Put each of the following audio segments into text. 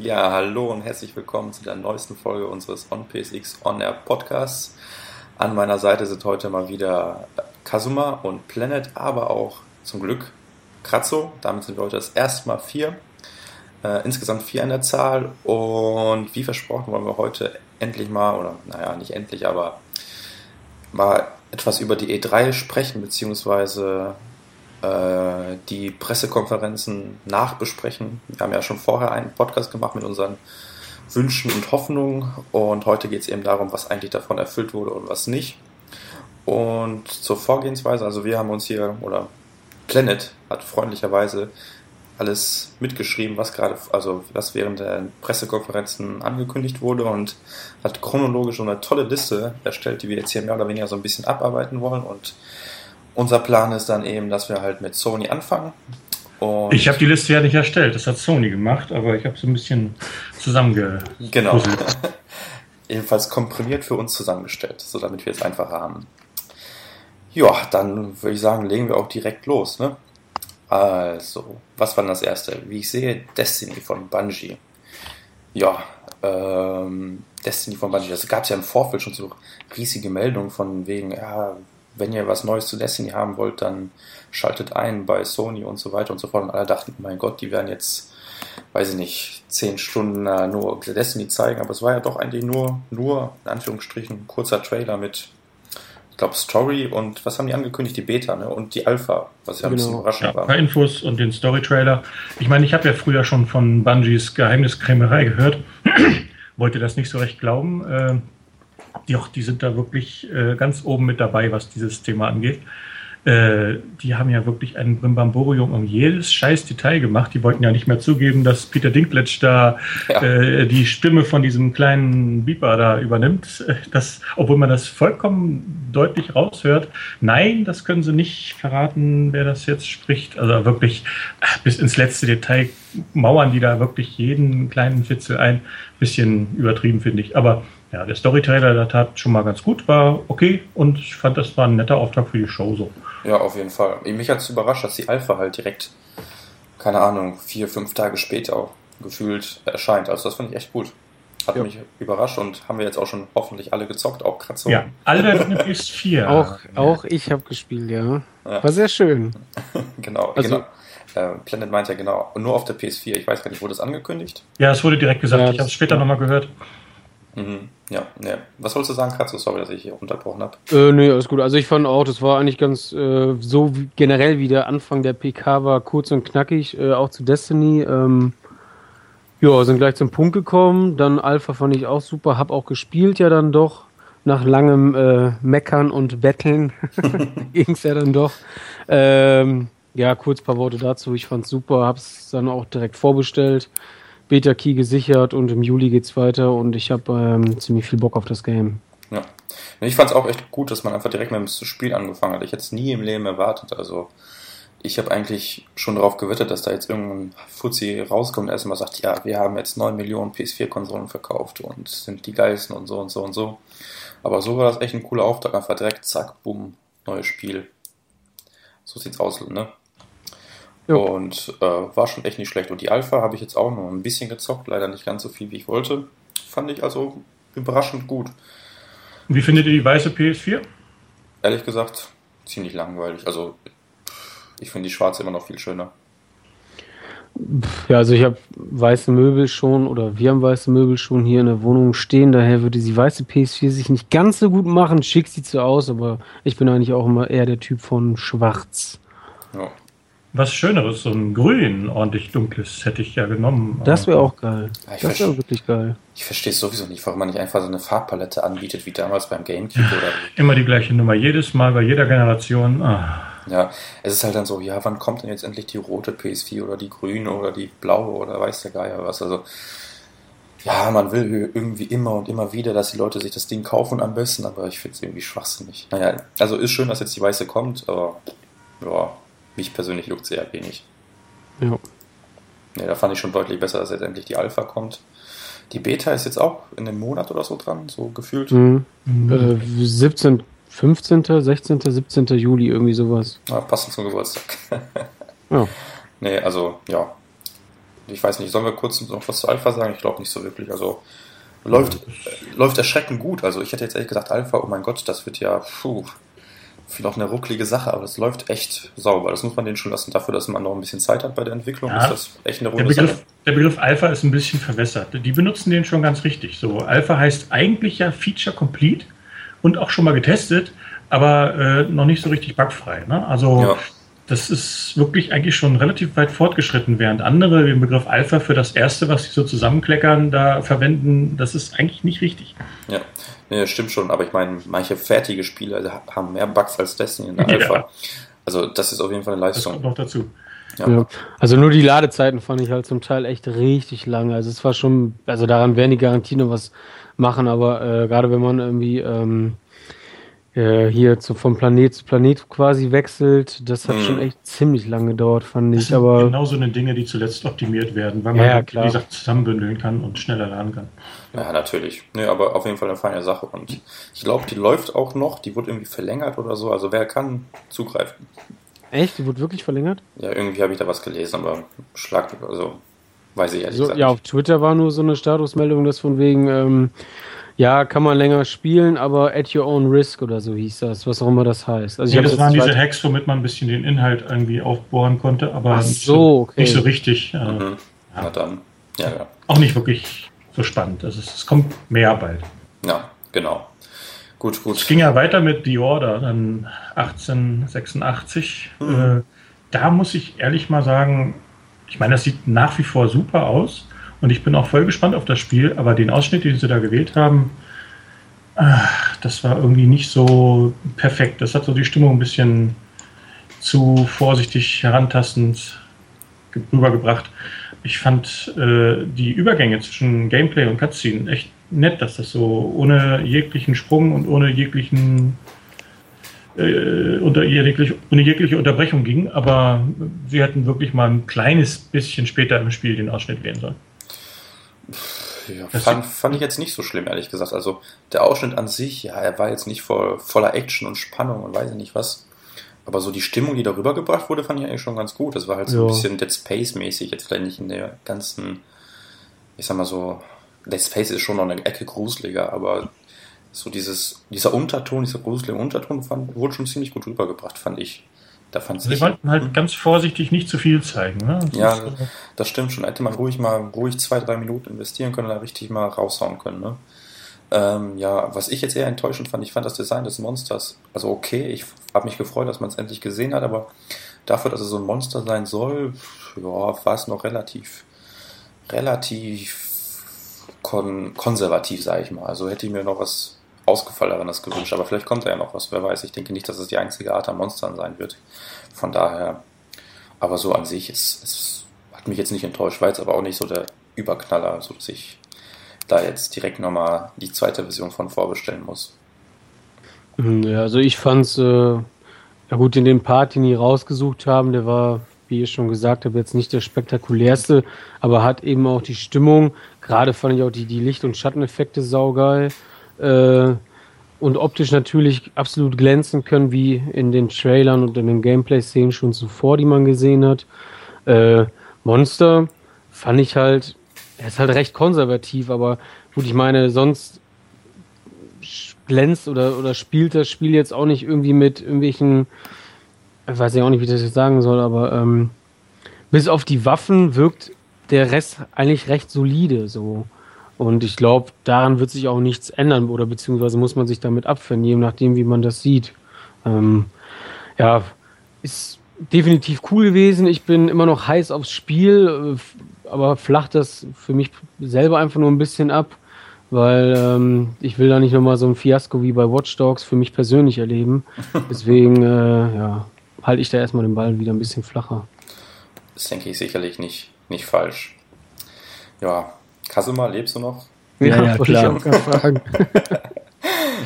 Ja, hallo und herzlich willkommen zu der neuesten Folge unseres OnPSX On Air Podcasts. An meiner Seite sind heute mal wieder Kazuma und Planet, aber auch zum Glück Kratzo. Damit sind wir heute das erste Mal vier. Äh, insgesamt vier in der Zahl. Und wie versprochen wollen wir heute endlich mal, oder naja, nicht endlich, aber mal etwas über die E3 sprechen, beziehungsweise äh, die Pressekonferenzen nachbesprechen. Wir haben ja schon vorher einen Podcast gemacht mit unseren Wünschen und Hoffnungen und heute geht es eben darum, was eigentlich davon erfüllt wurde und was nicht. Und zur Vorgehensweise, also wir haben uns hier, oder Planet hat freundlicherweise alles mitgeschrieben, was gerade, also was während der Pressekonferenzen angekündigt wurde und hat chronologisch eine tolle Liste erstellt, die wir jetzt hier mehr oder weniger so ein bisschen abarbeiten wollen und unser Plan ist dann eben, dass wir halt mit Sony anfangen. Und ich habe die Liste ja nicht erstellt, das hat Sony gemacht, aber ich habe so ein bisschen zusammenge. Genau. Jedenfalls komprimiert für uns zusammengestellt, so damit wir es einfacher haben. Ja, dann würde ich sagen, legen wir auch direkt los. Ne? Also, was war denn das erste? Wie ich sehe, Destiny von Bungie. Ja, ähm, Destiny von Bungie. Das gab es ja im Vorfeld schon so riesige Meldungen von wegen, ja, wenn ihr was Neues zu Destiny haben wollt, dann schaltet ein bei Sony und so weiter und so fort. Und alle dachten, mein Gott, die werden jetzt, weiß ich nicht, zehn Stunden äh, nur Destiny zeigen. Aber es war ja doch eigentlich nur, nur, in Anführungsstrichen, ein kurzer Trailer mit, ich glaube, Story und was haben die angekündigt? Die Beta ne? und die Alpha, was ja ein bisschen genau. überraschend ja, war. Ein paar Infos und den Story-Trailer. Ich meine, ich habe ja früher schon von Bungies Geheimniskrämerei gehört. Wollte das nicht so recht glauben. Äh, die, auch, die sind da wirklich äh, ganz oben mit dabei, was dieses Thema angeht. Äh, die haben ja wirklich ein Brimbamborium um jedes scheiß Detail gemacht. Die wollten ja nicht mehr zugeben, dass Peter Dinklage da ja. äh, die Stimme von diesem kleinen Beeper da übernimmt. Das, obwohl man das vollkommen deutlich raushört. Nein, das können sie nicht verraten, wer das jetzt spricht. Also wirklich äh, bis ins letzte Detail mauern die da wirklich jeden kleinen Fitzel ein. Bisschen übertrieben, finde ich. Aber ja, der Storytrailer, der tat schon mal ganz gut, war okay und ich fand, das war ein netter Auftrag für die Show so. Ja, auf jeden Fall. Mich hat es überrascht, dass die Alpha halt direkt, keine Ahnung, vier, fünf Tage später auch gefühlt erscheint. Also das fand ich echt gut. Hat ja. mich überrascht und haben wir jetzt auch schon hoffentlich alle gezockt, auch Kratzer. Ja, alle eine PS4. auch, auch ich habe gespielt, ja. ja. War sehr schön. genau, also, genau. Äh, Planet meint ja genau, nur auf der PS4. Ich weiß gar nicht, wurde das angekündigt? Ja, es wurde direkt gesagt. Ja, ich habe es später ja. nochmal gehört. Mhm. Ja, ja. Was wolltest du sagen, Katze? Sorry, dass ich hier unterbrochen habe. Äh, nee, alles gut. Also ich fand auch, das war eigentlich ganz äh, so wie, generell wie der Anfang der PK war, kurz und knackig, äh, auch zu Destiny. Ähm, ja, sind gleich zum Punkt gekommen. Dann Alpha fand ich auch super, hab auch gespielt ja dann doch. Nach langem äh, Meckern und Betteln ging es ja dann doch. Ähm, ja, kurz paar Worte dazu. Ich fand's super, hab's dann auch direkt vorbestellt. Beta-Key gesichert und im Juli geht's weiter und ich habe ähm, ziemlich viel Bock auf das Game. Ja. Ich fand es auch echt gut, dass man einfach direkt mit dem Spiel angefangen hat. Ich hätte es nie im Leben erwartet. Also ich habe eigentlich schon darauf gewettet, dass da jetzt irgendein Fuzzi rauskommt und erstmal sagt, ja, wir haben jetzt 9 Millionen PS4-Konsolen verkauft und sind die geilsten und so und so und so. Aber so war das echt ein cooler Auftrag. Einfach direkt, zack, bumm, neues Spiel. So sieht's aus, ne? Jo. Und äh, war schon echt nicht schlecht. Und die Alpha habe ich jetzt auch noch ein bisschen gezockt, leider nicht ganz so viel, wie ich wollte. Fand ich also überraschend gut. Wie findet ihr die weiße PS4? Ehrlich gesagt, ziemlich langweilig. Also ich finde die schwarze immer noch viel schöner. Ja, also ich habe weiße Möbel schon oder wir haben weiße Möbel schon hier in der Wohnung stehen. Daher würde die weiße PS4 sich nicht ganz so gut machen. Schick sieht so aus, aber ich bin eigentlich auch immer eher der Typ von Schwarz. Ja, was Schöneres, so ein grün, ordentlich dunkles hätte ich ja genommen. Das wäre auch geil. Ja, das wäre wirklich geil. Ich verstehe es sowieso nicht, warum man nicht einfach so eine Farbpalette anbietet, wie damals beim Gamecube oder. Immer die gleiche Nummer, jedes Mal bei jeder Generation. Ah. Ja, es ist halt dann so, ja, wann kommt denn jetzt endlich die rote PS4 oder die grüne oder die blaue oder weiß der Geier was. Also, ja, man will irgendwie immer und immer wieder, dass die Leute sich das Ding kaufen am besten, aber ich finde es irgendwie schwachsinnig. Naja, also ist schön, dass jetzt die weiße kommt, aber ja, mich persönlich juckt sehr wenig. Ja. Ja, da fand ich schon deutlich besser, dass jetzt endlich die Alpha kommt. Die Beta ist jetzt auch in einem Monat oder so dran, so gefühlt. Mhm. Mhm. Äh, 17, 15., 16., 17. Juli, irgendwie sowas. Ja, passend zum Geburtstag. ja. Nee, also, ja. ich weiß nicht, sollen wir kurz noch was zu Alpha sagen? Ich glaube nicht so wirklich. Also läuft, äh, läuft erschreckend gut. Also ich hätte jetzt ehrlich gesagt, Alpha, oh mein Gott, das wird ja puh, noch eine rucklige Sache, aber es läuft echt sauber. Das muss man denen schon lassen. Dafür, dass man noch ein bisschen Zeit hat bei der Entwicklung, Ja. ist das echt eine Der runde Begriff, Sache. der Begriff Alpha ist ein bisschen verwässert. Die benutzen den schon ganz richtig. So, Alpha heißt eigentlich ja Feature Complete und auch schon mal getestet, aber äh, noch nicht so richtig bugfrei. Ne? Also Ja. Das ist wirklich eigentlich schon relativ weit fortgeschritten, während andere den Begriff Alpha für das Erste, was sie so zusammenkleckern, da verwenden, das ist eigentlich nicht richtig. Ja, nee, das stimmt schon, aber ich meine, manche fertige Spiele haben mehr Bugs als Destiny in der Ja. Alpha. Also das ist auf jeden Fall eine Das Leistung. kommt noch dazu. Ja. Ja. Also nur die Ladezeiten fand ich halt zum Teil echt richtig lange. Also es war schon, also daran werden die garantiert noch was machen, aber äh, gerade wenn man irgendwie ähm, äh, hier zu, vom Planet zu Planet quasi wechselt, das hat Mhm. schon echt ziemlich lange gedauert, fand Das ich. sind Aber genau so eine Dinge, die zuletzt optimiert werden, weil Ja, man, ja, wie klar. gesagt, zusammenbündeln kann und schneller laden kann. Ja, natürlich. Nee, aber auf jeden Fall eine feine Sache. Und ich glaube, die läuft auch noch. Die wurde irgendwie verlängert oder so. Also wer kann, zugreifen. echt, die wurde wirklich verlängert? Ja, irgendwie habe ich da was gelesen, aber Schlag, also weiß ich ehrlich So, gesagt ja, auf. Twitter war nur so eine Statusmeldung, dass von wegen, ähm, ja, kann man länger spielen, aber at your own risk oder so hieß das, was auch immer das heißt. Also Nee, hab das waren diese Hacks, womit man ein bisschen den Inhalt irgendwie aufbohren konnte, aber so, okay. nicht so richtig. Äh, Mhm. Na dann. Ja, ja. Auch nicht wirklich so spannend. Also es, es kommt mehr bald. Ja, genau. Gut, Es gut. ging ja weiter mit The Order, dann 1886. Mhm. Äh, da muss ich ehrlich mal sagen, ich meine, das sieht nach wie vor super aus und ich bin auch voll gespannt auf das Spiel, aber den Ausschnitt, den sie da gewählt haben, das war irgendwie nicht so perfekt. Das hat so die Stimmung ein bisschen zu vorsichtig herantastend ge- rübergebracht. Ich fand äh, die Übergänge zwischen Gameplay und Cutscene echt nett, dass das so ohne jeglichen Sprung und ohne jeglichen äh, unter ohne jegliche Unterbrechung ging, aber sie hätten wirklich mal ein kleines bisschen später im Spiel den Ausschnitt wählen sollen. Ja, fand, fand ich jetzt nicht so schlimm, ehrlich gesagt. Also der Ausschnitt an sich, ja, er war jetzt nicht voll, voller Action und Spannung und weiß ich nicht was. Aber so die Stimmung, die darüber gebracht wurde, fand ich eigentlich schon ganz gut. Das war halt so ein Ja. bisschen Dead Space-mäßig, jetzt vielleicht nicht in der ganzen, ich sag mal so, Dead Space ist schon noch eine Ecke gruseliger, aber so dieses, dieser Unterton, dieser gruselige Unterton fand, wurde schon ziemlich gut rübergebracht, fand ich. Da fand Sie wollten halt ganz vorsichtig nicht zu viel zeigen. Ne? Das Ja, ist, äh, das stimmt schon. Hätte man ruhig mal ruhig zwei, drei Minuten investieren können, da richtig mal raushauen können. Ne? Ähm, ja, was ich jetzt eher enttäuschend fand, ich fand das Design des Monsters, also okay, ich habe mich gefreut, dass man es endlich gesehen hat, aber dafür, dass es so ein Monster sein soll, ja, war es noch relativ, relativ kon konservativ, sage ich mal. Also hätte ich mir noch was ausgefalleneres gewünscht, aber vielleicht kommt da ja noch was, wer weiß. Ich denke nicht, dass es die einzige Art an Monstern sein wird. Von daher, aber so an sich, es, es hat mich jetzt nicht enttäuscht, war jetzt aber auch nicht so der Überknaller, so dass ich da jetzt direkt nochmal die zweite Version von vorbestellen muss. Hm, Ja, also ich fand's, äh, ja gut, in den Part, den die rausgesucht haben, der war, wie ich schon gesagt habe, jetzt nicht der spektakulärste, aber hat eben auch die Stimmung. Gerade fand ich auch die, die Licht- und Schatteneffekte saugeil. Äh, und optisch natürlich absolut glänzen können, wie in den Trailern und in den Gameplay-Szenen schon zuvor, die man gesehen hat. Äh, Monster fand ich halt, er ist halt recht konservativ, aber gut, ich meine, sonst glänzt oder, oder spielt das Spiel jetzt auch nicht irgendwie mit irgendwelchen, ich weiß ja auch nicht, wie ich das jetzt sagen soll, aber ähm, bis auf die Waffen wirkt der Rest eigentlich recht solide so. Und ich glaube, daran wird sich auch nichts ändern oder beziehungsweise muss man sich damit abfinden, je nachdem, wie man das sieht. Ähm, ja, ist definitiv cool gewesen. Ich bin immer noch heiß aufs Spiel, äh, aber flacht das für mich selber einfach nur ein bisschen ab, weil ähm, ich will da nicht nochmal so ein Fiasko wie bei Watch Dogs für mich persönlich erleben. Deswegen äh, ja, halte ich da erstmal den Ball wieder ein bisschen flacher. Das denke ich sicherlich nicht, nicht falsch. Ja, Kasuma, lebst du noch? Ja, ja, klar. Ich auch gerade fragen.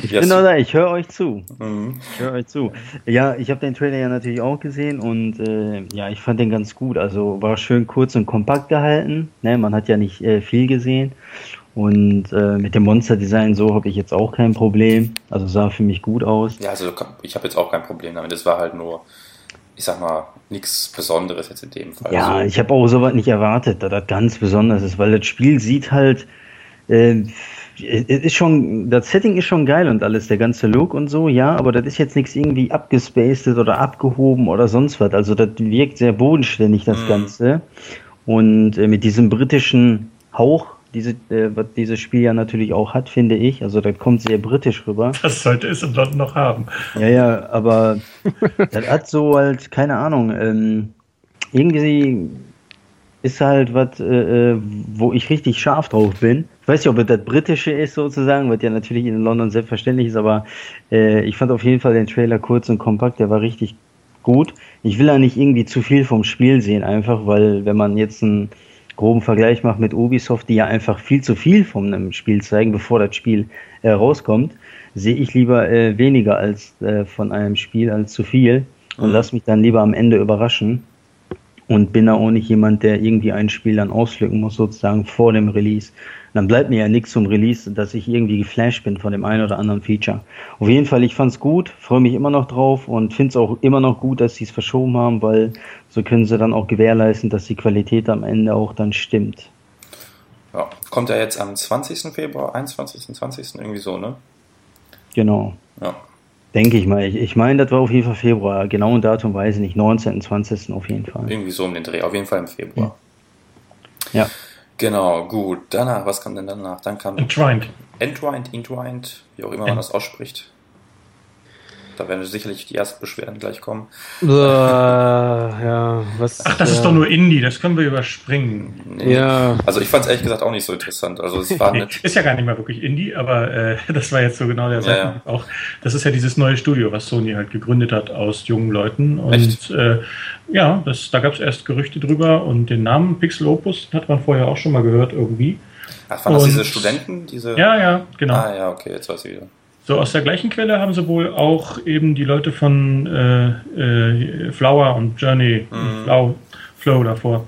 Ich bin da, ich höre euch zu. Mhm. Ich höre euch zu. Ja, ich habe den Trailer ja natürlich auch gesehen und äh, ja, ich fand den ganz gut. Also war schön kurz und kompakt gehalten. Ne, man hat ja nicht äh, viel gesehen. Und äh, mit dem Monster-Design so habe ich jetzt auch kein Problem. Also sah für mich gut aus. Ja, also ich habe jetzt auch kein Problem damit. Das war halt nur, ich sag mal, nichts Besonderes jetzt in dem Fall. Ja, also, ich habe auch sowas nicht erwartet, dass das ganz besonders ist, weil das Spiel sieht halt, äh, es ist schon, das Setting ist schon geil und alles, der ganze Look und so, ja, aber das ist jetzt nichts irgendwie abgespaced oder abgehoben oder sonst was. Also das wirkt sehr bodenständig, das Mhm. Ganze. Und äh, mit diesem britischen Hauch, diese, äh, was dieses Spiel ja natürlich auch hat, finde ich. Also das kommt sehr britisch rüber. Das sollte es in London noch haben. Ja, ja, aber das hat so halt, keine Ahnung, ähm, irgendwie ist halt was, äh, äh, wo ich richtig scharf drauf bin. Ich weiß nicht, ob es das Britische ist sozusagen, was ja natürlich in London selbstverständlich ist, aber äh, ich fand auf jeden Fall den Trailer kurz und kompakt, der war richtig gut. Ich will da nicht irgendwie zu viel vom Spiel sehen, einfach, weil wenn man jetzt einen groben Vergleich macht mit Ubisoft, die ja einfach viel zu viel von einem Spiel zeigen, bevor das Spiel äh, rauskommt, sehe ich lieber äh, weniger als äh, von einem Spiel als zu viel und Mhm. lass mich dann lieber am Ende überraschen und bin da auch nicht jemand, der irgendwie ein Spiel dann auslücken muss, sozusagen vor dem Release. Dann bleibt mir ja nichts zum Release, dass ich irgendwie geflasht bin von dem einen oder anderen Feature. Auf jeden Fall, ich fand's gut, freue mich immer noch drauf und finde es auch immer noch gut, dass sie es verschoben haben, weil so können sie dann auch gewährleisten, dass die Qualität am Ende auch dann stimmt. ja. Kommt er jetzt am 20. Februar, 21., 20. irgendwie so, ne? Genau. Ja. Denke ich mal. Ich, ich meine, das war auf jeden Fall Februar. Genauen Datum weiß ich nicht. 19. 20. auf jeden Fall. Irgendwie so um den Dreh, auf jeden Fall im Februar. Ja. Genau, gut. Danach, was kam denn danach? Dann kam Entwined. Entwined, Entwined, wie auch immer man das ausspricht. Da werden sicherlich die ersten Beschwerden gleich kommen. Äh, ja, was. Ach, das ja. ist doch nur Indie, das können wir überspringen. Nee. Ja, Also ich fand es ehrlich gesagt auch nicht so interessant. Also es war Nee, ist ja gar nicht mal wirklich Indie, aber äh, das war jetzt so genau der Ja, Sache auch. Das ist ja dieses neue Studio, was Sony halt gegründet hat aus jungen Leuten. Und Echt? äh, ja, das, da gab es erst Gerüchte drüber und den Namen Pixel Opus hat man vorher auch schon mal gehört irgendwie. Ach, waren das Und- diese Studenten? Diese. Ja, ja, genau. Ah ja, okay, jetzt weiß ich wieder. So aus der gleichen Quelle haben sie wohl auch eben die Leute von äh, äh, Flower und Journey, Mhm. Flow, Flow davor,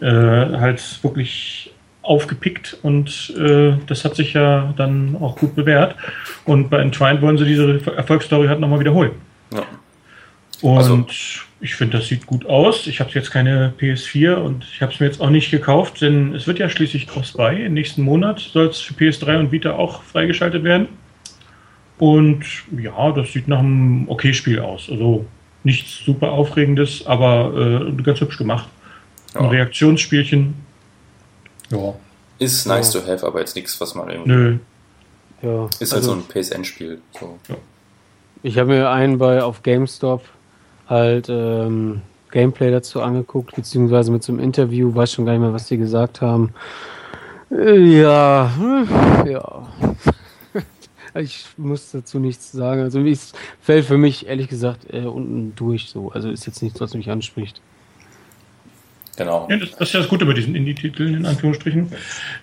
äh, halt wirklich aufgepickt und äh, das hat sich ja dann auch gut bewährt. Und bei Entwined wollen sie diese Erfolgsstory halt nochmal wiederholen. Ja. Und Also- ich finde, das sieht gut aus. Ich habe jetzt keine PS4 und ich habe es mir jetzt auch nicht gekauft, denn es wird ja schließlich cross-buy. Im nächsten Monat soll es für PS3 und Vita auch freigeschaltet werden. Und ja, das sieht nach einem okay Spiel aus. Also nichts super Aufregendes, aber äh, ganz hübsch gemacht. Ein Ja. Reaktionsspielchen. Ja, Ist nice to have, aber jetzt nichts, was man irgendwie. nö. ja. Ist halt Also- so ein PSN-Spiel. So. Ich habe mir einen bei auf GameStop halt ähm, Gameplay dazu angeguckt, beziehungsweise mit so einem Interview, weiß schon gar nicht mehr, was die gesagt haben. Äh, ja, hm, ja. Ich muss dazu nichts sagen. Also es fällt für mich ehrlich gesagt äh, unten durch so. Also ist jetzt nichts, was mich anspricht. Genau. Ja, das, das ist ja das Gute bei diesen Indie-Titeln, in Anführungsstrichen.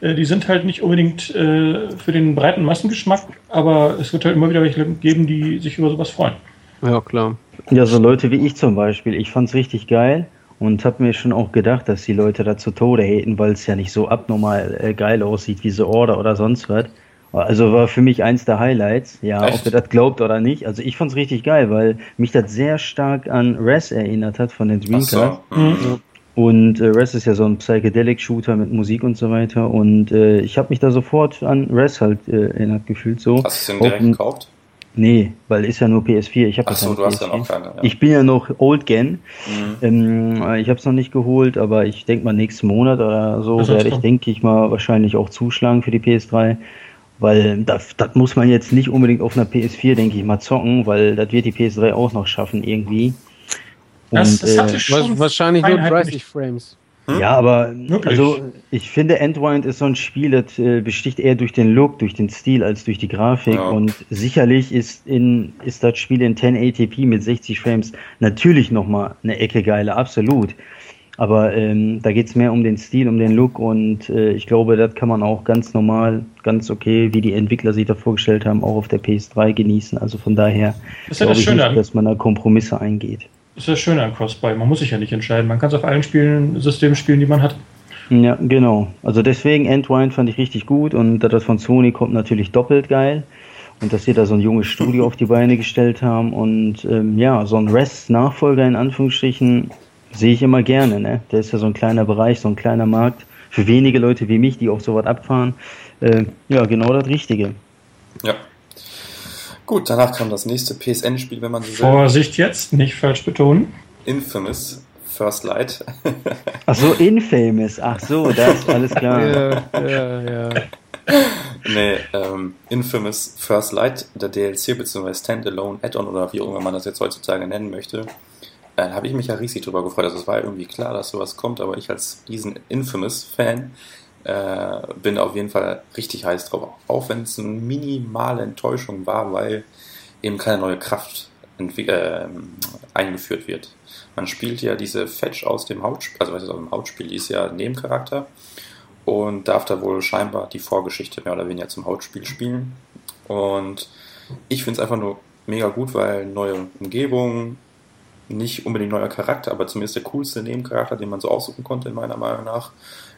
Äh, die sind halt nicht unbedingt äh, für den breiten Massengeschmack, aber es wird halt immer wieder welche geben, die sich über sowas freuen. Ja, klar. Ja, so Leute wie ich zum Beispiel. Ich fand's richtig geil und habe mir schon auch gedacht, dass die Leute da zu Tode haten, weil es ja nicht so abnormal äh, geil aussieht wie The Order oder sonst was. Also war für mich eins der Highlights, ja, Echt? ob ihr das glaubt oder nicht. Also ich fand's richtig geil, weil mich das sehr stark an Res erinnert hat von den Ach Dreamcast. so. Mhm. Und äh, Res ist ja so ein Psychedelic-Shooter mit Musik und so weiter. Und äh, ich habe mich da sofort an Res halt äh, erinnert gefühlt so. Hast du es denn direkt ein- gekauft? Nee, weil ist ja nur PS4. Ich habe so, du hast ja noch keine. Ja. Ich bin ja noch Old Gen. Mhm. Ähm, äh, ich habe es noch nicht geholt, aber ich denke mal nächsten Monat oder so soll's werde ich, denke ich mal, wahrscheinlich auch zuschlagen für die PS3. Weil das, das muss man jetzt nicht unbedingt auf einer PS4, denke ich mal, zocken, weil das wird die PS3 auch noch schaffen irgendwie. Das- das äh, hatte schon Was, wahrscheinlich nur Feinheiten 30 nicht. Frames. Hm? ja, aber Wirklich? also ich finde Endwind ist so ein Spiel, das äh, besticht eher durch den Look, durch den Stil als durch die Grafik Ja. und sicherlich ist in ist das Spiel in 1080p mit 60 Frames natürlich noch mal eine Ecke geiler, absolut. Aber ähm, da geht's mehr um den Stil, um den Look und äh, ich glaube, das kann man auch ganz normal, ganz okay, wie die Entwickler sich da vorgestellt haben, auch auf der PS3 genießen. Also von daher ist ja das Schöne nicht, dass man da Kompromisse eingeht. das ist das Schöne an Crossbuy. Man muss sich ja nicht entscheiden. Man kann es auf allen Spielen, Systemen spielen, die man hat. Ja, genau. Also deswegen Endwind fand ich richtig gut und da das von Sony kommt natürlich doppelt geil. und dass sie da so ein junges Studio auf die Beine gestellt haben und ähm, ja, so ein Rest-Nachfolger in Anführungsstrichen sehe ich immer gerne. Ne? Der ist ja so ein kleiner Bereich, so ein kleiner Markt für wenige Leute wie mich, die auch so was abfahren. Äh, ja, genau das Richtige. Ja. Gut, danach kam das nächste PSN-Spiel, wenn man so will. Vorsicht jetzt, nicht falsch betonen. Infamous First Light. Ach so, Infamous. Ach so, das alles klar. Ja, ja, ja. nee, ähm, Infamous First Light, der DLC bzw. Standalone Add-on oder wie auch immer man das jetzt heutzutage nennen möchte, äh, habe ich mich ja riesig drüber gefreut. Also es war ja irgendwie klar, dass sowas kommt, aber ich als diesen Infamous-Fan äh, bin auf jeden Fall richtig heiß drauf. Auch wenn es eine minimale Enttäuschung war, weil eben keine neue Kraft äh, eingeführt wird. Man spielt ja diese Fetch aus dem Hauptspiel, also was ist aus dem Hauptspiel, die ist ja Nebencharakter und darf da wohl scheinbar die Vorgeschichte mehr oder weniger zum Hauptspiel spielen. Und ich finde es einfach nur mega gut, weil neue Umgebung, nicht unbedingt neuer Charakter, aber zumindest der coolste Nebencharakter, den man so aussuchen konnte, in meiner Meinung nach.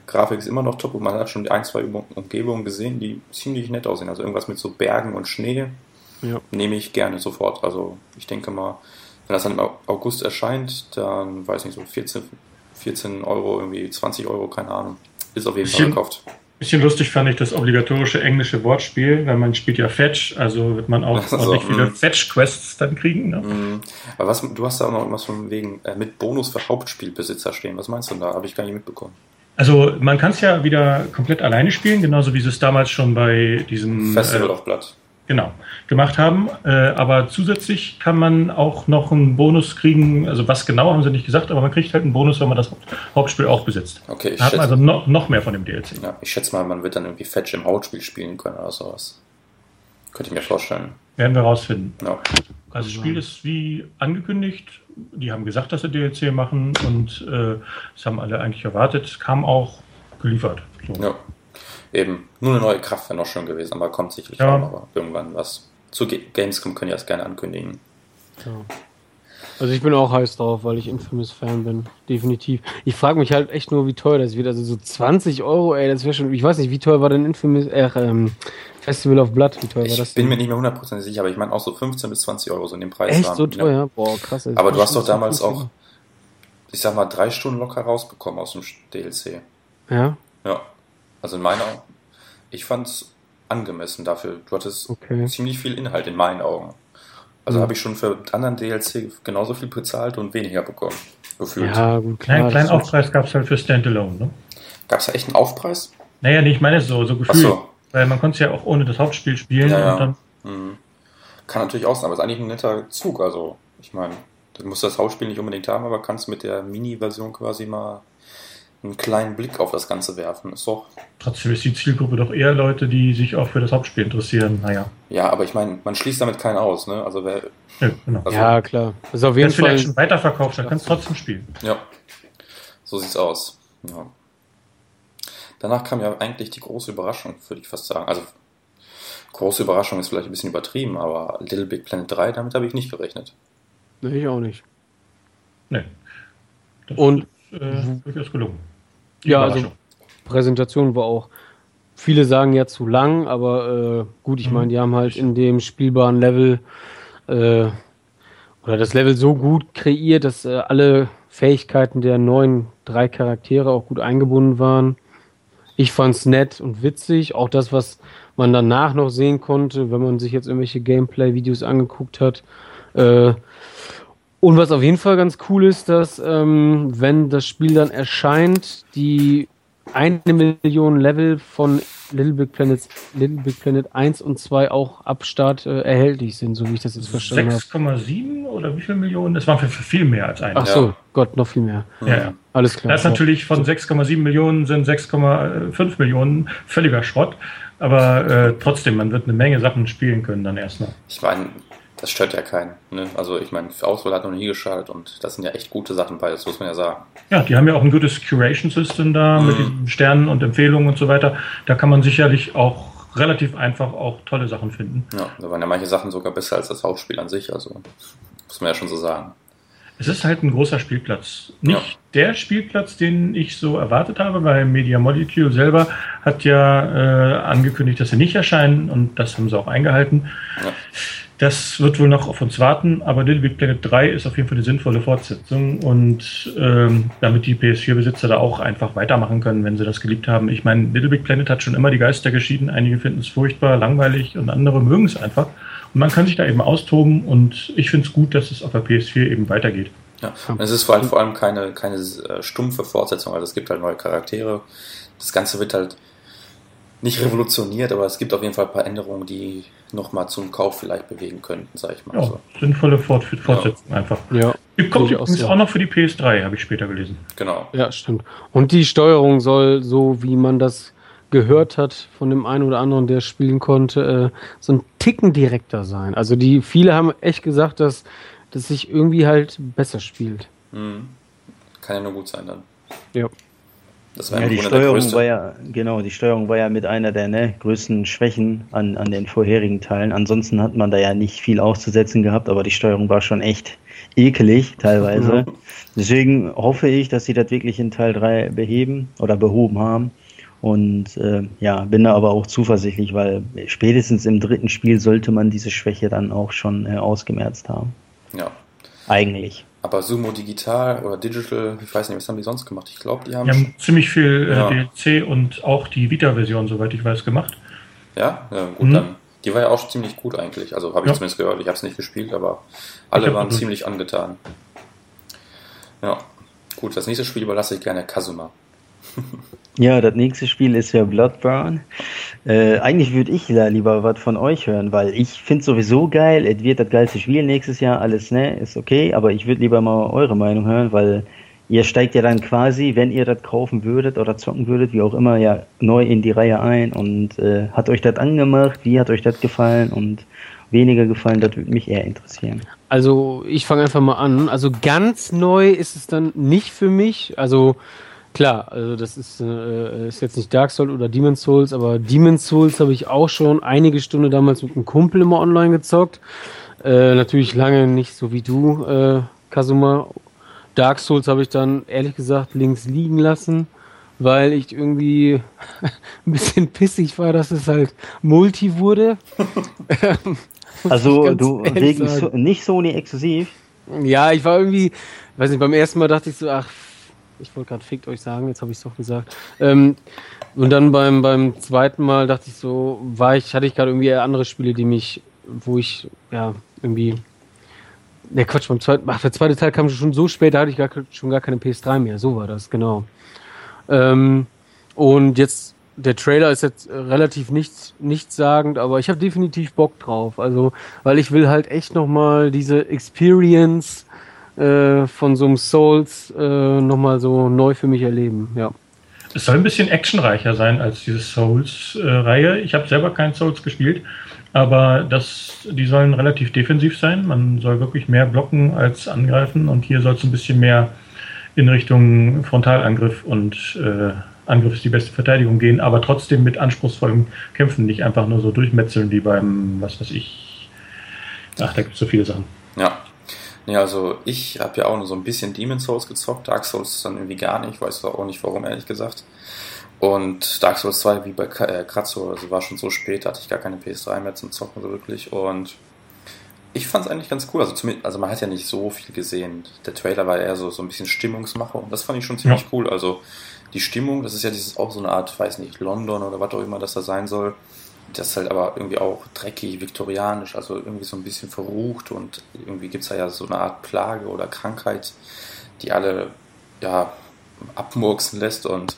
Grafik ist immer noch top und man hat schon ein, zwei Umgebungen gesehen, die ziemlich nett aussehen. Also irgendwas mit so Bergen und Schnee ja. nehme ich gerne sofort. Also ich denke mal, wenn das dann im August erscheint, dann weiß ich nicht, so 14, 14 Euro, irgendwie 20 Euro, keine Ahnung. Ist auf jeden Fall gekauft. Bisschen lustig fand ich das obligatorische englische Wortspiel, weil man spielt ja Fetch, also wird man auch ordentlich viele mm. Fetch-Quests dann kriegen. Ne? Mm. Aber was, du hast da auch noch irgendwas von wegen äh, mit Bonus für Hauptspielbesitzer stehen. Was meinst du da? Habe ich gar nicht mitbekommen. Also man kann es ja wieder komplett alleine spielen, genauso wie sie es damals schon bei diesem Festival äh, of Blood Genau, gemacht haben. Äh, aber zusätzlich kann man auch noch einen Bonus kriegen. Also was genau haben sie nicht gesagt, aber man kriegt halt einen Bonus, wenn man das Hauptspiel auch besitzt. Okay, ich hat man also noch, noch mehr von dem DLC. Ja, ich schätze mal, man wird dann irgendwie Fetch im Hauptspiel spielen können oder sowas. Könnte ich mir vorstellen. Werden wir rausfinden. Ja. Also das Spiel ist wie angekündigt. Die haben gesagt, dass sie DLC machen und äh, das haben alle eigentlich erwartet. Kam auch geliefert. So. Ja. Eben, nur eine neue Kraft wäre noch schön gewesen, aber kommt sicherlich ja. auch aber irgendwann was. Zu Gamescom können ja das gerne ankündigen. Ja. Also ich bin auch heiß drauf, weil ich Infamous-Fan bin. Definitiv. Ich frage mich halt echt nur, wie teuer das wird. Also so 20 Euro, ey, das wäre schon. Ich weiß nicht, wie teuer war denn Infamous, äh, ähm, Festival of Blood? Wie teuer ich war das? Ich bin mir nicht mehr hundertprozentig sicher, aber ich meine auch so 15 bis 20 Euro so in dem Preis. Echt so teuer? Ja. Boah, krass. Ey. Aber du hast doch damals auch, ich sag mal, drei Stunden locker rausbekommen aus dem DLC. Ja? Ja. Also in meiner, ich fand es angemessen dafür. Du hattest okay. ziemlich viel Inhalt in meinen Augen. Also mhm. habe ich schon für anderen DLC genauso viel bezahlt und weniger bekommen. Gefühlt. Ja, gut, klar. Einen kleinen Aufpreis gab es halt für Standalone, ne? Gab es da echt einen Aufpreis? Naja, nee, ich meine so, so gefühlt. So. Weil man konnte es ja auch ohne das Hauptspiel spielen. Ja, ja. Dann... Mhm. Kann natürlich auch sein, aber es ist eigentlich ein netter Zug. Also, ich meine, du musst das Hauptspiel nicht unbedingt haben, aber kannst mit der Mini-Version quasi mal einen kleinen Blick auf das Ganze werfen. Ist doch. Trotzdem ist die Zielgruppe doch eher Leute, die sich auch für das Hauptspiel interessieren. Naja. Ja, aber ich meine, man schließt damit keinen aus, ne? Also wer. Ja, genau. also, ja klar. Ist auf jeden Fall. vielleicht schon weiterverkauft, dann kannst du trotzdem spielen. Ja. So sieht's aus. Ja. Danach kam ja eigentlich die große Überraschung, würde ich fast sagen. Also, große Überraschung ist vielleicht ein bisschen übertrieben, aber Little Big Planet 3, damit habe ich nicht gerechnet. Nee, ich auch nicht. Nee. Das Und ist äh, durchaus gelungen. Ja, also Präsentation war auch. Viele sagen ja zu lang, aber äh, gut, ich mhm. meine, die haben halt in dem spielbaren Level äh, oder das Level so gut kreiert, dass äh, alle Fähigkeiten der neuen drei Charaktere auch gut eingebunden waren. Ich fand's nett und witzig. Auch das, was man danach noch sehen konnte, wenn man sich jetzt irgendwelche Gameplay-Videos angeguckt hat. Äh, und was auf jeden Fall ganz cool ist, dass ähm, wenn das Spiel dann erscheint, die eine Million Level von Little Big Planet, Little Big Planet 1 und 2 auch ab Start äh, erhältlich sind, so wie ich das jetzt verstanden habe. 6,7 oder wie viele Millionen? Das war für, für viel mehr als ein. Ach so, ja. Gott, noch viel mehr. Ja, ja. Alles klar. Das ist natürlich von 6,7 Millionen sind 6,5 Millionen völliger Schrott. Aber äh, trotzdem, man wird eine Menge Sachen spielen können dann erstmal. Ich meine, das stört ja keinen. Ne? Also ich meine, Auswahl hat noch nie geschadet und das sind ja echt gute Sachen bei, das muss man ja sagen. Ja, die haben ja auch ein gutes Curation-System da mhm. mit diesen Sternen und Empfehlungen und so weiter. Da kann man sicherlich auch relativ einfach auch tolle Sachen finden. Ja, da waren ja manche Sachen sogar besser als das Hauptspiel an sich, also muss man ja schon so sagen. Es ist halt ein großer Spielplatz. Nicht ja. der Spielplatz, den ich so erwartet habe, weil Media Molecule selber hat ja äh, angekündigt, dass sie nicht erscheinen und das haben sie auch eingehalten. Ja. Das wird wohl noch auf uns warten, aber Little Big Planet 3 ist auf jeden Fall eine sinnvolle Fortsetzung und ähm, damit die PS4-Besitzer da auch einfach weitermachen können, wenn sie das geliebt haben. Ich meine, Little Big Planet hat schon immer die Geister geschieden. Einige finden es furchtbar, langweilig und andere mögen es einfach. Und man kann sich da eben austoben und ich finde es gut, dass es auf der PS4 eben weitergeht. Ja, es ist vor allem, vor allem keine, keine äh, stumpfe Fortsetzung, also es gibt halt neue Charaktere. Das Ganze wird halt nicht revolutioniert, aber es gibt auf jeden Fall ein paar Änderungen, die nochmal zum Kauf vielleicht bewegen könnten, sag ich mal. Ja, so. Sinnvolle Fort Fortsetzung ja. einfach. Ja. Kommt übrigens auch noch für die PS3, habe ich später gelesen. Genau. Ja, stimmt. Und die Steuerung soll, so wie man das gehört hat von dem einen oder anderen, der spielen konnte, äh, so ein Ticken direkter sein. Also die viele haben echt gesagt, dass das sich irgendwie halt besser spielt. Mhm. Kann ja nur gut sein dann. Ja. Das war ja, die Steuerung war ja, genau, die Steuerung war ja mit einer der ne, größten Schwächen an, an den vorherigen Teilen. Ansonsten hat man da ja nicht viel auszusetzen gehabt, aber die Steuerung war schon echt ekelig teilweise. Deswegen hoffe ich, dass sie das wirklich in Teil 3 beheben oder behoben haben. Und äh, ja, bin da aber auch zuversichtlich, weil spätestens im dritten Spiel sollte man diese Schwäche dann auch schon äh, ausgemerzt haben. Ja. Eigentlich. Aber Sumo Digital oder Digital, ich weiß nicht, was haben die sonst gemacht? Ich glaube, die haben. Die haben ziemlich viel äh, ja. DLC und auch die Vita-Version, soweit ich weiß, gemacht. Ja, ja gut, mhm. dann. Die war ja auch ziemlich gut eigentlich. Also habe ich ja. zumindest gehört. Ich habe es nicht gespielt, aber alle waren ziemlich angetan. Ja, gut, das nächste Spiel überlasse ich gerne Kazuma. Ja, das nächste Spiel ist ja Bloodburn. Äh, eigentlich würde ich da lieber was von euch hören, weil ich finde sowieso geil, es wird das geilste Spiel nächstes Jahr, alles, ne, ist okay, aber ich würde lieber mal eure Meinung hören, weil ihr steigt ja dann quasi, wenn ihr das kaufen würdet oder zocken würdet, wie auch immer, ja neu in die Reihe ein und äh, hat euch das angemacht, wie hat euch das gefallen und weniger gefallen, das würde mich eher interessieren. Also ich fange einfach mal an. Also ganz neu ist es dann nicht für mich. Also Klar, also das ist, äh, ist jetzt nicht Dark Souls oder Demon's Souls, aber Demon's Souls habe ich auch schon einige Stunden damals mit einem Kumpel immer online gezockt. Äh, natürlich lange nicht so wie du, äh, Kazuma. Dark Souls habe ich dann ehrlich gesagt links liegen lassen, weil ich irgendwie ein bisschen pissig war, dass es halt Multi wurde. also du wegen so, nicht Sony exklusiv? Ja, ich war irgendwie, weiß nicht, beim ersten Mal dachte ich so, ach ich wollte gerade fickt euch sagen, jetzt habe ich es doch gesagt. Ähm, und dann beim, beim zweiten Mal dachte ich so, war ich, hatte ich gerade irgendwie andere Spiele, die mich, wo ich, ja, irgendwie. Ne, Quatsch, beim zweiten, ach, der zweite Teil kam schon so spät, da hatte ich gar, schon gar keine PS3 mehr. So war das, genau. Ähm, und jetzt, der Trailer ist jetzt relativ nichts, nichtssagend, aber ich habe definitiv Bock drauf. Also, weil ich will halt echt nochmal diese Experience äh, von so einem Souls äh, nochmal so neu für mich erleben, ja. Es soll ein bisschen actionreicher sein als diese Souls-Reihe. ich habe selber keinen Souls gespielt, aber das, die sollen relativ defensiv sein. Man soll wirklich mehr blocken als angreifen und hier soll es ein bisschen mehr in Richtung Frontalangriff und äh, Angriff ist die beste Verteidigung gehen, aber trotzdem mit anspruchsvollen Kämpfen, nicht einfach nur so durchmetzeln wie beim, was weiß ich. Ach, da gibt es so viele Sachen. Ja, Nee, also ich habe ja auch nur so ein bisschen Demon's Souls gezockt, Dark Souls dann irgendwie gar nicht, weiß auch nicht warum, ehrlich gesagt. Und Dark Souls 2 wie bei äh, Kratzo, also war schon so spät, hatte ich gar keine PS3 mehr zum Zocken so wirklich und ich fand es eigentlich ganz cool. Also, zumindest, also man hat ja nicht so viel gesehen. Der Trailer war eher so, so ein bisschen Stimmungsmache und das fand ich schon ziemlich ja. cool. Also die Stimmung, das ist ja dieses auch so eine Art, weiß nicht, London oder was auch immer das da sein soll. Das ist halt aber irgendwie auch dreckig, viktorianisch, also irgendwie so ein bisschen verrucht und irgendwie gibt es da ja so eine Art Plage oder Krankheit, die alle ja abmurksen lässt und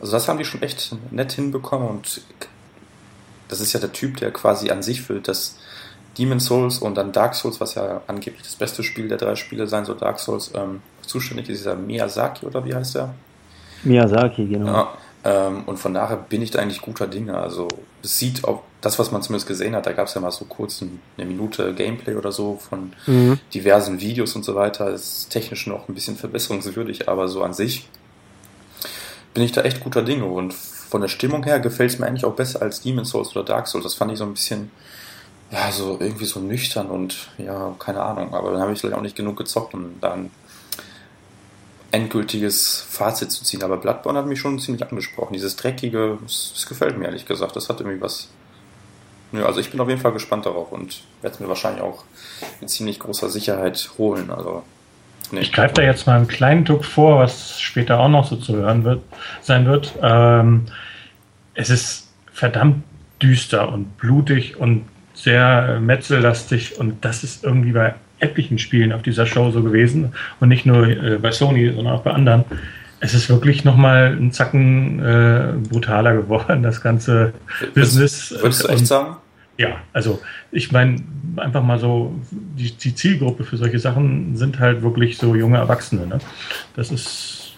also das haben die schon echt nett hinbekommen und das ist ja der Typ, der quasi an sich für das Demon Souls und dann Dark Souls, was ja angeblich das beste Spiel der drei Spiele sein soll, Dark Souls, ähm, zuständig ist dieser Miyazaki oder wie heißt der? Miyazaki, genau. Ja, ähm, und von daher bin ich da eigentlich guter Dinge. Also es sieht auch das, was man zumindest gesehen hat, da gab es ja mal so kurz eine Minute Gameplay oder so von mhm. diversen Videos und so weiter. ist technisch noch ein bisschen verbesserungswürdig, aber so an sich bin ich da echt guter Dinge. Und von der Stimmung her gefällt es mir eigentlich auch besser als Demon's Souls oder Dark Souls. Das fand ich so ein bisschen ja, so irgendwie so nüchtern und ja, keine Ahnung. Aber dann habe ich vielleicht auch nicht genug gezockt, um dann endgültiges Fazit zu ziehen. Aber Bloodborne hat mich schon ziemlich angesprochen. Dieses Dreckige, das gefällt mir ehrlich gesagt. Das hat irgendwie was. Nö, also ich bin auf jeden Fall gespannt darauf und werde es mir wahrscheinlich auch mit ziemlich großer Sicherheit holen. Also Nee. Ich greife da jetzt mal einen kleinen Druck vor, was später auch noch so zu hören wird, sein wird. Ähm, es ist verdammt düster und blutig und sehr metzellastig und das ist irgendwie bei etlichen Spielen auf dieser Show so gewesen und nicht nur äh, bei Sony, sondern auch bei anderen. Es ist wirklich nochmal ein Zacken äh, brutaler geworden, das ganze Würdest, Business. Würdest du echt sagen? Ja, also ich meine, einfach mal so, die, die, Zielgruppe für solche Sachen sind halt wirklich so junge Erwachsene. Ne? Das ist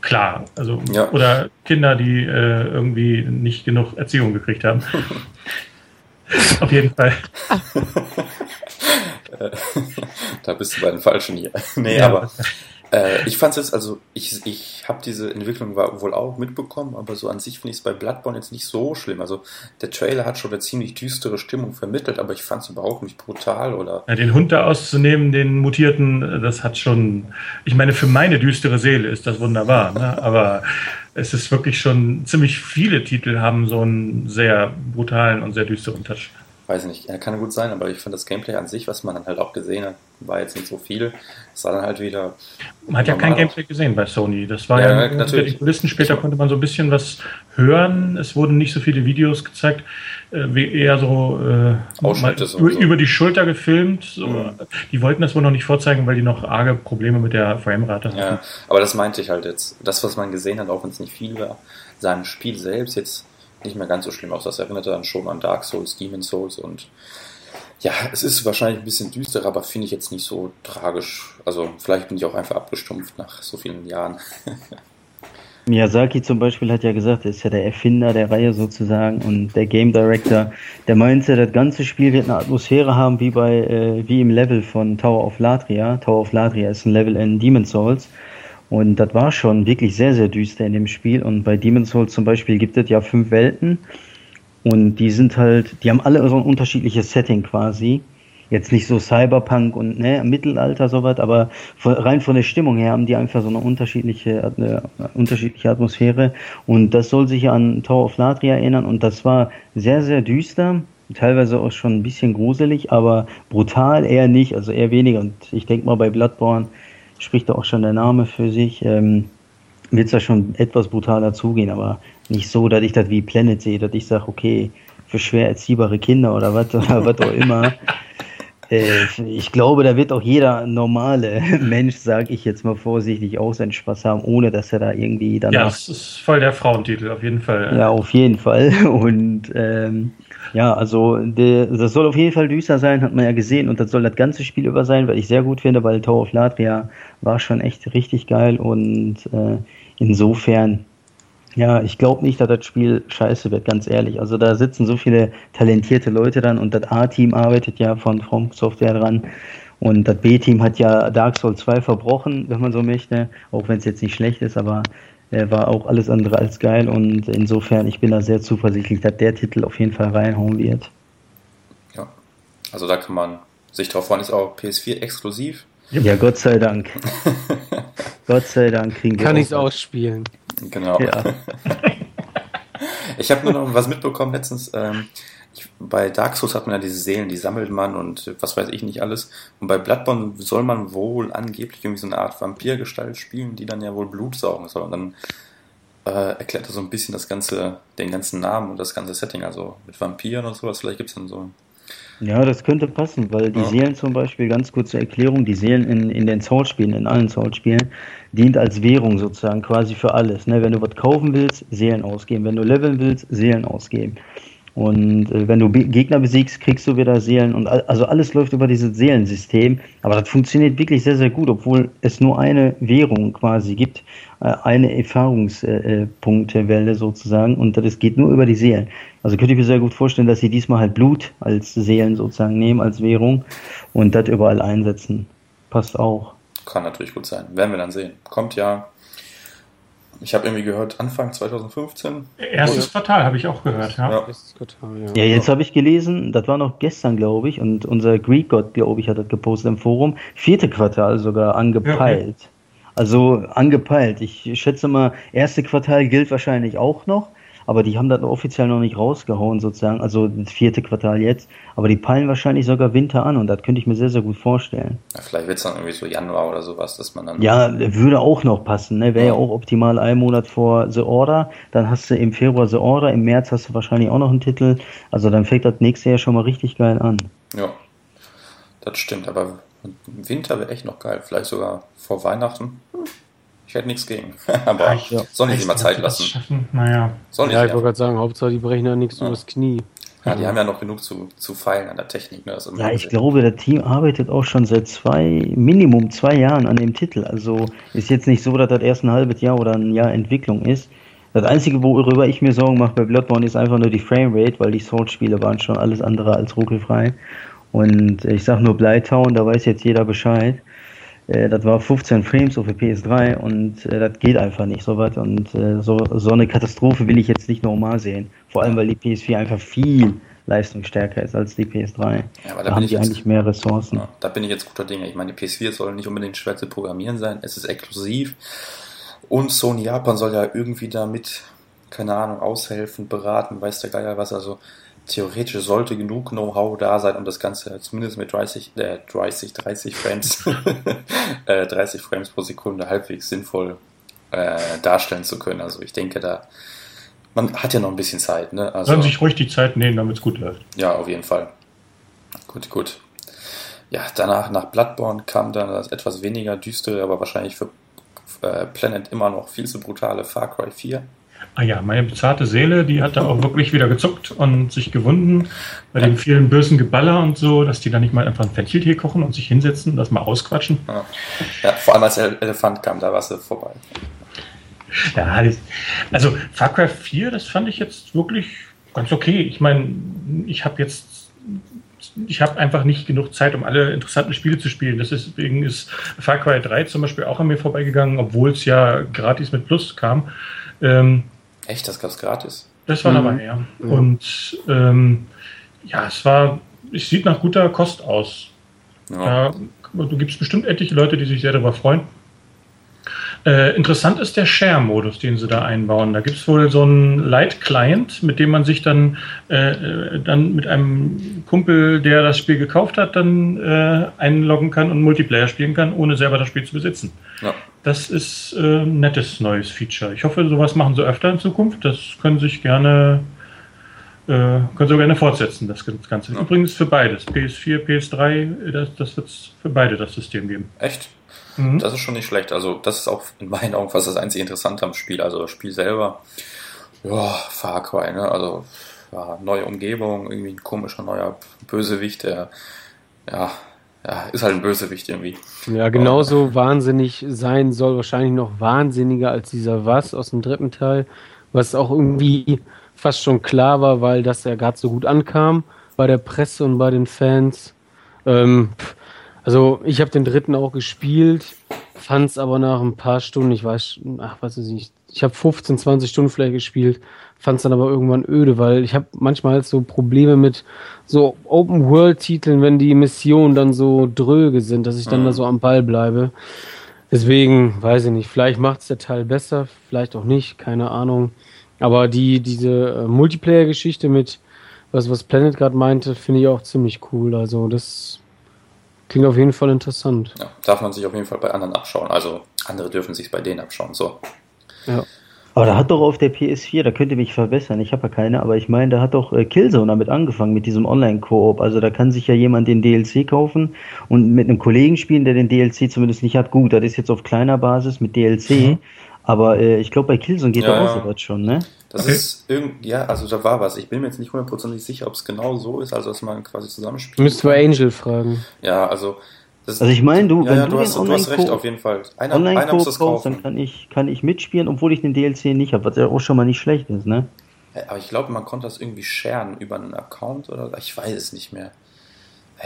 klar. Also, ja. Oder Kinder, die äh, irgendwie nicht genug Erziehung gekriegt haben. Auf jeden Fall. da bist du bei den Falschen hier. nee, ja. aber äh, ich fand es jetzt, also ich, ich habe diese Entwicklung wohl auch mitbekommen, aber so an sich finde ich es bei Bloodborne jetzt nicht so schlimm. Also der Trailer hat schon eine ziemlich düstere Stimmung vermittelt, aber ich fand es überhaupt nicht brutal oder. Ja, den Hund da auszunehmen, den mutierten, das hat schon, ich meine, für meine düstere Seele ist das wunderbar, ne? aber es ist wirklich schon, ziemlich viele Titel haben so einen sehr brutalen und sehr düsteren Touch weiß ich nicht, ja, kann gut sein, aber ich fand das Gameplay an sich, was man dann halt auch gesehen hat, war jetzt nicht so viel. Es sah dann halt wieder. Man hat ja kein Gameplay gesehen bei Sony. Das war ja, ja natürlich. Die Kulissen später konnte man so ein bisschen was hören. Es wurden nicht so viele Videos gezeigt, äh, wie eher so, äh, über, so, über, die Schulter gefilmt. So. Mhm. Die wollten das wohl noch nicht vorzeigen, weil die noch arge Probleme mit der Framerate hatten. Ja, aber das meinte ich halt jetzt. Das, was man gesehen hat, auch wenn es nicht viel war, sein Spiel selbst jetzt nicht mehr ganz so schlimm aus. Das erinnerte dann schon an Dark Souls, Demon Souls und ja, es ist wahrscheinlich ein bisschen düsterer, aber finde ich jetzt nicht so tragisch. Also vielleicht bin ich auch einfach abgestumpft nach so vielen Jahren. Miyazaki zum Beispiel hat ja gesagt, er ist ja der Erfinder der Reihe sozusagen und der Game Director. Der meinte, das ganze Spiel wird eine Atmosphäre haben wie bei äh, wie im Level von Tower of Latria. Tower of Latria ist ein Level in Demon Souls und das war schon wirklich sehr, sehr düster in dem Spiel. Und bei Demon's Souls zum Beispiel gibt es ja fünf Welten. Und die sind halt, die haben alle so ein unterschiedliches Setting quasi. Jetzt nicht so Cyberpunk und ne, Mittelalter sowas, aber rein von der Stimmung her haben die einfach so eine unterschiedliche, eine unterschiedliche Atmosphäre. Und das soll sich an Tower of Latria erinnern. Und das war sehr, sehr düster. Teilweise auch schon ein bisschen gruselig, aber brutal eher nicht, also eher weniger. Und ich denke mal bei Bloodborne spricht da auch schon der Name für sich, ähm, wird es da schon etwas brutaler zugehen, aber nicht so, dass ich das wie Planet sehe, dass ich sage, okay, für schwer erziehbare Kinder oder was auch immer. Äh, ich glaube, da wird auch jeder normale Mensch, sage ich jetzt mal vorsichtig, auch seinen Spaß haben, ohne dass er da irgendwie danach... Ja, das ist voll der Frauentitel, auf jeden Fall. Ja, auf jeden Fall. Und ähm, ja, also de, das soll auf jeden Fall düster sein, hat man ja gesehen. Und das soll das ganze Spiel über sein, weil ich sehr gut finde, weil Tower of Latria war schon echt richtig geil. Und äh, insofern, ja, ich glaube nicht, dass das Spiel scheiße wird, ganz ehrlich. Also da sitzen so viele talentierte Leute dann und das A-Team arbeitet ja von From Software dran. Und das B-Team hat ja Dark Souls 2 verbrochen, wenn man so möchte, auch wenn es jetzt nicht schlecht ist, aber er war auch alles andere als geil und insofern, ich bin da sehr zuversichtlich, dass der Titel auf jeden Fall reinhauen wird. Ja, also da kann man sich drauf freuen, ist auch PS4 exklusiv. Ja, Gott sei Dank. Gott sei Dank kriegen wir. Kann ich es ausspielen. Genau. Ja. ich habe nur noch was mitbekommen letztens. Ähm, ich, bei Dark Souls hat man ja diese Seelen, die sammelt man und was weiß ich nicht alles. Und bei Bloodborne soll man wohl angeblich irgendwie so eine Art Vampirgestalt spielen, die dann ja wohl Blut saugen soll. Und dann äh, erklärt er so ein bisschen das ganze, den ganzen Namen und das ganze Setting, also mit Vampiren und sowas. Vielleicht gibt es dann so. Ja, das könnte passen, weil die ja. Seelen zum Beispiel, ganz kurze Erklärung, die Seelen in, in den Souls-Spielen, in allen Souls-Spielen, dient als Währung sozusagen quasi für alles. Ne? Wenn du was kaufen willst, Seelen ausgeben. Wenn du leveln willst, Seelen ausgeben. Und äh, wenn du Be Gegner besiegst, kriegst du wieder Seelen und all, also alles läuft über dieses Seelensystem. Aber das funktioniert wirklich sehr, sehr gut, obwohl es nur eine Währung quasi gibt, äh, eine Erfahrungspunktewelle sozusagen und das geht nur über die Seelen. Also könnte ich mir sehr gut vorstellen, dass sie diesmal halt Blut als Seelen sozusagen nehmen, als Währung und das überall einsetzen. Passt auch. Kann natürlich gut sein. Werden wir dann sehen. Kommt ja Ich habe irgendwie gehört, Anfang 2015. Erstes Quartal habe ich auch gehört, ja. Ja. Erstes Quartal, ja. Ja, jetzt habe ich gelesen, das war noch gestern, glaube ich, und unser Greek God, glaube ich, hat das gepostet im Forum. Vierte Quartal sogar angepeilt. Also angepeilt. Ich schätze mal, erste Quartal gilt wahrscheinlich auch noch, aber die haben das offiziell noch nicht rausgehauen, sozusagen. Also das vierte Quartal jetzt. Aber die peilen wahrscheinlich sogar Winter an und das könnte ich mir sehr, sehr gut vorstellen. Ja, vielleicht wird es dann irgendwie so Januar oder sowas, dass man dann. Ja, würde auch noch passen, ne? Wäre ja Ja. auch optimal ein Monat vor The Order. Dann hast du im Februar The Order, im März hast du wahrscheinlich auch noch einen Titel. Also dann fängt das nächste Jahr schon mal richtig geil an. Ja, das stimmt, aber Winter wäre echt noch geil. Vielleicht sogar vor Weihnachten. Ich hätte nichts gegen. aber Ja. sollen die sich mal Zeit lassen? Naja. Sollen Ja, ich wollte gerade sagen, Hauptsache die brechen ja nichts Ja. übers Knie. ja, die haben ja noch genug zu, zu feilen an der Technik. Ne? Ja, ich glaube, das Team arbeitet auch schon seit zwei, Minimum zwei Jahren an dem Titel. Also ist jetzt nicht so, dass das erst ein halbes Jahr oder ein Jahr Entwicklung ist. Das Einzige, worüber ich mir Sorgen mache bei Bloodborne, ist einfach nur die Framerate, weil die Sword-Spiele waren schon alles andere als ruckelfrei. Und ich sag nur Blytown, da weiß jetzt jeder Bescheid. Äh, Das war 15 Frames auf der PS3 und äh, das geht einfach nicht so weit. Und äh, so, so eine Katastrophe will ich jetzt nicht normal sehen. Vor allem, weil die PS4 einfach viel leistungsstärker ist als die PS3. Ja, aber da da haben ich die jetzt- eigentlich mehr Ressourcen. Ja, da bin ich jetzt guter Dinge. Ich meine, die PS4 soll nicht unbedingt schwer zu programmieren sein. Es ist exklusiv. Und Sony Japan soll ja irgendwie damit, keine Ahnung, aushelfen, beraten, weiß der Geier was. Also theoretisch sollte genug Know-how da sein, um das Ganze zumindest mit 30, äh, 30, 30 Frames, äh, 30 Frames pro Sekunde halbwegs sinnvoll äh, darstellen zu können. Also ich denke da, man hat ja noch ein bisschen Zeit, ne? Also, Sollen sich ruhig die Zeit nehmen, damit es gut läuft. ja, auf jeden Fall. Gut, gut. Ja, danach, nach Bloodborne kam dann das etwas weniger düstere, aber wahrscheinlich für äh, Planet immer noch viel zu brutale Far Cry 4. Ah ja, meine bezahlte Seele, die hat da auch wirklich wieder gezuckt und sich gewunden bei den vielen bösen Geballer und so, dass die da nicht mal einfach ein Fencheltee kochen und sich hinsetzen, das mal ausquatschen. Ja, ja vor allem als der Elefant kam, da war sie vorbei. Ja, also Far Cry 4, das fand ich jetzt wirklich ganz okay. Ich meine, ich habe jetzt, ich habe einfach nicht genug Zeit, um alle interessanten Spiele zu spielen. Deswegen ist Far Cry 3 zum Beispiel auch an mir vorbeigegangen, obwohl es ja gratis mit Plus kam. Ähm, Echt, das gab's gratis? das war Mhm. dabei, ja. Ja. Und ähm, ja, es war, es sieht nach guter Kost aus. Ja. Ja, du gibst bestimmt etliche Leute, die sich sehr darüber freuen. Äh, interessant ist der Share-Modus, den sie da einbauen. Da gibt es wohl so einen Light-Client, mit dem man sich dann, äh, äh, dann mit einem Kumpel, der das Spiel gekauft hat, dann äh, einloggen kann und Multiplayer spielen kann, ohne selber das Spiel zu besitzen. Ja. Das ist äh, ein nettes neues Feature. Ich hoffe, sowas machen sie öfter in Zukunft. Das können sich gerne, können sie gerne fortsetzen, das Ganze. Ja. Übrigens für beides. PS4, PS3, das, das wird es für beide das System geben. Echt? Mhm. Das ist schon nicht schlecht. Also, das ist auch in meinen Augen fast das einzige Interessante am Spiel. Also, das Spiel selber, ja, Far Cry, ne? Also, ja, neue Umgebung, irgendwie ein komischer neuer Bösewicht, der, ja, ja, ist halt ein Bösewicht irgendwie. Ja, genauso wahnsinnig sein soll, wahrscheinlich noch wahnsinniger als dieser Was aus dem dritten Teil, was auch irgendwie fast schon klar war, weil das ja gerade so gut ankam bei der Presse und bei den Fans. Ähm, pff, also ich habe den dritten auch gespielt, fand es aber nach ein paar Stunden, ich weiß, ach, weiß ich nicht, ich habe 15, 20 Stunden vielleicht gespielt, fand es dann aber irgendwann öde, weil ich habe manchmal halt so Probleme mit so Open-World-Titeln, wenn die Missionen dann so dröge sind, dass ich dann Mhm. da so am Ball bleibe. Deswegen, weiß ich nicht, vielleicht macht es der Teil besser, vielleicht auch nicht, keine Ahnung. Aber die, diese äh, Multiplayer-Geschichte mit, was, was Planet gerade meinte, finde ich auch ziemlich cool. Also das klingt auf jeden Fall interessant. Ja, darf man sich auf jeden Fall bei anderen abschauen. Also, andere dürfen sich bei denen abschauen. So. Ja. Aber da hat doch auf der PS4, da könnt ihr mich verbessern, ich habe ja keine, aber ich meine, da hat doch äh, Killzone damit angefangen mit diesem Online-Koop. Also da kann sich ja jemand den DLC kaufen und mit einem Kollegen spielen, der den DLC zumindest nicht hat. Gut, das ist jetzt auf kleiner Basis mit DLC, aber äh, ich glaube bei Killzone geht Ja, da auch ja. sowas schon, ne? Das Okay. ist irgend, ja, also da war was. Ich bin mir jetzt nicht hundertprozentig sicher, ob es genau so ist, also dass man quasi zusammenspielt. Müsst wir Angel fragen. Ja, also. Das, Also ich meine, du, ja, wenn ja, du du, hast, du hast recht, auf jeden Fall. Einer, einer muss das kaufst, dann kaufen. kann ich, kann ich mitspielen, obwohl ich den DLC nicht habe, was ja auch schon mal nicht schlecht ist, ne? Aber ich glaube, man konnte das irgendwie sharen über einen Account oder ich weiß es nicht mehr.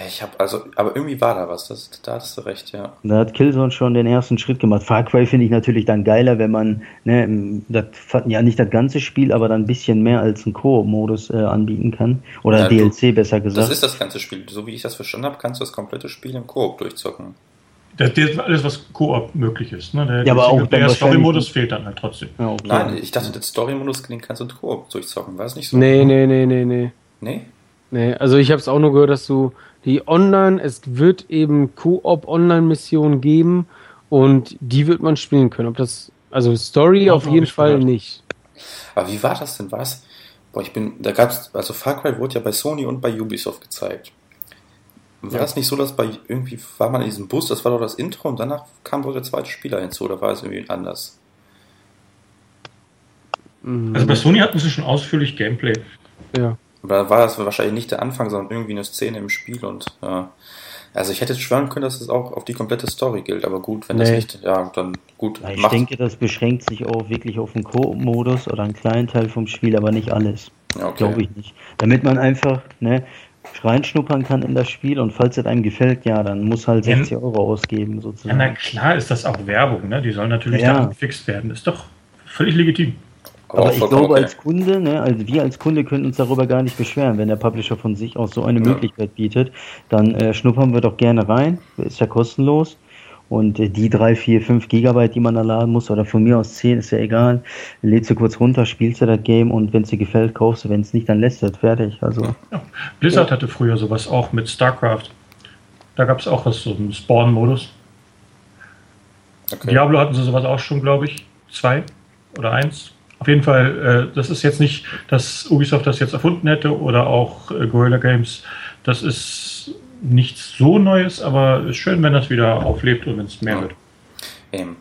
Ich habe also, aber irgendwie war da was, das, da hast du recht, ja. Da hat Killzone schon den ersten Schritt gemacht. Far Cry finde ich natürlich dann geiler, wenn man, ne, das, ja nicht das ganze Spiel, aber dann ein bisschen mehr als einen Koop-Modus äh, anbieten kann. Oder ja, DLC du, besser gesagt. Das ist das ganze Spiel. So wie ich das verstanden habe, kannst du das komplette Spiel im Koop durchzocken. Das, ist alles, was Koop möglich ist. Ne? Der, ja, aber auch der Story-Modus fehlt dann halt trotzdem. Ja, okay. Nein, ich dachte, der Story-Modus kannst du Koop durchzocken. War es nicht so? Nee, nee, nee, nee, nee. Nee? Nee, also ich habe es auch nur gehört, dass du die Online, es wird eben Koop-Online-Missionen geben und die wird man spielen können. Ob das, also Story auf jeden Fall gehört. nicht. Aber wie war das denn? Was? Boah, ich bin, da gab's, also Far Cry wurde ja bei Sony und bei Ubisoft gezeigt. War ja. es nicht so, dass bei irgendwie war man in diesem Bus, das war doch das Intro und danach kam doch der zweite Spieler hinzu oder war es irgendwie anders? Also bei Sony hatten sie schon ausführlich Gameplay. Ja. Oder war das wahrscheinlich nicht der Anfang, sondern irgendwie eine Szene im Spiel und ja. Also ich hätte schwören können, dass es auch auf die komplette Story gilt, aber gut, wenn nee. das nicht, ja, dann gut. ich macht. denke, das beschränkt sich auch wirklich auf den Co-Modus oder einen kleinen Teil vom Spiel, aber nicht alles. Ja, okay. Glaube ich nicht. Damit man einfach, ne, reinschnuppern kann in das Spiel und falls es einem gefällt, ja, dann muss halt 60 ja, Euro ausgeben sozusagen. Ja, na klar ist das auch Werbung, ne? Die soll natürlich ja. da gefixt werden. Ist doch völlig legitim. Aber ich glaube, okay. als Kunde, ne, also wir als Kunde können uns darüber gar nicht beschweren, wenn der Publisher von sich aus so eine ja. Möglichkeit bietet, dann äh, schnuppern wir doch gerne rein, ist ja kostenlos. Und äh, die drei, vier, fünf Gigabyte, die man da laden muss, oder von mir aus zehn, ist ja egal. Lädst du kurz runter, spielst du das Game und wenn es dir gefällt, kaufst du. Wenn es nicht, dann lässt du es fertig. Also, ja. Blizzard ja. hatte früher sowas auch mit StarCraft. Da gab es auch was, so einen Spawn-Modus. Okay. Diablo hatten sie sowas auch schon, glaube ich. Zwei oder eins. Auf jeden Fall, äh, das ist jetzt nicht, dass Ubisoft das jetzt erfunden hätte oder auch äh, Guerrilla Games. Das ist nichts so Neues, aber es ist schön, wenn das wieder auflebt und wenn es mehr ja. wird. Eben.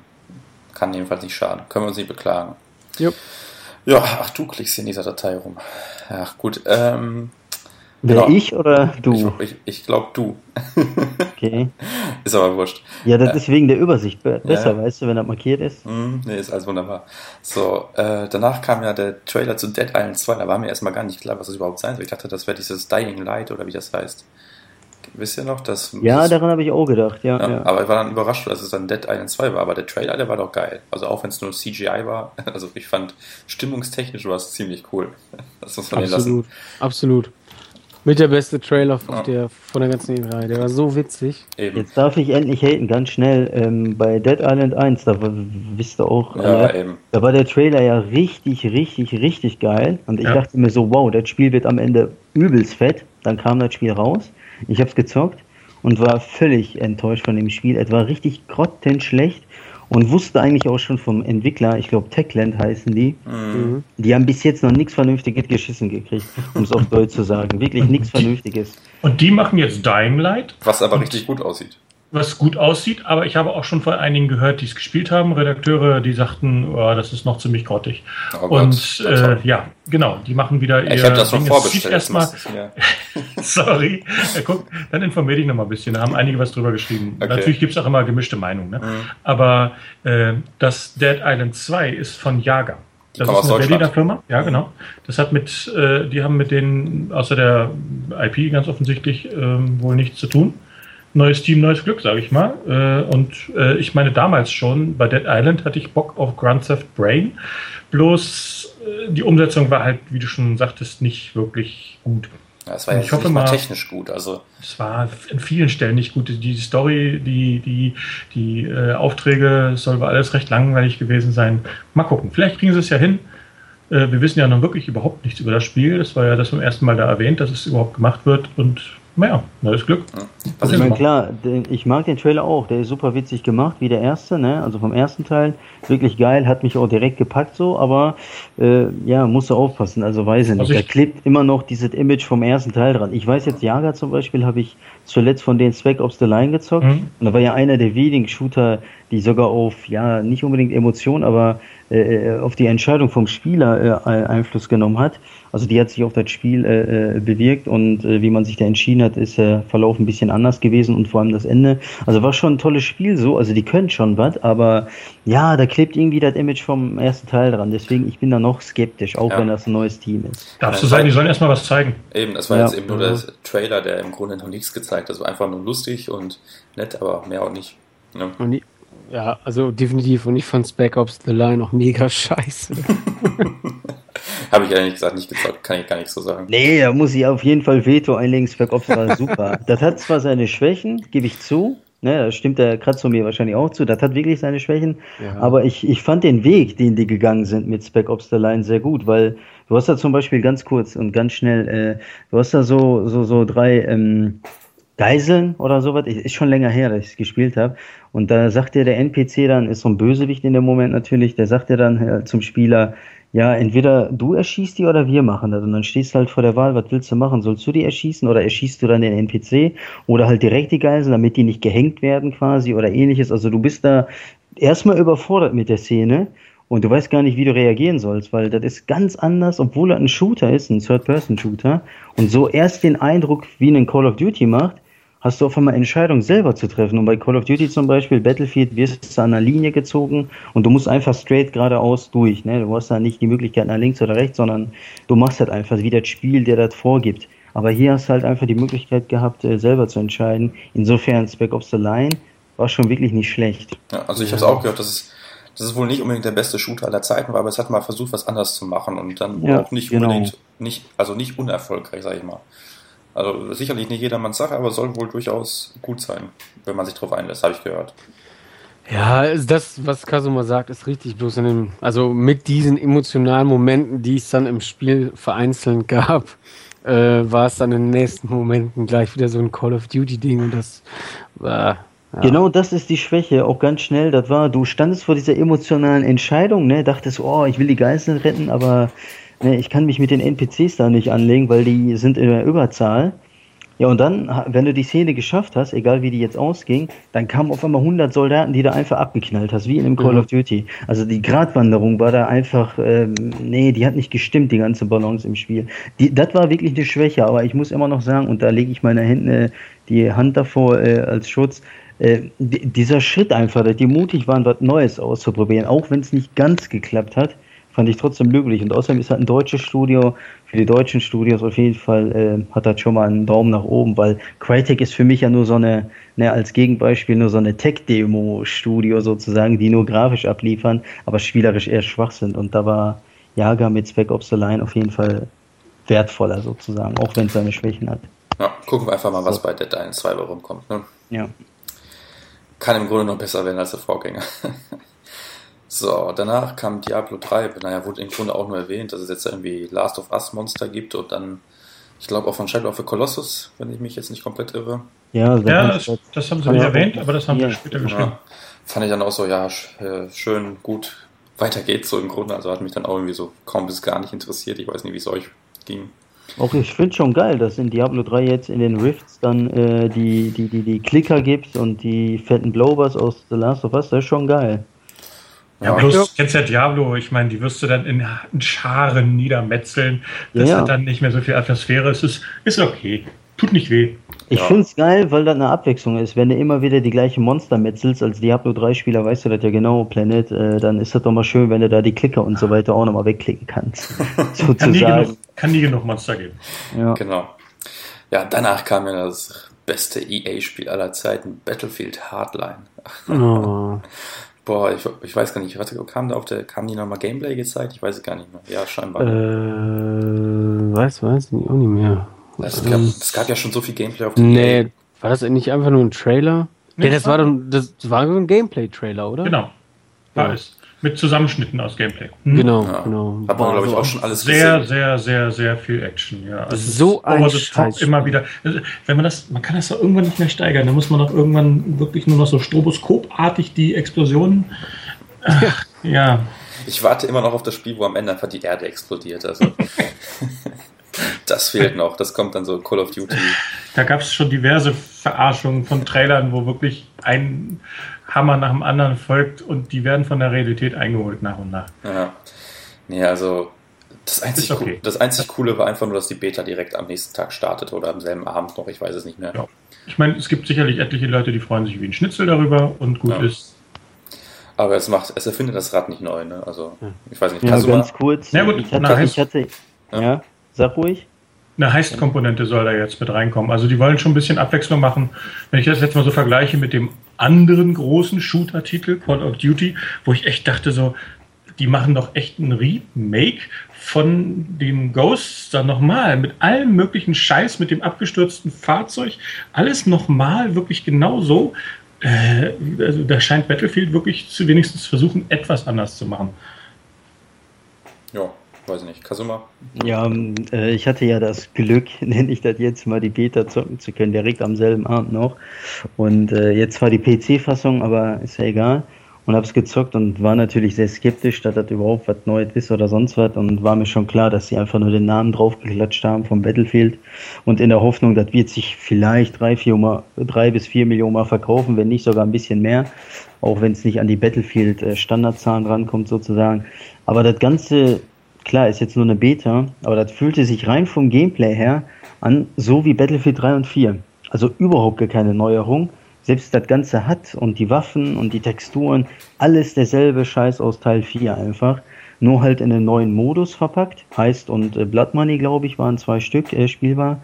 Kann jedenfalls nicht schaden. Können wir uns nicht beklagen. Jupp. Ja, ach, du klickst in dieser Datei rum. Ach, gut. Ähm, genau. ich oder du? Ich, ich, ich glaube du. Okay. ist aber wurscht. Ja, das ja. ist wegen der Übersicht besser, ja. weißt du, wenn das markiert ist. Mm, nee, ist alles wunderbar. So, äh, danach kam ja der Trailer zu Dead Island 2. Da war mir erstmal gar nicht klar, was das überhaupt sein soll. Ich dachte, das wäre dieses Dying Light oder wie das heißt. Wisst ihr noch? Das, ja, das, daran habe ich auch gedacht, ja, ja, Aber ich war dann überrascht, dass es dann Dead Island 2 war. Aber der Trailer, der war doch geil. Also auch wenn es nur CGI war. Also ich fand, stimmungstechnisch war es ziemlich cool. Das muss man Absolut, absolut. Mit der beste Trailer ja. der, von der ganzen Reihe. Der war so witzig. Eben. Jetzt darf ich endlich haten, ganz schnell. Ähm, bei Dead Island 1, da war, wisst ihr auch, ja, äh, da war der Trailer ja richtig, richtig, richtig geil. Und ich ja. dachte mir so, wow, das Spiel wird am Ende übelst fett. Dann kam das Spiel raus. Ich hab's gezockt und war völlig enttäuscht von dem Spiel. Es war richtig grottenschlecht und wusste eigentlich auch schon vom Entwickler, ich glaube Techland heißen die, mhm. die haben bis jetzt noch nichts Vernünftiges geschissen gekriegt, um es auf Deutsch zu sagen. Wirklich nichts Vernünftiges. Und die machen jetzt Dying Light. Was aber richtig gut aussieht was gut aussieht, aber ich habe auch schon von einigen gehört, die es gespielt haben, Redakteure, die sagten, oh, das ist noch ziemlich grottig. Oh und äh, ja, genau, die machen wieder ihr. Ich habe das schon vorbestellt. Erstmal, sorry, ja, guck, dann informiere dich noch mal ein bisschen. Da haben einige was drüber geschrieben. Okay. Natürlich gibt es auch immer gemischte Meinungen. Ne? Mhm. Aber äh, das Dead Island 2 ist von Jager. Das ist eine Berliner Firma, ja genau. Das hat mit, äh, die haben mit denen außer der IP ganz offensichtlich ähm, wohl nichts zu tun neues Team, neues Glück, sage ich mal. Äh, und äh, ich meine, damals schon bei Dead Island hatte ich Bock auf Grand Theft Brain. Bloß äh, die Umsetzung war halt, wie du schon sagtest, nicht wirklich gut. Ja, es war ich hoffe mal technisch gut. Also es war in vielen Stellen nicht gut. Die Story, die, die, die äh, Aufträge, soll war alles recht langweilig gewesen sein. Mal gucken. Vielleicht kriegen sie es ja hin. Äh, wir wissen ja noch wirklich überhaupt nichts über das Spiel. Das war ja das zum ersten Mal da erwähnt, dass es überhaupt gemacht wird. Und naja, neues Glück. Also ich meine, klar, ich mag den Trailer auch. Der ist super witzig gemacht, wie der erste, ne? Also vom ersten Teil. Wirklich geil, hat mich auch direkt gepackt so, aber äh, ja, musst du aufpassen. Also weiß ich nicht. Also ich da klebt immer noch dieses Image vom ersten Teil dran. Ich weiß jetzt, Jager zum Beispiel habe ich zuletzt von den Spec Ops The Line gezockt. Mhm. Und da war ja einer der wenigen Shooter, die sogar auf, ja, nicht unbedingt Emotionen, aber äh, auf die Entscheidung vom Spieler äh, Einfluss genommen hat. Also die hat sich auf das Spiel äh, äh, bewirkt und äh, wie man sich da entschieden hat, ist der Verlauf ein bisschen anders gewesen und vor allem das Ende. Also war schon ein tolles Spiel so, also die können schon was, aber ja, da klebt irgendwie das Image vom ersten Teil dran. Deswegen, ich bin da noch skeptisch, auch ja. wenn das ein neues Team ist. Darfst du sagen, die sollen erstmal was zeigen? Eben, das war ja. jetzt eben nur der Trailer, der im Grunde noch nichts gezeigt hat. Also einfach nur lustig und nett, aber mehr auch nicht. Ja. Und ja, also definitiv. Und ich fand Spec Ops The Line auch mega scheiße. Habe ich ehrlich gesagt nicht gezockt, kann ich gar nicht so sagen. Nee, da muss ich auf jeden Fall Veto einlegen. Spec Ops war super. das hat zwar seine Schwächen, gebe ich zu. Ne, da stimmt der Kratzo mir wahrscheinlich auch zu. Das hat wirklich seine Schwächen. Ja. Aber ich, ich fand den Weg, den die gegangen sind mit Spec Ops The Line sehr gut, weil du hast da zum Beispiel ganz kurz und ganz schnell, äh, du hast da so, so, so drei, ähm, Geiseln oder sowas. Ist schon länger her, dass ich es gespielt habe. Und da sagt dir der NPC dann, ist so ein Bösewicht in dem Moment natürlich, der sagt dir dann äh, zum Spieler, ja, entweder du erschießt die oder wir machen das. Und dann stehst du halt vor der Wahl, was willst du machen? Sollst du die erschießen oder erschießt du dann den NPC? Oder halt direkt die Geiseln, damit die nicht gehängt werden quasi oder ähnliches. Also du bist da erstmal überfordert mit der Szene und du weißt gar nicht, wie du reagieren sollst, weil das ist ganz anders, obwohl er ein Shooter ist, ein Third-Person-Shooter und so erst den Eindruck wie ein Call of Duty macht, hast du auf einmal Entscheidungen selber zu treffen. Und bei Call of Duty zum Beispiel, Battlefield, wirst du an einer Linie gezogen und du musst einfach straight geradeaus durch. Ne? Du hast da nicht die Möglichkeit nach links oder rechts, sondern du machst halt einfach wie das Spiel, der das vorgibt. Aber hier hast du halt einfach die Möglichkeit gehabt, äh, selber zu entscheiden. Insofern Spec Ops The Line war schon wirklich nicht schlecht. Ja, also ich habe es auch gehört, dass es, dass es wohl nicht unbedingt der beste Shooter aller Zeiten war, aber es hat mal versucht, was anderes zu machen und dann ja, auch nicht genau. unbedingt, nicht, also nicht unerfolgreich, sage ich mal. Also sicherlich nicht jedermanns Sache, aber soll wohl durchaus gut sein, wenn man sich darauf einlässt, habe ich gehört. Ja, das, was Kasuma sagt, ist richtig. Bloß in dem, also mit diesen emotionalen Momenten, die es dann im Spiel vereinzelt gab, äh, war es dann in den nächsten Momenten gleich wieder so ein Call of Duty-Ding und das war. Ja. Genau das ist die Schwäche, auch ganz schnell. Das war, du standest vor dieser emotionalen Entscheidung, ne, dachtest, oh, ich will die Geiseln retten, aber ich kann mich mit den NPCs da nicht anlegen, weil die sind in der Überzahl. Ja, und dann, wenn du die Szene geschafft hast, egal wie die jetzt ausging, dann kamen auf einmal 100 Soldaten, die du einfach abgeknallt hast, wie in einem Call mhm. of Duty. Also die Gratwanderung war da einfach, ähm, nee, die hat nicht gestimmt, die ganze Balance im Spiel. Die, das war wirklich eine Schwäche, aber ich muss immer noch sagen, und da lege ich meine Hände, die Hand davor äh, als Schutz, äh, dieser Schritt einfach, dass die mutig waren, was Neues auszuprobieren, auch wenn es nicht ganz geklappt hat, fand ich trotzdem löblich. Und außerdem ist halt ein deutsches Studio, für die deutschen Studios auf jeden Fall äh, hat das schon mal einen Daumen nach oben, weil Crytek ist für mich ja nur so eine, ne, als Gegenbeispiel nur so eine Tech-Demo-Studio sozusagen, die nur grafisch abliefern, aber spielerisch eher schwach sind. Und da war Jager mit Spec Ops The Line auf jeden Fall wertvoller sozusagen, auch wenn es seine Schwächen hat. Ja, gucken wir einfach mal, was so. bei Dead Island 2 rumkommt. Ne? Ja. Kann im Grunde noch besser werden als der Vorgänger. So, danach kam Diablo 3, naja, wurde im Grunde auch nur erwähnt, dass es jetzt irgendwie Last of Us Monster gibt und dann, ich glaube auch von Shadow of the Colossus, wenn ich mich jetzt nicht komplett irre. Ja, also ja das, das, haben sie nicht erwähnt, aber das haben ja. wir später geschrieben. Ja, fand ich dann auch so, ja, äh, schön, gut, weiter geht's so im Grunde, also hat mich dann auch irgendwie so kaum bis gar nicht interessiert, ich weiß nicht, wie es euch ging. Auch ich finde schon geil, dass in Diablo 3 jetzt in den Rifts dann äh, die, die, die, die Klicker gibt und die fetten Blowers aus The Last of Us, das ist schon geil. Ja, bloß, ja. kennst ja Diablo, ich meine, die wirst du dann in, in Scharen niedermetzeln. Das ja. hat dann nicht mehr so viel Atmosphäre. Es ist, ist okay. Tut nicht weh. Ich ja. finde es geil, weil das eine Abwechslung ist. Wenn du immer wieder die gleiche Monster metzelst, als Diablo 3-Spieler weißt du das ja genau, Planet, äh, dann ist das doch mal schön, wenn du da die Klicker und so weiter auch nochmal wegklicken kannst. sozusagen. Kann nie, genug, kann nie genug Monster geben. Ja. Genau. Ja, danach kam ja das beste EA-Spiel aller Zeiten, Battlefield Hardline. Oh. Boah, ich, ich weiß gar nicht, was kam da auf der, kam die nochmal Gameplay gezeigt? Ich weiß es gar nicht mehr. Ja, scheinbar. Äh, weiß, weiß nicht, auch nicht mehr. Es gab, es gab ja schon so viel Gameplay auf dem Nee, war das nicht einfach nur ein Trailer? Nee, ja, das war dann, das war so ein Gameplay-Trailer, oder? Genau. War ja. es mit Zusammenschnitten aus Gameplay. Hm? Genau, ja. genau. Hat man, glaube ich, auch schon alles sehr, gesehen. Sehr, sehr, sehr viel Action, ja. Also so ein Scheiß immer wieder. Also, wenn man das, man kann das doch irgendwann nicht mehr steigern. Da muss man doch irgendwann wirklich nur noch so stroboskopartig die Explosionen. Ach, ja. Ich warte immer noch auf das Spiel, wo am Ende einfach die Erde explodiert. Also. das fehlt noch. Das kommt dann so Call of Duty. Da gab es schon diverse Verarschungen von Trailern, wo wirklich ein Hammer nach dem anderen folgt und die werden von der Realität eingeholt nach und nach. Ja. Nee, also das einzig, okay. das einzig Coole war einfach nur, dass die Beta direkt am nächsten Tag startete oder am selben Abend noch, ich weiß es nicht mehr. Ja. Ich meine, es gibt sicherlich etliche Leute, die freuen sich wie ein Schnitzel darüber und gut ja. ist. Aber es macht, es erfindet das Rad nicht neu, ne? Also, ich weiß nicht. Ja, ganz kurz. Ja, gut, ich hatte, na, ich hatte ja. ja, sag ruhig. Eine Heist-Komponente soll da jetzt mit reinkommen. Also die wollen schon ein bisschen Abwechslung machen. Wenn ich das jetzt mal so vergleiche mit dem anderen großen Shooter-Titel, Call of Duty, wo ich echt dachte so, die machen doch echt ein Remake von dem Ghosts dann nochmal mit allem möglichen Scheiß, mit dem abgestürzten Fahrzeug, alles nochmal wirklich genau so. Äh, also da scheint Battlefield wirklich zu wenigstens versuchen, etwas anders zu machen. Ja, weiß nicht. Kasuma? Ja, äh, ich hatte ja das Glück, nenne ich das jetzt mal, die Beta zocken zu können, direkt am selben Abend noch. Und äh, jetzt war die PC-Fassung, aber ist ja egal und habe es gezockt und war natürlich sehr skeptisch, dass das überhaupt was Neues ist oder sonst was und war mir schon klar, dass sie einfach nur den Namen draufgeklatscht haben vom Battlefield und in der Hoffnung, das wird sich vielleicht drei, vier mal, drei bis vier Millionen Mal verkaufen, wenn nicht sogar ein bisschen mehr, auch wenn es nicht an die Battlefield äh, rankommt sozusagen. Aber das Ganze, klar, ist jetzt nur eine Beta, aber das fühlte sich rein vom Gameplay her an, so wie Battlefield 3 und 4. Also überhaupt gar keine Neuerung selbst das Ganze hat und die Waffen und die Texturen, alles derselbe Scheiß aus Teil 4 einfach. Nur halt in einen neuen Modus verpackt. Heißt und äh, Blood Money, glaube ich, waren zwei Stück äh, spielbar.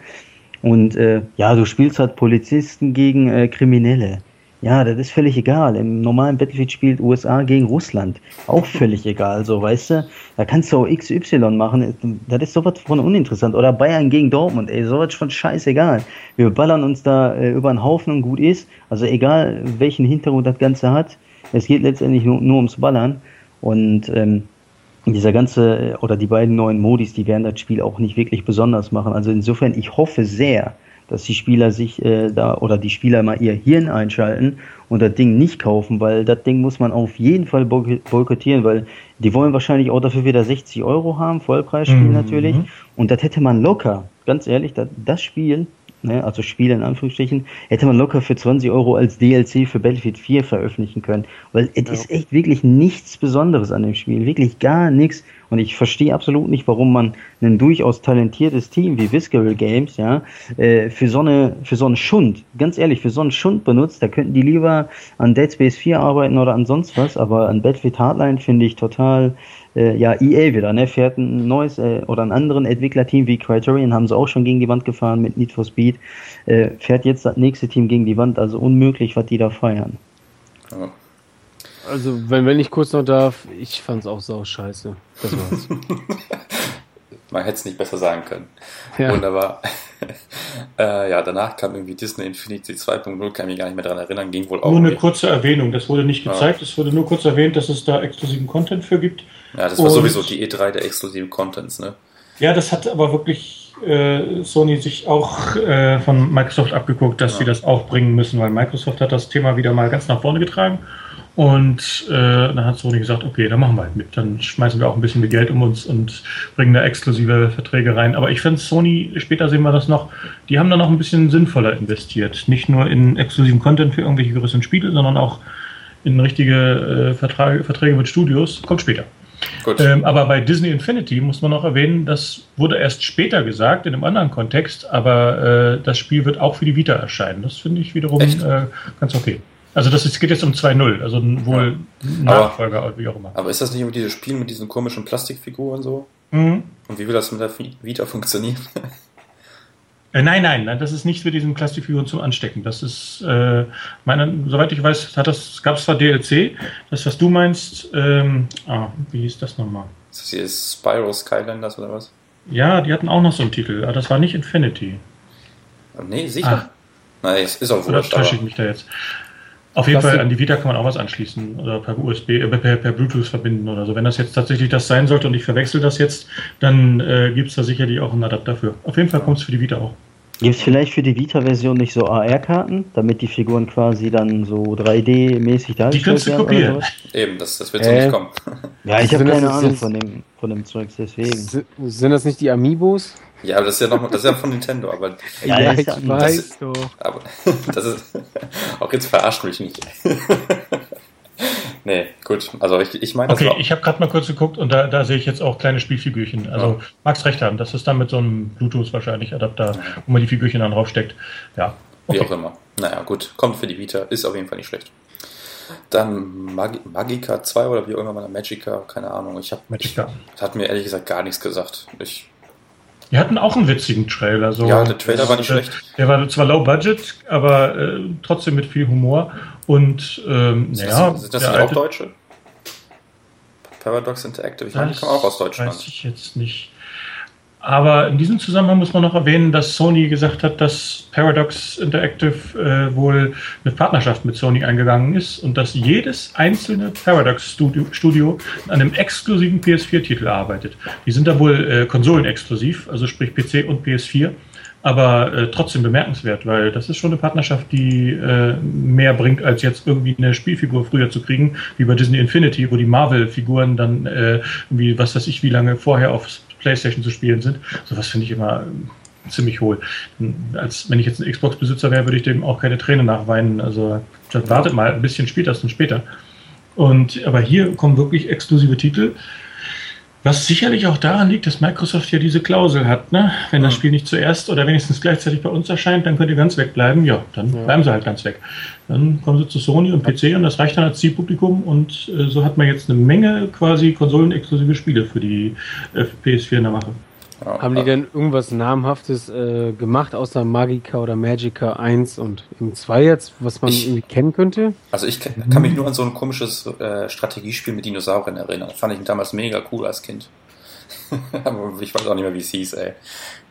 Und äh, ja, du spielst halt Polizisten gegen äh, Kriminelle. Ja, das ist völlig egal. Im normalen Battlefield spielt USA gegen Russland. Auch völlig egal, so, weißt du? Da kannst du auch XY machen. Das ist sowas von uninteressant. Oder Bayern gegen Dortmund, ey, sowas von scheißegal. Wir ballern uns da äh, über den Haufen und gut ist. Also egal, welchen Hintergrund das Ganze hat. Es geht letztendlich nur, nur ums Ballern. Und ähm, dieser ganze, oder die beiden neuen Modis, die werden das Spiel auch nicht wirklich besonders machen. Also insofern, ich hoffe sehr, dass die Spieler sich äh, da oder die Spieler mal ihr Hirn einschalten und das Ding nicht kaufen, weil das Ding muss man auf jeden Fall boykottieren, weil die wollen wahrscheinlich auch dafür wieder 60 Euro haben, Vollpreisspiel mhm. natürlich. Und das hätte man locker, ganz ehrlich, das, das Spiel ne, also Spiele in Anführungsstrichen, hätte man locker für 20 Euro als DLC für Battlefield 4 veröffentlichen können. Weil es ja. ist echt wirklich nichts Besonderes an dem Spiel, wirklich gar nichts. Und ich verstehe absolut nicht, warum man ein durchaus talentiertes Team wie Visceral Games, ja, äh, für so eine, für so einen Schund, ganz ehrlich, für so einen Schund benutzt. Da könnten die lieber an Dead Space 4 arbeiten oder an sonst was, aber an Battlefield Hardline finde ich total äh, ja, EA wieder, ne, fährt ein neues äh, oder ein anderen Entwicklerteam wie Criterion, haben sie auch schon gegen die Wand gefahren mit Need for Speed, äh, fährt jetzt das nächste Team gegen die Wand, also unmöglich, was die da feiern. Ja. Also, wenn, wenn ich kurz noch darf, ich fand's auch sau scheiße. Das war's. Man hätte es nicht besser sagen können. Ja. Wunderbar. äh, ja, danach kam irgendwie Disney Infinity 2.0, kann mich gar nicht mehr daran erinnern, ging wohl auch. Nur eine nicht. kurze Erwähnung, das wurde nicht gezeigt, es wurde nur kurz erwähnt, dass es da exklusiven Content für gibt. Ja, das war Und sowieso die E3 der exklusiven Contents, ne? Ja, das hat aber wirklich äh, Sony sich auch äh, von Microsoft abgeguckt, dass ja. sie das auch bringen müssen, weil Microsoft hat das Thema wieder mal ganz nach vorne getragen und äh, dann hat Sony gesagt, okay, dann machen wir halt mit. Dann schmeißen wir auch ein bisschen mit Geld um uns und bringen da exklusive Verträge rein. Aber ich finde Sony, später sehen wir das noch, die haben da noch ein bisschen sinnvoller investiert. Nicht nur in exklusiven Content für irgendwelche größeren Spiele, sondern auch in richtige äh, Verträge, Verträge mit Studios. Kommt später. Ähm, aber bei Disney Infinity muss man noch erwähnen, das wurde erst später gesagt, in einem anderen Kontext, aber äh, das Spiel wird auch für die Vita erscheinen. Das finde ich wiederum äh, ganz okay. Also das ist, geht jetzt um 2-0, also wohl ja. Nachfolger aber, wie auch immer. Aber ist das nicht immer dieses Spiel mit diesen komischen Plastikfiguren so? Mhm. Und wie will das mit der Vita funktionieren? Äh, nein, nein, nein, das ist nicht mit diesen Plastikfiguren zum Anstecken. Das ist, äh, meine, soweit ich weiß, hat das, gab es zwar DLC, das, was du meinst, ähm, ah, wie hieß das nochmal? Ist das hier Spyro Skylanders oder was? Ja, die hatten auch noch so einen Titel, aber das war nicht Infinity. Nee, sicher. Ah. Nein, es ist auch Oder täusche ich mich da jetzt? Auf jeden Fall an die Vita kann man auch was anschließen oder per USB, äh, per, per, Bluetooth verbinden oder so. Wenn das jetzt tatsächlich das sein sollte und ich verwechsel das jetzt, dann äh, gibt es da sicherlich auch einen Adapter für. Auf jeden Fall kommt es für die Vita auch. Gibt es vielleicht für die Vita-Version nicht so AR-Karten, damit die Figuren quasi dann so 3D-mäßig dargestellt werden? Oder sowas? Eben, das, das wird so äh, nicht kommen. Ja, ich habe keine Ahnung von dem, von dem Zeugs, deswegen. Sind das nicht die Amiibos? Ja, aber das ist ja noch, das ist ja von Nintendo, aber. Ja, ja ich das, weiß das, doch. Aber das ist. Auch jetzt verarscht mich nicht. Nee, gut. Also ich, ich meine. Okay, ich habe gerade mal kurz geguckt und da, da sehe ich jetzt auch kleine Spielfigürchen. Also ja. magst recht haben, das ist dann mit so einem Bluetooth wahrscheinlich Adapter, wo man die Figürchen dann draufsteckt. Ja. Okay. Wie auch immer. Naja, gut. Kommt für die Vita, ist auf jeden Fall nicht schlecht. Dann Mag Magica 2 oder wie auch immer Magica, keine Ahnung. Ich habe Magica. hat mir ehrlich gesagt gar nichts gesagt. Ich die hatten auch einen witzigen Trailer. So. Ja, der Trailer war nicht schlecht. Der war zwar low budget, aber äh, trotzdem mit viel Humor. Und ähm, das, sind das nicht auch Deutsche? Paradox Interactive, ich meine, die kommen auch aus Deutschland. Weiß ich jetzt nicht. Aber in diesem Zusammenhang muss man noch erwähnen, dass Sony gesagt hat, dass Paradox Interactive äh, wohl eine Partnerschaft mit Sony eingegangen ist und dass jedes einzelne Paradox Studio, Studio an einem exklusiven PS4-Titel arbeitet. Die sind da wohl äh, konsolenexklusiv, also sprich PC und PS4 aber äh, trotzdem bemerkenswert, weil das ist schon eine Partnerschaft, die äh, mehr bringt, als jetzt irgendwie eine Spielfigur früher zu kriegen, wie bei Disney Infinity, wo die Marvel-Figuren dann äh, irgendwie, was weiß ich, wie lange vorher auf PlayStation zu spielen sind. Sowas finde ich immer äh, ziemlich hohl. Als wenn ich jetzt ein Xbox-Besitzer wäre, würde ich dem auch keine Träne nachweinen. Also wartet mal ein bisschen später, dann später. Und aber hier kommen wirklich exklusive Titel. Was sicherlich auch daran liegt, dass Microsoft ja diese Klausel hat, ne? Wenn das Spiel nicht zuerst oder wenigstens gleichzeitig bei uns erscheint, dann könnt ihr ganz wegbleiben. Ja, dann ja. bleiben sie halt ganz weg. Dann kommen sie zu Sony und PC und das reicht dann als Zielpublikum und äh, so hat man jetzt eine Menge quasi konsolenexklusive Spiele für die äh, PS4 in der Mache. Ja, Haben die denn irgendwas Namhaftes äh, gemacht, außer Magica oder Magica 1 und 2 jetzt, was man ich, irgendwie kennen könnte? Also ich kann, kann, mich nur an so ein komisches äh, Strategiespiel mit Dinosauriern erinnern. Das fand ich damals mega cool als Kind. Aber ich weiß auch nicht mehr, wie es hieß, ey.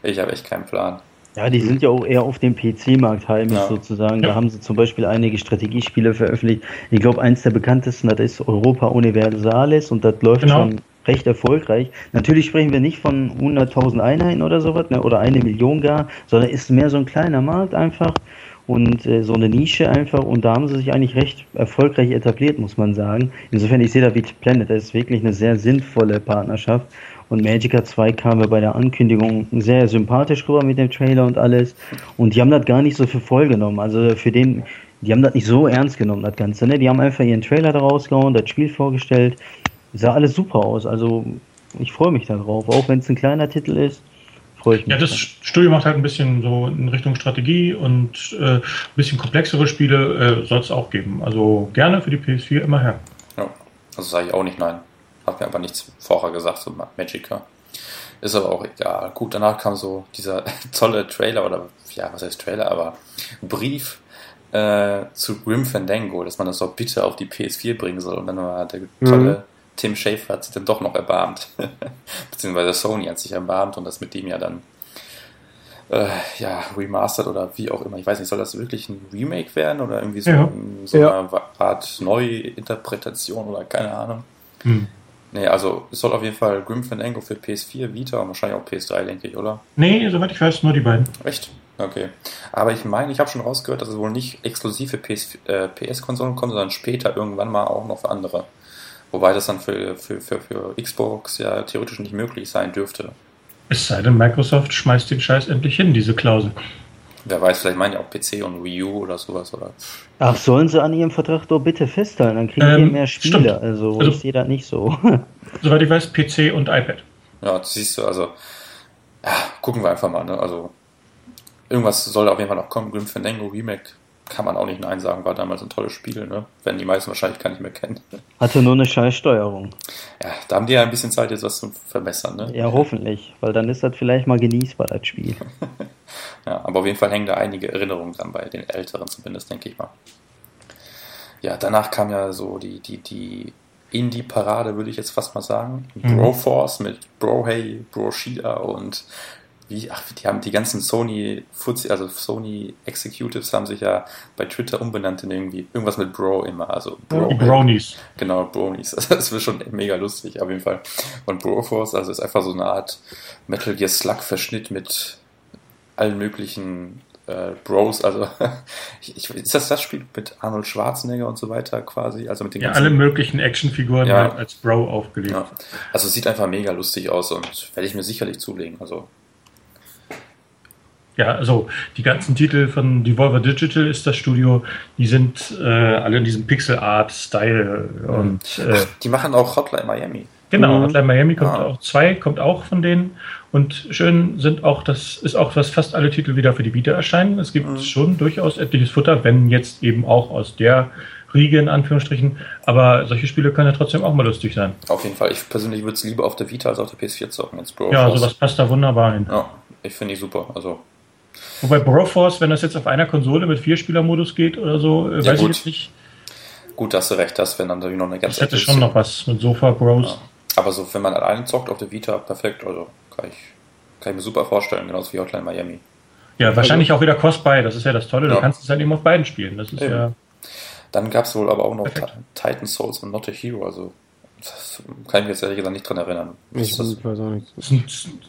Ich habe echt keinen Plan. Ja, die sind ja auch eher auf dem PC-Markt heimisch ja. sozusagen. Da haben sie zum Beispiel einige Strategiespiele veröffentlicht. Ich glaube, eins der bekanntesten, das ist Europa Universalis und das läuft genau. schon recht erfolgreich. Natürlich sprechen wir nicht von 100.000 Einheiten oder sowas, ne, oder eine Million gar, sondern ist mehr so ein kleiner Markt einfach und äh, so eine Nische einfach und da haben sie sich eigentlich recht erfolgreich etabliert, muss man sagen. Insofern, ich sehe da wie Planet, das ist wirklich eine sehr sinnvolle Partnerschaft und Magica 2 kam mir bei der Ankündigung sehr sympathisch rüber mit dem Trailer und alles und die haben das gar nicht so für voll genommen, also für den die haben das nicht so ernst genommen, das Ganze. Ne? Die haben einfach ihren Trailer da rausgehauen, das Spiel vorgestellt sah alles super aus. Also ich freue mich darauf, auch wenn es ein kleiner Titel ist. Freue ich mich. Ja, das dann. Studio macht halt ein bisschen so in Richtung Strategie und äh, ein bisschen komplexere Spiele äh, soll es auch geben. Also gerne für die PS4 immer her. Ja, also sage ich auch nicht nein. Hat mir aber nichts vorher gesagt, so Magica. Ist aber auch egal. Gut, danach kam so dieser tolle Trailer oder ja, was heißt Trailer, aber Brief äh, zu Grim Fandango, dass man das doch bitte auf die PS4 bringen soll. Und dann war der tolle mhm. Tim Schafer hat sich dann doch noch erbarmt. Beziehungsweise Sony hat sich erbarmt und das mit dem ja dann äh, ja, remastered oder wie auch immer. Ich weiß nicht, soll das wirklich ein Remake werden oder irgendwie so, ja. ein, so ja. eine Art Neuinterpretation oder keine Ahnung. Hm. Nee, also es soll auf jeden Fall Grim Fandango für PS4, Vita und wahrscheinlich auch PS3, denke ich, oder? Nee, soweit ich weiß, nur die beiden. Echt? Okay. Aber ich meine, ich habe schon rausgehört, dass es wohl nicht exklusiv für PS, äh, PS-Konsolen kommt, sondern später irgendwann mal auch noch für andere. Wobei das dann für, für, für, für Xbox ja theoretisch nicht möglich sein dürfte. Es sei denn, Microsoft schmeißt den Scheiß endlich hin, diese Klausel. Wer weiß, vielleicht meinen ja auch PC und Wii U oder sowas. Oder Ach, sollen sie an ihrem Vertrag doch bitte festhalten, dann kriegen ähm, wir mehr Spiele. Stimmt. Also, also ich sehe das nicht so. Soweit ich weiß, PC und iPad. Ja, das siehst du, also ja, gucken wir einfach mal. Ne? Also irgendwas soll auf jeden Fall noch kommen. Grim Fandango Remake kann man auch nicht Nein sagen, war damals ein tolles Spiel, ne? Werden die meisten wahrscheinlich gar nicht mehr kennen. Hatte nur eine Scheißsteuerung. Ja, da haben die ja ein bisschen Zeit, jetzt was zu verbessern, ne? Ja, hoffentlich, weil dann ist das vielleicht mal genießbar, das Spiel. ja, aber auf jeden Fall hängen da einige Erinnerungen dran, bei den Älteren zumindest, denke ich mal. Ja, danach kam ja so die, die, die Indie-Parade, würde ich jetzt fast mal sagen. Mhm. Broforce mit Brohey, Broshida und wie, ach, die haben die ganzen Sony, also Sony Executives haben sich ja bei Twitter umbenannt in irgendwie irgendwas mit Bro immer, also Bro. Bronies. Genau, Bronies. Das wird schon mega lustig, auf jeden Fall. Und Broforce, also ist einfach so eine Art Metal Gear Slug Verschnitt mit allen möglichen äh, Bros, also ich, ich, ist das das Spiel mit Arnold Schwarzenegger und so weiter quasi? Also mit den Ja, alle möglichen Actionfiguren Ja. halt als Bro aufgelegt. Ja. Also es sieht einfach mega lustig aus und werde ich mir sicherlich zulegen. Also Ja, also die ganzen Titel von Devolver Digital ist das Studio, die sind äh, alle in diesem Pixel Art Style und äh, die machen auch Hotline Miami. genau, Mhm. Hotline Miami kommt Ah. auch zwei, kommt auch von denen und schön sind auch, das ist auch, dass fast alle Titel wieder für die Vita erscheinen. Es gibt Mhm. schon durchaus etliches Futter, wenn jetzt eben auch aus der Riege in Anführungsstrichen, aber solche Spiele können ja trotzdem auch mal lustig sein. Auf jeden Fall. Ich persönlich würde es lieber auf der Vita als auf der PS4 zocken. Jetzt Ja, sowas passt da wunderbar hin. Ja, ich finde die super. Also Wobei Broforce, wenn das jetzt auf einer Konsole mit Vierspieler-Modus geht oder so, äh, Ja, weiß gut. ich jetzt nicht. gut, dass du recht hast, wenn dann natürlich noch eine ganz Das hätte schon noch was mit Sofa Bros. Ja. Aber so, wenn man alleine zockt auf der Vita, perfekt. Also kann ich, kann ich mir super vorstellen, genauso wie Hotline Miami. Ja, wahrscheinlich auch wieder Cross-Buy, das ist ja das Tolle, du Ja. kannst es halt eben auf beiden spielen. Das ist Eben. ja. Dann gab es wohl aber auch noch Perfekt. Titan Souls und Not a Hero. Also das kann ich mir jetzt ehrlich gesagt nicht dran erinnern. Ich Das, weiß auch nicht.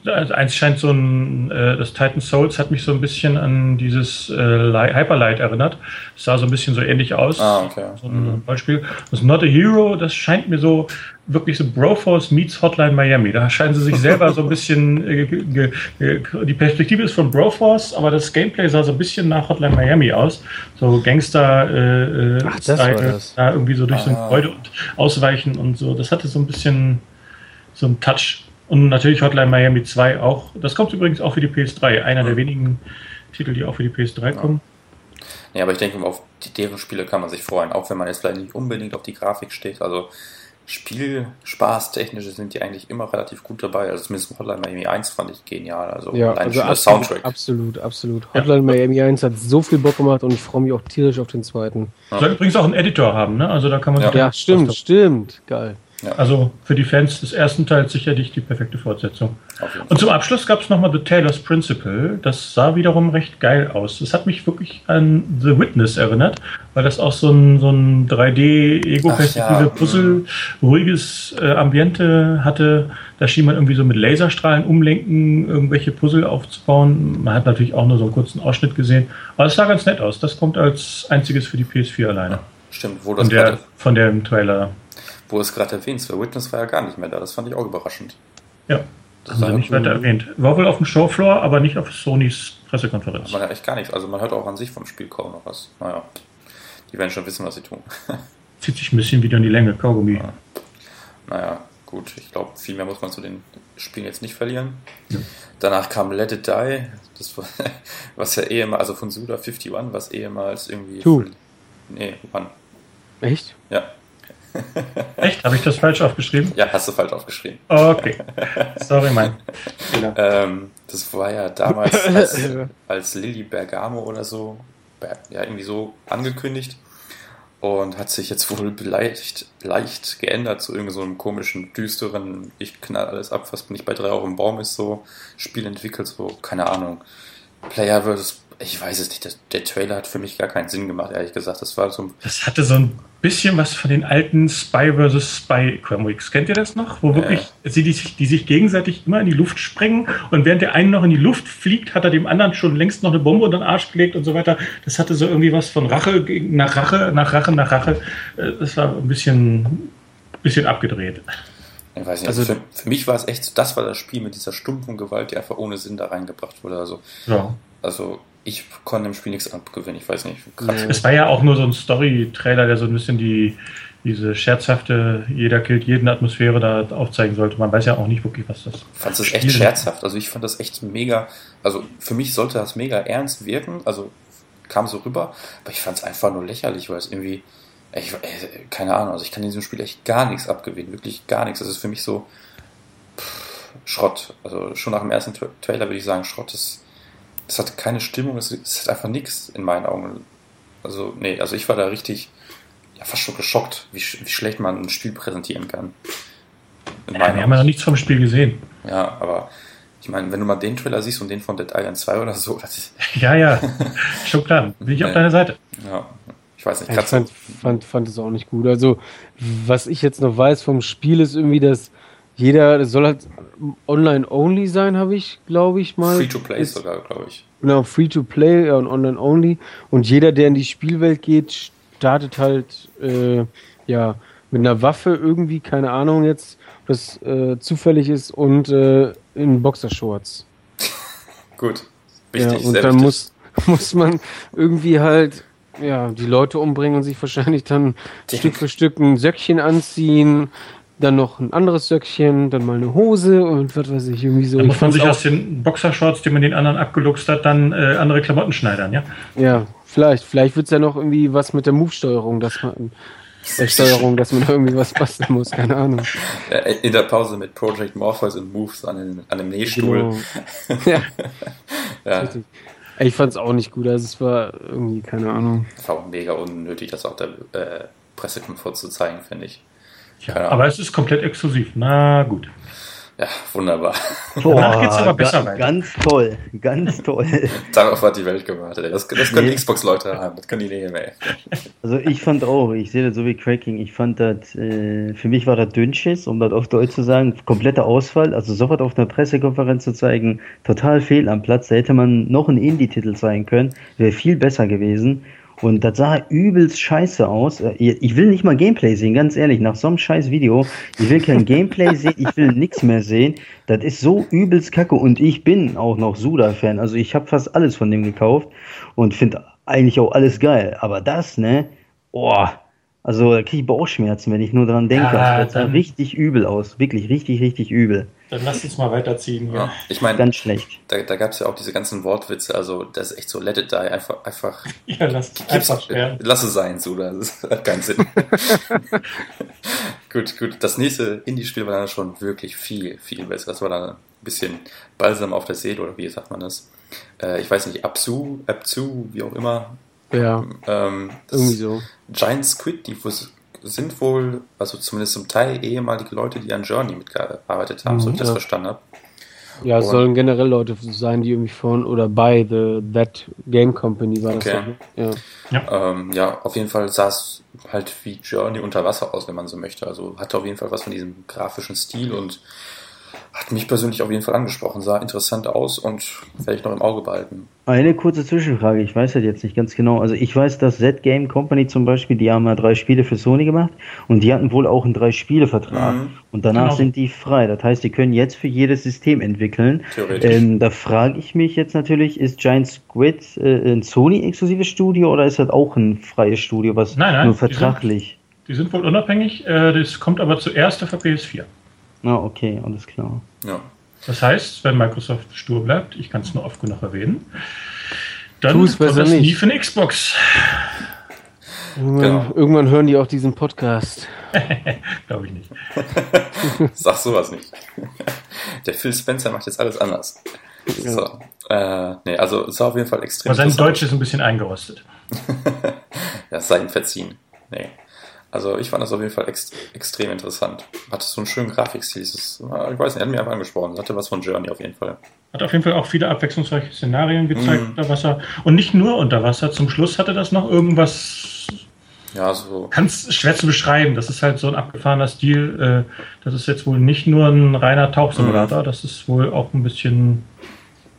Also eins scheint so ein, äh, das Titan Souls hat mich so ein bisschen an dieses äh, Li- Hyperlight erinnert. Es sah so ein bisschen so ähnlich aus. ah, okay. So ein Beispiel. Das Not a Hero, das scheint mir so wirklich so Broforce meets Hotline Miami. Da scheinen sie sich selber so ein bisschen, äh, die Perspektive ist von Broforce, aber das Gameplay sah so ein bisschen nach Hotline Miami aus. So Gangster, äh, Ach, das war das. da irgendwie so durch so ein Ah. Gebäude und ausweichen und so. Das hatte so ein bisschen so einen Touch. Und natürlich Hotline Miami 2 auch. Das kommt übrigens auch für die PS3. Einer der wenigen Titel, die auch für die PS3 kommen. Nee, aber ich denke, auf die, deren Spiele kann man sich freuen, auch wenn man jetzt vielleicht nicht unbedingt auf die Grafik steht. Also Spielspaß technisch sind die eigentlich immer relativ gut dabei. Also zumindest Hotline Miami 1 fand ich genial. Also Ja, also absolut, Soundtrack. absolut, absolut. Hotline Miami 1 hat so viel Bock gemacht und ich freue mich auch tierisch auf den zweiten. Soll übrigens auch einen Editor haben, ne? Also da kann man Ja. Ja, stimmt, stimmt. Geil. Also für die Fans des ersten Teils sicherlich die perfekte Fortsetzung. Und zum Abschluss gab es nochmal The Taylor's Principle. Das sah wiederum recht geil aus. Das hat mich wirklich an The Witness erinnert, weil das auch so ein, so ein 3D-Ego-Perspektive, Ach ja, Puzzle, ruhiges äh, Ambiente hatte. Da schien man irgendwie so mit Laserstrahlen umlenken, irgendwelche Puzzle aufzubauen. Man hat natürlich auch nur so einen kurzen Ausschnitt gesehen. Aber es sah ganz nett aus. Das kommt als einziges für die PS4 alleine. Stimmt, wo das Von, der, von dem Trailer. Wo es gerade erwähnt, The Witness war ja gar nicht mehr da. Das fand ich auch überraschend. Ja, Das sie nicht weiter erwähnt. War wohl auf dem Showfloor, aber nicht auf Sonys Pressekonferenz. man ja echt gar nichts. Also man hört auch an sich vom Spiel kaum noch was. Naja, die werden schon wissen, was sie tun. Zieht sich ein bisschen wieder in die Länge, Kaugummi. Ja. naja, gut. Ich glaube, viel mehr muss man zu den Spielen jetzt nicht verlieren. Danach kam Let It Die, das war, was ja ehemals, also von Suda 51, was ehemals irgendwie. Two. Nee, One. Echt? Ja. Echt? Habe ich das falsch aufgeschrieben? ja, hast du falsch aufgeschrieben. Okay. Sorry, mein. Fehler. Ähm, das war ja damals als, als Lilly Bergamo oder so, ja, irgendwie so angekündigt und hat sich jetzt wohl leicht, leicht geändert zu irgendeinem so einem komischen, düsteren, ich knall alles ab, was nicht bei drei Euro im Baum ist, so Spiel entwickelt, so, keine Ahnung. Player versus, ich weiß es nicht, der, der Trailer hat für mich gar keinen Sinn gemacht, ehrlich gesagt. Das war so ein Das hatte so ein bisschen was von den alten Spy vs. Spy Comics. Kennt ihr das noch? Wo wirklich sie die, sich- die sich gegenseitig immer in die Luft sprengen und während der einen noch in die Luft fliegt, hat er dem anderen schon längst noch eine Bombe unter den Arsch gelegt und so weiter. Das hatte so irgendwie was von Rache nach Rache, nach Rache, nach Rache. Äh, Das war ein bisschen, bisschen abgedreht. Ich weiß nicht, also, für, für mich war es echt so, das war das Spiel mit dieser stumpfen Gewalt, die einfach ohne Sinn da reingebracht wurde. Also, Ja. also ich konnte dem Spiel nichts abgewinnen, ich weiß nicht. Grad- Es war ja auch nur so ein Story-Trailer, der so ein bisschen die, diese scherzhafte, jeder killt jeden Atmosphäre da aufzeigen sollte. Man weiß ja auch nicht wirklich, was das fand es echt scherzhaft. Also ich fand das echt mega, also für mich sollte das mega ernst wirken, also kam so rüber, aber ich fand es einfach nur lächerlich, weil es irgendwie, ich, äh, keine Ahnung, also ich kann in diesem Spiel echt gar nichts abgewinnen, wirklich gar nichts. Das ist für mich so pff, Schrott. Also schon nach dem ersten Tra Trailer würde ich sagen, Schrott ist, es hat keine Stimmung, es, es hat einfach nichts in meinen Augen. Also, nee, also ich war da richtig, ja, fast schon geschockt, wie, wie schlecht man ein Spiel präsentieren kann. In Ja, wir haben ja noch nichts vom Spiel gesehen. ja, aber ich meine, wenn du mal den Trailer siehst und den von Dead Island 2 oder so, das ist, Ja, ja, schon klar. Bin ich auf deiner Seite. ja, ich weiß nicht, Ich fand, fand, fand es auch nicht gut. Also, was ich jetzt noch weiß vom Spiel ist irgendwie, dass jeder, das soll halt online-only sein, habe ich, glaube ich, mal. Free-to-play sogar, glaube ich. Genau, Free-to-play und online-only. Und jeder, der in die Spielwelt geht, startet halt, äh, ja, mit einer Waffe irgendwie, keine Ahnung jetzt, ob das äh, zufällig ist, und äh, in Boxershorts. Gut. Wichtig, ja, und dann wichtig. muss, muss man irgendwie halt ja, die Leute umbringen und sich wahrscheinlich dann Stück für Stück ein Söckchen anziehen, dann noch ein anderes Söckchen, dann mal eine Hose und was weiß ich, irgendwie so. Da Ich muss man sich aus den Boxershorts, die man den anderen abgeluchst hat, dann äh, andere Klamotten schneidern, ja? Ja, vielleicht. Vielleicht wird es ja noch irgendwie was mit der Move-Steuerung, dass man der Steuerung, dass man da irgendwie was basteln muss, keine Ahnung. Äh, In der Pause mit Project Morpheus und Moves an, den, an dem Nähstuhl. Genau. ja, Ja, Ich fand es auch nicht gut, also es war irgendwie, keine Ahnung. war auch mega unnötig, das auch der äh, Pressekonferenz zu zeigen, finde ich. Ahnung. aber es ist komplett exklusiv. Na gut. Ja, wunderbar. Danach geht's aber besser ga- weiter. Ganz toll, ganz toll. Darauf hat die Welt gewartet. Das, das können Nee. Xbox-Leute haben, das können die nehmen, ey. Also ich fand auch, ich sehe das so wie Cracking, ich fand das, äh, für mich war das Dünnschiss, um das auf Deutsch zu sagen, kompletter Ausfall, also sofort auf einer Pressekonferenz zu zeigen, total fehl am Platz, da hätte man noch einen Indie-Titel zeigen können, wäre viel besser gewesen. Und das sah übelst scheiße aus. Äh, Ich will nicht mal Gameplay sehen, ganz ehrlich, nach so einem scheiß Video. Ich will kein Gameplay sehen, ich will nichts mehr sehen. Das ist so übelst kacke und ich bin auch noch Suda-Fan. Also ich habe fast alles von dem gekauft und finde eigentlich auch alles geil. Aber das, ne? Boah, also da kriege ich Bauchschmerzen, wenn ich nur dran denke. Ja, also, das sah richtig übel aus. Wirklich, richtig, richtig übel. Dann lass uns mal weiterziehen. Ja. Ja. Ich meine, Ganz schlecht. da, da gab es ja auch diese ganzen Wortwitze, also das ist echt so, let it die, einfach, einfach, Ja, lass gib's, einfach sterben. lass es sein, so, das hat keinen Sinn. gut, gut, das nächste Indie-Spiel war dann schon wirklich viel, viel besser. Das war dann ein bisschen Balsam auf der Seele, oder wie sagt man das? Äh, ich weiß nicht, Absu, Absu, wie auch immer. Ja, Ähm, das irgendwie so. Giant Squid, die sind wohl, also zumindest zum Teil ehemalige Leute, die an Journey mitgearbeitet haben, Mhm, so wie ich das ja. verstanden habe. Ja, es Und- sollen generell Leute sein, die irgendwie von oder bei The That Game Company war das Okay. ne? Ja. Ähm, ja, auf jeden Fall sah es halt wie Journey unter Wasser aus, wenn man so möchte. Also hatte auf jeden Fall was von diesem grafischen Stil und hat mich persönlich auf jeden Fall angesprochen. Sah interessant aus und werde ich noch im Auge behalten. Eine kurze Zwischenfrage, ich weiß das jetzt nicht ganz genau. Also ich weiß, dass Z-Game Company zum Beispiel, die haben ja drei Spiele für Sony gemacht und die hatten wohl auch einen Drei-Spiele-Vertrag. Mhm. Und danach Genau. sind die frei. Das heißt, die können jetzt für jedes System entwickeln. Theoretisch. Ähm, da frage ich mich jetzt natürlich, ist Giant Squid äh, ein Sony-exklusives Studio oder ist das auch ein freies Studio, was Nein, nein, nur die sind- vertraglich? Die sind wohl unabhängig. Äh, das kommt aber zuerst auf der PS4. Na, okay, alles klar. Ja. Das heißt, wenn Microsoft stur bleibt, ich kann es nur oft genug erwähnen, dann Tu's kommt besser das nie nicht. für eine Xbox. Irgendwann, Genau. irgendwann hören die auch diesen Podcast. Glaube ich nicht. Sag sowas nicht. Der Phil Spencer macht jetzt alles anders. So. Äh, nee, also es war auf jeden Fall extrem Aber sein. Deutsch ist ein bisschen eingerostet. Ja, es sei ihm verziehen. Nee. Also ich fand das auf jeden Fall ext extrem interessant. Hatte so einen schönen Grafikstil. Ich weiß nicht, hat mich einfach angesprochen. Es hatte was von Journey auf jeden Fall. Hat auf jeden Fall auch viele abwechslungsreiche Szenarien gezeigt Mhm. unter Wasser. Und nicht nur unter Wasser. Zum Schluss hatte das noch irgendwas. Ja, so. Ganz schwer zu beschreiben. Das ist halt so ein abgefahrener Stil. Äh, Das ist jetzt wohl nicht nur ein reiner Tauchsimulator. Das ist wohl auch ein bisschen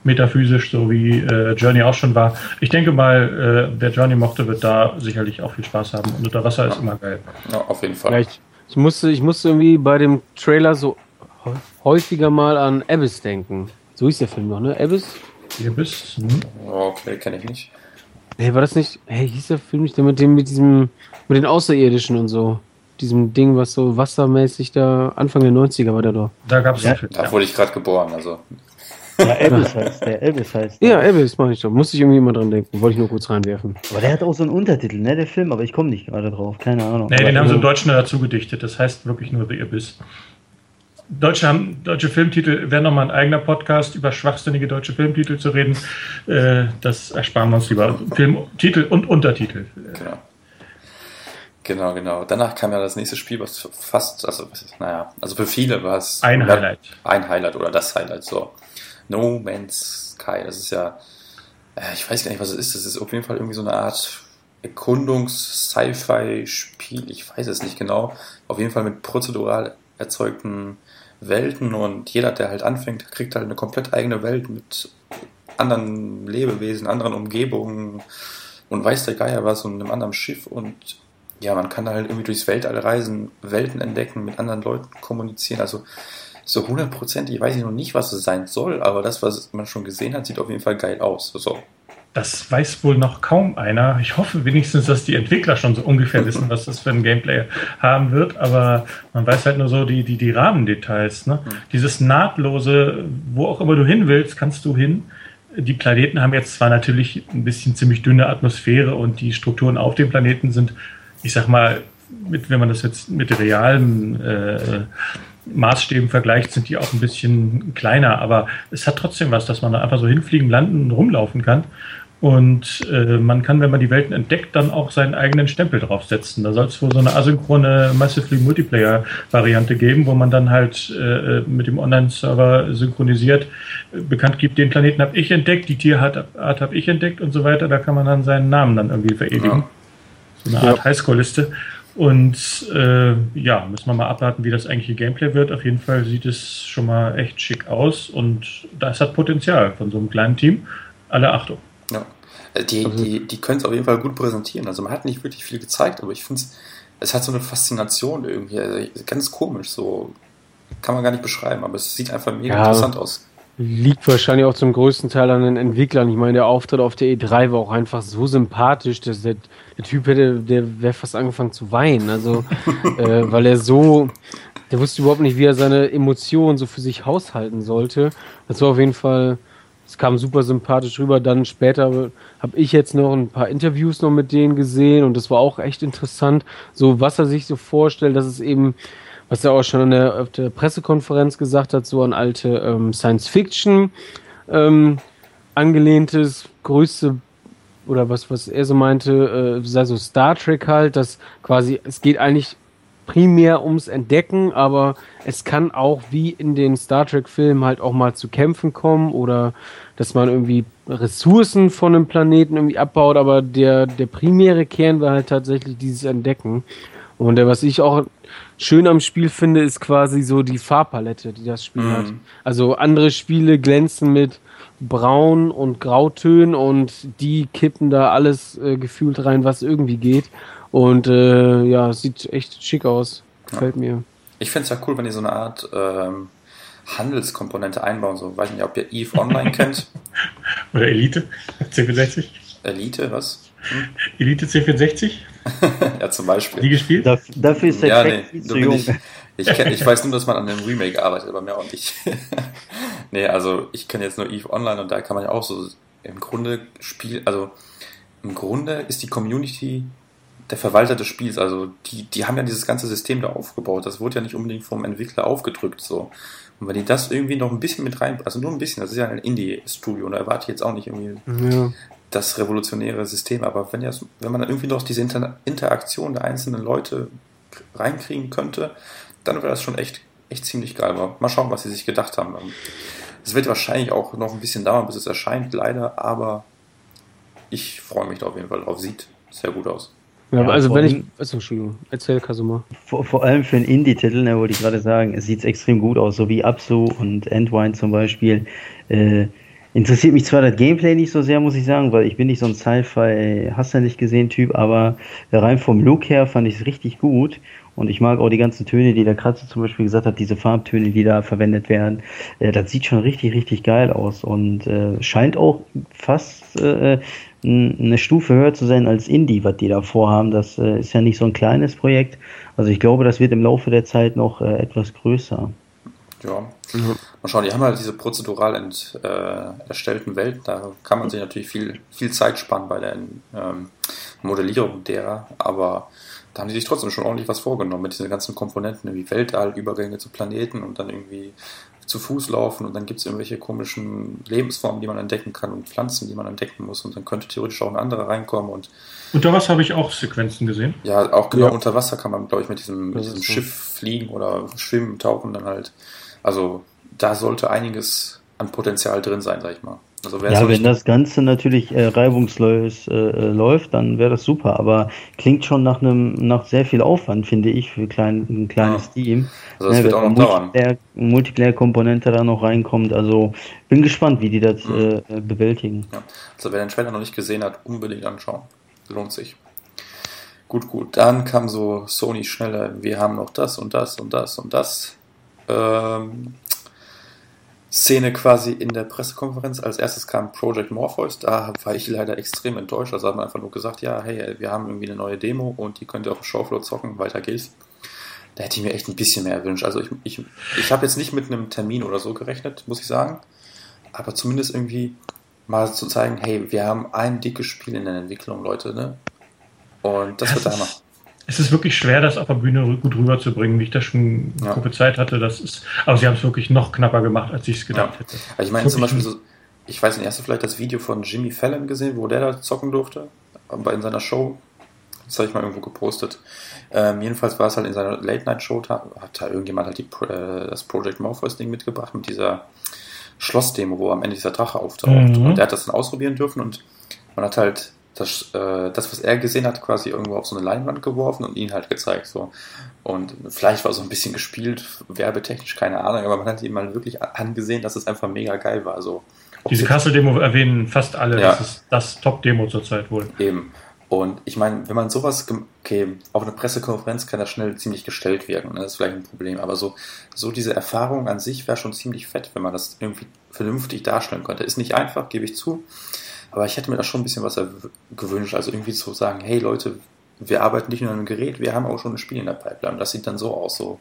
metaphysisch, so wie äh, Journey auch schon war. Ich denke mal, äh, wer Journey mochte, wird da sicherlich auch viel Spaß haben. Und unter Wasser ist immer geil. Ja, auf jeden Fall. Ja, ich, ich, musste, ich musste irgendwie bei dem Trailer so hä- häufiger mal an Abyss denken. So hieß der Film noch, ne? Abyss? Bist. Hm. Okay, kenne ich nicht. Hey, war das nicht. Hey, hieß der Film nicht der mit dem, mit diesem, mit den Außerirdischen und so? Diesem Ding, was so wassermäßig da, Anfang der 90er war der doch. Da gab es Ja. einen Film. Da Ja. wurde ich gerade geboren, also. Ja, Elvis heißt der, Elvis heißt der. Ja, Abyss meine ich doch. Musste ich irgendwie immer dran denken. Wollte ich nur kurz reinwerfen. Aber der hat auch so einen Untertitel, ne, der Film, aber ich komme nicht gerade drauf, keine Ahnung. Nee, aber den haben sie im also- Deutschen dazu gedichtet. Das heißt wirklich nur The Abyss. Deutsche, haben, deutsche Filmtitel wäre nochmal ein eigener Podcast über schwachsinnige deutsche Filmtitel zu reden. Äh, das ersparen wir uns lieber. Filmtitel und Untertitel. Genau. Genau, genau. Danach kam ja das nächste Spiel, was fast, also, naja, also für viele war es Ein Highlight. Ein Highlight oder das Highlight, so. No Man's Sky, das ist ja, äh, ich weiß gar nicht, was es ist. Das ist auf jeden Fall irgendwie so eine Art Erkundungs-Sci-Fi-Spiel, ich weiß es nicht genau. Auf jeden Fall mit prozedural erzeugten Welten und jeder, der halt anfängt, kriegt halt eine komplett eigene Welt mit anderen Lebewesen, anderen Umgebungen und weiß der Geier was und einem anderen Schiff und ja, man kann halt irgendwie durchs Weltall reisen, Welten entdecken, mit anderen Leuten kommunizieren. Also so hundertprozentig weiß ich noch nicht, was es sein soll, aber das, was man schon gesehen hat, sieht auf jeden Fall geil aus. So. Das weiß wohl noch kaum einer. Ich hoffe wenigstens, dass die Entwickler schon so ungefähr wissen, was das für ein Gameplay haben wird, aber man weiß halt nur so die, die, die Rahmendetails. Ne? Mhm. Dieses nahtlose, wo auch immer du hin willst, kannst du hin. Die Planeten haben jetzt zwar natürlich ein bisschen ziemlich dünne Atmosphäre und die Strukturen auf dem Planeten sind, ich sag mal, mit, wenn man das jetzt mit realen äh, Maßstäben vergleicht, sind die auch ein bisschen kleiner, aber es hat trotzdem was, dass man da einfach so hinfliegen, landen rumlaufen kann. Und äh, man kann, wenn man die Welten entdeckt, dann auch seinen eigenen Stempel draufsetzen. Da soll es wohl so eine asynchrone Massively Multiplayer-Variante geben, wo man dann halt äh, mit dem Online-Server synchronisiert äh, bekannt gibt, den Planeten habe ich entdeckt, die Tierart habe ich entdeckt und so weiter. Da kann man dann seinen Namen dann irgendwie verewigen. Ja. So eine Art ja. Highscore-Liste. Und äh, ja, müssen wir mal abwarten, wie das eigentliche Gameplay wird. Auf jeden Fall sieht es schon mal echt schick aus und das hat Potenzial von so einem kleinen Team. Alle Achtung. Ja. Äh, die, also, die, die können es auf jeden Fall gut präsentieren. Also man hat nicht wirklich viel gezeigt, aber ich finde es, es hat so eine Faszination irgendwie. Also ganz komisch, so kann man gar nicht beschreiben, aber es sieht einfach mega ja, interessant aus. Liegt wahrscheinlich auch zum größten Teil an den Entwicklern. Ich meine, der Auftritt auf der E3 war auch einfach so sympathisch, dass der, der Typ hätte, der wäre fast angefangen zu weinen. Also, äh, weil er so, der wusste überhaupt nicht, wie er seine Emotionen so für sich haushalten sollte. Das war auf jeden Fall, es kam super sympathisch rüber. Dann später habe ich jetzt noch ein paar Interviews noch mit denen gesehen und das war auch echt interessant. So, was er sich so vorstellt, dass es eben was er auch schon an der, auf der Pressekonferenz gesagt hat, so an alte ähm, Science-Fiction ähm, angelehntes, größte oder was, was er so meinte, äh, sei so Star Trek halt, dass quasi, es geht eigentlich primär ums Entdecken, aber es kann auch wie in den Star Trek-Filmen halt auch mal zu Kämpfen kommen oder dass man irgendwie Ressourcen von einem Planeten irgendwie abbaut, aber der, der primäre Kern war halt tatsächlich dieses Entdecken. Und der, was ich auch schön am Spiel finde, ist quasi so die Farbpalette, die das Spiel mhm. hat. Also andere Spiele glänzen mit Braun und Grautönen und die kippen da alles äh, gefühlt rein, was irgendwie geht. Und äh, ja, sieht echt schick aus. Gefällt ja. mir. Ich finde es ja cool, wenn ihr so eine Art ähm, Handelskomponente einbauen. So, weiß nicht, ob ihr Eve Online kennt. Oder Elite, C64. Elite, was? Hm? Elite C64? ja, zum Beispiel. Die gespielt? Das, dafür ist der ja, nee, zu jung. Ich, ich, kenn, ich, weiß nur, dass man an dem Remake arbeitet, aber mehr auch nicht. nee, also ich kenne jetzt nur Eve Online und da kann man ja auch so im Grunde spielen, also im Grunde ist die Community der Verwalter des Spiels. Also die, die haben ja dieses ganze System da aufgebaut. Das wurde ja nicht unbedingt vom Entwickler aufgedrückt so. Und wenn die das irgendwie noch ein bisschen mit rein, also nur ein bisschen, das ist ja ein Indie-Studio, und da erwarte ich jetzt auch nicht irgendwie ja das revolutionäre System. Aber wenn, jetzt, wenn man irgendwie noch diese Inter Interaktion der einzelnen Leute reinkriegen könnte, dann wäre das schon echt, echt ziemlich geil. Aber mal schauen, was sie sich gedacht haben. Es wird wahrscheinlich auch noch ein bisschen dauern, bis es erscheint, leider, aber ich freue mich da auf jeden Fall drauf. Sieht sehr gut aus. Ja, ja also wenn ich. Also, Entschuldigung, erzähl Kasuma. Vor, vor allem für einen Indie-Titel, ne, wollte ich gerade sagen, es sieht extrem gut aus, so wie Absu und Endwine zum Beispiel. Äh, Interessiert mich zwar das Gameplay nicht so sehr, muss ich sagen, weil ich bin nicht so ein Sci-Fi, hast du nicht gesehen Typ, aber rein vom Look her fand ich es richtig gut. Und ich mag auch die ganzen Töne, die der Kratzer zum Beispiel gesagt hat, diese Farbtöne, die da verwendet werden. Äh, das sieht schon richtig, richtig geil aus und äh, scheint auch fast äh, eine Stufe höher zu sein als Indie, was die da vorhaben. Das äh, ist ja nicht so ein kleines Projekt. Also ich glaube, das wird im Laufe der Zeit noch äh, etwas größer. Ja. Mhm. Mal schauen, die haben halt diese prozedural ent, äh, erstellten Welten, da kann man sich natürlich viel, viel Zeit sparen bei der ähm, Modellierung derer, aber da haben die sich trotzdem schon ordentlich was vorgenommen mit diesen ganzen Komponenten, wie Weltall, Übergänge zu Planeten und dann irgendwie zu Fuß laufen und dann gibt es irgendwelche komischen Lebensformen, die man entdecken kann und Pflanzen, die man entdecken muss und dann könnte theoretisch auch ein anderer reinkommen und unter Wasser habe ich auch Sequenzen gesehen. Ja, auch genau ja. unter Wasser kann man, glaube ich, mit diesem, mit diesem Schiff fliegen oder schwimmen, tauchen dann halt. Also da sollte einiges an Potenzial drin sein, sag ich mal. Also ja, wenn das Ganze natürlich äh, reibungslos äh, äh, läuft, dann wäre das super. Aber klingt schon nach einem nach sehr viel Aufwand, finde ich, für klein, ein kleines ja. Team. Also das ja, wird auch noch dauern. Multiplayer-Komponente da noch reinkommt. Also bin gespannt, wie die das mhm. äh, bewältigen. Ja. Also wer den Trailer noch nicht gesehen hat, unbedingt anschauen. Lohnt sich. Gut, gut. Dann kam so Sony schneller. Wir haben noch das und das und das und das. Ähm, Szene quasi in der Pressekonferenz. Als erstes kam Project Morpheus, da war ich leider extrem enttäuscht. Also hat man einfach nur gesagt, ja, hey, wir haben irgendwie eine neue Demo und die könnt ihr auf dem Showfloor zocken, weiter geht's. Da hätte ich mir echt ein bisschen mehr erwünscht. Also ich, ich, ich habe jetzt nicht mit einem Termin oder so gerechnet, muss ich sagen. Aber zumindest irgendwie mal zu zeigen, hey, wir haben ein dickes Spiel in der Entwicklung, Leute, ne? Und das, wird da noch es ist wirklich schwer, das auf der Bühne gut rüberzubringen, wie ich das schon ja. prophezeit hatte. Das ist, aber sie haben es wirklich noch knapper gemacht, als ich es gedacht ja. hätte. Also ich meine zum Beispiel so, ich weiß nicht, hast du vielleicht das Video von Jimmy Fallon gesehen, wo der da zocken durfte? in seiner Show. Das habe ich mal irgendwo gepostet. Ähm, jedenfalls war es halt in seiner Late-Night-Show, hat da irgendjemand halt die, äh, das Project Morpheus-Ding mitgebracht mit dieser Schlossdemo, wo am Ende dieser Drache auftaucht. Mhm. Und der hat das dann ausprobieren dürfen und man hat halt das, äh, das, was er gesehen hat, quasi irgendwo auf so eine Leinwand geworfen und ihn halt gezeigt. So. Und vielleicht war so ein bisschen gespielt, werbetechnisch, keine Ahnung, aber man hat ihm mal wirklich angesehen, dass es einfach mega geil war. So. Diese Kassel-Demo erwähnen fast alle, ja. das ist das Top-Demo zurzeit wohl. Eben. Und ich meine, wenn man sowas, okay, auf einer Pressekonferenz kann das schnell ziemlich gestellt wirken, ne? das ist vielleicht ein Problem, aber so, so diese Erfahrung an sich wäre schon ziemlich fett, wenn man das irgendwie vernünftig darstellen könnte. Ist nicht einfach, gebe ich zu, aber ich hätte mir da schon ein bisschen was gewünscht. Also irgendwie zu sagen, hey Leute, wir arbeiten nicht nur an einem Gerät, wir haben auch schon ein Spiel in der Pipeline. Das sieht dann so aus, so.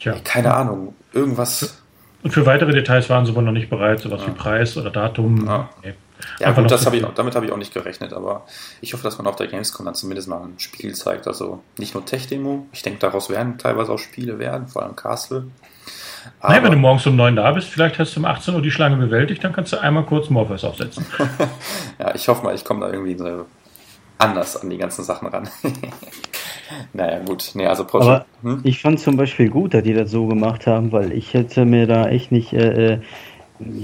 Tja. Ey, keine Ahnung, irgendwas. Und für weitere Details waren sie wohl noch nicht bereit, sowas ja. wie Preis oder Datum. Ja. Nee. Ja, gut, das hab ich, damit habe ich auch nicht gerechnet, aber ich hoffe, dass man auf der Gamescom dann zumindest mal ein Spiel zeigt. Also nicht nur Tech-Demo, ich denke, daraus werden teilweise auch Spiele werden, vor allem Castle. Aber Nein, wenn du morgens um 9 da bist, vielleicht hast du um 18 Uhr die Schlange bewältigt, dann kannst du einmal kurz Morpheus aufsetzen. ja, ich hoffe mal, ich komme da irgendwie so anders an die ganzen Sachen ran. naja, gut. Nee, also Project, Aber hm? ich fand zum Beispiel gut, dass die das so gemacht haben, weil ich hätte mir da echt nicht äh, äh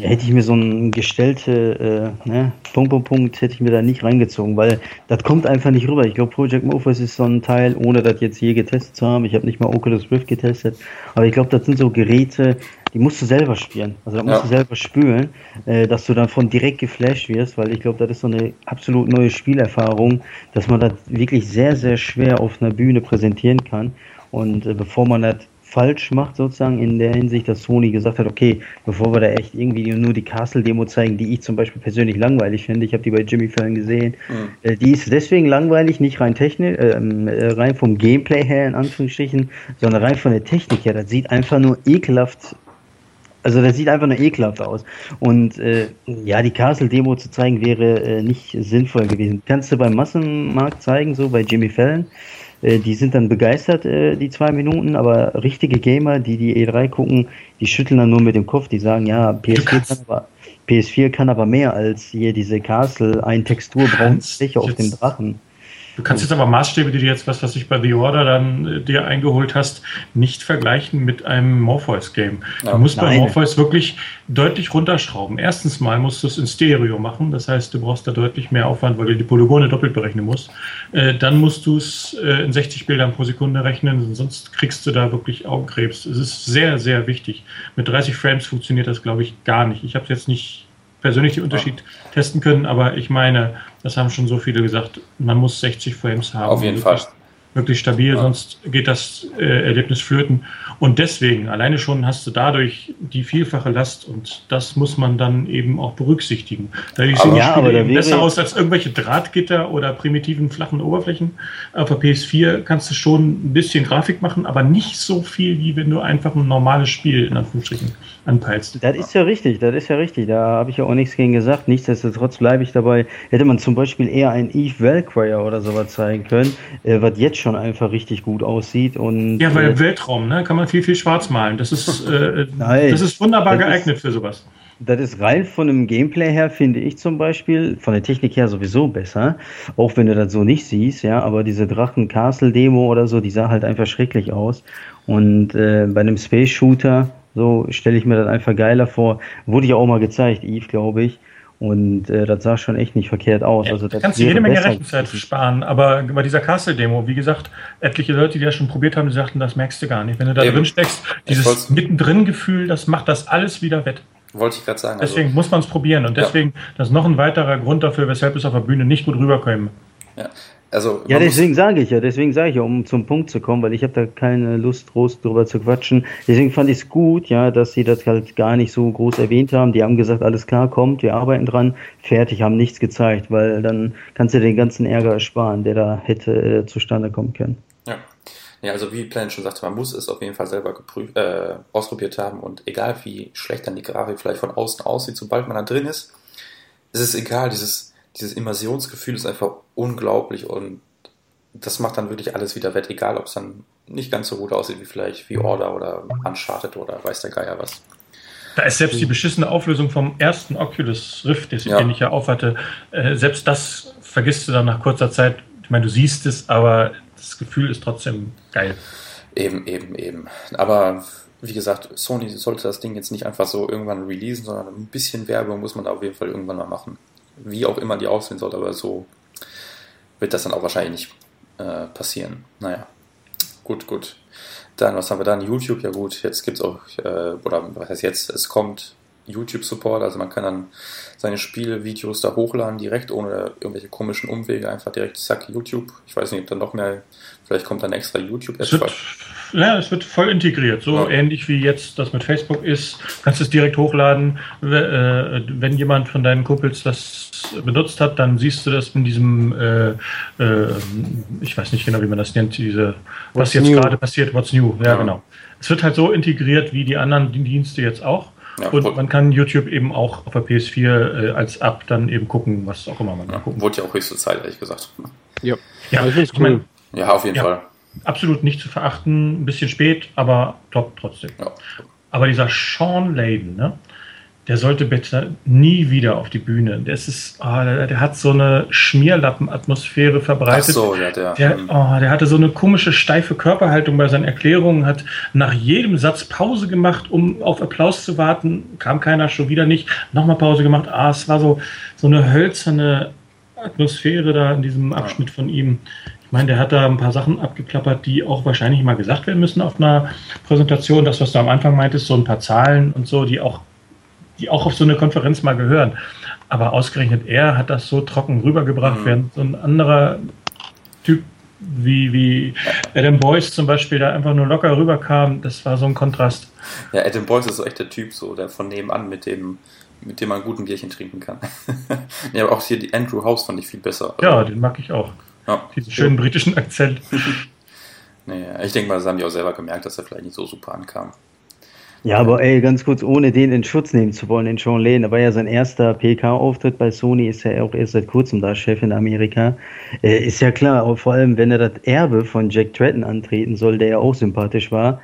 hätte ich mir so ein gestellte äh, ne, Punkt, Punkt, Punkt, hätte ich mir da nicht reingezogen, weil das kommt einfach nicht rüber. Ich glaube, Project Morpheus ist so ein Teil, ohne das jetzt je getestet zu haben. Ich habe nicht mal Oculus Rift getestet, aber ich glaube, das sind so Geräte, die musst du selber spielen. Also da musst ja. du selber spülen, äh, dass du dann von direkt geflasht wirst, weil ich glaube, das ist so eine absolut neue Spielerfahrung, dass man das wirklich sehr, sehr schwer auf einer Bühne präsentieren kann. Und äh, bevor man das falsch macht, sozusagen in der Hinsicht, dass Sony gesagt hat, okay, bevor wir da echt irgendwie nur die Castle-Demo zeigen, die ich zum Beispiel persönlich langweilig finde, ich habe die bei Jimmy Fallon gesehen, mhm. äh, die ist deswegen langweilig, nicht rein technisch, ähm, äh, rein vom Gameplay her in Anführungsstrichen, sondern rein von der Technik her. Das sieht einfach nur ekelhaft also das sieht einfach nur ekelhaft aus. Und äh, ja, die Castle-Demo zu zeigen wäre äh, nicht sinnvoll gewesen. Kannst du beim Massenmarkt zeigen, so bei Jimmy Fallon. Äh, die sind dann begeistert, äh, die zwei Minuten, aber richtige Gamer, die die E3 gucken, die schütteln dann nur mit dem Kopf, die sagen, ja, PS4 kann aber, PS4 kann aber mehr als hier diese Castle, ein texturbraun Fläche auf dem Drachen. Du kannst jetzt aber Maßstäbe, die du jetzt, was, was ich bei The Order dann äh, dir eingeholt hast, nicht vergleichen mit einem Morpheus-Game. Du musst nein. bei Morpheus wirklich deutlich runterschrauben. Erstens mal musst du es in Stereo machen, das heißt, du brauchst da deutlich mehr Aufwand, weil du die Polygone doppelt berechnen musst. Äh, dann musst du es äh, in 60 Bildern pro Sekunde rechnen, sonst kriegst du da wirklich Augenkrebs. Es ist sehr, sehr wichtig. Mit 30 Frames funktioniert das, glaube ich, gar nicht. Ich habe es jetzt nicht persönlich den Unterschied ja. testen können, aber ich meine, das haben schon so viele gesagt, man muss 60 Frames haben. Auf jeden Fall wirklich stabil, ja. sonst geht das äh, Erlebnis flöten. Und deswegen, alleine schon hast du dadurch die vielfache Last und das muss man dann eben auch berücksichtigen. Da sehen ja, Spiele eben besser aus als irgendwelche Drahtgitter oder primitiven flachen Oberflächen. Auf der PS4 kannst du schon ein bisschen Grafik machen, aber nicht so viel, wie wenn du einfach ein normales Spiel in Anführungsstrichen anpeilst. Das ist ja richtig, das ist ja richtig. Da habe ich ja auch nichts gegen gesagt. Nichtsdestotrotz bleibe ich dabei. Hätte man zum Beispiel eher ein Eve Valkyrie oder sowas zeigen können, äh, was jetzt schon einfach richtig gut aussieht. Und, ja, weil im äh, Weltraum ne, kann man viel, viel schwarz malen. Das ist, äh, Nein, das ist wunderbar das geeignet ist, für sowas. Das ist rein von dem Gameplay her, finde ich zum Beispiel, von der Technik her sowieso besser. Auch wenn du das so nicht siehst, ja, aber diese Drachen-Castle-Demo oder so, die sah halt einfach schrecklich aus. Und äh, bei einem Space-Shooter, so stelle ich mir das einfach geiler vor. Wurde ja auch mal gezeigt, Eve, glaube ich. Und äh, das sah schon echt nicht verkehrt aus. Ja, also, da kannst du jede Menge Rechenzeit sparen, aber bei dieser Castle-Demo, wie gesagt, etliche Leute, die das schon probiert haben, die sagten, das merkst du gar nicht. Wenn du da drin steckst, dieses Mittendrin-Gefühl, das macht das alles wieder wett. Wollte ich gerade sagen. Deswegen also, muss man es probieren und deswegen, ja. das ist noch ein weiterer Grund dafür, weshalb es auf der Bühne nicht gut rüberkommt. Ja, also, ja, deswegen sage ich ja, deswegen sage ich ja, um zum Punkt zu kommen, weil ich habe da keine Lust, groß drüber zu quatschen. Deswegen fand ich es gut, ja, dass sie das halt gar nicht so groß erwähnt haben. Die haben gesagt, alles klar, kommt, wir arbeiten dran, fertig, haben nichts gezeigt, weil dann kannst du den ganzen Ärger ersparen, der da hätte äh, zustande kommen können. Ja. Ja, also wie Planet schon sagte, man muss es auf jeden Fall selber geprüft, äh, ausprobiert haben und egal wie schlecht dann die Grafik vielleicht von außen aussieht, sobald man da drin ist, ist es egal, dieses dieses Immersionsgefühl ist einfach unglaublich und das macht dann wirklich alles wieder wett, egal ob es dann nicht ganz so gut aussieht wie vielleicht wie Order oder Uncharted oder weiß der Geier was. Da ist selbst die beschissene Auflösung vom ersten Oculus Rift, ja. den ich ja aufhatte, äh, selbst das vergisst du dann nach kurzer Zeit. Ich meine, du siehst es, aber das Gefühl ist trotzdem geil. Eben, eben, eben. Aber wie gesagt, Sony sollte das Ding jetzt nicht einfach so irgendwann releasen, sondern ein bisschen Werbung muss man da auf jeden Fall irgendwann mal machen wie auch immer die aussehen soll, aber so wird das dann auch wahrscheinlich nicht äh, passieren. Naja, gut, gut. Dann, was haben wir dann? YouTube, ja gut, jetzt gibt es auch, äh, oder was heißt jetzt, es kommt YouTube-Support, also man kann dann seine Spielvideos da hochladen, direkt, ohne irgendwelche komischen Umwege, einfach direkt zack, YouTube. Ich weiß nicht, ob dann noch mehr, vielleicht kommt dann extra youtube es wird, Ja, es wird voll integriert, so ja. ähnlich wie jetzt das mit Facebook ist. Du kannst es direkt hochladen. Äh, wenn jemand von deinen Kumpels das benutzt hat, dann siehst du das in diesem, äh, äh, ich weiß nicht genau, wie man das nennt, diese, was jetzt gerade passiert, what's new, ja, ja, genau. Es wird halt so integriert wie die anderen Dienste jetzt auch. Ja, und man kann YouTube eben auch auf der PS4 äh, als App dann eben gucken, was auch immer man ja, gucken Wurde ja auch höchste Zeit, ehrlich gesagt. Ja, ja ich, ich mein, ja auf jeden ja, Fall. Absolut nicht zu verachten, ein bisschen spät, aber top trotzdem. Ja. Aber dieser Sean Layden, ne? Der sollte bitte nie wieder auf die Bühne. Das ist, oh, der, der, hat so eine Schmierlappenatmosphäre verbreitet. Ach so, ja, der, der, oh, der hatte so eine komische, steife Körperhaltung bei seinen Erklärungen, hat nach jedem Satz Pause gemacht, um auf Applaus zu warten. Kam keiner, schon wieder nicht. Nochmal Pause gemacht. Ah, es war so, so eine hölzerne Atmosphäre da in diesem Abschnitt von ihm. Ich meine, der hat da ein paar Sachen abgeklappert, die auch wahrscheinlich mal gesagt werden müssen auf einer Präsentation. Das, was du am Anfang meintest, so ein paar Zahlen und so, die auch die auch auf so eine Konferenz mal gehören. Aber ausgerechnet er hat das so trocken rübergebracht, mhm. während so ein anderer Typ wie, wie Adam Boyce zum Beispiel da einfach nur locker rüberkam. Das war so ein Kontrast. Ja, Adam Boyce ist so echt der Typ, so der von nebenan, mit dem, mit dem man einen guten Bierchen trinken kann. ja, aber auch hier die Andrew House fand ich viel besser. Also, ja, den mag ich auch. Ja. Diesen schönen britischen Akzent. naja, ich denke mal, das haben die auch selber gemerkt, dass er vielleicht nicht so super ankam. Ja, aber ey, ganz kurz, ohne den in Schutz nehmen zu wollen, den Sean Lane, war ja sein erster PK-Auftritt bei Sony, ist ja auch erst seit kurzem da Chef in Amerika. Äh, ist ja klar, auch vor allem, wenn er das Erbe von Jack Tretton antreten soll, der ja auch sympathisch war,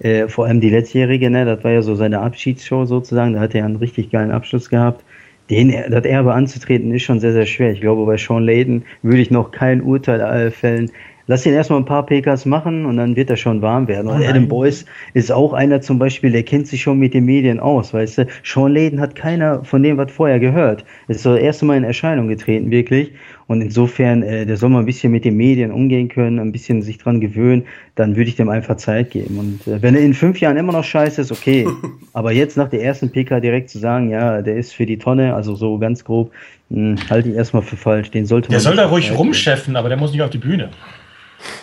äh, vor allem die letztjährige, ne, das war ja so seine Abschiedsshow sozusagen, da hat er ja einen richtig geilen Abschluss gehabt. Den, das Erbe anzutreten ist schon sehr, sehr schwer. Ich glaube, bei Sean Layden würde ich noch kein Urteil fällen, Lass ihn erstmal ein paar PKs machen und dann wird er schon warm werden. Und oh Adam Boyce ist auch einer zum Beispiel, der kennt sich schon mit den Medien aus, weißt du. Sean Layden hat keiner von dem was vorher gehört. Ist das erste Mal in Erscheinung getreten, wirklich. Und insofern, äh, der soll mal ein bisschen mit den Medien umgehen können, ein bisschen sich dran gewöhnen, dann würde ich dem einfach Zeit geben. Und äh, wenn er in fünf Jahren immer noch scheiße ist, okay. Aber jetzt nach der ersten PK direkt zu sagen, ja, der ist für die Tonne, also so ganz grob, mh, hm, halte ich erstmal für falsch. Den sollte man. Der soll da ruhig rumcheffen, aber der muss nicht auf die Bühne.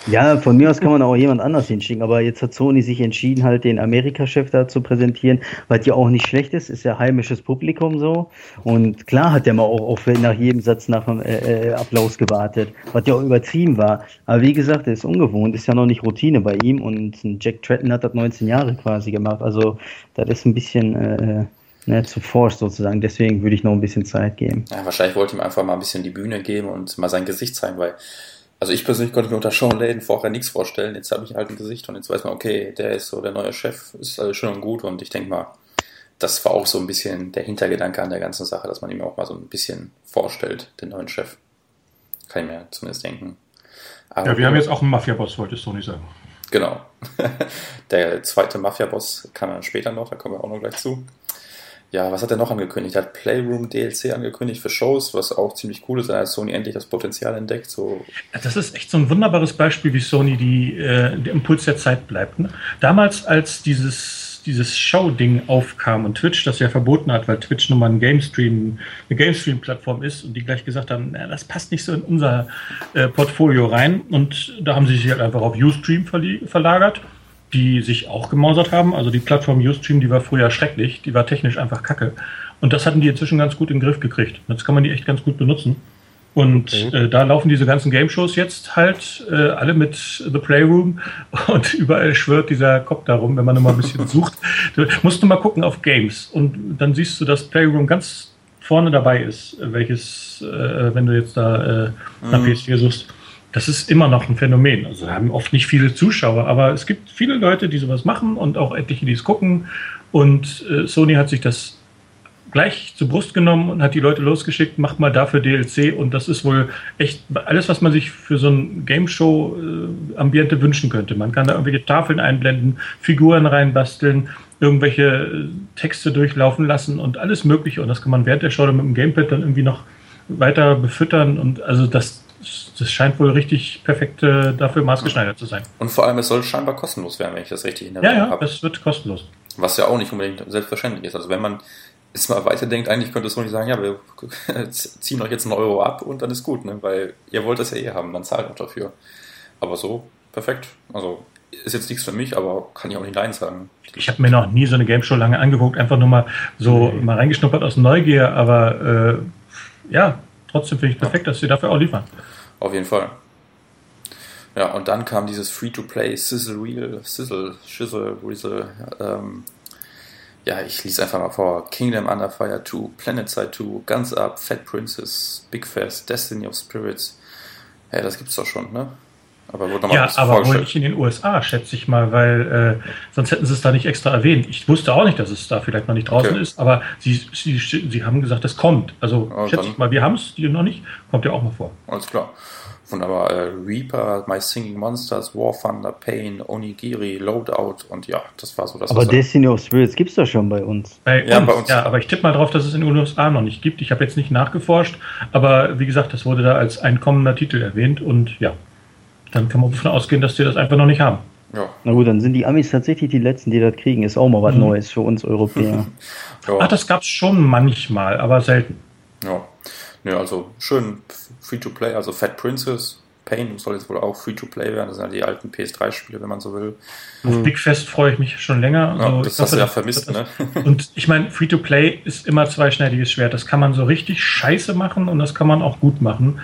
Ja, von mir aus kann man auch jemand anders hinschicken, aber jetzt hat Sony sich entschieden, halt den Amerika-Chef da zu präsentieren, was ja auch nicht schlecht ist, ist ja heimisches Publikum so. Und klar hat der mal auch, auch nach jedem Satz nach dem äh, äh, Applaus gewartet, was ja auch übertrieben war. Aber wie gesagt, das ist ungewohnt, ist ja noch nicht Routine bei ihm und Jack Tretton hat das 19 Jahre quasi gemacht. Also das ist ein bisschen äh, ne, zu forsch sozusagen. Deswegen würde ich noch ein bisschen Zeit geben. Ja, wahrscheinlich wollte ihm einfach mal ein bisschen die Bühne geben und mal sein Gesicht zeigen, weil also ich persönlich konnte mir unter Sean Layden vorher nichts vorstellen. Jetzt habe ich halt ein Gesicht und jetzt weiß man, okay, der ist so der neue Chef, ist alles schön und gut und ich denke mal, das war auch so ein bisschen der Hintergedanke an der ganzen Sache, dass man ihm auch mal so ein bisschen vorstellt, den neuen Chef. Kann ich mir zumindest denken. Aber ja, wir haben jetzt auch einen Mafia-Boss, wolltest du nicht sagen. Genau. der zweite Mafia-Boss kam dann später noch, da kommen wir auch noch gleich zu. Ja, was hat er noch angekündigt? Er hat Playroom DLC angekündigt für Shows, was auch ziemlich cool ist. Da hat Sony endlich das Potenzial entdeckt. So. Das ist echt so ein wunderbares Beispiel, wie Sony die, äh, der Impuls der Zeit bleibt. Ne? Damals, als dieses, dieses Show-Ding aufkam und Twitch das ja verboten hat, weil Twitch nun mal ein Game Stream, eine Game Stream-Plattform ist und die gleich gesagt haben, na, das passt nicht so in unser äh, Portfolio rein. Und da haben sie sich halt einfach auf Ustream verlagert die sich auch gemausert haben. Also die Plattform Ustream, die war früher schrecklich, die war technisch einfach kacke. Und das hatten die inzwischen ganz gut in den Griff gekriegt. Jetzt kann man die echt ganz gut benutzen. Und okay. äh, da laufen diese ganzen Game-Shows jetzt halt äh, alle mit The Playroom und überall schwört dieser Kopf darum, wenn man nur mal ein bisschen sucht. Du musst du mal gucken auf Games und dann siehst du, dass Playroom ganz vorne dabei ist, welches, äh, wenn du jetzt da äh, nach mhm. PS4 suchst das ist immer noch ein Phänomen. Also haben oft nicht viele Zuschauer, aber es gibt viele Leute, die sowas machen und auch etliche, die es gucken. Und äh, Sony hat sich das gleich zur Brust genommen und hat die Leute losgeschickt, macht mal dafür DLC und das ist wohl echt alles, was man sich für so ein Game Show äh, Ambiente wünschen könnte. Man kann da irgendwelche Tafeln einblenden, Figuren reinbasteln, irgendwelche äh, Texte durchlaufen lassen und alles Mögliche und das kann man während der Show dann mit dem Gamepad dann irgendwie noch weiter befüttern und also das das scheint wohl richtig perfekt äh, dafür maßgeschneidert zu sein. Und vor allem, es soll scheinbar kostenlos werden, wenn ich das richtig in der Ja, ja, habe. es wird kostenlos. Was ja auch nicht unbedingt selbstverständlich ist. Also wenn man es mal weiterdenkt, eigentlich könnte es so nicht sagen, ja, wir ziehen euch jetzt einen Euro ab und dann ist gut, ne? weil ihr wollt das ja eh haben, dann zahlt auch dafür. Aber so, perfekt. Also ist jetzt nichts für mich, aber kann ich auch nicht Nein sagen. Ich habe mir noch nie so eine Game Show lange angeguckt, einfach nur mal so nee. mal reingeschnuppert aus Neugier, aber äh, ja, trotzdem finde ich perfekt, ja. dass sie dafür auch liefern. Auf jeden Fall. Ja, und dann kam dieses Free-to-Play Sizzle Reel, Sizzle, Shizzle, Rizzle, ähm, ja, ich lese einfach mal vor. Kingdom Under Fire 2, Planet Side 2, Guns Up, Fat Princess, Big Fest, Destiny of Spirits. Ja, das gibt's doch schon, ne? Aber wurde ja, aber wohl nicht in den USA, schätze ich mal, weil äh, sonst hätten sie es da nicht extra erwähnt. Ich wusste auch nicht, dass es da vielleicht noch nicht draußen okay. ist, aber sie, sie, sie haben gesagt, es kommt. Also ja, schätze ich mal, wir haben es, noch nicht, kommt ja auch mal vor. Alles klar. Wunderbar. Äh, Reaper, My Singing Monsters, War Thunder, Pain, Onigiri, Loadout und ja, das war so das. Aber Destiny of Spirits gibt es doch schon bei uns. Bei ja, uns, bei uns. Ja, aber ich tippe mal drauf, dass es in den USA noch nicht gibt. Ich habe jetzt nicht nachgeforscht, aber wie gesagt, das wurde da als ein kommender Titel erwähnt und ja, dann kann man davon ausgehen, dass die das einfach noch nicht haben. Ja. Na gut, dann sind die Amis tatsächlich die Letzten, die das kriegen. Ist auch mal was mhm. Neues für uns Europäer. ja. Ach, das gab es schon manchmal, aber selten. Ja. ja, also schön Free-to-Play, also Fat Princess, Pain soll jetzt wohl auch Free-to-Play werden. Das sind ja die alten PS3-Spiele, wenn man so will. Auf mhm. Big Fest freue ich mich schon länger. Ja, also, das hast du ja vermisst, ne? Und ich meine, Free-to-Play ist immer zweischneidiges Schwert. Das kann man so richtig scheiße machen und das kann man auch gut machen.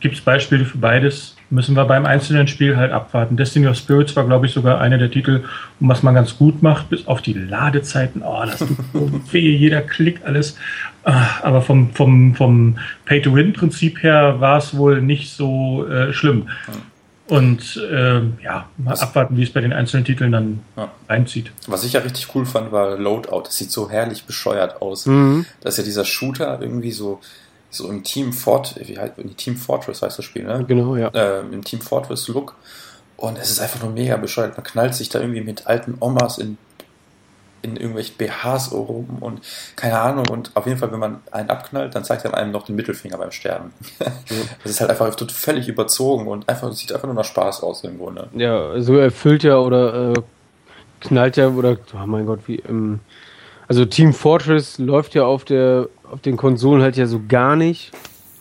Gibt es Beispiele für beides? Müssen wir beim einzelnen Spiel halt abwarten. Destiny of Spirits war, glaube ich, sogar einer der Titel, was man ganz gut macht, bis auf die Ladezeiten. Oh, das tut weh, jeder Klick, alles. Ah, aber vom, vom, vom Pay-to-Win-Prinzip her war es wohl nicht so äh, schlimm. Und äh, ja, mal was, abwarten, wie es bei den einzelnen Titeln dann ja. reinzieht. Was ich ja richtig cool fand, war Loadout. Das sieht so herrlich bescheuert aus. Mhm. Das ist ja dieser Shooter irgendwie so so im Team Fort, wie halt, Team Fortress heißt das Spiel, ne? Genau, ja. Äh, Im Team Fortress Look. Und es ist einfach nur mega bescheuert. Man knallt sich da irgendwie mit alten Omas in, in irgendwelchen BHs rum und keine Ahnung. Und auf jeden Fall, wenn man einen abknallt, dann zeigt er einem noch den Mittelfinger beim Sterben. Das ist halt einfach völlig überzogen und einfach, sieht einfach nur nach Spaß aus irgendwo, ne? Ja, so erfüllt ja oder äh, knallt ja oder, oh mein Gott, wie, ähm, also Team Fortress läuft ja auf der auf den Konsolen halt ja so gar nicht,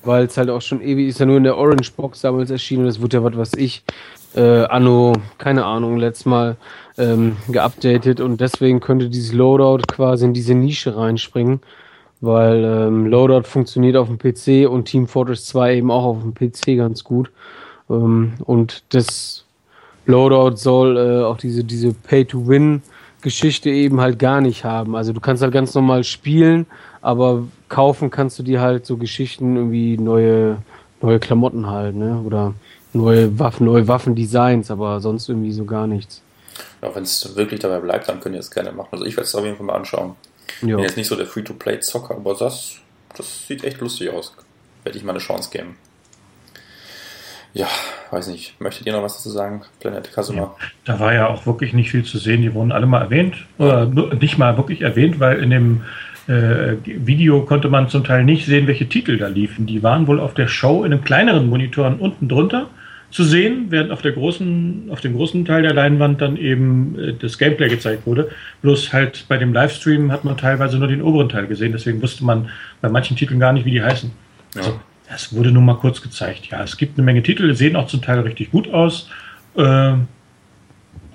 weil es halt auch schon ewig ist ja nur in der Orange Box damals erschienen und das wurde ja was, was ich äh, anno, keine Ahnung, letztes Mal ähm, geupdatet und deswegen könnte dieses Loadout quasi in diese Nische reinspringen, weil ähm, Loadout funktioniert auf dem PC und Team Fortress 2 eben auch auf dem PC ganz gut ähm, und das Loadout soll äh, auch diese, diese Pay-to-Win Geschichte eben halt gar nicht haben. Also du kannst halt ganz normal spielen, aber kaufen kannst du dir halt so Geschichten, irgendwie neue, neue Klamotten halt, ne? Oder neue Waffen, neue Waffendesigns, aber sonst irgendwie so gar nichts. Ja, wenn es wirklich dabei bleibt, dann könnt ihr es gerne machen. Also ich werde es auf jeden Fall mal anschauen. Ich bin jetzt nicht so der Free-to-Play-Zocker, aber das, das sieht echt lustig aus. Werde ich mal eine Chance geben. Ja, weiß nicht. Möchtet ihr noch was dazu sagen, Planet Kasuma? Ja, da war ja auch wirklich nicht viel zu sehen. Die wurden alle mal erwähnt. Oder nicht mal wirklich erwähnt, weil in dem äh, Video konnte man zum Teil nicht sehen, welche Titel da liefen. Die waren wohl auf der Show in einem kleineren Monitoren unten drunter zu sehen, während auf, der großen, auf dem großen Teil der Leinwand dann eben äh, das Gameplay gezeigt wurde. Bloß halt bei dem Livestream hat man teilweise nur den oberen Teil gesehen, deswegen wusste man bei manchen Titeln gar nicht, wie die heißen. Ja. Also, es wurde nur mal kurz gezeigt. Ja, es gibt eine Menge Titel, sehen auch zum Teil richtig gut aus. Äh,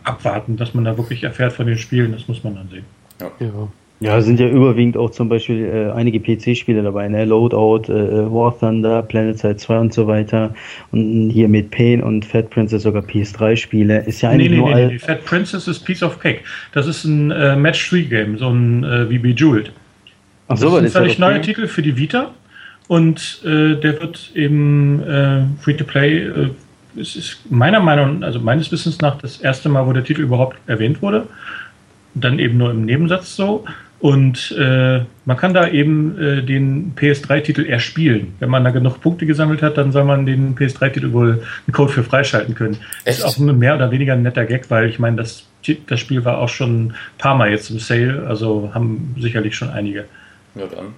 abwarten, dass man da wirklich erfährt von den Spielen, das muss man dann sehen. Ja. ja. Ja, sind ja überwiegend auch zum Beispiel äh, einige PC-Spiele dabei, ne? Loadout, äh, War Thunder, Planet Side 2 und so weiter. Und hier mit Pain und Fat Princess sogar PS3-Spiele. Ist ja eigentlich nee, nee, nur nee, nee, Fat Princess ist Piece of Cake. Das ist ein äh, Match-3-Game, so ein äh, wie Bejeweled. Ach so, das ist ein völlig neuer Titel für die Vita. Und äh, der wird eben äh, Free-to-Play äh, es ist meiner Meinung, also meines Wissens nach das erste Mal, wo der Titel überhaupt erwähnt wurde. Dann eben nur im Nebensatz so. Und äh, man kann da eben äh, den PS3-Titel erspielen. Wenn man da genug Punkte gesammelt hat, dann soll man den PS3-Titel wohl einen Code für freischalten können. Echt? Ist auch mehr oder weniger ein netter Gag, weil ich meine, das, das Spiel war auch schon ein paar Mal jetzt im Sale, also haben sicherlich schon einige. Ja, dann.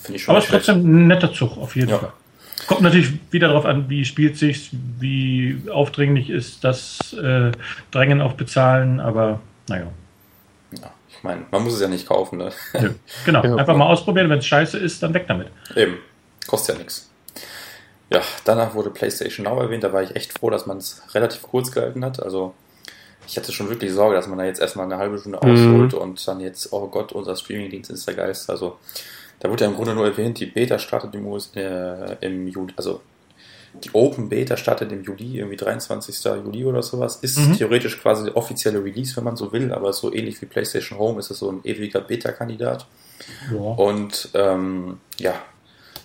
Finde ich schon. Aber es ist trotzdem ein netter Zug, auf jeden ja. Fall. Kommt natürlich wieder darauf an, wie spielt sich, wie aufdringlich ist das äh, Drängen auf Bezahlen, aber naja. Ich meine, man muss es ja nicht kaufen, ne? Ja, genau, ja, einfach mal ausprobieren, wenn es scheiße ist, dann weg damit. Eben, kostet ja nichts. Ja, danach wurde PlayStation Now erwähnt, da war ich echt froh, dass man es relativ kurz gehalten hat. Also ich hatte schon wirklich Sorge, dass man da jetzt erstmal eine halbe Stunde mhm. ausholt und dann jetzt, oh Gott, unser Streamingdienst ist der Geist. Also da wurde ja im Grunde nur erwähnt, die Beta startet im, US, äh, im Juli, also die Open Beta startet im Juli, irgendwie 23. Juli oder sowas. Ist mhm. theoretisch quasi der offizielle Release, wenn man so will, aber so ähnlich wie PlayStation Home ist es so ein ewiger Beta-Kandidat. Ja. Und ähm, ja,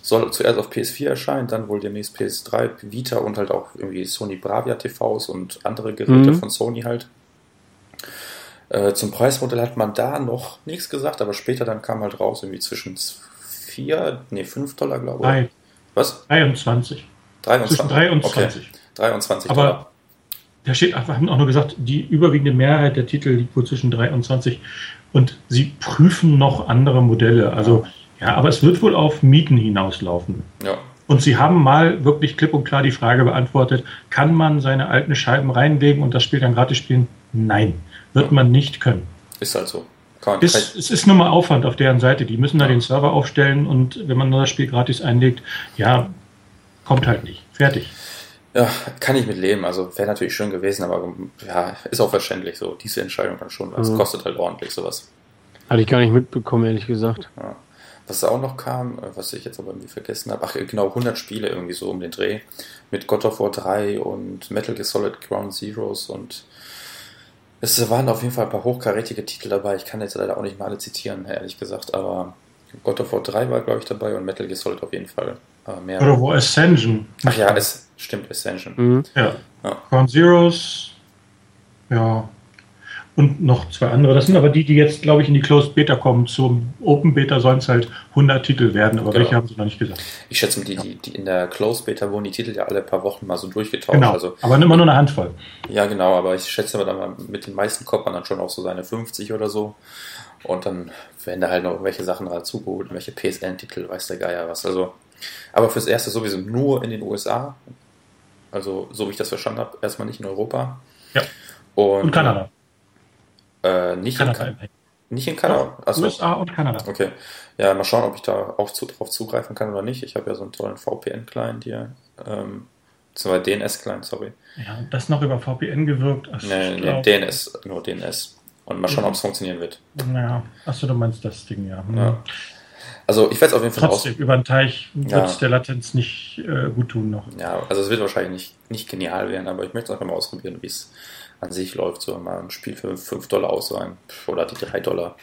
soll zuerst auf PS4 erscheinen, dann wohl demnächst PS3, Vita und halt auch irgendwie Sony Bravia TVs und andere Geräte mhm. von Sony halt. Äh, zum Preismodell hat man da noch nichts gesagt, aber später dann kam halt raus, irgendwie zwischen 4, nee, 5 Dollar, glaube ich. Nein. Was? 23. 23. Zwischen 3 und okay. 20. 23 aber Dollar. Da steht einfach, haben auch nur gesagt, die überwiegende Mehrheit der Titel liegt wohl zwischen 3 und 20 und sie prüfen noch andere Modelle. Also, ja, ja aber es wird wohl auf Mieten hinauslaufen. Ja. Und sie haben mal wirklich klipp und klar die Frage beantwortet, kann man seine alten Scheiben reinlegen und das Spiel dann gratis spielen? Nein, wird ja. man nicht können. Ist halt so. Kann, ist, es ist nur mal Aufwand auf deren Seite. Die müssen da den Server aufstellen und wenn man das Spiel gratis einlegt, ja, kommt halt nicht. Fertig. Ja, kann ich mit leben. Also wäre natürlich schön gewesen, aber ja, ist auch verständlich so. Diese Entscheidung dann schon. Es mhm. kostet halt ordentlich sowas. Hatte ich gar nicht mitbekommen, ehrlich gesagt. Ja. Was auch noch kam, was ich jetzt aber irgendwie vergessen habe, ach genau, 100 Spiele irgendwie so um den Dreh. Mit God of War 3 und Metal Gear Solid Ground Zeroes und es waren auf jeden Fall ein paar hochkarätige Titel dabei. Ich kann jetzt leider auch nicht mal alle zitieren, ehrlich gesagt, aber God of War 3 war, glaube ich, dabei und Metal Gear Solid auf jeden Fall. Aber mehr. Of War Ascension. Ach ja, es stimmt, Ascension. Mhm. Ja. ja. Ground Zeroes. Ja, und noch zwei andere. Das sind aber die, die jetzt, glaube ich, in die Closed Beta kommen. Zum Open Beta sollen es halt 100 Titel werden, aber genau. welche haben sie noch nicht gesagt. Ich schätze, die, die, die in der Closed Beta wurden die Titel ja alle paar Wochen mal so durchgetauscht. Genau, also, aber immer nur eine Handvoll. Ja, genau, aber ich schätze aber dann mit den meisten kommt man dann schon auf so seine 50 oder so. Und dann werden da halt noch welche Sachen dazugeholt, welche PSN-Titel, weiß der Geier was. Also, aber fürs Erste sowieso nur in den USA. Also, so wie ich das verstanden habe, erstmal nicht in Europa. Ja. Und, und Kanada. Äh, nicht, Kanada. in nicht in Kanada. Achso. USA und Kanada. Okay. Ja, mal schauen, ob ich da auch zu, drauf zugreifen kann oder nicht. Ich habe ja so einen tollen VPN-Client hier. Ähm, beziehungsweise DNS-Client, sorry. Ja, und das noch über VPN gewirkt. Also nee, nee, DNS, nur DNS. Und mal schauen, ob es funktionieren wird. Naja, achso, du meinst das Ding, ja. ja. Also ich werde es auf jeden Fall Trotzdem, aus. über den Teich wird es ja. der Latenz nicht äh, gut tun noch. Ja, also es wird wahrscheinlich nicht, nicht genial werden, aber ich möchte es einfach mal ausprobieren, wie es an sich läuft. So mal ein Spiel für 5 Dollar ausleihen oder die 3 Dollar.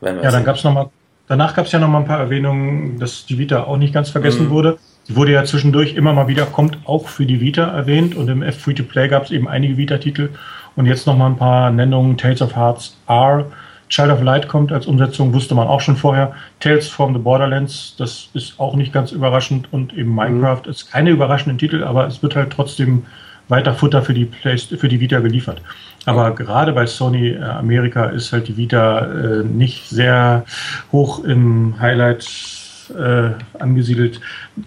ja, dann gab es nochmal, danach gab es ja nochmal ein paar Erwähnungen, dass die Vita auch nicht ganz vergessen mhm. wurde. Die wurde ja zwischendurch immer mal wieder, kommt auch für die Vita erwähnt und im F-Free-to-Play gab es eben einige Vita-Titel und jetzt nochmal ein paar Nennungen. Tales of Hearts R, Child of Light kommt als Umsetzung, wusste man auch schon vorher. Tales from the Borderlands, das ist auch nicht ganz überraschend und eben mhm. Minecraft mhm. ist keine überraschende Titel, aber es wird halt trotzdem weiter Futter für die, Play für die Vita geliefert. Aber gerade bei Sony äh, Amerika ist halt die Vita äh, nicht sehr hoch im Highlight äh, angesiedelt,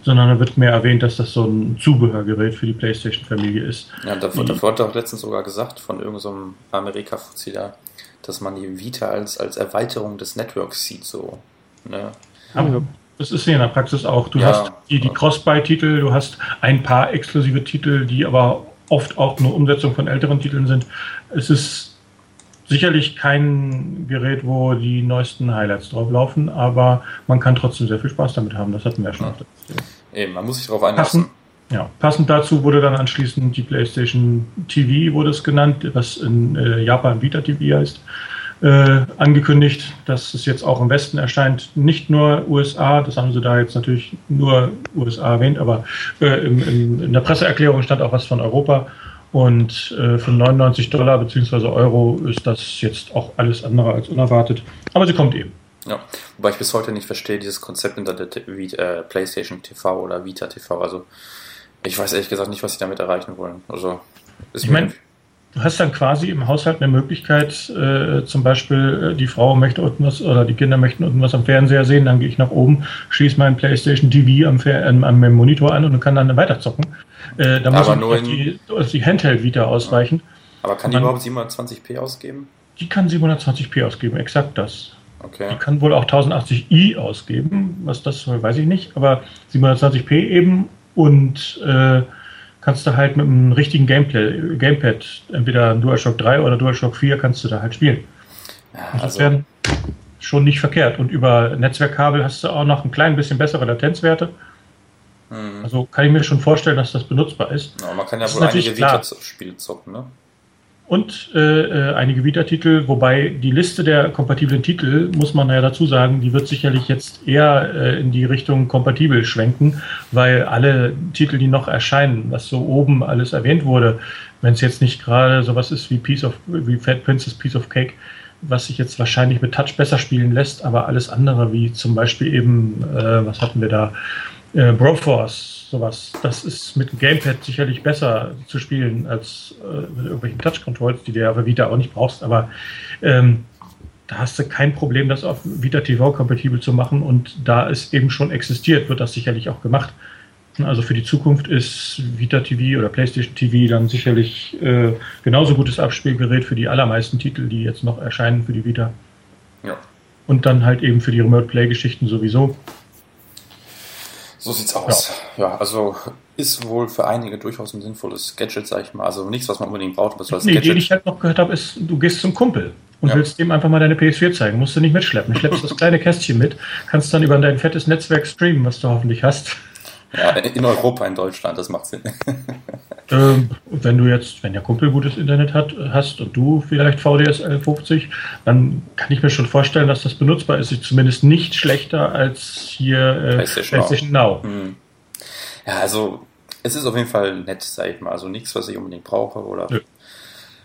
sondern da wird mehr erwähnt, dass das so ein Zubehörgerät für die PlayStation-Familie ist. Ja, da, da wurde auch letztens sogar gesagt von irgendeinem so Amerika-Fuzzi da, dass man die Vita als, als Erweiterung des Networks sieht, so. Ne? Aber das ist ja in der Praxis auch. Du ja, hast die, die Cross-Buy-Titel, du hast ein paar exklusive Titel, die aber oft auch nur Umsetzung von älteren Titeln sind. Es ist sicherlich kein Gerät, wo die neuesten Highlights drauf laufen, aber man kann trotzdem sehr viel Spaß damit haben. Das hatten wir ja schon. Ja. Eben, man muss sich darauf einlassen. Passend, ja, passend dazu wurde dann anschließend die PlayStation TV, wurde es genannt, was in äh, Japan Vita TV heißt äh, angekündigt, dass es jetzt auch im Westen erscheint. Nicht nur USA, das haben sie da jetzt natürlich nur USA erwähnt, aber äh, im, im, in der Presseerklärung stand auch was von Europa. Und äh, für 99 Dollar bzw. Euro ist das jetzt auch alles andere als unerwartet. Aber sie kommt eben. Ja, wobei ich bis heute nicht verstehe, dieses Konzept hinter der äh, PlayStation TV oder Vita TV. Also, ich weiß ehrlich gesagt nicht, was sie damit erreichen wollen. Also, ich meine, Du hast dann quasi im Haushalt eine Möglichkeit, äh, zum Beispiel äh, die Frau möchte irgendwas oder die Kinder möchten irgendwas am Fernseher sehen, dann gehe ich nach oben, schließe meinen PlayStation TV am, am, am Monitor an und kann dann weiterzocken. Äh, da muss aber nur auf die, auf die Handheld wieder ausweichen. Aber kann die dann, überhaupt 720p ausgeben? Die kann 720p ausgeben, exakt das. Okay. Die kann wohl auch 1080i ausgeben, was das soll, weiß ich nicht, aber 720p eben und äh, kannst du halt mit einem richtigen Gameplay, Gamepad, entweder DualShock 3 oder DualShock 4, kannst du da halt spielen. Ja, also das wäre schon nicht verkehrt. Und über Netzwerkkabel hast du auch noch ein klein bisschen bessere Latenzwerte. Mhm. Also kann ich mir schon vorstellen, dass das benutzbar ist. Ja, man kann ja das wohl einige Vita-Spiele zocken, ne? Und äh, äh, einige Vita-Titel, wobei die Liste der kompatiblen Titel, muss man ja dazu sagen, die wird sicherlich jetzt eher äh, in die Richtung kompatibel schwenken, weil alle Titel, die noch erscheinen, was so oben alles erwähnt wurde, wenn es jetzt nicht gerade sowas ist wie Piece of, wie Fat Princess Piece of Cake, was sich jetzt wahrscheinlich mit Touch besser spielen lässt, aber alles andere, wie zum Beispiel eben, äh, was hatten wir da, äh, Broforce, sowas. Das ist mit dem Gamepad sicherlich besser zu spielen als äh, mit irgendwelchen Touch-Controls, die du ja für Vita auch nicht brauchst, aber ähm, da hast du kein Problem, das auf Vita TV kompatibel zu machen und da es eben schon existiert, wird das sicherlich auch gemacht. Also für die Zukunft ist Vita TV oder PlayStation TV dann sicherlich äh, genauso gutes Abspielgerät für die allermeisten Titel, die jetzt noch erscheinen für die Vita. Ja. Und dann halt eben für die Remote Play Geschichten sowieso. So sieht's aus. Ja. ja. also ist wohl für einige durchaus ein sinnvolles Gadget, sag ich mal. Also nichts, was man unbedingt braucht, als nee, Gadget. Die ich halt noch gehört habe, ist, du gehst zum Kumpel und ja. willst dem einfach mal deine PS4 zeigen. Musst du nicht mitschleppen. Schleppst das kleine Kästchen mit, kannst dann über dein fettes Netzwerk streamen, was du hoffentlich hast. Ja, in Europa, in Deutschland, das macht Sinn. Ähm, wenn du jetzt, wenn der Kumpel gutes Internet hat, hast und du vielleicht VDSL 50, dann kann ich mir schon vorstellen, dass das benutzbar ist. Zumindest nicht schlechter als hier äh, PlayStation, PlayStation Now. Now. Mhm. Ja, also es ist auf jeden Fall nett, sag ich mal. Also nichts, was ich unbedingt brauche oder. Ja.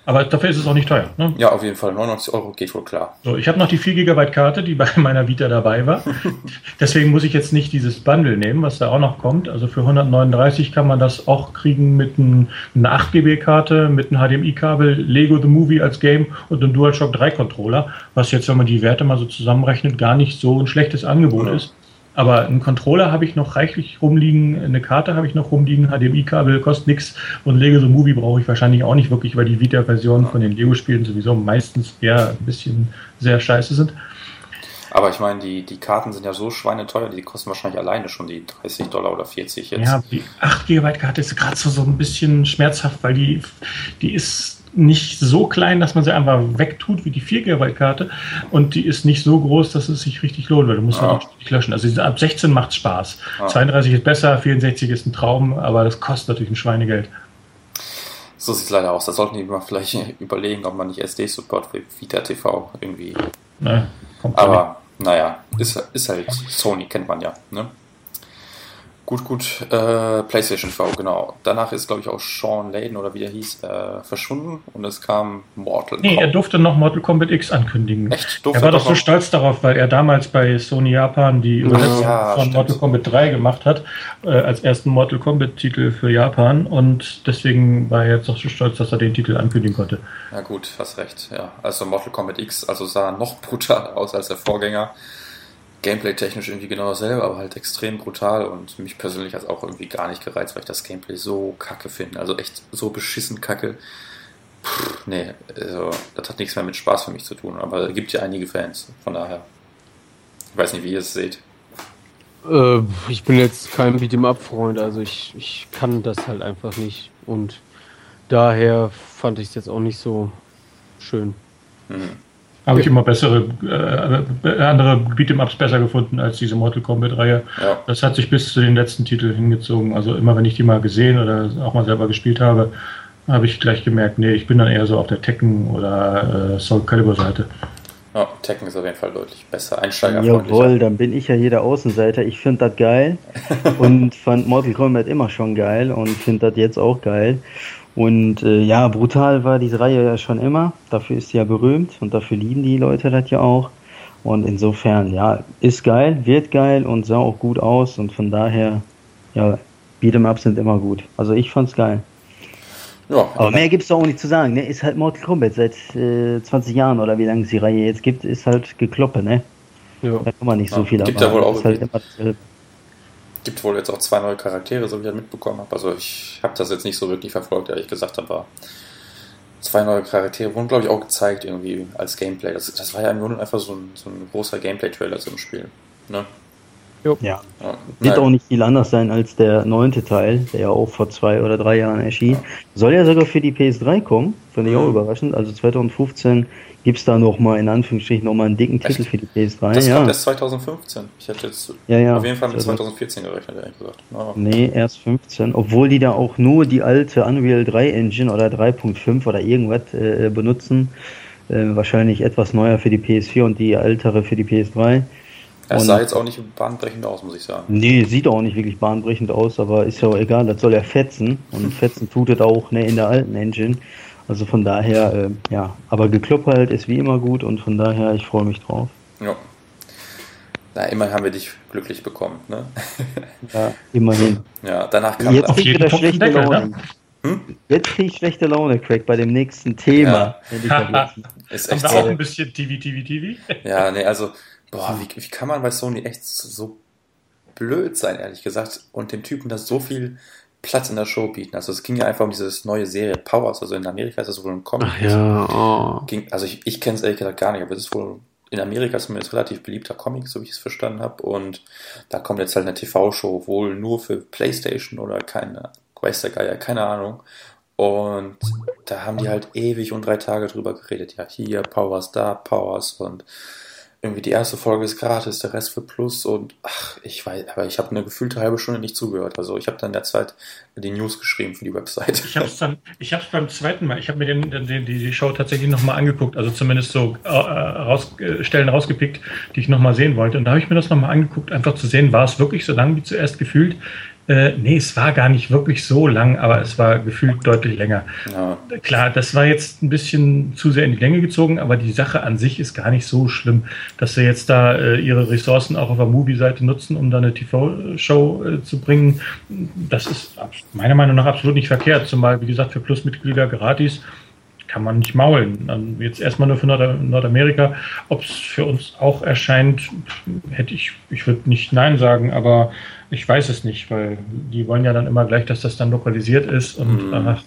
Aber dafür ist es auch nicht teuer. Ne? Ja, auf jeden Fall. 99 Euro geht wohl klar. So, ich habe noch die 4 GB Karte, die bei meiner Vita dabei war. Deswegen muss ich jetzt nicht dieses Bundle nehmen, was da auch noch kommt. Also für 139 kann man das auch kriegen mit ein, einer 8 GB Karte, mit einem HDMI-Kabel, Lego The Movie als Game und einem DualShock 3 Controller, was jetzt, wenn man die Werte mal so zusammenrechnet, gar nicht so ein schlechtes Angebot ja. ist. Aber einen Controller habe ich noch reichlich rumliegen, eine Karte habe ich noch rumliegen, HDMI-Kabel kostet nichts und Lego The Movie brauche ich wahrscheinlich auch nicht wirklich, weil die Vita-Versionen von den Lego-Spielen sowieso meistens eher ein bisschen sehr scheiße sind. Aber ich meine, die, die Karten sind ja so schweineteuer, die kosten wahrscheinlich alleine schon die 30 Dollar oder 40 jetzt. Ja, die 8 GB Karte ist gerade so, so ein bisschen schmerzhaft, weil die, die ist nicht so klein, dass man sie einfach wegtut wie die 4 GB Karte und die ist nicht so groß, dass es sich richtig lohnt, weil du musst halt nicht löschen. Also ab 16 macht es Spaß. Ja. 32 ist besser, 64 ist ein Traum, aber das kostet natürlich ein Schweinegeld. So sieht es leider aus. Da sollten die mal vielleicht überlegen, ob man nicht SD-Support für Vita TV irgendwie. Ne, aber naja, ist, ist halt Sony, kennt man ja. Ne? Gut, gut, äh, PlayStation V, genau. Danach ist, glaube ich, auch Sean Layden oder wie der hieß, äh, verschwunden und es kam Mortal Nee, er durfte noch Mortal Kombat X ankündigen. Echt? er war doch so stolz darauf, weil er damals bei Sony Japan die Übersetzung Ja, von stimmt. Mortal Kombat 3 gemacht hat, äh, als ersten Mortal Kombat-Titel für Japan und deswegen war er jetzt doch so stolz, dass er den Titel ankündigen konnte. Ja gut, hast recht. Ja, also Mortal Kombat X, also sah noch brutaler aus als der Vorgänger. Gameplay-technisch irgendwie genau dasselbe, aber halt extrem brutal und mich persönlich hat es auch irgendwie gar nicht gereizt, weil ich das Gameplay so kacke finde. Also echt so beschissen kacke. Puh, nee, also, das hat nichts mehr mit Spaß für mich zu tun, aber es gibt ja einige Fans, von daher. Ich weiß nicht, wie ihr es seht. Äh, ich bin jetzt kein Beat'em-up-Freund, also ich, ich kann das halt einfach nicht. Und daher fand ich es jetzt auch nicht so schön. Mhm. Habe ich immer bessere, äh, andere Beat'em-Ups besser gefunden als diese Mortal Kombat-Reihe. Ja, Das hat sich bis zu den letzten Titeln hingezogen. Also immer wenn ich die mal gesehen oder auch mal selber gespielt habe, habe ich gleich gemerkt, nee, ich bin dann eher so auf der Tekken oder äh, Soul Calibur Seite. ja, Tekken ist auf jeden Fall deutlich besser, einsteigerfreundlicher. Jawohl, dann bin ich ja jeder Außenseiter. Ich finde das geil und fand Mortal Kombat immer schon geil und finde das jetzt auch geil. Und äh, ja, brutal war diese Reihe ja schon immer. Dafür ist sie ja berühmt und dafür lieben die Leute das ja auch. Und insofern, ja, ist geil, wird geil und sah auch gut aus und von daher, ja, Beat'em Ups sind immer gut. Also ich fand's geil. Ja, Aber mehr gibt's doch auch nicht zu sagen, ne? Ist halt Mortal Kombat seit äh, 20 Jahren oder wie lange es die Reihe jetzt gibt, ist halt gekloppe, ne? Ja. Da kann man nicht so Ja, viel gibt ja wohl erwarten. auch ist halt immer dasselbe. Gibt wohl jetzt auch zwei neue Charaktere, so wie ich das mitbekommen habe. Also ich habe das jetzt nicht so wirklich verfolgt, ehrlich gesagt, aber zwei neue Charaktere wurden, glaube ich, auch gezeigt irgendwie als Gameplay. Das, das war ja im Grunde einfach so ein, so ein großer Gameplay-Trailer zum Spiel. Ne? Ja. Ja, Wird auch nicht viel anders sein als der neunte Teil, der ja auch vor zwei oder drei Jahren erschien. Soll ja sogar für die PS3 kommen, fand ich auch Mhm. überraschend. Also 2015 gibt's da nochmal, in Anführungsstrichen, nochmal einen dicken Echt? Titel für die PS3. das ja. kommt erst 2015. Ich hätte jetzt ja, ja. auf jeden Fall mit Also- 2014 gerechnet, ehrlich gesagt. Ja. Nee, erst 15. Obwohl die da auch nur die alte Unreal 3 Engine oder 3.5 oder irgendwas äh, benutzen. Äh, wahrscheinlich etwas neuer für die PS4 und die ältere für die PS3. Es Und- sah jetzt auch nicht bahnbrechend aus, muss ich sagen. Nee, sieht auch nicht wirklich bahnbrechend aus, aber ist ja auch egal, das soll ja fetzen. Und fetzen tut es auch ne, in der alten Engine. Also von daher, äh, ja. Aber gekloppt halt ist wie immer gut und von daher, ich freue mich drauf. Ja. Na, immerhin haben wir dich glücklich bekommen. Ne? Ja, immerhin. ja, danach kam Jetzt Auf krieg ich jeden wieder schlechte Deckel, Laune. ne? Hm? Jetzt krieg ich schlechte Laune, Craig, bei dem nächsten Thema. Ja. Ist echt so. auch ein bisschen TV, TV, TV? Ja, nee, also, boah, wie, wie kann man bei Sony echt so blöd sein, ehrlich gesagt, und dem Typen da so viel Platz in der Show bieten. Also es ging ja einfach um dieses neue Serie Powers, also in Amerika ist das wohl ein Comic. Ach ja, oh. Ging, also ich, ich kenne es ehrlich gesagt gar nicht, aber es ist wohl in Amerika zumindest relativ beliebter Comic, so wie ich es verstanden habe. Und da kommt jetzt halt eine TV-Show, wohl nur für Playstation oder keine, weiß der Geier, keine Ahnung. Und da haben die halt ewig und drei Tage drüber geredet. Ja, hier, Powers, da, Powers und irgendwie die erste Folge ist gratis, der Rest für Plus und ach, ich weiß, aber ich habe eine gefühlte halbe Stunde nicht zugehört. Also ich habe dann in der Zeit die News geschrieben für die Website. Ich habe es dann, ich habe es beim zweiten Mal, ich habe mir den, den, die, die Show tatsächlich nochmal angeguckt, also zumindest so äh, raus, äh, Stellen rausgepickt, die ich nochmal sehen wollte. Und da habe ich mir das nochmal angeguckt, einfach zu sehen, war es wirklich so lang wie zuerst gefühlt. Äh, nee, es war gar nicht wirklich so lang, aber es war gefühlt deutlich länger. Ja, Klar, das war jetzt ein bisschen zu sehr in die Länge gezogen, aber die Sache an sich ist gar nicht so schlimm, dass sie jetzt da äh, ihre Ressourcen auch auf der Movie-Seite nutzen, um da eine TV-Show äh, zu bringen. Das ist meiner Meinung nach absolut nicht verkehrt, zumal, wie gesagt, für Plusmitglieder gratis kann man nicht maulen. Dann jetzt erstmal nur für Nord Nordamerika. Ob es für uns auch erscheint, hätte ich, ich würde nicht Nein sagen, aber ich weiß es nicht, weil die wollen ja dann immer gleich, dass das dann lokalisiert ist und Mhm. danach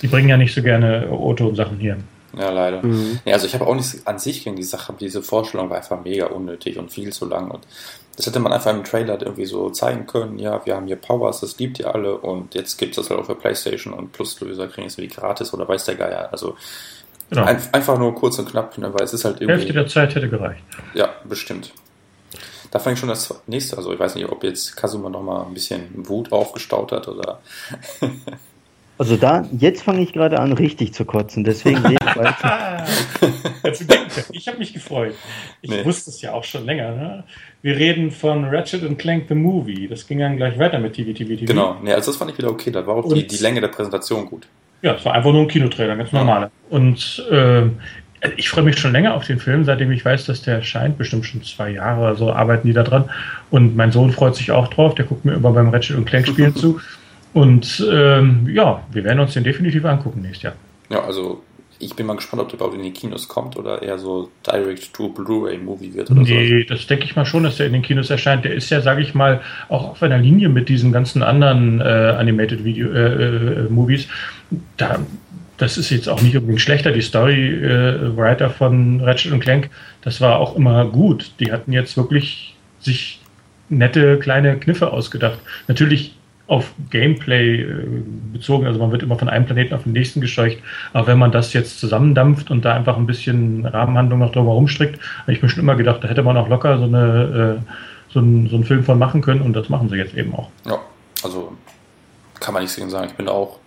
die bringen ja nicht so gerne O-Ton-Sachen hier. ja leider. Mhm. Ja, also ich habe auch nichts an sich gegen die Sache, aber diese Vorstellung war einfach mega unnötig und viel zu lang. Und das hätte man einfach im Trailer irgendwie so zeigen können. Ja, wir haben hier Powers, das liebt ihr alle und jetzt gibt es das halt auch für Playstation und Pluslöser kriegen es irgendwie gratis oder weiß der Geier. Also Genau. ein, einfach nur kurz und knapp, ne, weil es ist halt Hälfte irgendwie. der Zeit hätte gereicht. Ja, bestimmt. Da fand ich schon das nächste. Also ich weiß nicht, ob jetzt Kazuma nochmal ein bisschen Wut aufgestaut hat oder. Also da, jetzt fange ich gerade an, richtig zu kotzen. Deswegen ich weiter. ich habe mich gefreut. Ich nee. wusste es ja auch schon länger. Ne? Wir reden von Ratchet Clank the Movie. Das ging dann gleich weiter mit TV, TV, TV. Genau, nee, also das fand ich wieder okay. Da war auch die, die, Länge der Präsentation gut. Ja, es war einfach nur ein Kinotrailer, ganz normale. Und äh, ich freue mich schon länger auf den Film, seitdem ich weiß, dass der erscheint. Bestimmt schon zwei Jahre oder so arbeiten die da dran. Und mein Sohn freut sich auch drauf. Der guckt mir immer beim Ratchet und Clank Spielen zu. Und ähm, ja, wir werden uns den definitiv angucken nächstes Jahr. Ja, also ich bin mal gespannt, ob der überhaupt in die Kinos kommt oder eher so direct to Blu-ray Movie wird oder nee, so. das denke ich mal schon, dass der in den Kinos erscheint. Der ist ja, sage ich mal, auch auf einer Linie mit diesen ganzen anderen äh, Animated Video äh, äh, Movies. Da, das ist jetzt auch nicht unbedingt schlechter. Die Story äh, Writer von Ratchet und Clank, das war auch immer gut. Die hatten jetzt wirklich sich nette kleine Kniffe ausgedacht. Natürlich auf Gameplay äh, bezogen. Also man wird immer von einem Planeten auf den nächsten gescheucht. Aber wenn man das jetzt zusammendampft und da einfach ein bisschen Rahmenhandlung noch drüber rumstrickt, habe ich mir schon immer gedacht, da hätte man auch locker so, eine, äh, so, einen, so einen Film von machen können und das machen sie jetzt eben auch. Ja, also kann man nicht sagen. Ich bin auch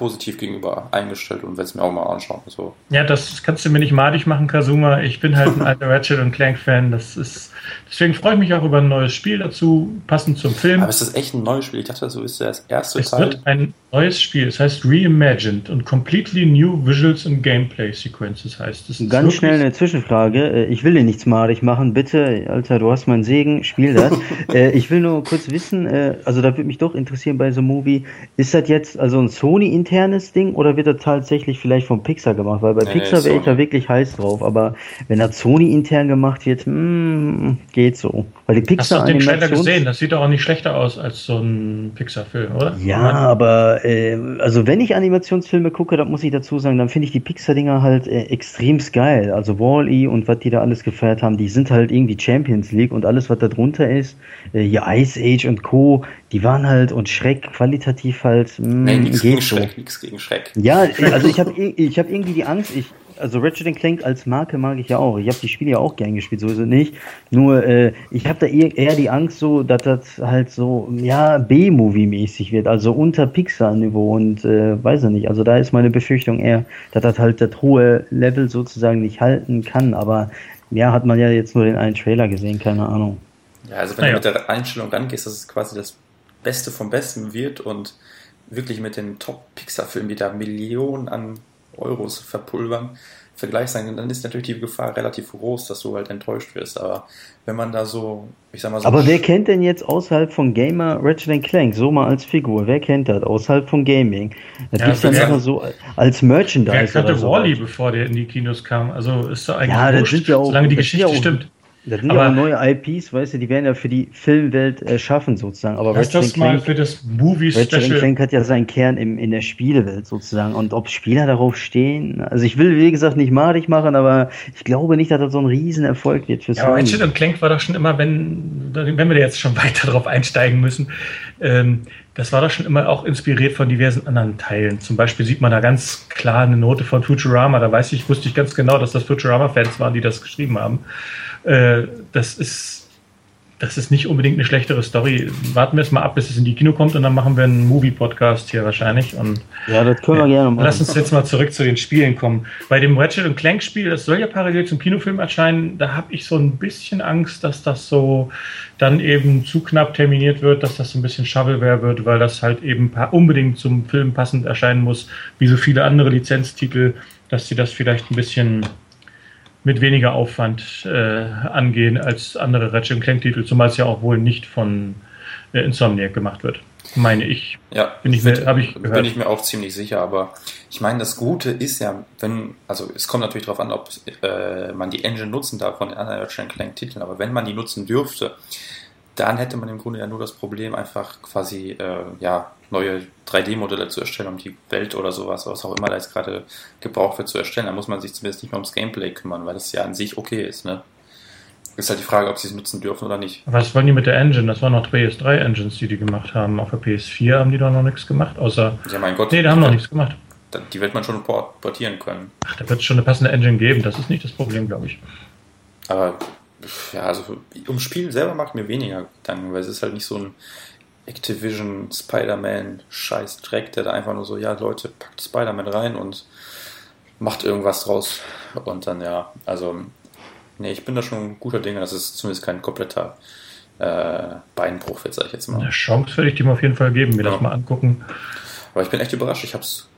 positiv gegenüber eingestellt und werde es mir auch mal anschauen. So. Ja, das kannst du mir nicht madig machen, Kazuma. Ich bin halt ein alter Ratchet und Clank-Fan. Das ist Deswegen freue ich mich auch über ein neues Spiel dazu, passend zum Film. Aber ist das echt ein neues Spiel? Ich dachte, so ist das erste es Teil. Es wird ein neues Spiel. Es heißt Reimagined und Completely New Visuals and Gameplay Sequences heißt es. Ganz schnell eine Zwischenfrage. Äh, ich will dir nichts madig machen. Bitte, Alter, du hast meinen Segen, spiel das. Äh, ich will nur kurz wissen, äh, also da würde mich doch interessieren bei so einem Movie, ist das jetzt also ein Sony-internes Ding oder wird das tatsächlich vielleicht von Pixar gemacht? Weil bei nee, Pixar wäre ich da wirklich heiß drauf, aber wenn das Sony-intern gemacht wird, mh, hm, geht so. Weil die Pixar Hast du den Trailer gesehen? Das sieht doch auch nicht schlechter aus als so ein Pixar-Film, oder? Ja, aber äh, also wenn ich Animationsfilme gucke, dann muss ich dazu sagen, dann finde ich die Pixar-Dinger halt äh, extrem geil. Also Wall-E und was die da alles gefeiert haben, die sind halt irgendwie Champions League und alles, was da drunter ist, äh, hier Ice Age und Co., die waren halt und Schreck qualitativ halt. Mh, mm, nee, nichts gegen so. Schreck, nichts gegen Schreck. Ja, also ich habe ich hab irgendwie die Angst, ich, also Ratchet Clank als Marke mag ich ja auch. Ich habe die Spiele ja auch gern gespielt, so ist es nicht. Nur äh, ich habe da eher die Angst so, dass das halt so ja B-Movie-mäßig wird, also unter Pixar-Niveau und äh, weiß ich nicht. Also da ist meine Befürchtung eher, dass das halt das hohe Level sozusagen nicht halten kann. Aber ja, hat man ja jetzt nur den einen Trailer gesehen, keine Ahnung. Ja, also wenn naja. du mit der Einstellung rangehst, dass es quasi das Beste vom Besten wird und wirklich mit den Top-Pixar-Filmen, die da Millionen an Euros verpulvern, Vergleich sein, dann ist natürlich die Gefahr relativ groß, dass du halt enttäuscht wirst. Aber wenn man da so, ich sag mal so. Aber wer kennt denn jetzt außerhalb von Gamer Ratchet Clank so mal als Figur? Wer kennt das außerhalb von Gaming? Das ja, gibt's dann einfach so als Merchandise. Wer kannte so Wally, bevor der in die Kinos kam? Also ist da eigentlich ja, das sind ja auch, solange die Geschichte ja stimmt. Das sind aber, auch neue IPs, weißt du, die werden ja für die Filmwelt erschaffen sozusagen. Aber Ratchet das mal Clank, für das Movie Special. Ratchet Clank hat ja seinen Kern im, in der Spielewelt sozusagen. Und ob Spieler darauf stehen, also ich will wie gesagt nicht madig machen, aber ich glaube nicht, dass das so ein Riesenerfolg wird für ja, Sony. Ratchet und Clank war doch schon immer, wenn, wenn wir jetzt schon weiter darauf einsteigen müssen, ähm, das war doch schon immer auch inspiriert von diversen anderen Teilen. Zum Beispiel sieht man da ganz klar eine Note von Futurama. Da weiß ich, wusste ich ganz genau, dass das Futurama-Fans waren, die das geschrieben haben. Äh, das ist das ist nicht unbedingt eine schlechtere Story. Warten wir es mal ab, bis es in die Kino kommt und dann machen wir einen Movie-Podcast hier wahrscheinlich. Und, ja, das können wir ja, gerne machen. Lass uns jetzt mal zurück zu den Spielen kommen. Bei dem Ratchet und Clank-Spiel, das soll ja parallel zum Kinofilm erscheinen, da habe ich so ein bisschen Angst, dass das so dann eben zu knapp terminiert wird, dass das so ein bisschen Shovelware wird, weil das halt eben unbedingt zum Film passend erscheinen muss, wie so viele andere Lizenztitel, dass sie das vielleicht ein bisschen mit weniger Aufwand äh, angehen als andere Ratchet Clank-Titel, zumal es ja auch wohl nicht von äh, Insomniac gemacht wird. Meine ich. Ja, bin ich, mir, ich bin ich mir auch ziemlich sicher, aber ich meine, das Gute ist ja, wenn, also es kommt natürlich darauf an, ob äh, man die Engine nutzen darf von den anderen Ratchet Clank-Titeln, aber wenn man die nutzen dürfte, dann hätte man im Grunde ja nur das Problem, einfach quasi äh, ja, neue 3D-Modelle zu erstellen, um die Welt oder sowas, was auch immer da jetzt gerade gebraucht wird, zu erstellen. Da muss man sich zumindest nicht mehr ums Gameplay kümmern, weil das ja an sich okay ist. Ne? Ist halt die Frage, ob sie es nutzen dürfen oder nicht. Was wollen die mit der Engine? Das waren noch PS3-Engines, die die gemacht haben. Auf der PS4 haben die doch noch nichts gemacht, außer. Ja, mein Gott. Nee, die haben noch nichts gemacht. Die wird man schon portieren können. Ach, da wird es schon eine passende Engine geben. Das ist nicht das Problem, glaube ich. Aber ja, also ums Spiel selber macht mir weniger Gedanken, weil es ist halt nicht so ein Activision Spider-Man Scheiß Dreck, der da einfach nur so, ja Leute, packt Spider-Man rein und macht irgendwas draus. Und dann ja, also, nee, ich bin da schon guter Dinge, das ist zumindest kein kompletter äh, Beinbruch, sag ich jetzt mal. Eine Chance würde ich dem auf jeden Fall geben, mir Ja. das mal angucken. Aber ich bin echt überrascht. Ich hab's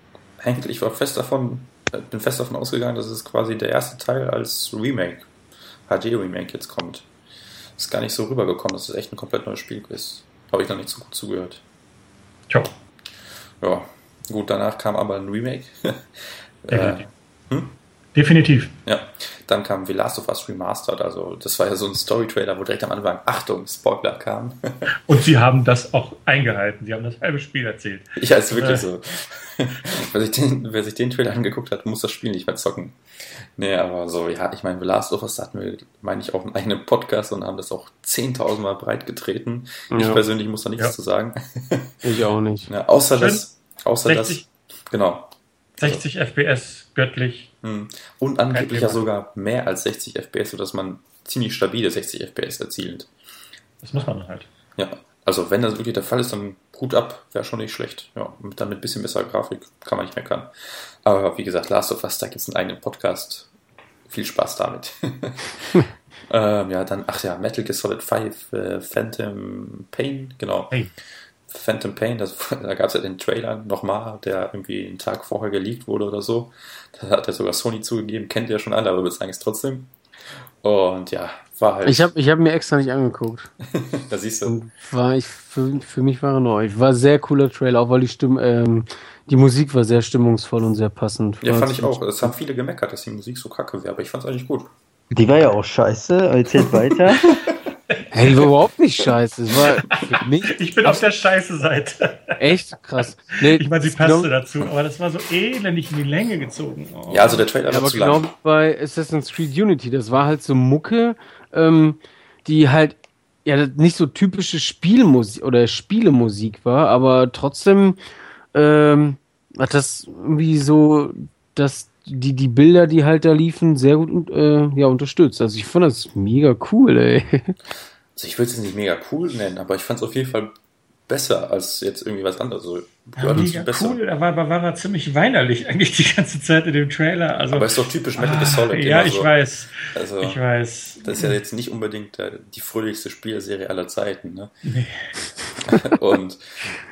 eigentlich, ich war fest davon, äh, bin fest davon ausgegangen, dass es quasi der erste Teil als Remake, HD-Remake jetzt kommt. Ist gar nicht so rübergekommen, dass es echt ein komplett neues Spiel ist. Habe ich noch nicht so gut zugehört. Tja, Ja, gut, danach kam aber ein Remake. äh, hm? Definitiv. ja, dann kam The Last of Us Remastered. Also, das war ja so ein Story-Trailer, wo direkt am Anfang, Achtung, Spoiler kam. Und sie haben das auch eingehalten. Sie haben das halbe Spiel erzählt. Ja, ist wirklich Äh. so. wer, sich den, wer sich den Trailer angeguckt hat, muss das Spiel nicht mehr zocken. Nee, aber so, ja, ich meine, The Last of Us hatten wir, meine ich, auch einen eigenen Podcast und haben das auch 10.000 Mal breit getreten. Ich Ja. persönlich muss da nichts Ja. zu sagen. Ich auch nicht. Ja, außer Schön. das, außer 60, das, genau. 60 FPS, göttlich. Hm. Und angeblich ja sogar mehr als 60 FPS, sodass man ziemlich stabile 60 FPS erzielt. Das muss man halt. Ja, also wenn das wirklich der Fall ist, dann gut ab, wäre schon nicht schlecht. Ja, dann mit ein bisschen besserer Grafik kann man nicht meckern. Aber wie gesagt, Last of Us, da gibt es einen eigenen Podcast. Viel Spaß damit. ähm, ja, dann, ach ja, Metal Gear Solid 5, äh, Phantom Pain, genau. Hey. Phantom Pain, das, da gab es ja den Trailer nochmal, der irgendwie einen Tag vorher geleakt wurde oder so. Da hat ja sogar Sony zugegeben, kennt ihr ja schon alle, aber wir sagen es trotzdem. Und ja, war halt. Ich habe ich hab mir extra nicht angeguckt. da siehst du. Und war ich für, für mich war er neu. War sehr cooler Trailer, auch weil die Stimme, ähm, die Musik war sehr stimmungsvoll und sehr passend. Ja, War fand ich auch. Es haben viele gemeckert, dass die Musik so kacke wäre, aber ich fand es eigentlich gut. Die war ja auch scheiße. Erzählt weiter. Hey, die war überhaupt nicht scheiße. Es war für mich Ich bin auf der scheiße Seite. echt krass. Nee, Ich meine, sie ist genau- passte dazu, aber das war so elendig in die Länge gezogen. Oh. Ja, also der Trailer Ja, war zu genau lang. wie bei Assassin's Creed Unity, das war halt so Mucke, ähm, die halt ja nicht so typische Spielmusik oder Spielemusik war, aber trotzdem ähm, hat das irgendwie so, dass die, die Bilder, die halt da liefen, sehr gut äh, ja, unterstützt. Also ich fand das mega cool, ey. Also ich würde es nicht mega cool nennen, aber ich fand es auf jeden Fall besser als jetzt irgendwie was anderes. Also, Ja, mega cool, aber, aber war er ziemlich weinerlich eigentlich die ganze Zeit in dem Trailer. Also, Aber ist doch typisch Metal Gear Solid. Ah, ja, ich so. weiß. Also, Ich weiß. das ist ja jetzt nicht unbedingt äh, die fröhlichste Spielserie aller Zeiten. Ne? Nee. Und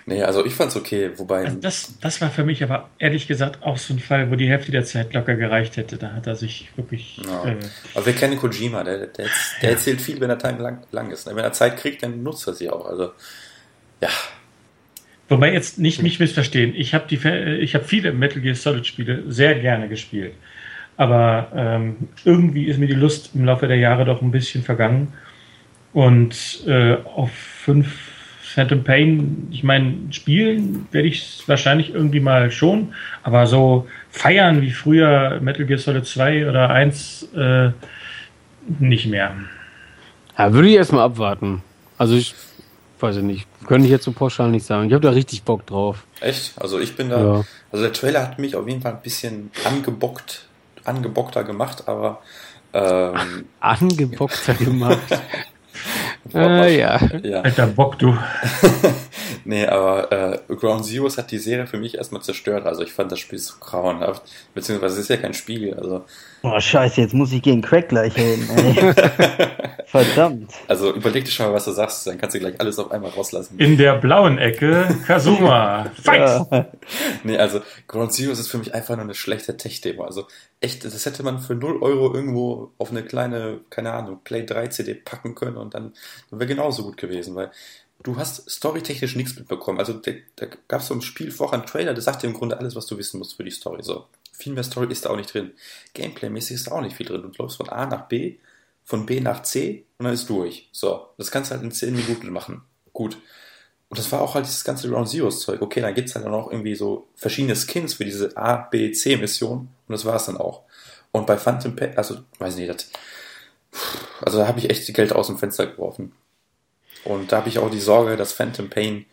nee, also ich fand's okay, wobei. Also das, das war für mich aber ehrlich gesagt auch so ein Fall, wo die Hälfte der Zeit locker gereicht hätte. Da hat er sich wirklich. Ja. Äh, Aber wir kennen Kojima, der, der, der erzählt viel, wenn er Time lang, lang ist. ne? Wenn er Zeit kriegt, dann nutzt er sie auch. Also, ja, wobei jetzt nicht mich missverstehen. Ich habe ich habe viele Metal Gear Solid Spiele sehr gerne gespielt. Aber ähm, irgendwie ist mir die Lust im Laufe der Jahre doch ein bisschen vergangen. Und äh, auf fünf Phantom Pain, ich meine, spielen werde ich es wahrscheinlich irgendwie mal schon, aber so feiern wie früher Metal Gear Solid 2 oder 1 äh, nicht mehr. Ja, würde ich erstmal abwarten. Also ich weiß ich nicht. Könnte ich jetzt so pauschal nicht sagen. Ich habe da richtig Bock drauf. echt. Also ich bin da. Ja. Also der Trailer hat mich auf jeden Fall ein bisschen angebockt, angebockter gemacht, aber ähm, Angebockter gemacht. äh, ja. ja. Alter Bock, du. Nee, aber äh, Ground Zeroes hat die Serie für mich erstmal zerstört. Also ich fand das Spiel so grauenhaft. Beziehungsweise es ist ja kein Spiel. Also, Boah, scheiße, jetzt muss ich gegen Crack gleich reden. Ey. Verdammt. also überleg dir schon mal, was du sagst, dann kannst du gleich alles auf einmal rauslassen. In der blauen Ecke Kazuma. Fight! Ja. Nee, also Ground Zeroes ist für mich einfach nur eine schlechte Tech-Demo. Also echt, das hätte man für 0 Euro irgendwo auf eine kleine, keine Ahnung, Play 3 CD packen können und dann, dann wäre genauso gut gewesen, weil du hast storytechnisch nichts mitbekommen. Also da, da gab es so ein Spiel vorher einen Trailer, der sagt dir im Grunde alles, was du wissen musst für die Story. So, viel mehr Story ist da auch nicht drin. Gameplay-mäßig ist da auch nicht viel drin. Du läufst von A nach B, von B nach C und dann ist durch. So, das kannst du halt in 10 Minuten machen. Gut. Und das war auch halt dieses ganze Ground Zeroes Zeug. Okay, dann gibt's halt dann auch irgendwie so verschiedene Skins für diese A, B, C Mission und das war's dann auch. Und bei Phantom Pain, also, weiß nicht, das, also da habe ich echt Geld aus dem Fenster geworfen. Und da habe ich auch die Sorge, dass Phantom Pain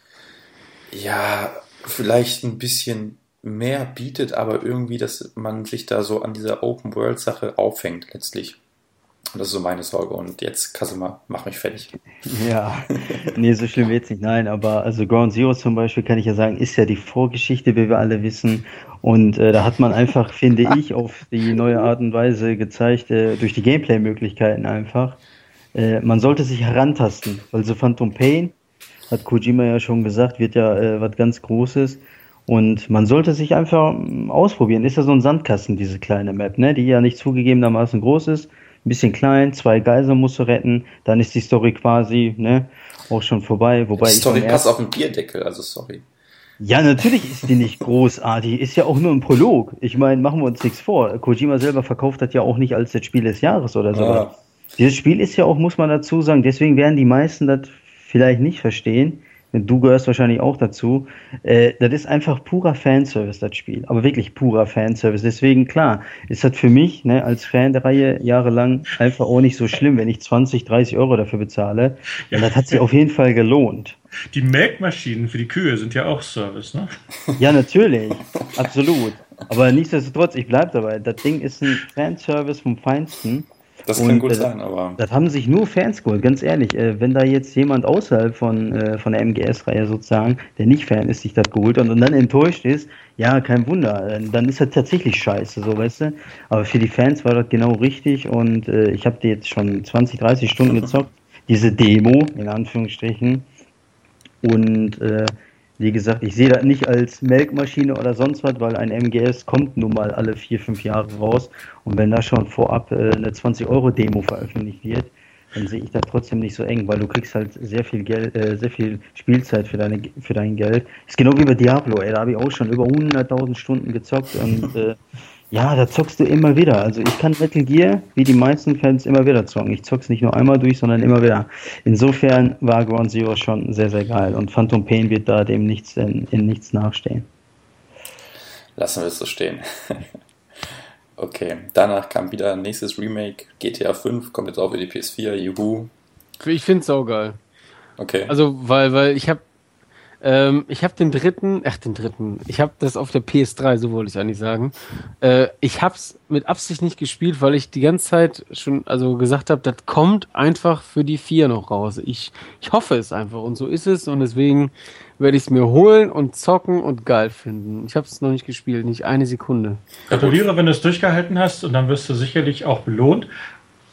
ja vielleicht ein bisschen mehr bietet, aber irgendwie, dass man sich da so an dieser Open World Sache aufhängt letztlich. Das ist so meine Sorge. Und jetzt, Kasima, mach mich fertig. Ja, nee, so schlimm wird's nicht. Nein, aber also Ground Zero zum Beispiel kann ich ja sagen, ist ja die Vorgeschichte, wie wir alle wissen. Und äh, da hat man einfach, finde ich, auf die neue Art und Weise gezeigt, äh, durch die Gameplay-Möglichkeiten einfach. Äh, man sollte sich herantasten, weil so Phantom Pain, hat Kojima ja schon gesagt, wird ja äh, was ganz Großes. Und man sollte sich einfach ähm, ausprobieren. Ist ja so ein Sandkasten, diese kleine Map, ne? die ja nicht zugegebenermaßen groß ist ein bisschen klein, zwei Geiser musst du retten, dann ist die Story quasi ne, auch schon vorbei. Wobei die Story passt auf den Bierdeckel, also sorry. Ja, natürlich ist die nicht großartig, ist ja auch nur ein Prolog. Ich meine, machen wir uns nichts vor. Kojima selber verkauft das ja auch nicht als das Spiel des Jahres oder so. Ja. Dieses Spiel ist ja auch, muss man dazu sagen, deswegen werden die meisten das vielleicht nicht verstehen du gehörst wahrscheinlich auch dazu, äh, das ist einfach purer Fanservice, das Spiel. Aber wirklich purer Fanservice. Deswegen, klar, ist das für mich ne, als Fan der Reihe jahrelang einfach auch nicht so schlimm, wenn ich 20, 30 Euro dafür bezahle. Ja. Und das hat sich auf jeden Fall gelohnt. Die Melkmaschinen für die Kühe sind ja auch Service, ne? Ja, natürlich. Absolut. Aber nichtsdestotrotz, ich bleibe dabei. Das Ding ist ein Fanservice vom Feinsten. Das kann und, gut äh, sein, aber. Das haben sich nur Fans geholt, ganz ehrlich. Äh, wenn da jetzt jemand außerhalb von, äh, von der MGS-Reihe sozusagen, der nicht Fan ist, sich das geholt hat und dann enttäuscht ist, ja, kein Wunder. Äh, dann ist das tatsächlich scheiße, so weißt du. Aber für die Fans war das genau richtig und äh, ich habe die jetzt schon 20, 30 Stunden gezockt. Diese Demo, in Anführungsstrichen. Und äh, wie gesagt, ich sehe das nicht als Melkmaschine oder sonst was, weil ein MGS kommt nun mal alle vier, fünf Jahre raus. Und wenn da schon vorab äh, eine 20-Euro-Demo veröffentlicht wird, dann sehe ich das trotzdem nicht so eng, weil du kriegst halt sehr viel Geld, äh, sehr viel Spielzeit für, deine, für dein Geld. Ist genau wie bei Diablo, ey, da habe ich auch schon über 100.000 Stunden gezockt und äh, ja, da zockst du immer wieder. Also ich kann Metal Gear, wie die meisten Fans, immer wieder zocken. Ich zock's nicht nur einmal durch, sondern immer wieder. Insofern war Ground Zero schon sehr, sehr geil. Und Phantom Pain wird da dem nichts in, in nichts nachstehen. Lassen wir es so stehen. okay, danach kam wieder ein nächstes Remake. GTA 5 kommt jetzt auch für die PS4. Juhu. Ich find's auch geil. Okay. Also, weil, weil ich habe ähm, ich habe den dritten, ach den dritten, ich habe das auf der PS3, so wollte ich eigentlich sagen. Äh, ich habe es mit Absicht nicht gespielt, weil ich die ganze Zeit schon also gesagt habe, das kommt einfach für die vier noch raus. Ich, ich hoffe es einfach und so ist es und deswegen werde ich es mir holen und zocken und geil finden. Ich habe es noch nicht gespielt, nicht eine Sekunde. Gratuliere, wenn du es durchgehalten hast und dann wirst du sicherlich auch belohnt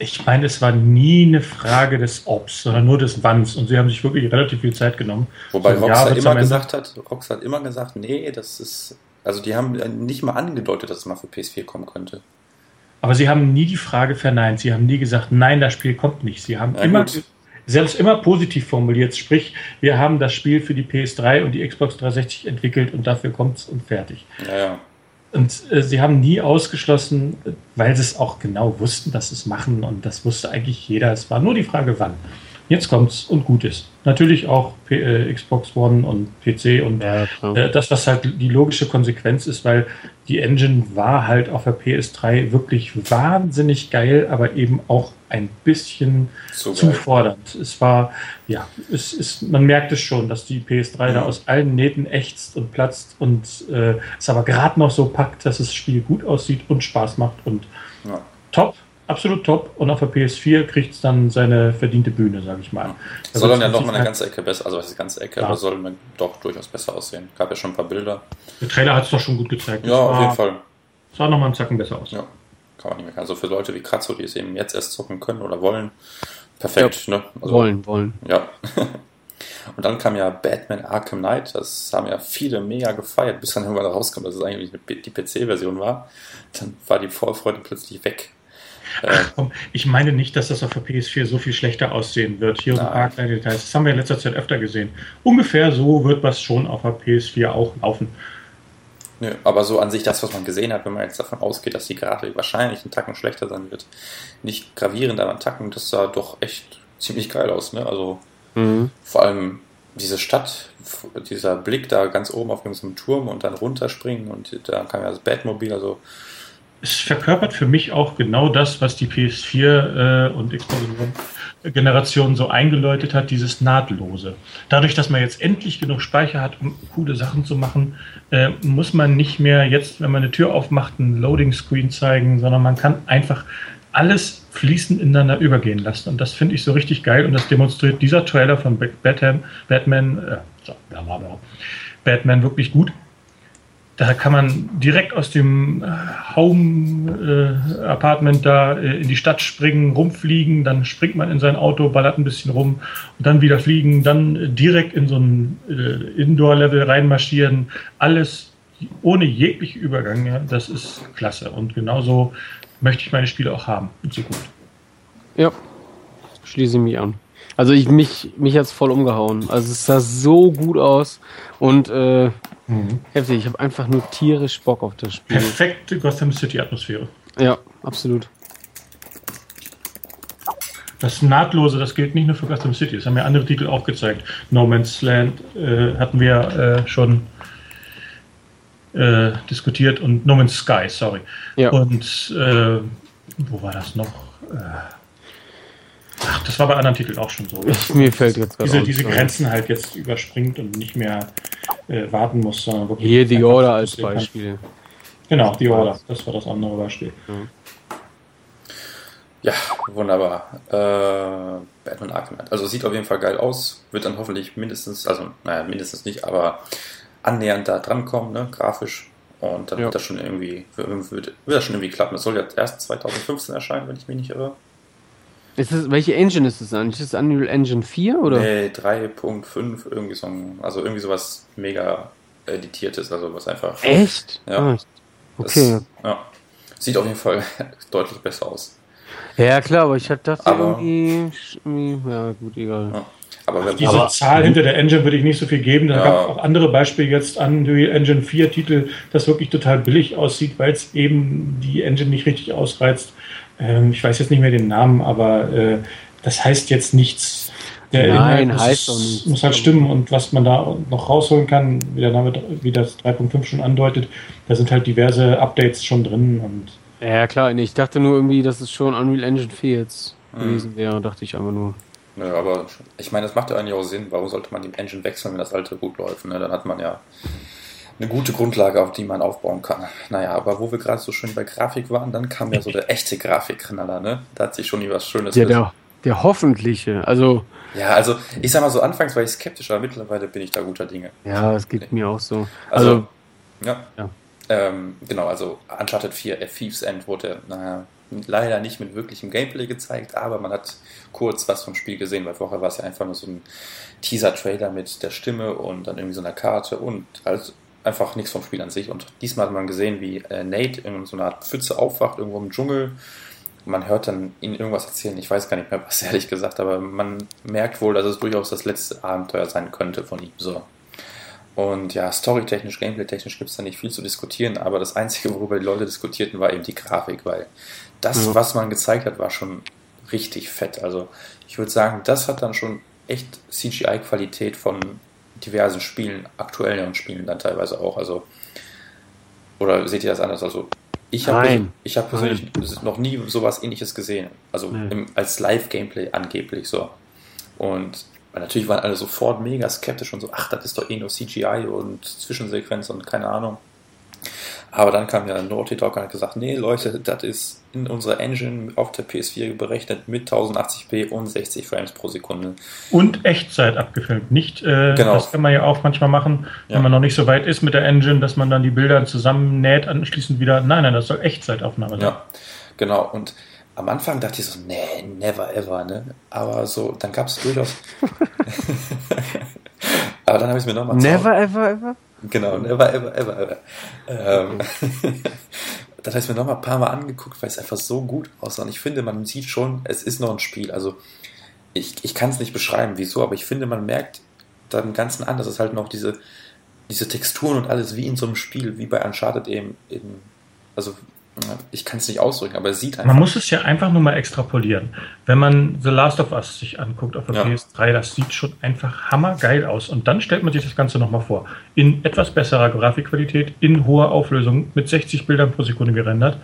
ich meine, es war nie eine Frage des Obs, sondern nur des Wanns. Und sie haben sich wirklich relativ viel Zeit genommen. Wobei so Rockstar immer gesagt hat, Rockstar hat immer gesagt, nee, das ist, also die haben nicht mal angedeutet, dass es mal für PS4 kommen könnte. Aber sie haben nie die Frage verneint. Sie haben nie gesagt, nein, das Spiel kommt nicht. Sie haben ja, immer, gut. selbst immer positiv formuliert. Sprich, wir haben das Spiel für die PS3 und die Xbox 360 entwickelt und dafür kommt es und fertig. Ja, ja. Und äh, sie haben nie ausgeschlossen, weil sie es auch genau wussten, dass sie es machen und das wusste eigentlich jeder. Es war nur die Frage, wann. Jetzt kommt's und gut ist. Natürlich auch P äh, Xbox One und PC und ja, äh, das, was halt die logische Konsequenz ist, weil die Engine war halt auf der PS3 wirklich wahnsinnig geil, aber eben auch ein bisschen so zu fordernd. Es war, ja, es ist, man merkt es schon, dass die PS3 mhm. da aus allen Nähten ächzt und platzt und äh, es aber gerade noch so packt, dass das Spiel gut aussieht und Spaß macht und ja. top absolut top und auf der PS4 kriegt es dann seine verdiente Bühne, sage ich mal. Da soll dann ja noch mal eine ganze Ecke besser, also was ist ganze Ecke, ja. aber soll man doch durchaus besser aussehen. Gab ja schon ein paar Bilder. Der Trailer hat es doch schon gut gezeigt. Ja, war, auf jeden Fall. Sah noch mal einen Zacken besser aus. Ja, kann man nicht mehr. Also für Leute wie Kratzo, die es eben jetzt erst zocken können oder wollen, perfekt. Ja, ne? Also, wollen, wollen. Ja. Und dann kam ja Batman Arkham Knight, das haben ja viele mega gefeiert, bis dann irgendwann rauskam, dass es eigentlich die PC-Version war. Dann war die Vorfreude plötzlich weg. Ach, komm, ich meine nicht, dass das auf der PS4 so viel schlechter aussehen wird. Hier ein paar kleine Details. Das haben wir in letzter Zeit öfter gesehen. Ungefähr so wird was schon auf der PS4 auch laufen. Nö, aber so an sich das, was man gesehen hat, wenn man jetzt davon ausgeht, dass die Grafik wahrscheinlich einen Tacken schlechter sein wird, nicht gravierend, aber ein Tacken, das sah doch echt ziemlich geil aus. Ne? Also mhm. vor allem diese Stadt, dieser Blick da ganz oben auf irgendeinem Turm und dann runterspringen und da kam ja das Batmobil, also es verkörpert für mich auch genau das, was die PS4 äh, und Xbox Generation so eingeläutet hat, dieses Nahtlose. Dadurch, dass man jetzt endlich genug Speicher hat, um coole Sachen zu machen, äh, muss man nicht mehr jetzt, wenn man eine Tür aufmacht, einen Loading Screen zeigen, sondern man kann einfach alles fließend ineinander übergehen lassen. Und das finde ich so richtig geil und das demonstriert dieser Trailer von Batman, Batman, äh, Batman wirklich gut. Da kann man direkt aus dem äh, Home-Apartment äh, da äh, in die Stadt springen, rumfliegen, dann springt man in sein Auto, ballert ein bisschen rum und dann wieder fliegen, dann direkt in so ein äh, Indoor-Level reinmarschieren. Alles ohne jegliche Übergang. Ja, das ist klasse. Und genauso möchte ich meine Spiele auch haben in Zukunft. Ja, schließe mich an. Also ich mich, mich hat es voll umgehauen. Also es sah so gut aus und äh, mhm. heftig. Ich habe einfach nur tierisch Bock auf das Spiel. Perfekte Gotham City Atmosphäre. Ja, absolut. Das Nahtlose, das gilt nicht nur für Gotham City. Das haben ja andere Titel auch gezeigt. No Man's Land äh, hatten wir äh, schon äh, diskutiert und No Man's Sky, sorry. Ja. Und äh, wo war das noch? Äh, ach, das war bei anderen Titeln auch schon so. Mir fällt jetzt diese, diese Grenzen halt jetzt überspringt und nicht mehr äh, warten muss, sondern wirklich. Hier The Order als Beispiel. Kann. Genau, The Order, das war das andere Beispiel. Ja. Ja, wunderbar. Äh, Batman Arkham Knight. Also sieht auf jeden Fall geil aus. Wird dann hoffentlich mindestens, also naja, mindestens nicht, aber annähernd da drankommen, ne, grafisch. Und dann ja. wird das schon irgendwie, wird, wird das schon irgendwie klappen. Es soll ja erst 2015 erscheinen, wenn ich mich nicht irre. Ist das, welche Engine ist das eigentlich? Ist das Unreal Engine 4 oder? Nee, 3.5, irgendwie so ein, also irgendwie sowas mega editiertes, also was einfach. Echt? Ja. Ah, okay. Das, ja. Sieht auf jeden Fall deutlich besser aus. Ja, klar, aber ich dachte aber, irgendwie, ja gut, egal. Ja. Aber wenn, Diese aber, Zahl hinter der Engine würde ich nicht so viel geben. Da ja. gab es auch andere Beispiele jetzt an Unreal Engine 4 Titel, das wirklich total billig aussieht, weil es eben die Engine nicht richtig ausreizt. Ähm, ich weiß jetzt nicht mehr den Namen, aber äh, das heißt jetzt nichts. Der Nein, Inhalt heißt muss, nicht. muss halt stimmen und was man da noch rausholen kann, wie der Name, wie das 3.5 schon andeutet, da sind halt diverse Updates schon drin und ja, klar, ich dachte nur irgendwie, dass es schon Unreal Engine 4 jetzt mhm. gewesen wäre, dachte ich einfach nur. Nö, aber ich meine, das macht ja eigentlich auch Sinn. Warum sollte man die Engine wechseln, wenn das alte gut läuft? Ne? Dann hat man ja eine gute Grundlage, auf die man aufbauen kann. Naja, aber wo wir gerade so schön bei Grafik waren, dann kam ja so der echte Grafikknaller, ne? Da hat sich schon nie was Schönes. Ja, der, der hoffentliche. Also. Ja, also ich sag mal so, anfangs war ich skeptisch, aber mittlerweile bin ich da guter Dinge. Ja, es geht mir auch so. Also, also ja. ja. Ähm, genau, also Uncharted 4, A Thieves End wurde, naja, leider nicht mit wirklichem Gameplay gezeigt, aber man hat kurz was vom Spiel gesehen, weil vorher war es ja einfach nur so ein Teaser-Trailer mit der Stimme und dann irgendwie so einer Karte und halt einfach nichts vom Spiel an sich. Und diesmal hat man gesehen, wie äh, Nate in so einer Art Pfütze aufwacht, irgendwo im Dschungel. Man hört dann ihn irgendwas erzählen, ich weiß gar nicht mehr was, ehrlich gesagt, aber man merkt wohl, dass es durchaus das letzte Abenteuer sein könnte von ihm. So. Und ja, storytechnisch, gameplay-technisch gibt es da nicht viel zu diskutieren, aber das Einzige, worüber die Leute diskutierten, war eben die Grafik, weil das, ja. was man gezeigt hat, war schon richtig fett. Also ich würde sagen, das hat dann schon echt CGI-Qualität von diversen Spielen, aktuellen Spielen dann teilweise auch. Also oder seht ihr das anders? Also ich habe ich hab persönlich Nein. noch nie sowas ähnliches gesehen. Also im, als Live-Gameplay angeblich so. Und natürlich waren alle sofort mega skeptisch und so, ach, das ist doch eh nur CGI und Zwischensequenz und keine Ahnung. Aber dann kam ja Naughty Dog und hat gesagt, nee Leute, das ist in unserer Engine auf der PS4 berechnet mit 1080p und 60 Frames pro Sekunde. Und Echtzeit abgefilmt. Nicht, äh, genau. das kann man ja auch manchmal machen, wenn ja. man noch nicht so weit ist mit der Engine, dass man dann die Bilder zusammennäht, anschließend wieder. Nein, nein, das soll Echtzeitaufnahme sein. Ja, genau. Und am Anfang dachte ich so, nee, never ever, ne? Aber so, dann gab es durchaus. Aber dann habe ich es mir nochmal Never ever ever? Genau, never ever ever ever. Ähm, habe ich mir nochmal ein paar Mal angeguckt, weil es einfach so gut aussah. Und ich finde, man sieht schon, es ist noch ein Spiel. Also ich, ich kann es nicht beschreiben, wieso, aber ich finde, man merkt dann im Ganzen an, dass es halt noch diese, diese Texturen und alles wie in so einem Spiel, wie bei Uncharted eben, eben also ich kann es nicht ausdrücken, aber es sieht einfach. Man muss es ja einfach nur mal extrapolieren. Wenn man The Last of Us sich anguckt auf der ja. PS3, das sieht schon einfach hammergeil aus. Und dann stellt man sich das Ganze nochmal vor. In etwas besserer Grafikqualität, in hoher Auflösung, mit 60 Bildern pro Sekunde gerendert.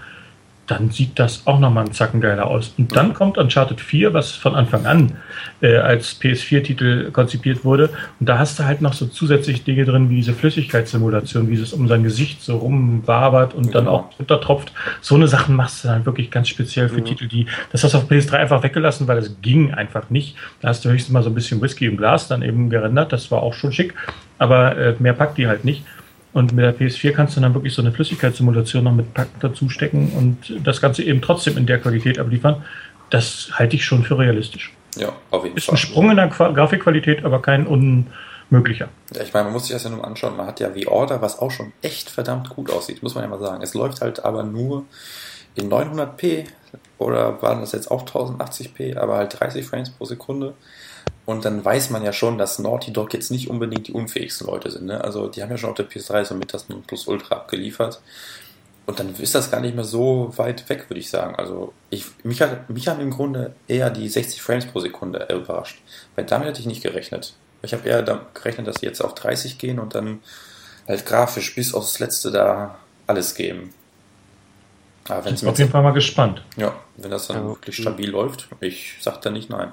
Dann sieht das auch nochmal einen Zacken geiler aus. Und dann kommt Uncharted 4, was von Anfang an äh, als PS4-Titel konzipiert wurde. Und da hast du halt noch so zusätzliche Dinge drin, wie diese Flüssigkeitssimulation, wie es um sein Gesicht so rumwabert und dann auch runtertropft. So eine Sachen machst du dann wirklich ganz speziell für mhm. Titel, die, das hast du auf PS3 einfach weggelassen, weil es ging einfach nicht. Da hast du höchstens mal so ein bisschen Whisky im Glas dann eben gerendert. Das war auch schon schick. Aber äh, mehr packt die halt nicht. Und mit der PS4 kannst du dann wirklich so eine Flüssigkeitssimulation noch mit dazu stecken und das Ganze eben trotzdem in der Qualität abliefern. Das halte ich schon für realistisch. Ja, auf jeden Ist Fall. Ist ein Sprung in der Grafikqualität, aber kein unmöglicher. Ja, ich meine, man muss sich das ja nur anschauen. Man hat ja wie Order, was auch schon echt verdammt gut aussieht, muss man ja mal sagen. Es läuft halt aber nur in 900p oder waren das jetzt auch 1080p, aber halt 30 Frames pro Sekunde. Und dann weiß man ja schon, dass Naughty Dog jetzt nicht unbedingt die unfähigsten Leute sind. Ne? Also die haben ja schon auf der PS3 so mit das Plus Ultra abgeliefert. Und dann ist das gar nicht mehr so weit weg, würde ich sagen. Also ich, mich, hat, mich haben im Grunde eher die 60 Frames pro Sekunde überrascht. Weil damit hätte ich nicht gerechnet. Ich habe eher damit gerechnet, dass sie jetzt auf 30 gehen und dann halt grafisch bis aufs Letzte da alles geben. Aber ich bin auf jeden Fall mal gespannt. Ja, wenn das dann ja, wirklich stabil läuft, ich sag da nicht nein.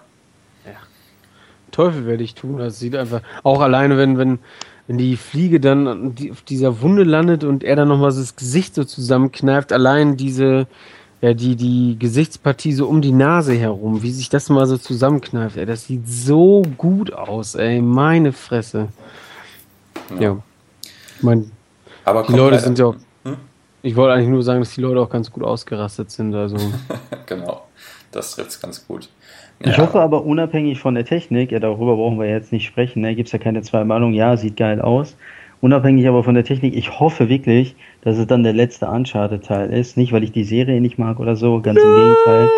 Teufel werde ich tun. Das sieht einfach, auch alleine, wenn, wenn, wenn die Fliege dann auf dieser Wunde landet und er dann nochmal das Gesicht so zusammenkneift, allein diese, ja, die, die Gesichtspartie so um die Nase herum, wie sich das mal so zusammenkneift, ey, das sieht so gut aus, ey, meine Fresse. Ja. ja. Ich mein, Aber die Leute sind ja auch, hm? ich wollte eigentlich nur sagen, dass die Leute auch ganz gut ausgerastet sind, also. genau, das trifft es ganz gut. Ich hoffe aber unabhängig von der Technik, ja, darüber brauchen wir jetzt nicht sprechen, ne, gibt es ja keine zwei Meinungen, ja, sieht geil aus. Unabhängig aber von der Technik, ich hoffe wirklich, dass es dann der letzte Uncharted-Teil ist. Nicht, weil ich die Serie nicht mag oder so, ganz im Gegenteil.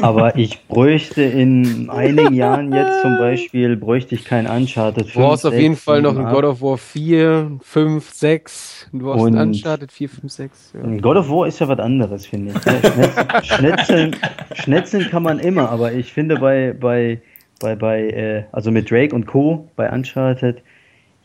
aber ich bräuchte in einigen Jahren jetzt zum Beispiel, bräuchte ich kein Uncharted 5, Du brauchst auf jeden Fall noch ein God of War 4, 5, 6. Du brauchst ein Uncharted 4, 5, 6. Ja. God of War ist ja was anderes, finde ich. Ne? Schnetzeln, Schnetzeln kann man immer, aber ich finde bei, bei, bei, bei äh, also mit Drake und Co. bei Uncharted,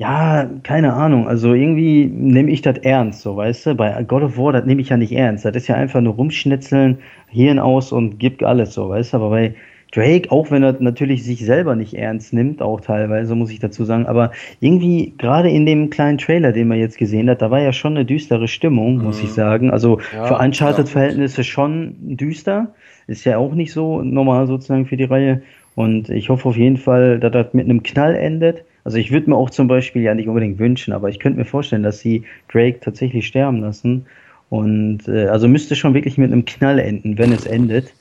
ja, keine Ahnung. Also irgendwie nehme ich das ernst, so weißt du. Bei God of War, das nehme ich ja nicht ernst. Das ist ja einfach nur rumschnitzeln, Hirn aus und gibt alles, so weißt du. Aber bei Drake, auch wenn er natürlich sich selber nicht ernst nimmt, auch teilweise, muss ich dazu sagen, aber irgendwie, gerade in dem kleinen Trailer, den man jetzt gesehen hat, da war ja schon eine düstere Stimmung, mhm. muss ich sagen. Also ja, für Uncharted-Verhältnisse schon düster. Ist ja auch nicht so normal sozusagen für die Reihe. Und ich hoffe auf jeden Fall, dass das mit einem Knall endet. Also ich würde mir auch zum Beispiel ja nicht unbedingt wünschen, aber ich könnte mir vorstellen, dass sie Drake tatsächlich sterben lassen. Und äh, also müsste schon wirklich mit einem Knall enden, wenn es endet.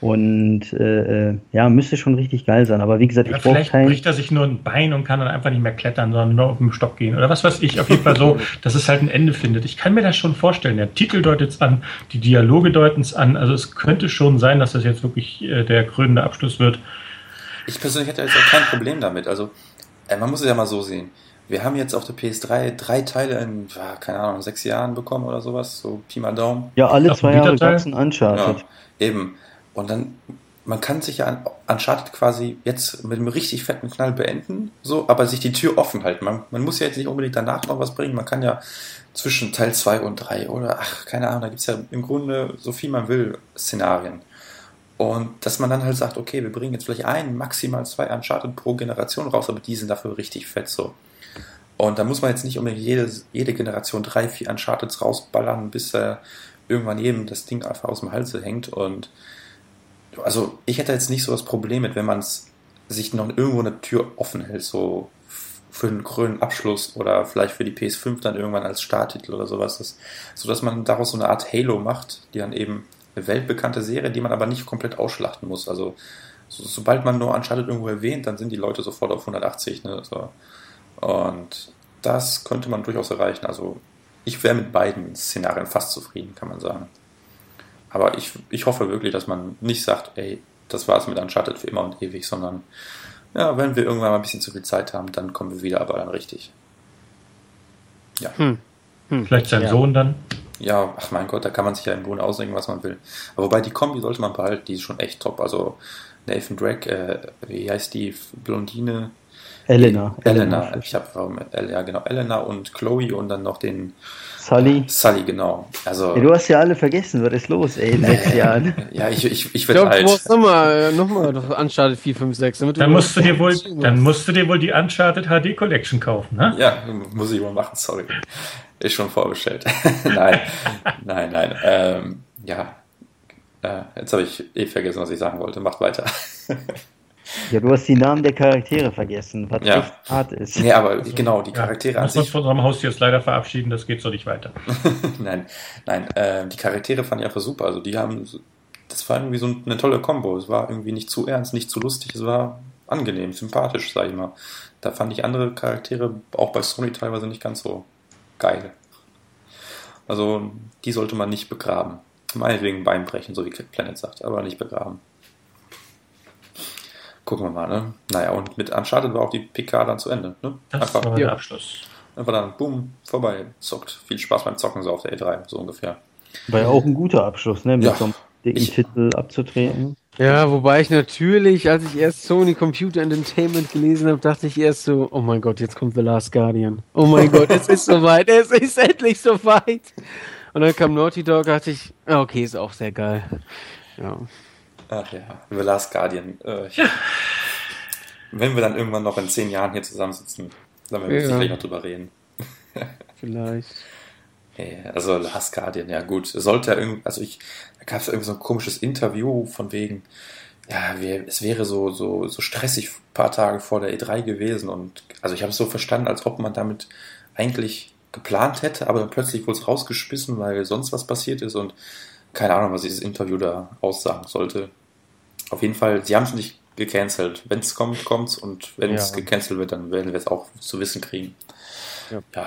Und äh, äh ja, müsste schon richtig geil sein. Aber wie gesagt, ja, ich brauche kein. bricht er sich nur ein Bein und kann dann einfach nicht mehr klettern, sondern nur auf dem Stock gehen. Oder was weiß ich. Auf jeden Fall so, dass es halt ein Ende findet. Ich kann mir das schon vorstellen. Der Titel deutet es an, die Dialoge deuten es an. Also es könnte schon sein, dass das jetzt wirklich äh, der krönende Abschluss wird. Ich persönlich hätte jetzt auch kein Problem damit. Also man muss es ja mal so sehen. Wir haben jetzt auf der PS3 drei Teile in, keine Ahnung, sechs Jahren bekommen oder sowas, so Pi mal Daumen. Ja, alle zwei Jahre gab es ein Uncharted. Ja, eben. Und dann, man kann sich ja Uncharted quasi jetzt mit einem richtig fetten Knall beenden, so, aber sich die Tür offen halten. Man, man muss ja jetzt nicht unbedingt danach noch was bringen, man kann ja zwischen Teil 2 und 3 oder, ach, keine Ahnung, da gibt es ja im Grunde so viel man will Szenarien. Und dass man dann halt sagt, okay, wir bringen jetzt vielleicht ein, maximal zwei Uncharted pro Generation raus, aber die sind dafür richtig fett so. Und da muss man jetzt nicht unbedingt jede, jede Generation drei, vier Uncharteds rausballern, bis äh, irgendwann jedem das Ding einfach aus dem Halse hängt. Und also ich hätte jetzt nicht so das Problem mit, wenn man sich noch irgendwo eine Tür offen hält, so für einen grünen Abschluss oder vielleicht für die PS5 dann irgendwann als Starttitel oder sowas, das, so dass man daraus so eine Art Halo macht, die dann eben weltbekannte Serie, die man aber nicht komplett ausschlachten muss. Also so, sobald man nur Uncharted irgendwo erwähnt, dann sind die Leute sofort auf 180. Ne? So. Und das könnte man durchaus erreichen. Also ich wäre mit beiden Szenarien fast zufrieden, kann man sagen. Aber ich, ich hoffe wirklich, dass man nicht sagt, ey, das war es mit Uncharted für immer und ewig, sondern ja, wenn wir irgendwann mal ein bisschen zu viel Zeit haben, dann kommen wir wieder, aber dann richtig. Ja. Hm. Hm. Vielleicht sein ja. Sohn dann? Ja, ach mein Gott, da kann man sich ja im Grunde ausdenken, was man will. Aber wobei die Kombi sollte man behalten, die ist schon echt top. Also Nathan Drake, äh, wie heißt die Blondine, Elena. Elena. Ich habe ja genau Elena und Chloe und dann noch den Sully. Sully, genau. Also, ja, du hast ja alle vergessen, was ist los, ey, in sechs Jahren. ja, ich, ich, ich werde alt. Du brauchst nochmal noch mal Uncharted 4, 5, 6. Damit dann, musst du dir wohl, dann musst du dir wohl die Uncharted HD Collection kaufen, ne? Ja, muss ich mal machen, sorry. Ist schon vorbestellt. nein, nein, nein. Ähm, ja, äh, jetzt habe ich eh vergessen, was ich sagen wollte. Macht weiter. Ja, du hast die Namen der Charaktere vergessen, was ja. echt hart ist. Nee, aber also, genau, die Charaktere ja, an sich... uns von unserem Haus jetzt leider verabschieden, das geht so nicht weiter. nein, nein, äh, die Charaktere fand ich einfach super. Also die haben, das war irgendwie so eine tolle Kombo. Es war irgendwie nicht zu ernst, nicht zu lustig, es war angenehm, sympathisch, sag ich mal. Da fand ich andere Charaktere, auch bei Sony teilweise nicht ganz so geil. Also die sollte man nicht begraben. Meinetwegen Beinbrechen, so wie Planet sagt, aber nicht begraben. Gucken wir mal, ne? Naja, und mit Uncharted war auch die PK dann zu Ende, ne? Das einfach, war der Abschluss. Einfach dann, boom, vorbei, zockt. Viel Spaß beim Zocken so auf der E3, so ungefähr. War ja auch ein guter Abschluss, ne? Mit ja. so einem dicken ich, Titel abzutreten. Ja, wobei ich natürlich, als ich erst Sony Computer Entertainment gelesen habe, dachte ich erst so, oh mein Gott, jetzt kommt The Last Guardian. Oh mein Gott, es ist soweit, es ist endlich soweit. Und dann kam Naughty Dog, dachte ich, okay, ist auch sehr geil. Ja. Ach ja, The Last Guardian. Äh, ja. Wenn wir dann irgendwann noch in zehn Jahren hier zusammensitzen, dann werden wir ja. sicherlich noch drüber reden. Vielleicht. also Last Guardian, ja gut. Sollte ja irgendwie, also ich, gab es irgendwie so ein komisches Interview von wegen, ja, es wäre so, so, so stressig ein paar Tage vor der E3 gewesen und also ich habe es so verstanden, als ob man damit eigentlich geplant hätte, aber dann plötzlich wurde es rausgeschmissen, weil sonst was passiert ist und keine Ahnung, was dieses Interview da aussagen sollte. Auf jeden Fall, sie haben es nicht gecancelt. Wenn es kommt, kommt's und wenn es ja. gecancelt wird, dann werden wir es auch zu wissen kriegen. Ja. ja,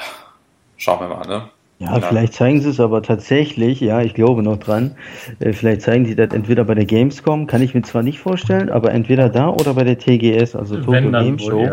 schauen wir mal, ne? Ja, ja, vielleicht zeigen sie es aber tatsächlich, ja, ich glaube noch dran. Äh, vielleicht zeigen sie das entweder bei der Gamescom, kann ich mir zwar nicht vorstellen, aber entweder da oder bei der TGS, also Tokyo Game Show.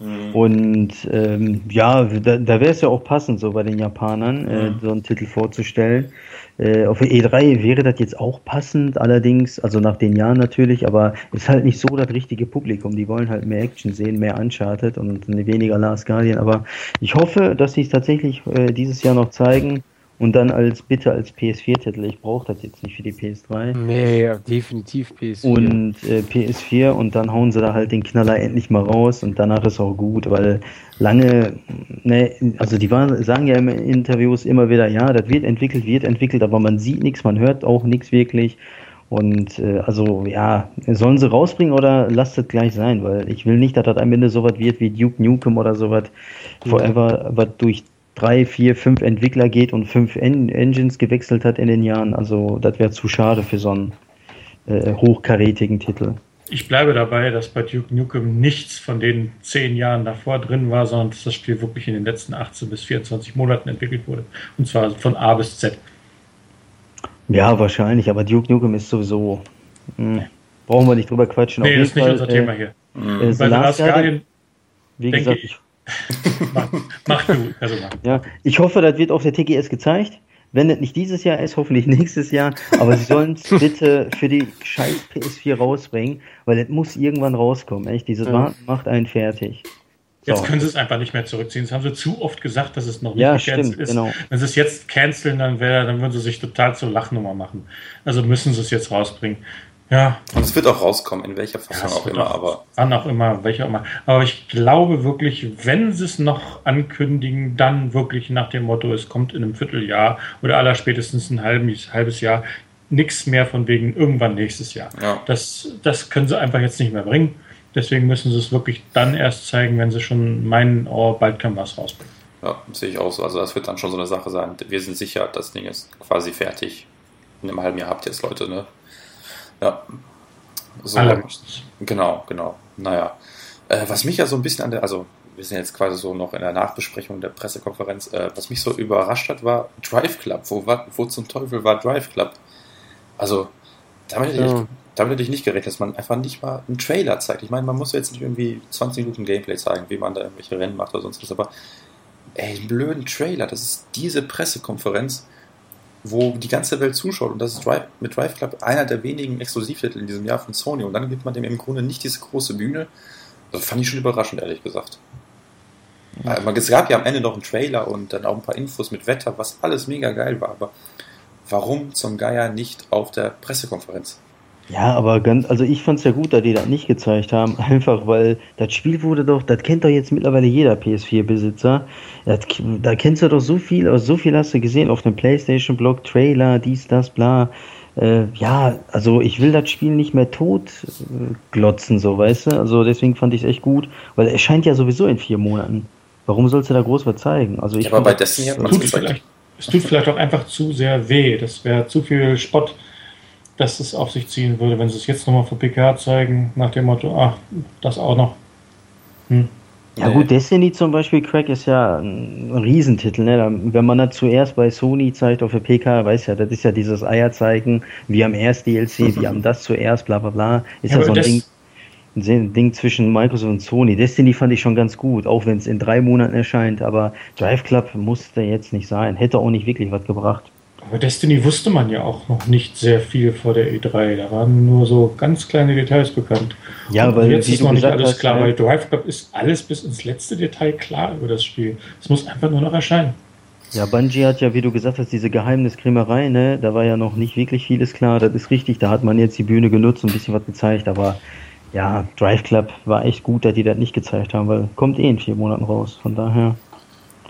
Mhm. Und ähm, ja, da, da wäre es ja auch passend, so bei den Japanern, äh, mhm. so einen Titel vorzustellen. Äh, auf der E3 wäre das jetzt auch passend, allerdings, also nach den Jahren natürlich, aber ist halt nicht so das richtige Publikum. Die wollen halt mehr Action sehen, mehr Uncharted und weniger Last Guardian. Aber ich hoffe, dass sie es tatsächlich äh, dieses Jahr noch zeigen. Und dann als bitte als PS4-Titel. Ich brauche das jetzt nicht für die PS3. Nee, ja, definitiv PS4. Und äh, PS4 und dann hauen sie da halt den Knaller endlich mal raus und danach ist auch gut, weil lange, ne, also die waren, sagen ja in Interviews immer wieder, ja, das wird entwickelt, wird entwickelt, aber man sieht nichts, man hört auch nichts wirklich. Und äh, also ja, sollen sie rausbringen oder lasst es gleich sein, weil ich will nicht, dass das am Ende sowas wird wie Duke Nukem oder sowas Forever, was durch drei, vier, fünf Entwickler geht und fünf en Engines gewechselt hat in den Jahren. Also das wäre zu schade für so einen äh, hochkarätigen Titel. Ich bleibe dabei, dass bei Duke Nukem nichts von den zehn Jahren davor drin war, sondern dass das Spiel wirklich in den letzten 18 bis 24 Monaten entwickelt wurde. Und zwar von A bis Z. Ja, wahrscheinlich, aber Duke Nukem ist sowieso. Mh, hm, brauchen wir nicht drüber quatschen. Nee, das ist nicht Fall, unser äh, Thema hier. Äh, bei The Last Guardian, wie gesagt, ich, mach, mach du, also mach. Ja, ich hoffe, das wird auf der TGS gezeigt. Wenn das nicht dieses Jahr ist, hoffentlich nächstes Jahr. Aber sie sollen es bitte für die scheiß PS4 rausbringen, weil das muss irgendwann rauskommen. Echt, dieses ja. macht einen fertig. So. Jetzt können sie es einfach nicht mehr zurückziehen. Das haben sie zu oft gesagt, dass es noch nicht ja, stimmt, ist. Genau. Wenn sie es jetzt canceln, dann, wär, dann würden sie sich total zur Lachnummer machen. Also müssen sie es jetzt rausbringen. Ja. Und es wird auch rauskommen, in welcher Fassung ja, auch immer, auch, aber. Wann auch immer, welcher auch immer. Aber ich glaube wirklich, wenn sie es noch ankündigen, dann wirklich nach dem Motto, es kommt in einem Vierteljahr oder aller spätestens ein halbes, halbes Jahr, nichts mehr von wegen irgendwann nächstes Jahr. Ja. Das, das können sie einfach jetzt nicht mehr bringen. Deswegen müssen sie es wirklich dann erst zeigen, wenn sie schon meinen, oh, bald kann was rausbringen. Ja, sehe ich auch so. Also das wird dann schon so eine Sache sein. Wir sind sicher, das Ding ist quasi fertig. In einem halben Jahr habt ihr es, Leute, ne? Ja. So, Genau, genau. Naja. Äh, was mich ja so ein bisschen an der, also wir sind jetzt quasi so noch in der Nachbesprechung der Pressekonferenz, äh, was mich so überrascht hat, war Drive Club. Wo, war, wo zum Teufel war Drive Club? Also, damit hätte, ja. ich, damit hätte ich nicht gerechnet, dass man einfach nicht mal einen Trailer zeigt. Ich meine, man muss jetzt nicht irgendwie 20 Minuten Gameplay zeigen, wie man da irgendwelche Rennen macht oder sonst was, aber ey, einen blöden Trailer, das ist diese Pressekonferenz, wo die ganze Welt zuschaut. Und das ist Drive, mit Drive Club einer der wenigen Exklusivtitel in diesem Jahr von Sony. Und dann gibt man dem im Grunde nicht diese große Bühne, Das fand ich schon überraschend, ehrlich gesagt. Ja. Es gab ja am Ende noch einen Trailer und dann auch ein paar Infos mit Wetter, was alles mega geil war. Aber warum zum Geier nicht auf der Pressekonferenz? Ja, aber ganz, also ich fand es ja gut, dass die das nicht gezeigt haben, einfach weil das Spiel wurde doch, das kennt doch jetzt mittlerweile jeder PS4-Besitzer. Da kennst du doch so viel, also so viel hast du gesehen auf dem PlayStation-Blog, Trailer, dies, das, bla. Äh, ja, also ich will das Spiel nicht mehr tot äh, glotzen, so, weißt du? Also deswegen fand ich es echt gut, weil es scheint ja sowieso in vier Monaten. Warum sollst du da groß was zeigen? Also ich ja, aber bei Destiny hat man es vielleicht, es tut vielleicht auch einfach zu sehr weh. Das wäre zu viel Spott dass es auf sich ziehen würde, wenn sie es jetzt nochmal für PK zeigen, nach dem Motto, ach, das auch noch. Hm. Ja gut, Destiny zum Beispiel, Crack ist ja ein Riesentitel, ne? Wenn man das zuerst bei Sony zeigt auf der PK, weiß ja, das ist ja dieses Eierzeichen, wir haben erst DLC, wir haben das zuerst, bla bla bla. Ist ja, ja so ein Ding, ein Ding zwischen Microsoft und Sony. Destiny fand ich schon ganz gut, auch wenn es in drei Monaten erscheint, aber Drive Club musste jetzt nicht sein, hätte auch nicht wirklich was gebracht. Aber Destiny wusste man ja auch noch nicht sehr viel vor der E3. Da waren nur so ganz kleine Details bekannt. Ja, weil jetzt ist noch nicht alles hast, klar, weil Drive Club ist alles bis ins letzte Detail klar über das Spiel. Es muss einfach nur noch erscheinen. Ja, Bungie hat ja, wie du gesagt hast, diese Geheimniskrämerei, ne? Da war ja noch nicht wirklich vieles klar. Das ist richtig. Da hat man jetzt die Bühne genutzt und ein bisschen was gezeigt. Aber ja, Drive Club war echt gut, dass die das nicht gezeigt haben, weil kommt eh in vier Monaten raus. Von daher.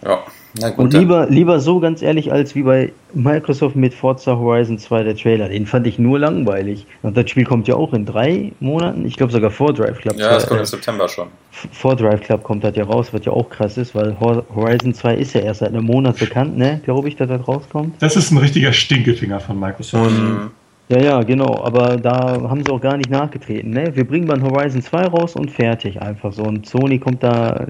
Ja, gut, und lieber, lieber so ganz ehrlich, als wie bei Microsoft mit Forza Horizon 2 der Trailer. Den fand ich nur langweilig. Und das Spiel kommt ja auch in drei Monaten. Ich glaube sogar vor Drive Club. Ja, das kommt im September schon. Vor Drive Club kommt das ja raus, was ja auch krass ist, weil Horizon 2 ist ja erst seit einem Monat bekannt, ne? Glaube ich, dass das rauskommt. Das ist ein richtiger Stinkefinger von Microsoft. Und ja, ja, genau, aber da haben sie auch gar nicht nachgetreten. Ne? Wir bringen dann Horizon 2 raus und fertig einfach so. Und Sony kommt da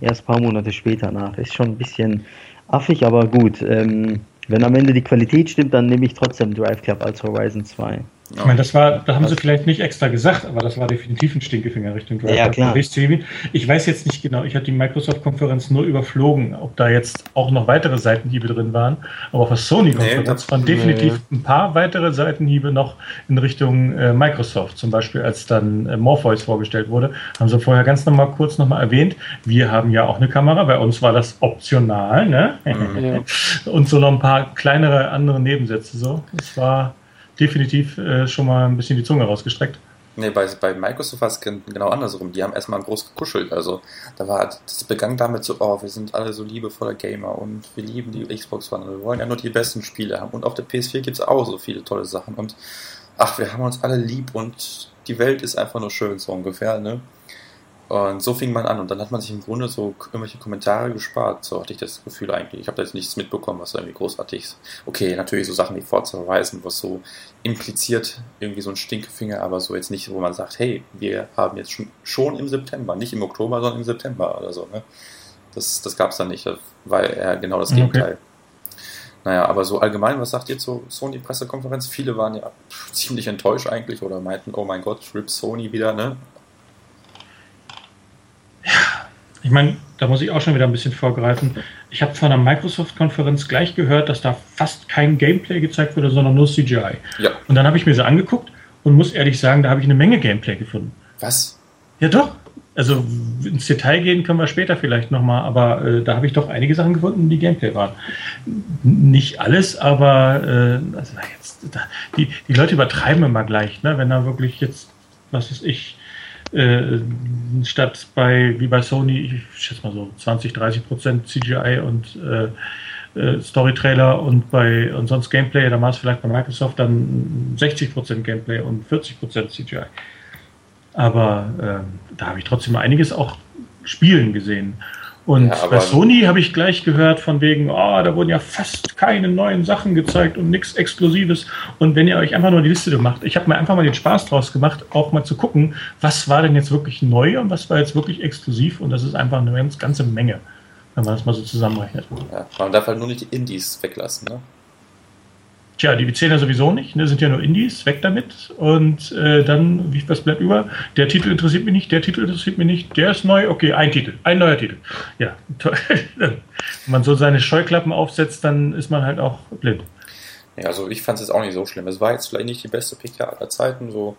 erst ein paar Monate später nach. Ist schon ein bisschen affig, aber gut. Ähm, wenn am Ende die Qualität stimmt, dann nehme ich trotzdem Drive Club als Horizon 2. Ich meine, das war, da haben sie vielleicht nicht extra gesagt, aber das war definitiv ein Stinkefinger Richtung Drive. Ja, klar. Ich weiß jetzt nicht genau, ich hatte die Microsoft-Konferenz nur überflogen, ob da jetzt auch noch weitere Seitenhiebe drin waren. Aber auf der Sony-Konferenz nee, waren definitiv nee. ein paar weitere Seitenhiebe noch in Richtung äh, Microsoft. Zum Beispiel, als dann äh, Morpheus vorgestellt wurde, haben sie vorher ganz nochmal kurz nochmal erwähnt, wir haben ja auch eine Kamera, bei uns war das optional, ne? Mhm. Und so noch ein paar kleinere andere Nebensätze so. Es war definitiv äh, schon mal ein bisschen die Zunge rausgestreckt. Nee, bei, bei Microsoft war es genau andersrum. Die haben erstmal groß gekuschelt. Also da war das begann damit so, oh, wir sind alle so liebevoller Gamer und wir lieben die Xbox One wir wollen ja nur die besten Spiele haben. Und auf der PS4 gibt es auch so viele tolle Sachen. Und ach, wir haben uns alle lieb und die Welt ist einfach nur schön, so ungefähr, ne? Und so fing man an und dann hat man sich im Grunde so irgendwelche Kommentare gespart. So hatte ich das Gefühl eigentlich. Ich habe da jetzt nichts mitbekommen, was irgendwie großartig ist. Okay, natürlich so Sachen wie Forza Horizon, was so impliziert irgendwie so ein Stinkefinger, aber so jetzt nicht, wo man sagt, hey, wir haben jetzt schon, schon im September, nicht im Oktober, sondern im September oder so. Ne? Das, das gab es dann nicht. War eher genau das Gegenteil. Okay. Naja, aber so allgemein, was sagt ihr zur Sony-Pressekonferenz? Viele waren ja ziemlich enttäuscht eigentlich oder meinten, oh mein Gott, RIP Sony wieder, ne? Ich meine, da muss ich auch schon wieder ein bisschen vorgreifen. Ich habe von einer Microsoft-Konferenz gleich gehört, dass da fast kein Gameplay gezeigt wurde, sondern nur CGI. Ja. Und dann habe ich mir sie angeguckt und muss ehrlich sagen, da habe ich eine Menge Gameplay gefunden. Was? Ja, doch. Also ins Detail gehen können wir später vielleicht nochmal, aber äh, da habe ich doch einige Sachen gefunden, die Gameplay waren. Nicht alles, aber äh, also jetzt, da, die, die Leute übertreiben immer gleich, ne? wenn da wirklich jetzt, was ist ich, äh, statt bei, wie bei Sony, ich schätze mal so 20, 30 Prozent CGI und äh, äh, Story-Trailer und bei und sonst Gameplay, da war es vielleicht bei Microsoft dann 60 Prozent Gameplay und 40 Prozent CGI. Aber äh, da habe ich trotzdem einiges auch spielen gesehen. Und ja, bei Sony habe ich gleich gehört von wegen, oh, da wurden ja fast keine neuen Sachen gezeigt und nichts Exklusives. Und wenn ihr euch einfach nur die Liste macht, ich habe mir einfach mal den Spaß draus gemacht, auch mal zu gucken, was war denn jetzt wirklich neu und was war jetzt wirklich exklusiv. Und das ist einfach eine ganz, ganze Menge, wenn man das mal so zusammenrechnet. Ja, man darf halt nur nicht die Indies weglassen, ne? Tja, die zählen ja sowieso nicht, ne, sind ja nur Indies, weg damit. Und äh, dann, wie was bleibt über? Der Titel interessiert mich nicht, der Titel interessiert mich nicht, der ist neu, okay, ein Titel, ein neuer Titel. Ja, toll. Wenn man so seine Scheuklappen aufsetzt, dann ist man halt auch blind. Ja, also ich fand es jetzt auch nicht so schlimm. Es war jetzt vielleicht nicht die beste PK aller Zeiten, so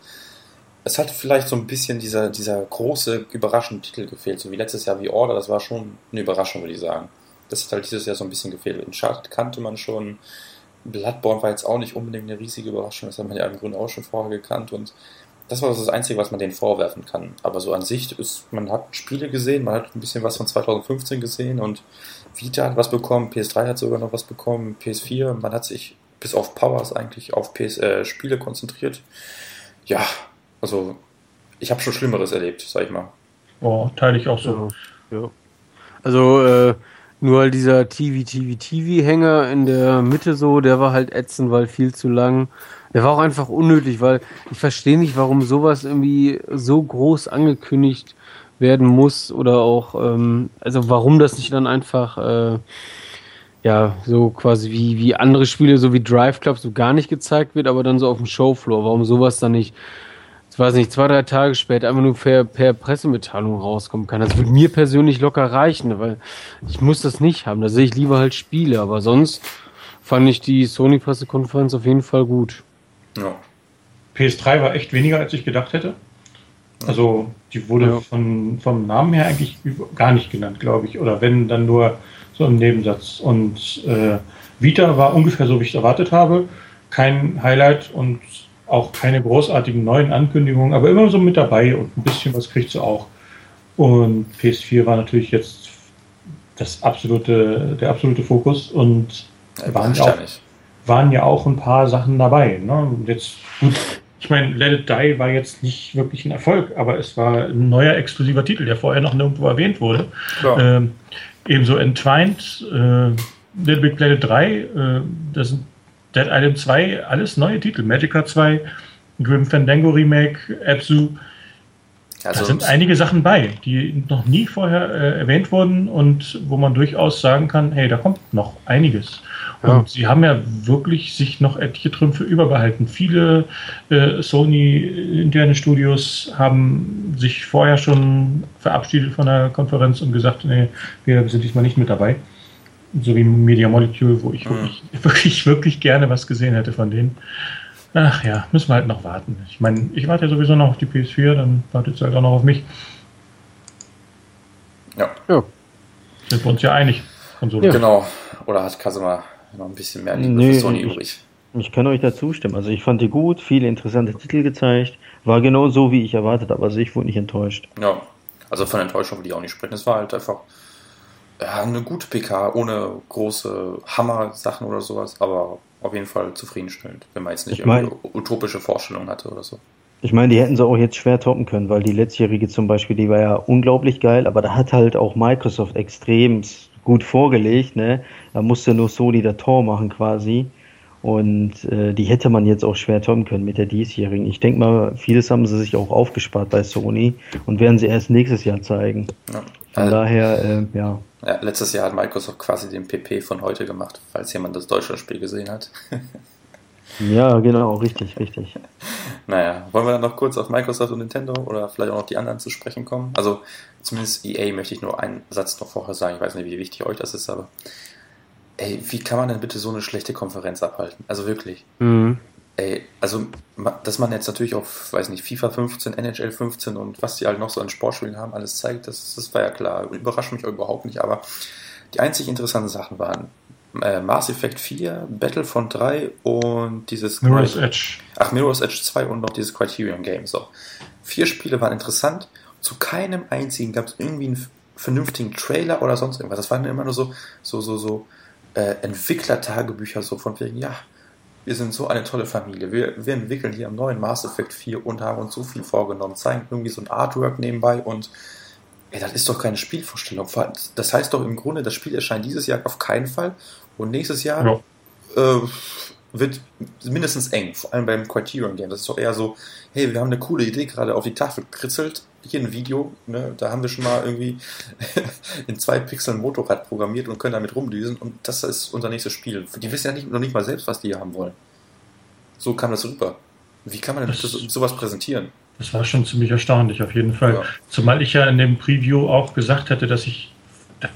es hat vielleicht so ein bisschen dieser, dieser große, überraschende Titel gefehlt, so wie letztes Jahr wie Order, das war schon eine Überraschung, würde ich sagen. Das hat halt dieses Jahr so ein bisschen gefehlt. Uncharted kannte man schon, Bloodborne war jetzt auch nicht unbedingt eine riesige Überraschung, das hat man ja im Grunde auch schon vorher gekannt und das war das Einzige, was man denen vorwerfen kann. Aber so an sich ist, man hat Spiele gesehen, man hat ein bisschen was von 2015 gesehen und Vita hat was bekommen, PS3 hat sogar noch was bekommen, PS4, man hat sich bis auf Powers eigentlich auf PS, äh, Spiele konzentriert. Ja, also ich habe schon Schlimmeres erlebt, sag ich mal. Oh, teile ich auch so. Ja. ja. Also äh, nur dieser TV, TV, TV-Hänger in der Mitte so, der war halt ätzend, weil viel zu lang. Der war auch einfach unnötig, weil ich verstehe nicht, warum sowas irgendwie so groß angekündigt werden muss oder auch, ähm, also warum das nicht dann einfach, äh, ja, so quasi wie, wie andere Spiele, so wie Drive Club, so gar nicht gezeigt wird, aber dann so auf dem Showfloor. Warum sowas dann nicht, ich weiß nicht, zwei, drei Tage später einfach nur per, per Pressemitteilung rauskommen kann. Das würde mir persönlich locker reichen, weil ich muss das nicht haben. Da sehe ich lieber halt Spiele, aber sonst fand ich die Sony-Pressekonferenz auf jeden Fall gut. Ja. PS3 war echt weniger, als ich gedacht hätte. Also die wurde ja. von, vom Namen her eigentlich gar nicht genannt, glaube ich. Oder wenn, dann nur so im Nebensatz. Und äh, Vita war ungefähr so, wie ich es erwartet habe. Kein Highlight und auch keine großartigen neuen Ankündigungen, aber immer so mit dabei und ein bisschen was kriegt sie auch. Und PS4 war natürlich jetzt das absolute, der absolute Fokus und ja, waren, ja auch, waren ja auch ein paar Sachen dabei. Ne? Jetzt gut, ich meine, Let It Die war jetzt nicht wirklich ein Erfolg, aber es war ein neuer exklusiver Titel, der vorher noch nirgendwo erwähnt wurde. Ähm, ebenso Entwined, äh, Little Big Planet 3, äh, das sind Dead Island 2, alles neue Titel. Magica 2, Grim Fandango Remake, Absu. Also da sind einige Sachen bei, die noch nie vorher äh, erwähnt wurden und wo man durchaus sagen kann, hey, da kommt noch einiges. Ja. Und sie haben ja wirklich sich noch etliche Trümpfe überbehalten. Viele äh, Sony-interne Studios haben sich vorher schon verabschiedet von der Konferenz und gesagt, nee, wir sind diesmal nicht mit dabei. So wie Media Molecule, wo ich mhm. wirklich, wirklich, wirklich gerne was gesehen hätte von denen. Ach ja, müssen wir halt noch warten. Ich meine, ich warte ja sowieso noch auf die PS4, dann wartet es halt auch noch auf mich. Ja. ja. Sind wir uns ja einig. Ja. Genau. Oder hat Kasima noch ein bisschen mehr Liebe nee, für Sony übrig? Ich kann euch da zustimmen. Also ich fand die gut, viele interessante Titel gezeigt. War genau so, wie ich erwartet habe. Also ich wurde nicht enttäuscht. Ja, also von Enttäuschung will ich auch nicht sprechen. Es war halt einfach ja, eine gute PK, ohne große Hammer-Sachen oder sowas, aber auf jeden Fall zufriedenstellend, wenn man jetzt nicht ich mein, utopische Vorstellungen hatte oder so. Ich meine, die hätten sie auch jetzt schwer toppen können, weil die letztjährige zum Beispiel, die war ja unglaublich geil, aber da hat halt auch Microsoft extrem gut vorgelegt, ne? Da musste nur Sony der Tor machen quasi. Und äh, die hätte man jetzt auch schwer toppen können mit der diesjährigen. Ich denke mal, vieles haben sie sich auch aufgespart bei Sony und werden sie erst nächstes Jahr zeigen. Ja. Von also, daher, äh, ja. Ja. Letztes Jahr hat Microsoft quasi den PP von heute gemacht, falls jemand das Deutschlandspiel gesehen hat. ja, genau, richtig, richtig. Naja, wollen wir dann noch kurz auf Microsoft und Nintendo oder vielleicht auch noch die anderen zu sprechen kommen? Also zumindest EA möchte ich nur einen Satz noch vorher sagen. Ich weiß nicht, wie wichtig euch das ist, aber ey, wie kann man denn bitte so eine schlechte Konferenz abhalten? Also wirklich. Mhm. Ey, also, dass man jetzt natürlich auf, weiß nicht, FIFA 15, NHL 15 und was die halt noch so an Sportspielen haben, alles zeigt, das, das war ja klar. Überrascht mich überhaupt nicht, aber die einzig interessanten Sachen waren äh, Mass Effect 4, Battlefront 3 und dieses. Mirror's Edge. Ach, Mirror's Edge 2 und noch dieses Criterion Game. So. Vier Spiele waren interessant. Zu keinem einzigen gab es irgendwie einen vernünftigen Trailer oder sonst irgendwas. Das waren immer nur so, so, so, so äh, Entwicklertagebücher, so von wegen, ja, wir sind so eine tolle Familie. Wir, wir entwickeln hier am neuen Mass Effect 4 und haben uns so viel vorgenommen, zeigen irgendwie so ein Artwork nebenbei und ey, das ist doch keine Spielvorstellung. Das heißt doch im Grunde, das Spiel erscheint dieses Jahr auf keinen Fall und nächstes Jahr ja. äh, wird mindestens eng, vor allem beim Criterion Game. Das ist doch eher so, hey, wir haben eine coole Idee gerade auf die Tafel gekritzelt, hier ein Video, ne, da haben wir schon mal irgendwie in zwei Pixeln Motorrad programmiert und können damit rumdüsen und das ist unser nächstes Spiel. Die wissen ja nicht, noch nicht mal selbst, was die haben wollen. So kam das rüber. Wie kann man denn das, sowas präsentieren? Das war schon ziemlich erstaunlich, auf jeden Fall. Ja. Zumal ich ja in dem Preview auch gesagt hatte, dass ich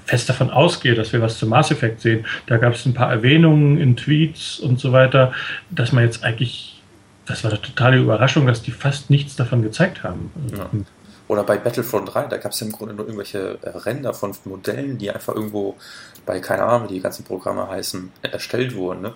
fest davon ausgehe, dass wir was zu Mass Effect sehen. Da gab es ein paar Erwähnungen in Tweets und so weiter, dass man jetzt eigentlich das war eine totale Überraschung, dass die fast nichts davon gezeigt haben. Ja. Oder bei Battlefront 3, da gab es ja im Grunde nur irgendwelche äh, Ränder von Modellen, die einfach irgendwo bei, keine Ahnung, wie die ganzen Programme heißen, erstellt wurden. Ne?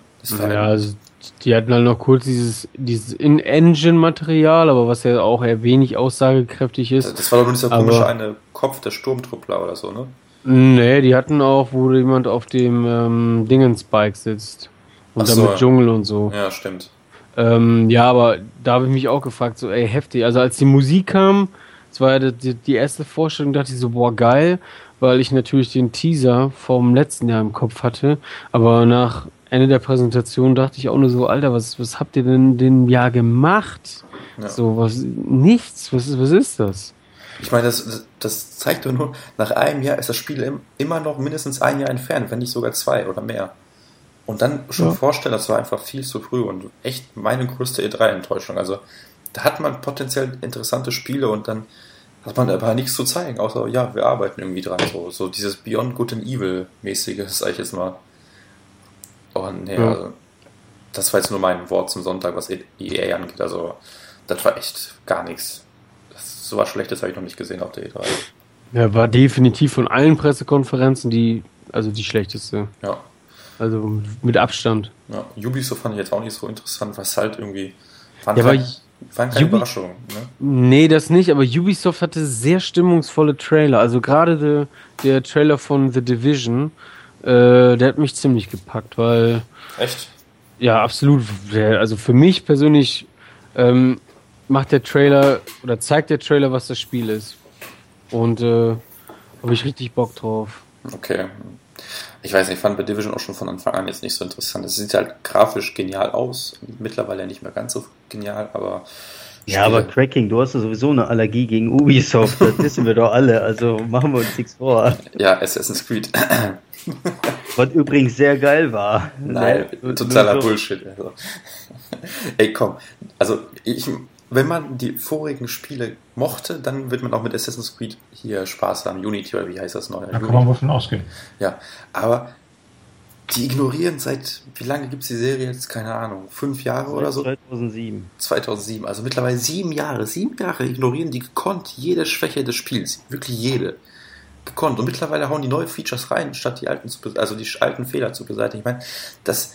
ja, also die hatten halt noch kurz dieses, dieses In-Engine-Material, aber was ja auch eher wenig aussagekräftig ist. Das war doch nur dieser komische eine Kopf der Sturmtruppler oder so, ne? Nee, die hatten auch, wo jemand auf dem ähm, Dingenspike sitzt. Und dann so, mit Dschungel und so. Ja, stimmt. Ähm, ja, aber da habe ich mich auch gefragt, so, ey, heftig. Also als die Musik kam, das war ja die, die erste Vorstellung, dachte ich so, boah, geil, weil ich natürlich den Teaser vom letzten Jahr im Kopf hatte. Aber nach Ende der Präsentation dachte ich auch nur so, Alter, was, was habt ihr denn dem Jahr gemacht? Ja. So, was, nichts, was, was ist das? Ich meine, das, das zeigt doch nur, nach einem Jahr ist das Spiel immer noch mindestens ein Jahr entfernt, wenn nicht sogar zwei oder mehr. Und dann schon ja. vorstellen, das war einfach viel zu früh und echt meine größte E3-Enttäuschung. Also da hat man potenziell interessante Spiele und dann hat man aber nichts zu zeigen, außer ja, wir arbeiten irgendwie dran. So, so dieses Beyond Good and Evil-mäßige, sag ich jetzt mal. Oh nee, ja. also, das war jetzt nur mein Wort zum Sonntag, was EA angeht. Also, das war echt gar nichts. Das, so was Schlechtes habe ich noch nicht gesehen auf der E3. Ja, war definitiv von allen Pressekonferenzen die, also die schlechteste. Ja. Also mit Abstand. Ja, Ubisoft fand ich jetzt auch nicht so interessant, was halt irgendwie. Fand ja, aber waren keine Ubi Überraschungen, ne? Nee, das nicht, aber Ubisoft hatte sehr stimmungsvolle Trailer. Also gerade der, der Trailer von The Division, äh, der hat mich ziemlich gepackt, weil. Echt? Ja, absolut. Also für mich persönlich ähm, macht der Trailer oder zeigt der Trailer, was das Spiel ist. Und äh, habe ich richtig Bock drauf. Okay. Ich weiß nicht, ich fand bei Division auch schon von Anfang an jetzt nicht so interessant. Es sieht halt grafisch genial aus. Mittlerweile nicht mehr ganz so genial, aber. Ja, aber Cracking, du hast ja sowieso eine Allergie gegen Ubisoft, das wissen wir doch alle, also machen wir uns nichts vor. Ja, Assassin's Creed. Was übrigens sehr geil war. Nein, ne? totaler Bullshit. Also. Ey, komm, also ich, wenn man die vorigen Spiele mochte, dann wird man auch mit Assassin's Creed hier Spaß haben. Unity oder wie heißt das neue? Da kann man wohl von ausgehen. Ja, aber die ignorieren seit, wie lange gibt es die Serie jetzt? Keine Ahnung, fünf Jahre oder so? 2007. 2007, also mittlerweile sieben Jahre. Sieben Jahre ignorieren die gekonnt jede Schwäche des Spiels. Wirklich jede. Gekonnt. Und mittlerweile hauen die neue Features rein, statt die alten, zu, also die alten Fehler zu beseitigen. Ich meine, das,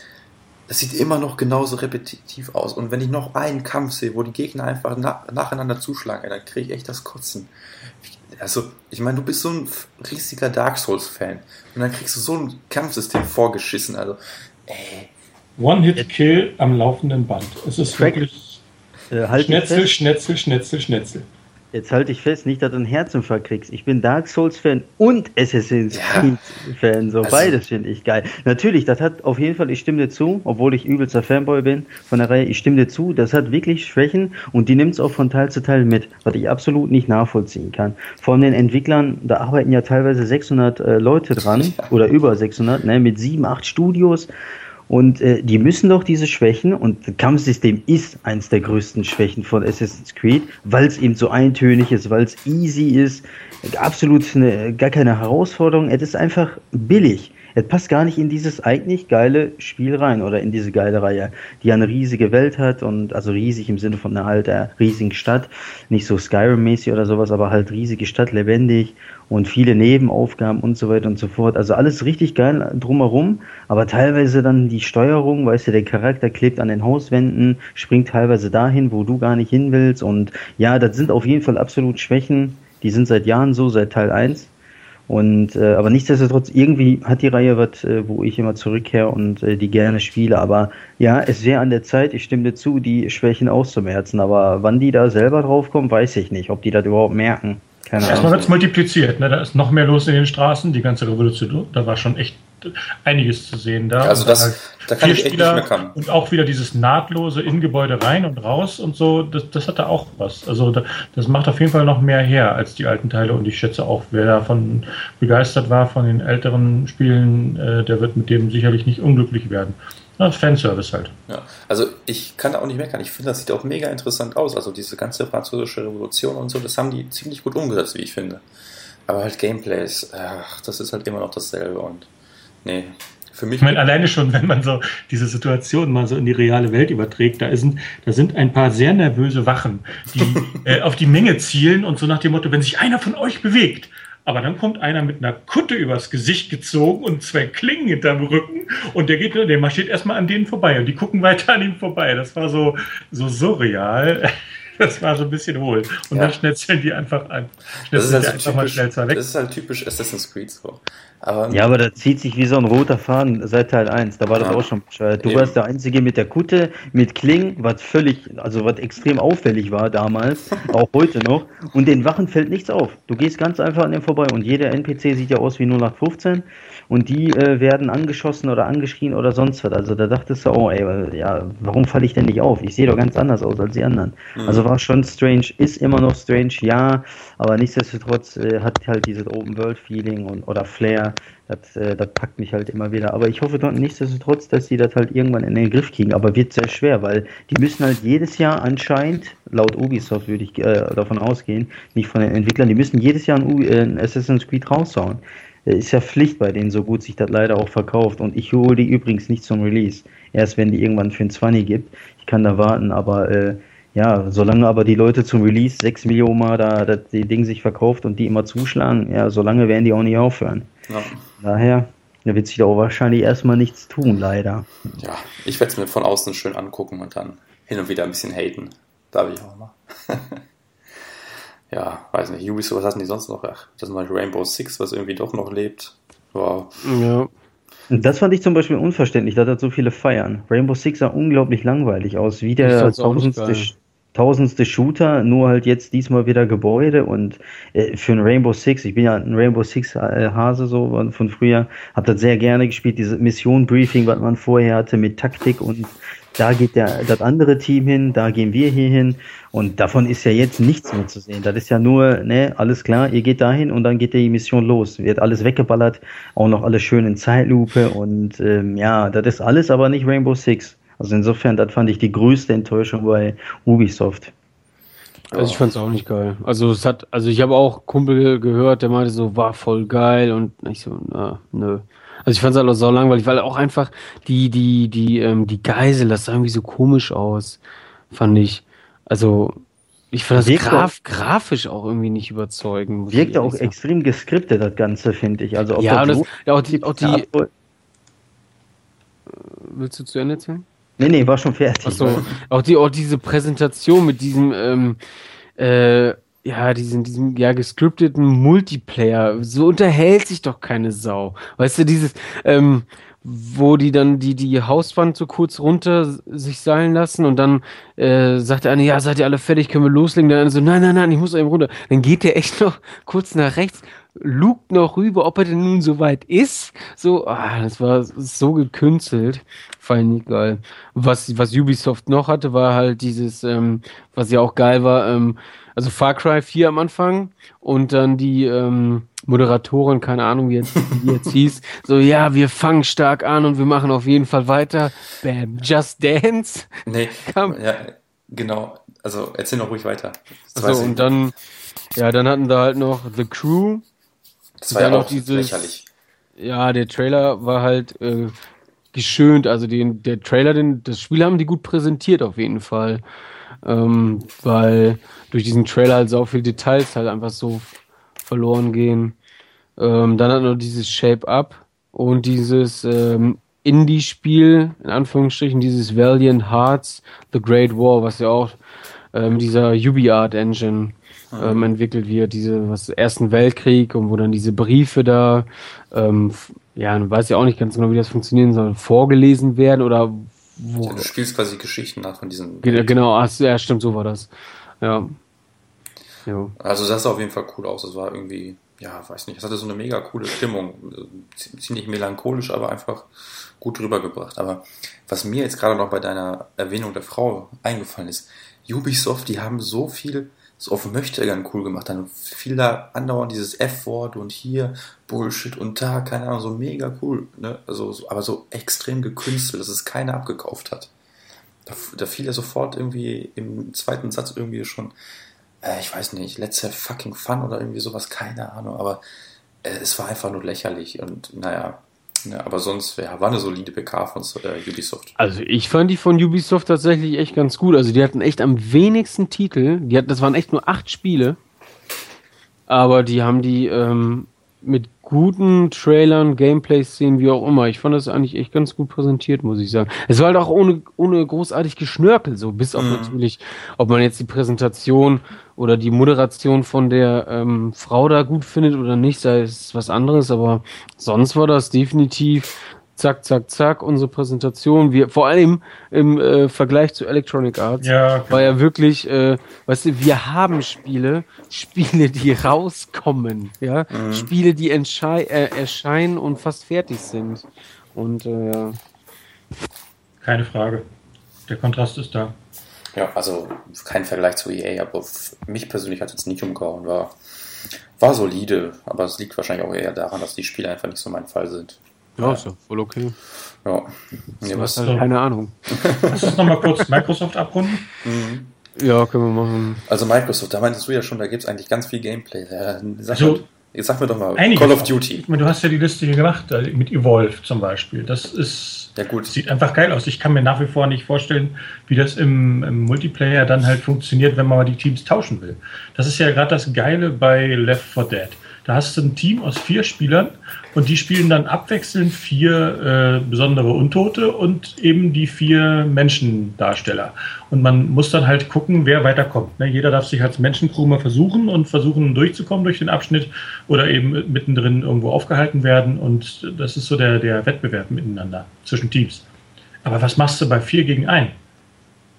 das sieht immer noch genauso repetitiv aus. Und wenn ich noch einen Kampf sehe, wo die Gegner einfach na, nacheinander zuschlagen, dann kriege ich echt das Kotzen. Also, ich meine, du bist so ein riesiger Dark Souls-Fan. Und dann kriegst du so ein Kampfsystem vorgeschissen. Also, ey. One-Hit-Kill am laufenden Band. Es ist wirklich äh, halt Schnetzel, Schnetzel, Schnetzel, Schnetzel. Jetzt halte ich fest, nicht, dass du einen Herzinfarkt kriegst. Ich bin Dark Souls-Fan und Assassin's Creed-Fan. So also, beides finde ich geil. Natürlich, das hat auf jeden Fall, ich stimme dir zu, obwohl ich übelster Fanboy bin von der Reihe, ich stimme dir zu, das hat wirklich Schwächen und die nimmt es auch von Teil zu Teil mit, was ich absolut nicht nachvollziehen kann. Von den Entwicklern, da arbeiten ja teilweise 600 äh, Leute dran oder über 600, ne, mit sieben, acht Studios und äh, die müssen doch diese Schwächen, und das Kampfsystem ist eins der größten Schwächen von Assassin's Creed, weil es eben so eintönig ist, weil es easy ist, absolut eine, gar keine Herausforderung, es ist einfach billig. Es passt gar nicht in dieses eigentlich geile Spiel rein oder in diese geile Reihe, die eine riesige Welt hat und also riesig im Sinne von einer halt riesigen Stadt, nicht so Skyrim-mäßig oder sowas, aber halt riesige Stadt, lebendig und viele Nebenaufgaben und so weiter und so fort. Also alles richtig geil drumherum, aber teilweise dann die Steuerung, weißt du, der Charakter klebt an den Hauswänden, springt teilweise dahin, wo du gar nicht hin willst und ja, das sind auf jeden Fall absolut Schwächen, die sind seit Jahren so, seit Teil 1 und äh, aber nichtsdestotrotz, irgendwie hat die Reihe was, äh, wo ich immer zurückkehre und äh, die gerne spiele. Aber ja, es wäre an der Zeit, ich stimme dir zu, die Schwächen auszumerzen. Aber wann die da selber draufkommen, weiß ich nicht, ob die das überhaupt merken. Keine Erstmal wird es multipliziert, ne? da ist noch mehr los in den Straßen, die ganze Revolution, da war schon echt einiges zu sehen da. Also das, halt da kann ich echt nicht meckern. Und auch wieder dieses nahtlose in Gebäude rein und raus und so, das, das hat da auch was. Also da, das macht auf jeden Fall noch mehr her als die alten Teile und ich schätze auch, wer davon begeistert war von den älteren Spielen, äh, der wird mit dem sicherlich nicht unglücklich werden. Ja, Fanservice halt. Ja, also ich kann da auch nicht meckern. Ich finde, das sieht auch mega interessant aus. Also diese ganze französische Revolution und so, das haben die ziemlich gut umgesetzt, wie ich finde. Aber halt Gameplays, ach, das ist halt immer noch dasselbe und nee, Für mich ich meine, alleine schon, wenn man so diese Situation mal so in die reale Welt überträgt, da sind, da sind ein paar sehr nervöse Wachen, die äh, auf die Menge zielen und so nach dem Motto, wenn sich einer von euch bewegt, aber dann kommt einer mit einer Kutte übers Gesicht gezogen und zwei Klingen hinterm Rücken und der geht, der marschiert erstmal an denen vorbei und die gucken weiter an ihm vorbei. Das war so, so surreal. Das war so ein bisschen hohl. Und ja. dann schnetzeln die einfach an. Das ist, halt so einfach typisch, mal weg. das ist halt typisch Assassin's Creed so. Aber, ja, aber da zieht sich wie so ein roter Faden seit Teil 1. Da war das auch schon bescheuert. Du Eben. warst der Einzige mit der Kutte, mit Kling, was völlig, also was extrem auffällig war damals, auch heute noch. Und den Wachen fällt nichts auf. Du gehst ganz einfach an dem vorbei und jeder NPC sieht ja aus wie 0815 und die äh, werden angeschossen oder angeschrien oder sonst was. Also da dachtest du, oh ey, ja, warum falle ich denn nicht auf? Ich sehe doch ganz anders aus als die anderen. Mhm. Also war schon strange, ist immer noch strange, ja, aber nichtsdestotrotz äh, hat halt dieses Open-World-Feeling und oder Flair, das, äh, das packt mich halt immer wieder. Aber ich hoffe doch nichtsdestotrotz, dass die das halt irgendwann in den Griff kriegen. Aber wird sehr schwer, weil die müssen halt jedes Jahr anscheinend, laut Ubisoft würde ich äh, davon ausgehen, nicht von den Entwicklern, die müssen jedes Jahr ein, äh, ein Assassin's Creed raushauen. Äh, ist ja Pflicht bei denen, so gut sich das leider auch verkauft. Und ich hole die übrigens nicht zum Release. Erst wenn die irgendwann für ein 20 gibt. Ich kann da warten, aber äh, ja, solange aber die Leute zum Release 6 Millionen Mal da das die Ding sich verkauft und die immer zuschlagen, ja, solange werden die auch nicht aufhören. Ja. Daher da wird sich da auch wahrscheinlich erstmal nichts tun, leider. Ja, ich werde es mir von außen schön angucken und dann hin und wieder ein bisschen haten. Darf ich auch mal. ja, weiß nicht, Ubisoft, was hatten die sonst noch? Ach, das ist mal Rainbow Six, was irgendwie doch noch lebt. Wow. Ja. Das fand ich zum Beispiel unverständlich, da hat so viele feiern. Rainbow Six sah unglaublich langweilig aus, wie der tausendste, tausendste Shooter, nur halt jetzt diesmal wieder Gebäude und äh, für ein Rainbow Six, ich bin ja ein Rainbow Six äh, Hase so von früher, hab das sehr gerne gespielt, diese Mission Briefing, was man vorher hatte mit Taktik und da geht der, das andere Team hin, da gehen wir hier hin und davon ist ja jetzt nichts mehr zu sehen. Das ist ja nur, ne, alles klar, ihr geht dahin und dann geht die Mission los. Wird alles weggeballert, auch noch alles schön in Zeitlupe und ähm, ja, das ist alles aber nicht Rainbow Six. Also insofern, das fand ich die größte Enttäuschung bei Ubisoft. Also ich fand's auch nicht geil. Also es hat, also ich habe auch Kumpel gehört, der meinte so, war voll geil und ich so, na, nö. Also ich fand es halt auch so langweilig, weil auch einfach die, die, die, ähm, die Geisel, das sah irgendwie so komisch aus, fand ich. Also ich fand das graf, grafisch auch irgendwie nicht überzeugend. Wirkt auch sagen. extrem geskriptet, das Ganze, finde ich. Also ja, das, ja, auch die, auch die Willst du zu Ende erzählen? Nee, nee, war schon fertig. Achso, auch, die, auch diese Präsentation mit diesem, ähm, äh, ja, diesen, diesem ja gescripteten Multiplayer, so unterhält sich doch keine Sau. Weißt du, dieses, ähm, wo die dann die, die Hauswand so kurz runter sich seilen lassen und dann äh, sagt der eine, ja, seid ihr alle fertig, können wir loslegen? Andere so, nein, nein, nein, ich muss eben runter. Dann geht der echt noch kurz nach rechts, lugt noch rüber, ob er denn nun so weit ist. So, ah, das war so gekünstelt. Ich nicht geil. Was, was Ubisoft noch hatte, war halt dieses, ähm, was ja auch geil war, ähm, also Far Cry 4 am Anfang und dann die ähm, Moderatorin, keine Ahnung, wie jetzt, wie jetzt hieß, so, ja, wir fangen stark an und wir machen auf jeden Fall weiter. Bam, Just Dance. Nee, Kam. ja, genau. Also erzähl noch ruhig weiter. Also und dann, ja, dann hatten da halt noch The Crew. Das war ja auch dieses, lächerlich. Ja, der Trailer war halt äh, geschönt. Also den, der Trailer, den, das Spiel haben die gut präsentiert auf jeden Fall. Ähm, weil durch diesen Trailer halt so viele Details halt einfach so verloren gehen. Ähm, dann hat noch dieses Shape Up und dieses ähm, Indie-Spiel, in Anführungsstrichen, dieses Valiant Hearts, The Great War, was ja auch ähm, dieser UbiArt Engine ähm, mhm. entwickelt wird, diese was Ersten Weltkrieg und wo dann diese Briefe da, ähm, ja, man weiß ja auch nicht ganz genau, wie das funktionieren soll, vorgelesen werden oder wo. Ja, du spielst quasi Geschichten nach von diesen. Genau, ach, ja, stimmt, so war das. Ja. Jo. Also das sah auf jeden Fall cool aus. Das war irgendwie, ja, weiß nicht, es hatte so eine mega coole Stimmung. Ziemlich melancholisch, aber einfach gut rübergebracht. Aber was mir jetzt gerade noch bei deiner Erwähnung der Frau eingefallen ist, Ubisoft, die haben so viel so auf Möchtegern cool gemacht. Dann fiel da andauernd dieses F-Wort und hier Bullshit und da, keine Ahnung, so mega cool. Ne? Also, so, aber so extrem gekünstelt, dass es keiner abgekauft hat. Da, da fiel er sofort irgendwie im zweiten Satz irgendwie schon, äh, ich weiß nicht, Let's Fucking Fun oder irgendwie sowas, keine Ahnung, aber äh, es war einfach nur lächerlich und naja, Ja, aber sonst ja, war eine solide PK von äh, Ubisoft. Also ich fand die von Ubisoft tatsächlich echt ganz gut. Also die hatten echt am wenigsten Titel. Die hatten, das waren echt nur acht Spiele. Aber die haben die ähm, mit guten Trailern, Gameplay-Szenen, wie auch immer. Ich fand das eigentlich echt ganz gut präsentiert, muss ich sagen. Es war halt auch ohne, ohne großartig Geschnörkel, so bis auf mhm. natürlich, ob man jetzt die Präsentation oder die Moderation von der ähm, Frau da gut findet oder nicht, sei es was anderes, aber sonst war das definitiv zack, zack, zack, unsere Präsentation. Wir, vor allem im äh, Vergleich zu Electronic Arts ja, okay. war ja wirklich, äh, weißt du, wir haben Spiele, Spiele, die rauskommen, ja, mhm. Spiele, die äh, erscheinen und fast fertig sind. Und äh, ja. Keine Frage. Der Kontrast ist da. Ja, also kein Vergleich zu EA, aber mich persönlich hat es jetzt nicht umgehauen. War, war solide, aber es liegt wahrscheinlich auch eher daran, dass die Spiele einfach nicht so mein Fall sind. Ja, ist ja voll okay. Ja. Nee, was halt keine Ahnung. Lass uns nochmal kurz Microsoft abrunden. Mhm. Ja, können wir machen. Also Microsoft, da meintest du ja schon, da gibt es eigentlich ganz viel Gameplay. Sag, also, mal, sag mir doch mal, Call of Duty. Du hast ja die Liste hier gemacht, mit Evolve zum Beispiel. Das ist, ja, gut. sieht einfach geil aus. Ich kann mir nach wie vor nicht vorstellen, wie das im, im Multiplayer dann halt funktioniert, wenn man mal die Teams tauschen will. Das ist ja gerade das Geile bei Left 4 Dead. Da hast du ein Team aus vier Spielern und die spielen dann abwechselnd vier äh, besondere Untote und eben die vier Menschendarsteller. Und man muss dann halt gucken, wer weiterkommt. Ne? Jeder darf sich als Menschencrew versuchen und versuchen durchzukommen durch den Abschnitt oder eben mittendrin irgendwo aufgehalten werden. Und das ist so der, der Wettbewerb miteinander zwischen Teams. Aber was machst du bei vier gegen ein?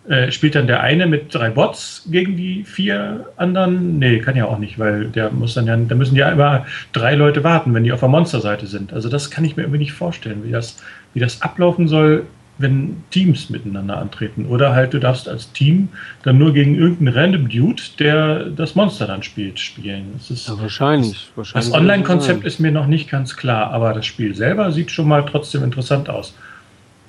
Äh, spielt dann der eine mit drei Bots gegen die vier anderen? Nee, kann ja auch nicht, weil der muss dann ja, da müssen ja immer drei Leute warten, wenn die auf der Monsterseite sind. Also das kann ich mir irgendwie nicht vorstellen, wie das, wie das ablaufen soll, wenn Teams miteinander antreten. Oder halt, du darfst als Team dann nur gegen irgendeinen random Dude, der das Monster dann spielt, spielen. Das ist, ja, wahrscheinlich. Das, wahrscheinlich das Online-Konzept ist mir noch nicht ganz klar, aber das Spiel selber sieht schon mal trotzdem interessant aus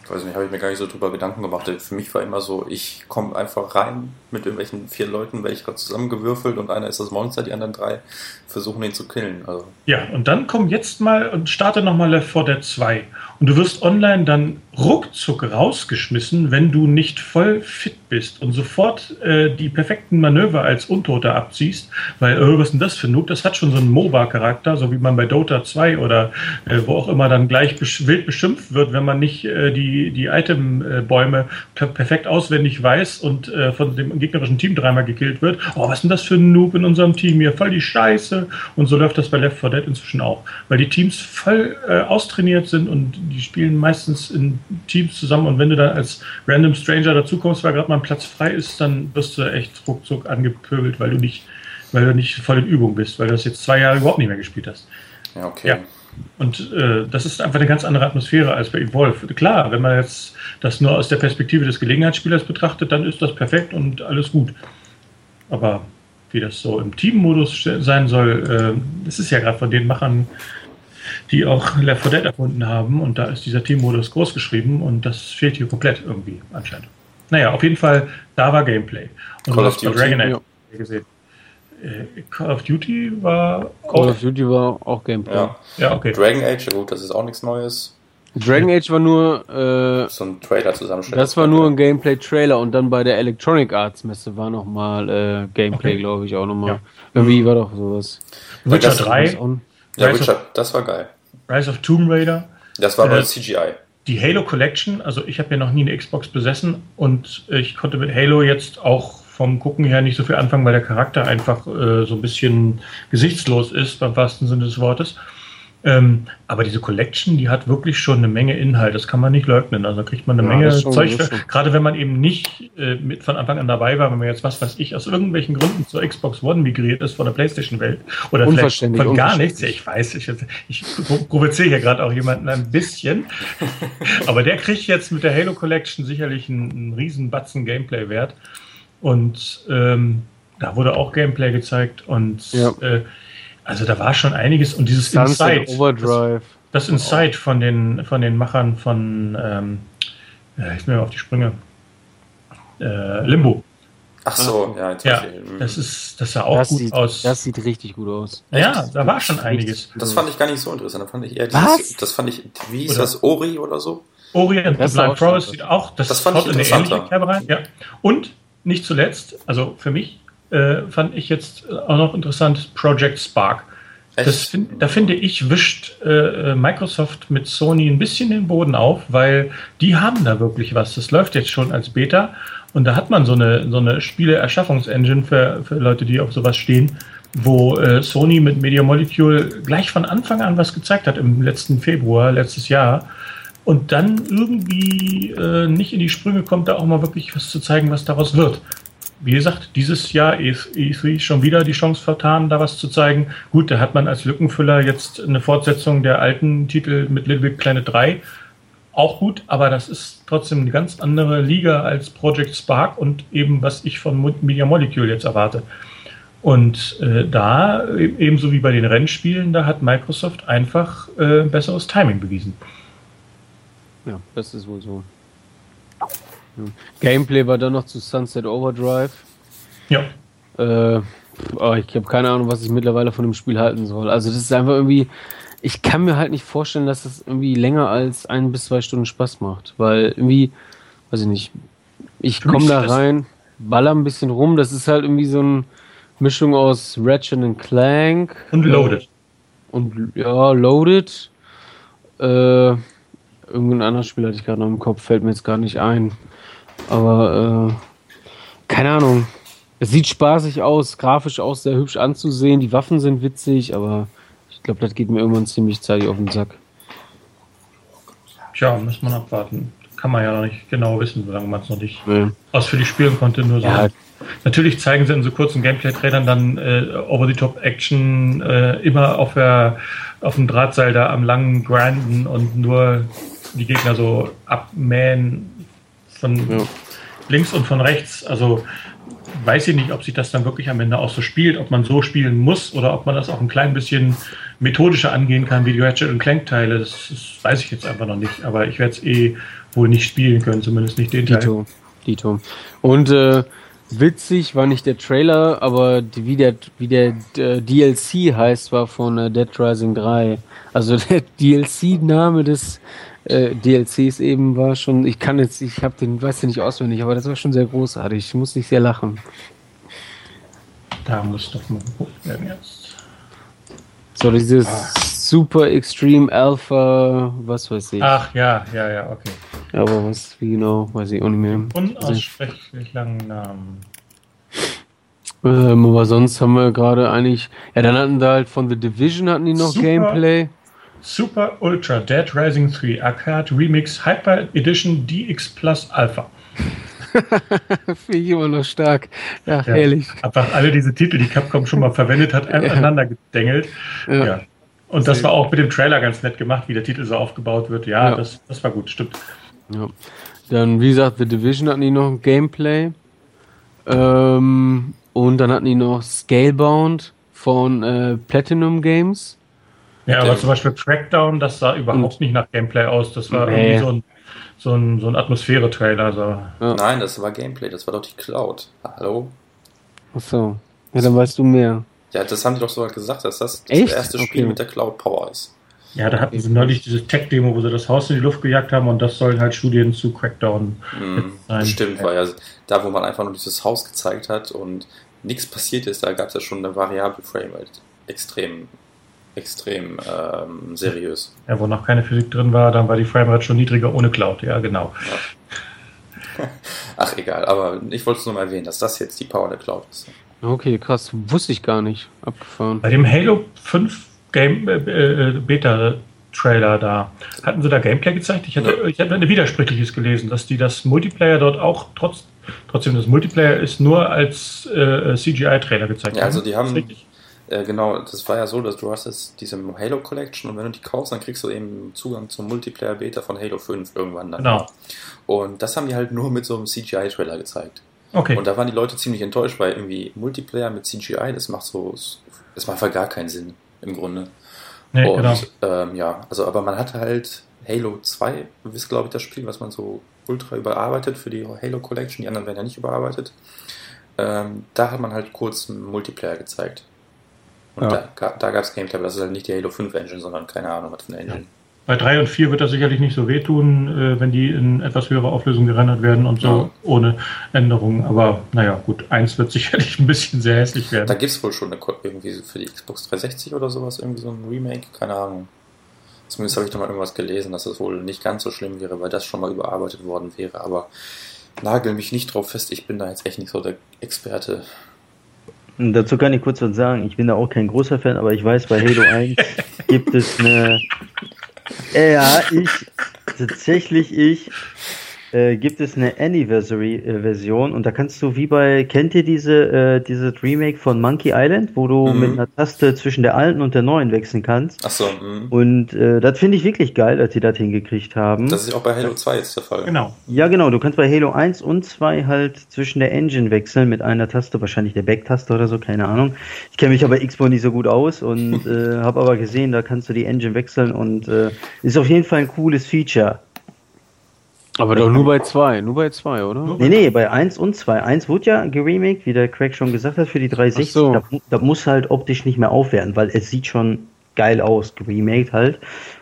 weiß nicht, habe ich mir gar nicht so drüber Gedanken gemacht. Für mich war immer so, ich komme einfach rein mit irgendwelchen vier Leuten, werde ich gerade zusammengewürfelt und einer ist das Monster, die anderen drei versuchen ihn zu killen. Also. Ja, und dann komm jetzt mal und starte nochmal Left 4 Dead 2. Und du wirst online dann ruckzuck rausgeschmissen, wenn du nicht voll fit bist und sofort äh, die perfekten Manöver als Untoter abziehst, weil, äh, was ist denn das für ein Noob? Das hat schon so einen MOBA-Charakter, so wie man bei Dota 2 oder äh, wo auch immer dann gleich besch wild beschimpft wird, wenn man nicht äh, die, die Itembäume perfekt auswendig weiß und äh, von dem gegnerischen Team dreimal gekillt wird. Oh, was ist denn das für ein Noob in unserem Team hier? Voll die Scheiße. Und so läuft das bei Left 4 Dead inzwischen auch, weil die Teams voll äh, austrainiert sind und die spielen meistens in Teams zusammen und wenn du dann als random Stranger dazukommst, weil gerade mal ein Platz frei ist, dann wirst du echt ruckzuck angepöbelt, weil du nicht, weil du nicht voll in Übung bist, weil du das jetzt zwei Jahre überhaupt nicht mehr gespielt hast. Ja, okay. Ja. Und äh, das ist einfach eine ganz andere Atmosphäre als bei Evolve. Klar, wenn man jetzt das nur aus der Perspektive des Gelegenheitsspielers betrachtet, dann ist das perfekt und alles gut. Aber wie das so im Teammodus sein soll, äh, das ist ja gerade von den Machern die auch Left 4 Dead erfunden haben. Und da ist dieser Teammodus groß geschrieben und das fehlt hier komplett irgendwie anscheinend. Naja, auf jeden Fall, da war Gameplay. Und Call of Duty Dragon Age ja. gesehen. Äh, Call of Duty war Call of Duty war auch Gameplay. Ja, ja okay. Dragon Age, gut, das ist auch nichts Neues. Dragon Age war nur äh, so ein Trailer zusammenstellen. Das war nur ein Gameplay-Trailer und dann bei der Electronic Arts Messe war nochmal äh, Gameplay, okay. glaube ich, auch nochmal. Ja. Irgendwie war doch sowas. Witcher 3. Ja, Rise Witcher, of, das war geil. Rise of Tomb Raider. Das war äh, bei CGI. Die Halo Collection, also ich habe ja noch nie eine Xbox besessen und ich konnte mit Halo jetzt auch vom Gucken her nicht so viel anfangen, weil der Charakter einfach äh, so ein bisschen gesichtslos ist, beim wahrsten Sinne des Wortes. Ähm, aber diese Collection, die hat wirklich schon eine Menge Inhalt, das kann man nicht leugnen. Also da kriegt man eine ja, Menge Zeug, für, gerade wenn man eben nicht äh, mit von Anfang an dabei war, wenn man jetzt was weiß ich, aus irgendwelchen Gründen zur Xbox One migriert ist von der Playstation-Welt oder vielleicht von gar nichts. Ich weiß, ich, ich provoziere hier gerade auch jemanden ein bisschen, aber der kriegt jetzt mit der Halo Collection sicherlich einen, einen riesen Batzen Gameplay-Wert und ähm, da wurde auch Gameplay gezeigt und ja. äh, also da war schon einiges und dieses Sunset Inside. Overdrive. Das, das Inside von den, von den Machern von, ähm, ja, ich bin mir auf die Sprünge, äh, Limbo. Ach so, ja, jetzt Ja, weiß ich. das ist, das sah auch das, gut sieht, aus. das sieht richtig gut aus. ja, da war schon einiges. Das fand ich gar nicht so interessant. Da fand ich eher Was? dieses, das fand ich, wie hieß Oder- das, Ori oder so? Orient Das the Blind Forest sieht auch, das, Das fand ich haut in eine ähnliche Kerbe rein. Ja. Und nicht zuletzt, also für mich äh, fand ich jetzt auch noch interessant Project Spark. Find, da finde ich, wischt äh, Microsoft mit Sony ein bisschen den Boden auf, weil die haben da wirklich was. Das läuft jetzt schon als Beta und da hat man so eine, so eine Spiele-Erschaffungsengine für, für Leute, die auf sowas stehen, wo äh, Sony mit Media Molecule gleich von Anfang an was gezeigt hat im letzten Februar, letztes Jahr. Und dann irgendwie äh, nicht in die Sprünge kommt, da auch mal wirklich was zu zeigen, was daraus wird wie gesagt, dieses Jahr E3 schon wieder die Chance vertan, da was zu zeigen. Gut, da hat man als Lückenfüller jetzt eine Fortsetzung der alten Titel mit Little Big Planet 3. Auch gut, aber das ist trotzdem eine ganz andere Liga als Project Spark und eben was ich von Media Molecule jetzt erwarte. Und äh, da, e- ebenso wie bei den Rennspielen, da hat Microsoft einfach äh, besseres Timing bewiesen. Ja, das ist wohl so. Gameplay war dann noch zu Sunset Overdrive. Ja, Äh, oh, ich habe keine Ahnung, was ich mittlerweile von dem Spiel halten soll. Also das ist einfach irgendwie, ich kann mir halt nicht vorstellen, dass das irgendwie länger als ein bis zwei Stunden Spaß macht, weil irgendwie, weiß ich nicht, ich komme da rein, baller ein bisschen rum. Das ist halt irgendwie so eine Mischung aus Ratchet and Clank und Loaded. und ja, Loaded. Äh, irgendein anderes Spiel hatte ich gerade noch im Kopf, fällt mir jetzt gar nicht ein. Aber äh, keine Ahnung. Es sieht spaßig aus, grafisch auch sehr hübsch anzusehen. Die Waffen sind witzig, aber ich glaube, das geht mir irgendwann ziemlich zeitig auf den Sack. Tja, muss man abwarten. Kann man ja noch nicht genau wissen, solange man es noch nicht Nee. ausführlich spielen konnte. Nur so. Ja, Natürlich zeigen sie in so kurzen Gameplay-Trailern dann äh, Over-the-Top-Action äh, immer auf, der, auf dem Drahtseil da am langen Grinden und nur die Gegner so abmähen von Ja. links und von rechts. Also weiß ich nicht, ob sich das dann wirklich am Ende auch so spielt, ob man so spielen muss oder ob man das auch ein klein bisschen methodischer angehen kann wie die Ratchet und Clank-Teile. Das, das weiß ich jetzt einfach noch nicht. Aber ich werde es eh wohl nicht spielen können, zumindest nicht den Teil. Dito. Dito. Und äh, witzig war nicht der Trailer, aber die, wie der, wie der äh, DLC heißt, war von äh, Dead Rising 3. Also der DLC-Name des äh, DLCs eben war schon, ich kann jetzt, ich habe den, weiß den nicht auswendig, aber das war schon sehr großartig. Ich muss nicht sehr lachen. Da muss doch mal geguckt werden jetzt. So dieses Super Extreme Alpha, was weiß ich. Ach ja, ja, ja, okay. Aber was, wie genau, weiß ich auch nicht mehr. Unaussprechlich langen Namen. Ähm, aber sonst haben wir gerade eigentlich, ja, dann hatten da halt von The Division hatten die noch Super. Gameplay. Super Ultra Dead Rising 3 Arcade Remix Hyper Edition DX Plus Alpha. Finde ich immer noch stark. Ja, Ja. herrlich. Einfach alle diese Titel, die Capcom schon mal verwendet hat, aneinander gedengelt. Ja. Ja. Und das war auch mit dem Trailer ganz nett gemacht, wie der Titel so aufgebaut wird. Ja, Ja. Das, das war gut, stimmt. Ja. Dann, wie gesagt, The Division hatten die noch Gameplay. Ähm, und dann hatten die noch Scalebound von äh, Platinum Games. Ja, aber zum Beispiel Crackdown, das sah überhaupt nicht nach Gameplay aus. Das war Nee. irgendwie so ein, so ein, so ein Atmosphäre-Trailer. So. Ja. Nein, das war Gameplay, das war doch die Cloud. Hallo? Achso. Ja, dann weißt du mehr. Ja, das haben die doch sogar gesagt, dass das das Echt? erste Spiel Okay. mit der Cloud Power ist. Ja, da hatten sie neulich dieses Tech-Demo, wo sie das Haus in die Luft gejagt haben und das sollen halt Studien zu Crackdown. Hm, Nein. Stimmt, war ja da, wo man einfach nur dieses Haus gezeigt hat und nichts passiert ist, da gab es ja schon eine variable Framerate. Extrem, extrem ähm, seriös. Ja, wo noch keine Physik drin war, dann war die Framerate schon niedriger ohne Cloud. Ja, genau. Ach egal, aber ich wollte es nur mal erwähnen, dass das jetzt die Power der Cloud ist. Okay, krass. Wusste ich gar nicht. Abgefahren. Bei dem Halo 5 Game äh, äh, Beta Trailer da hatten sie da Gameplay gezeigt. Ich hatte, ich hatte ein widersprüchliches gelesen, dass die das Multiplayer dort auch trotz trotzdem das Multiplayer ist nur als äh, CGI Trailer gezeigt. Ja, also haben. die Ist haben, richtig? Äh, genau, das war ja so, dass du hast jetzt diese Halo Collection und wenn du die kaufst, dann kriegst du eben Zugang zum Multiplayer Beta von Halo 5 irgendwann dann. Genau. Und das haben die halt nur mit so einem CGI-Trailer gezeigt. Okay. Und da waren die Leute ziemlich enttäuscht, weil irgendwie Multiplayer mit CGI, das macht so, das macht einfach gar keinen Sinn im Grunde. nee, und genau. ähm, ja, also aber man hatte halt Halo 2, ist glaube ich das Spiel, was man so ultra überarbeitet für die Halo Collection, die anderen werden ja nicht überarbeitet. ähm, da hat man halt kurz einen Multiplayer gezeigt. Und Ja. da, da gab es Gameplay, aber das ist halt nicht die Halo 5 Engine, sondern keine Ahnung, was für eine Engine. Bei 3 und 4 wird das sicherlich nicht so wehtun, äh, wenn die in etwas höherer Auflösung gerendert werden und so Ja. ohne Änderungen. Aber naja, gut, 1 wird sicherlich ein bisschen sehr hässlich Da werden. gibt es wohl schon eine, irgendwie für die Xbox 360 oder sowas, irgendwie so ein Remake, keine Ahnung. Zumindest habe ich da mal irgendwas gelesen, dass das wohl nicht ganz so schlimm wäre, weil das schon mal überarbeitet worden wäre. Aber nagel mich nicht drauf fest, ich bin da jetzt echt nicht so der Experte. Und dazu kann ich kurz was sagen. Ich bin da auch kein großer Fan, aber ich weiß, bei Halo 1 gibt es eine. Ja, ich. Tatsächlich ich. Äh, gibt es eine Anniversary-Version und da kannst du wie bei, kennt ihr diese, äh, dieses Remake von Monkey Island, wo du Mhm. mit einer Taste zwischen der alten und der neuen wechseln kannst? Achso, mh. Und äh, das finde ich wirklich geil, dass die das hingekriegt haben. das ist auch bei Halo 2 jetzt der Fall. Genau. Ja, genau. Du kannst bei Halo 1 und 2 halt zwischen der Engine wechseln mit einer Taste, wahrscheinlich der Back-Taste oder so, keine Ahnung. Ich kenne mich aber Xbox nicht so gut aus und äh, habe aber gesehen, da kannst du die Engine wechseln und äh, ist auf jeden Fall ein cooles Feature. Aber doch nur bei zwei, nur bei zwei, oder? Nur- Nee, nee, bei 1 und 2. 1 wurde ja geremaked, wie der Craig schon gesagt hat, für die 360. Ach so. Da, da muss halt optisch nicht mehr aufwerten, weil es sieht schon geil aus, geremaked halt.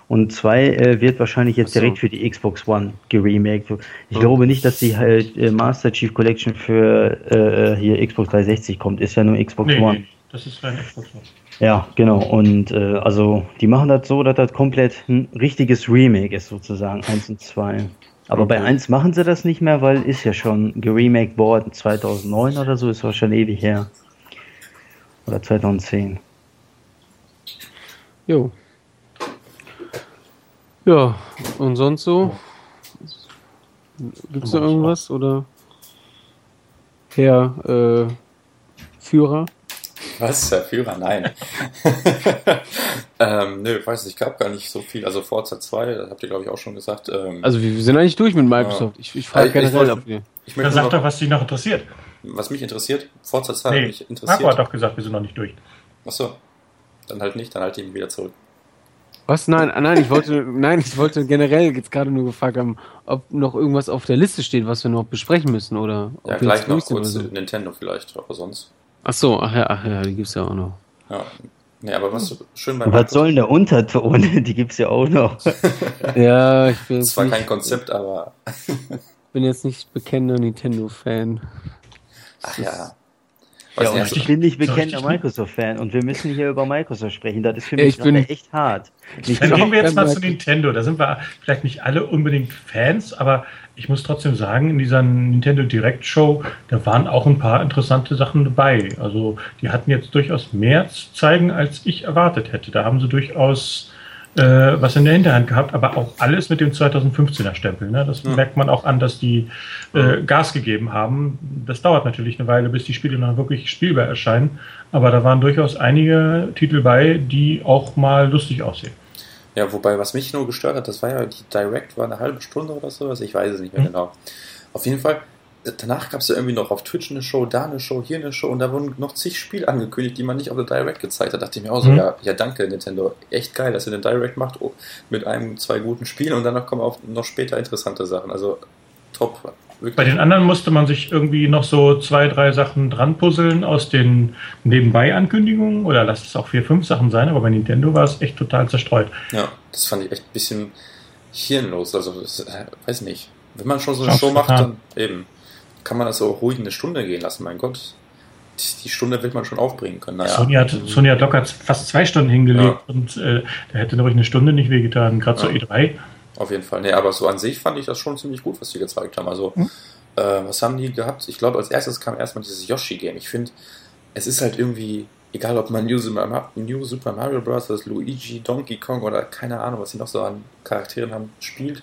Und 2 äh, wird wahrscheinlich jetzt so. direkt für die Xbox One geremaked. Ich Ja. glaube nicht, dass die halt äh, Master Chief Collection für äh, hier Xbox 360 kommt. Ist ja nur Xbox Nee, One. nee, das ist rein Xbox One. Ja, genau. Und äh, also die machen das so, dass das komplett ein richtiges Remake ist, sozusagen, 1 und 2. Aber bei Okay. 1 machen sie das nicht mehr, weil ist ja schon geremaked worden 2009 oder so, ist auch schon ewig her. Oder 2010. Jo. Ja, und sonst so? Gibt's da irgendwas oder? Herr äh, Führer? Was? Der Führer? Nein. ähm, nö, weiß nicht, gab gar nicht so viel. Also Forza 2, das habt ihr glaube ich auch schon gesagt. Ähm, Also wir sind eigentlich durch mit Microsoft. Ich, ich frage Ich- ich generell, wollte- ob wir. ich Dann möchte sag noch, doch, was dich noch interessiert. was mich interessiert, Forza 2 hat Nee, mich Marco interessiert. hat doch gesagt, wir sind noch nicht durch. Achso, dann halt nicht, dann halte ich ihn wieder zurück. Was? Nein, ah, nein, ich wollte, nein, ich wollte generell jetzt gerade nur gefragt haben, ob noch irgendwas auf der Liste steht, was wir noch besprechen müssen oder ob Ja, wir gleich noch kurz oder so. Nintendo vielleicht, aber sonst. Ach so, ach ja, ach ja, die gibt's ja auch noch. Ja. Nee, aber was schön bei was soll denn der Unterton? Die gibt's ja auch noch. Ja, ich bin Das jetzt, war nicht, kein Konzept, aber bin jetzt nicht bekennender Nintendo-Fan. ach ja. Ja, Weiß und ich bin nicht bekennender Microsoft-Fan und wir müssen hier über Microsoft sprechen. Das ist für mich ich bin- echt hart. Ich Dann gehen wir jetzt mal zu. Nintendo. Da sind wir vielleicht nicht alle unbedingt Fans, aber ich muss trotzdem sagen, in dieser Nintendo Direct Show, da waren auch ein paar interessante Sachen dabei. Also die hatten jetzt durchaus mehr zu zeigen, als ich erwartet hätte. Da haben sie durchaus äh, was in der Hinterhand gehabt, aber auch alles mit dem 2015er Stempel. Ne? Das Ja. merkt man auch an, dass die äh, Gas gegeben haben. Das dauert natürlich eine Weile, bis die Spiele dann wirklich spielbar erscheinen. Aber da waren durchaus einige Titel bei, die auch mal lustig aussehen. Ja, wobei, was mich nur gestört hat, das war ja, die Direct war eine halbe Stunde oder sowas, ich weiß es nicht mehr Mhm. genau. Auf jeden Fall, danach gab es ja irgendwie noch auf Twitch eine Show, da eine Show, hier eine Show und da wurden noch zig Spiele angekündigt, die man nicht auf der Direct gezeigt hat. Da dachte ich mir auch so, Mhm. ja, ja, danke Nintendo, echt geil, dass ihr den Direct macht oh, mit einem, zwei guten Spielen und danach kommen auch noch später interessante Sachen. Also top. Wirklich. Bei den anderen musste man sich irgendwie noch so zwei, drei Sachen dran puzzeln aus den Nebenbei-Ankündigungen oder lass es auch vier, fünf Sachen sein, aber bei Nintendo war es echt total zerstreut. Ja, das fand ich echt ein bisschen hirnlos. Also, das, äh, weiß nicht. Wenn man schon so eine Show macht, dann eben kann man das auch ruhig eine Stunde gehen lassen. Mein Gott, die, Stunde wird man schon aufbringen können. Naja, Sony, hat, Sony hat locker fast zwei Stunden hingelegt und äh, da hätte ruhig eine Stunde nicht wehgetan, gerade zur Ja. E3. auf jeden Fall. Nee, aber so an sich fand ich das schon ziemlich gut, was die gezeigt haben. Also, Mhm. äh, was haben die gehabt? Ich glaube, als erstes kam erstmal dieses Yoshi-Game. Ich finde, es ist halt irgendwie, egal ob man New Super, Ma- New Super Mario Bros., Luigi, Donkey Kong oder keine Ahnung, was sie noch so an Charakteren haben, spielt.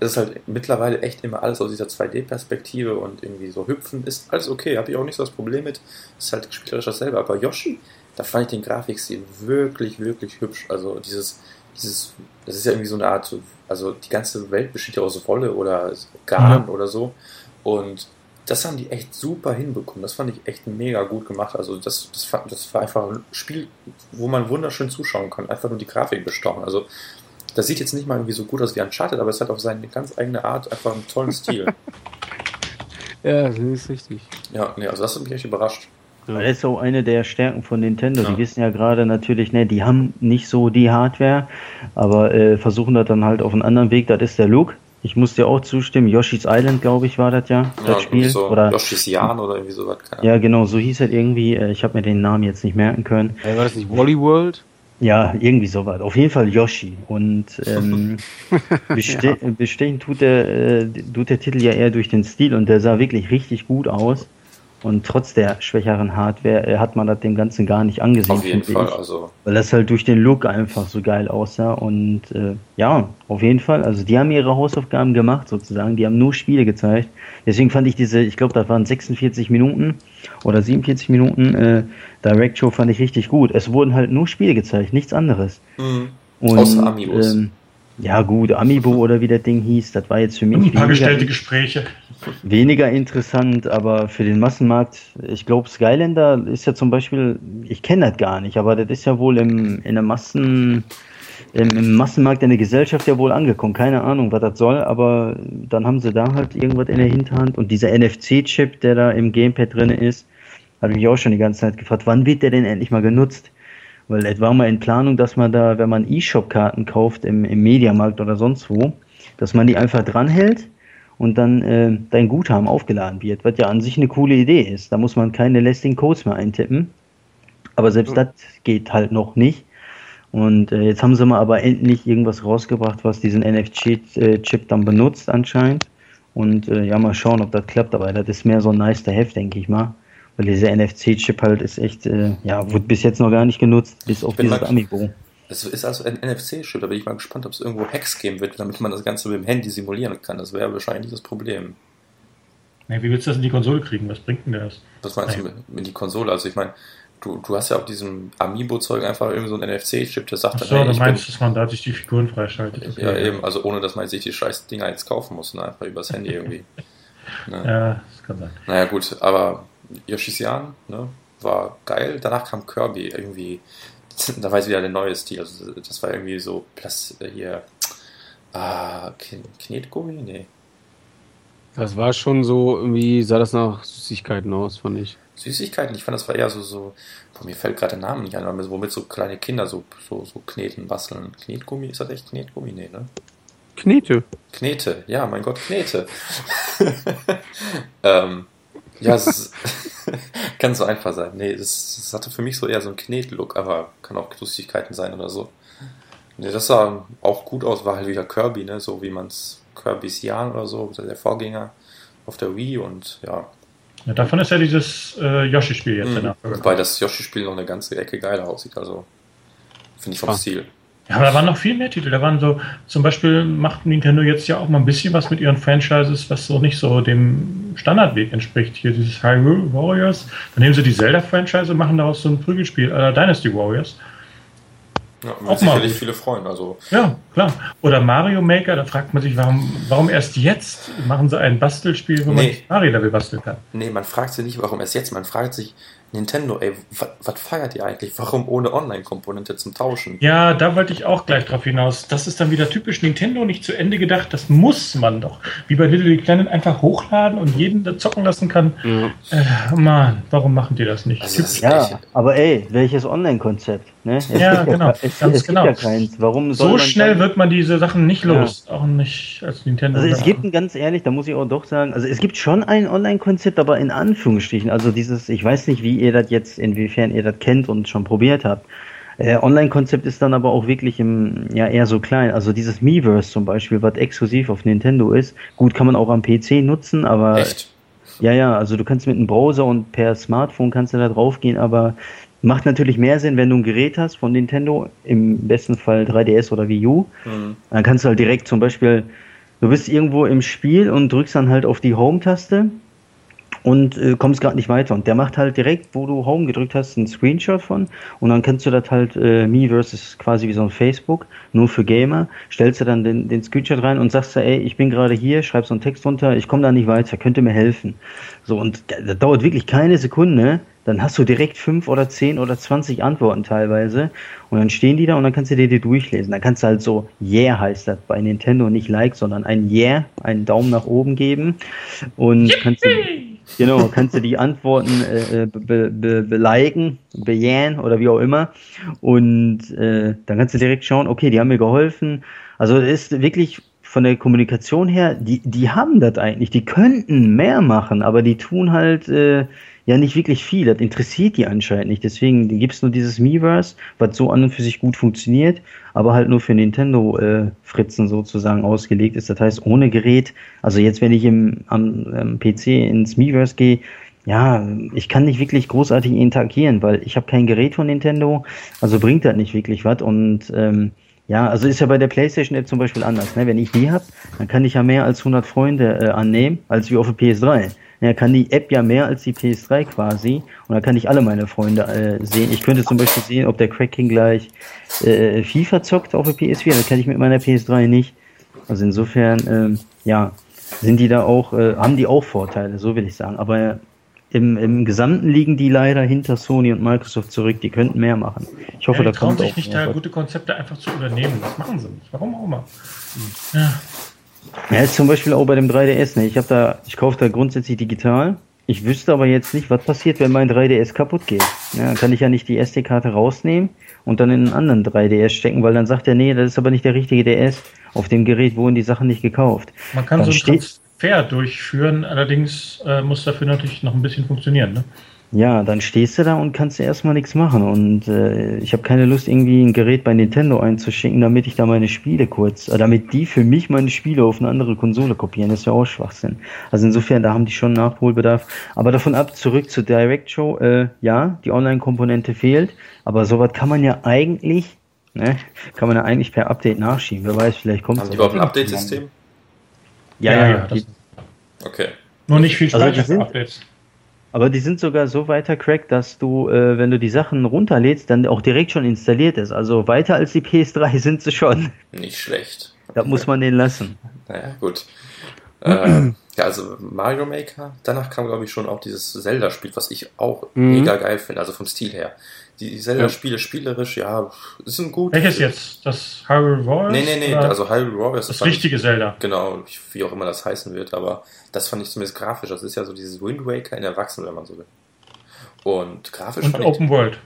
Es ist halt mittlerweile echt immer alles aus dieser 2D-Perspektive und irgendwie so hüpfen ist alles okay, habe ich auch nicht so das Problem mit. Ist halt spielerisch dasselbe. Aber Yoshi, da fand ich den Grafikstil wirklich, wirklich hübsch. Also dieses, dieses, das ist ja irgendwie so eine Art, also die ganze Welt besteht ja aus Wolle oder Garn oder so. Und das haben die echt super hinbekommen. Das fand ich echt mega gut gemacht. Also das, das, fand, das war einfach ein Spiel, wo man wunderschön zuschauen kann. Einfach nur die Grafik bestaunen. Also das sieht jetzt nicht mal irgendwie so gut aus wie Uncharted, aber es hat auf seine ganz eigene Art einfach einen tollen Stil. Ja, das ist richtig. Ja, nee, also das hat mich echt überrascht. Ja. Das ist auch eine der Stärken von Nintendo. Ja. Die wissen ja gerade natürlich, ne, die haben nicht so die Hardware, aber äh, versuchen das dann halt auf einen anderen Weg. Das ist der Look. Ich muss dir auch zustimmen. Yoshi's Island, glaube ich, war das ja, das ja, Spiel. So oder Yoshi's Jahren oder irgendwie sowas. Ja, genau, so hieß es irgendwie. Äh, ich habe mir den Namen jetzt nicht merken können. Äh, war das nicht Wally World? Ja, irgendwie sowas. Auf jeden Fall Yoshi. Und ähm, beste ja. bestechen tut der, äh, tut der Titel ja eher durch den Stil und der sah wirklich richtig gut aus. Und trotz der schwächeren Hardware äh, hat man das dem Ganzen gar nicht angesehen. Auf jeden Fall, ich, also. Weil das halt durch den Look einfach so geil aussah. Und äh, ja, auf jeden Fall. Also die haben ihre Hausaufgaben gemacht sozusagen. Die haben nur Spiele gezeigt. Deswegen fand ich diese, ich glaube, das waren 46 Minuten oder 47 Minuten äh, Direct Show fand ich richtig gut. Es wurden halt nur Spiele gezeigt, nichts anderes. Mhm. Und, Außer Amiibos. Ähm, ja gut, Amiibo oder wie das Ding hieß, das war jetzt für mich. Ein paar gestellte Gespräche. Weniger interessant, aber für den Massenmarkt, ich glaube, Skylander ist ja zum Beispiel, ich kenne das gar nicht, aber das ist ja wohl im, in der Massen, im, im, Massenmarkt in der Gesellschaft ja wohl angekommen. Keine Ahnung, was das soll, aber dann haben sie da halt irgendwas in der Hinterhand und dieser NFC-Chip, der da im Gamepad drin ist, habe ich auch schon die ganze Zeit gefragt, wann wird der denn endlich mal genutzt? Weil es war mal in Planung, dass man da, wenn man E-Shop-Karten kauft im, im Mediamarkt oder sonst wo, dass man die einfach dranhält und dann äh, dein Guthaben aufgeladen wird, was ja an sich eine coole Idee ist. Da muss man keine lästigen Codes mehr eintippen. Aber selbst mhm. das geht halt noch nicht. Und äh, jetzt haben sie mal aber endlich irgendwas rausgebracht, was diesen NFC-Chip dann benutzt anscheinend. Und äh, ja, mal schauen, ob das klappt. Aber das ist mehr so ein nice to have, denke ich mal. Weil dieser NFC-Chip halt ist echt, äh, ja, wurde bis jetzt noch gar nicht genutzt, bis auf dieses Amiibo. Es ist also ein NFC-Chip, da bin ich mal gespannt, ob es irgendwo Hacks geben wird, damit man das Ganze mit dem Handy simulieren kann. Das wäre wahrscheinlich das Problem. Ja, wie willst du das in die Konsole kriegen? Was bringt denn das? Was meinst Nein. du in die Konsole? Also ich meine, du, du hast ja auf diesem Amiibo-Zeug einfach irgendwie so einen NFC-Chip, der sagt Ach so, dann, hey, du meinst, bin, dass man da sich die Figuren freischaltet. Okay. Ja, eben, also ohne, dass man sich die scheiß Dinger jetzt kaufen muss, ne? einfach übers Handy irgendwie. ne? Ja, das kann sein. Naja gut, aber Yoshi's Jahren, ne, war geil. Danach kam Kirby irgendwie. Da war es wieder der neue Stil. Also das war irgendwie so Plas äh, hier. Ah, Knetgummi? Nee. Das war schon so, irgendwie sah das nach Süßigkeiten aus, fand ich. Süßigkeiten? Ich fand, das war eher so, so boah, mir fällt gerade der Name nicht ein, aber womit so kleine Kinder so, so, so kneten, basteln. Knetgummi? Ist das echt Knetgummi? Nee, ne? Knete. Knete, ja, mein Gott, Knete. ähm, ja, es ist, kann so einfach sein. Nee, das, das, hatte für mich so eher so einen Knetlook, aber kann auch Lustigkeiten sein oder so. Nee, das sah auch gut aus, war halt wieder Kirby, ne? So wie man es Kirby's Jahren oder so, der Vorgänger auf der Wii und ja. ja davon ist ja dieses äh, Yoshi-Spiel jetzt. Mhm. Wobei das Yoshi-Spiel noch eine ganze Ecke geiler aussieht, also finde ich vom ah. Stil. Ja, aber da waren noch viel mehr Titel. Da waren so, zum Beispiel macht Nintendo jetzt ja auch mal ein bisschen was mit ihren Franchises, was so nicht so dem Standardweg entspricht. Hier dieses Hyrule Warriors. Dann nehmen sie die Zelda-Franchise und machen daraus so ein Prügelspiel, äh, Dynasty Warriors. Ja, auch sicherlich viele freuen. Also. Ja, klar. Oder Mario Maker, da fragt man sich, warum, warum erst jetzt machen sie ein Bastelspiel, wo nee. man Mario-Level basteln kann? Nee, man fragt sich nicht, warum erst jetzt. Man fragt sich, Nintendo, ey, was feiert ihr eigentlich? Warum ohne Online-Komponente zum Tauschen? Ja, da wollte ich auch gleich drauf hinaus. Das ist dann wieder typisch Nintendo, nicht zu Ende gedacht. Das muss man doch. Wie bei Little Big Planet einfach hochladen und jeden da zocken lassen kann. Ja. Äh, Mann, warum machen die das nicht? Also das ja, aber ey, welches Online-Konzept? Ne? Ja, genau. Es, Ganz es genau. Ja keins. Warum so schnell wird man diese Sachen nicht los. Ja. Auch nicht als Nintendo. Also es gibt ein ganz ehrlich, da muss ich auch doch sagen, also es gibt schon ein Online-Konzept, aber in Anführungsstrichen. Also dieses, ich weiß nicht, wie ihr das jetzt, inwiefern ihr das kennt und schon probiert habt. Äh, Online-Konzept ist dann aber auch wirklich im, ja, eher so klein. Also dieses Miiverse zum Beispiel, was exklusiv auf Nintendo ist. Gut, kann man auch am PC nutzen, aber. Echt? Ja, ja, also du kannst mit einem Browser und per Smartphone kannst du da drauf gehen, aber macht natürlich mehr Sinn, wenn du ein Gerät hast von Nintendo, im besten Fall 3DS oder Wii U. Mhm. Dann kannst du halt direkt zum Beispiel, du bist irgendwo im Spiel und drückst dann halt auf die Home-Taste und äh, kommst gerade nicht weiter. Und der macht halt direkt, wo du Home gedrückt hast, einen Screenshot von und dann kannst du das halt äh, Me versus quasi wie so ein Facebook, nur für Gamer, stellst du dann den, den Screenshot rein und sagst ey, ich bin gerade hier, schreibst so einen Text runter, ich komme da nicht weiter, könnte mir helfen. So, und das dauert wirklich keine Sekunde, dann hast du direkt fünf oder zehn oder zwanzig Antworten teilweise. Und dann stehen die da und dann kannst du dir die durchlesen. Dann kannst du halt so Yeah heißt das bei Nintendo nicht Like, sondern ein Yeah, einen Daumen nach oben geben. Und Yippie! kannst du, genau, kannst du die Antworten äh, be, be, beliken, bejahen oder wie auch immer. Und äh, dann kannst du direkt schauen, okay, die haben mir geholfen. Also es ist wirklich von der Kommunikation her, die, die haben das eigentlich, die könnten mehr machen, aber die tun halt äh, ja nicht wirklich viel. Das interessiert die anscheinend nicht. Deswegen gibt es nur dieses Miiverse, was so an und für sich gut funktioniert, aber halt nur für Nintendo-Fritzen äh, sozusagen ausgelegt ist. Das heißt, ohne Gerät, also jetzt, wenn ich im, am, am PC ins Miiverse gehe, ja, ich kann nicht wirklich großartig interagieren, weil ich habe kein Gerät von Nintendo, also bringt das nicht wirklich was und ähm, ja, also ist ja bei der PlayStation App zum Beispiel anders. Ne? Wenn ich die habe, dann kann ich ja mehr als 100 Freunde äh, annehmen, als wie auf der PS3. Ja, kann die App ja mehr als die PS3 quasi und da kann ich alle meine Freunde äh, sehen. Ich könnte zum Beispiel sehen, ob der Cracking gleich äh, FIFA zockt auf der PS4. Das kann ich mit meiner PS3 nicht. Also insofern, ähm, ja, sind die da auch, äh, haben die auch Vorteile, so will ich sagen. Aber im, im Gesamten liegen die leider hinter Sony und Microsoft zurück. Die könnten mehr machen. Ich hoffe, ja, da kommt sich auch nicht, da gute Konzepte einfach zu übernehmen. Das machen sie nicht. Warum auch immer. Ja. Ja, ist zum Beispiel auch bei dem 3DS. Ne? Ich habe da, ich kaufe da grundsätzlich digital. Ich wüsste aber jetzt nicht, was passiert, wenn mein 3DS kaputt geht. Ja, dann kann ich ja nicht die SD-Karte rausnehmen und dann in einen anderen 3DS stecken, weil dann sagt er, nee, das ist aber nicht der richtige DS. Auf dem Gerät wurden die Sachen nicht gekauft. Man kann dann so ein Transfer durchführen, allerdings äh, muss dafür natürlich noch ein bisschen funktionieren. Ne? Ja, dann stehst du da und kannst erstmal nichts machen. Und äh, ich habe keine Lust, irgendwie ein Gerät bei Nintendo einzuschicken, damit ich da meine Spiele kurz, äh, damit die für mich meine Spiele auf eine andere Konsole kopieren. Das ist ja auch Schwachsinn. Also insofern, da haben die schon Nachholbedarf. Aber davon ab, zurück zur Direct Show, äh, ja, die Online-Komponente fehlt, aber sowas kann man ja eigentlich, ne, kann man ja eigentlich per Update nachschieben. Wer weiß, vielleicht kommt es. Haben die überhaupt ein Update-System? Ja, ja, ja. ja okay. Nur nicht viel Speicher also Updates. Aber die sind sogar so weiter cracked, dass du, äh, wenn du die Sachen runterlädst, dann auch direkt schon installiert ist. Also weiter als die PS3 sind sie schon. Nicht schlecht. Da muss man den lassen. Naja, gut. äh, ja, also Mario Maker, danach kam, glaube ich, schon auch dieses Zelda-Spiel, was ich auch mhm. mega geil finde, also vom Stil her. Die Zelda-Spiele spielerisch, ja, sind gut. Welches jetzt? Das Hyrule Warriors? Nee, nee, nee, also Hyrule Warriors. Das, richtige ich, Zelda. Genau, wie auch immer das heißen wird, aber das fand ich zumindest grafisch. Das ist ja so dieses Wind Waker in Erwachsenen, wenn man so will. Und grafisch Und Open World.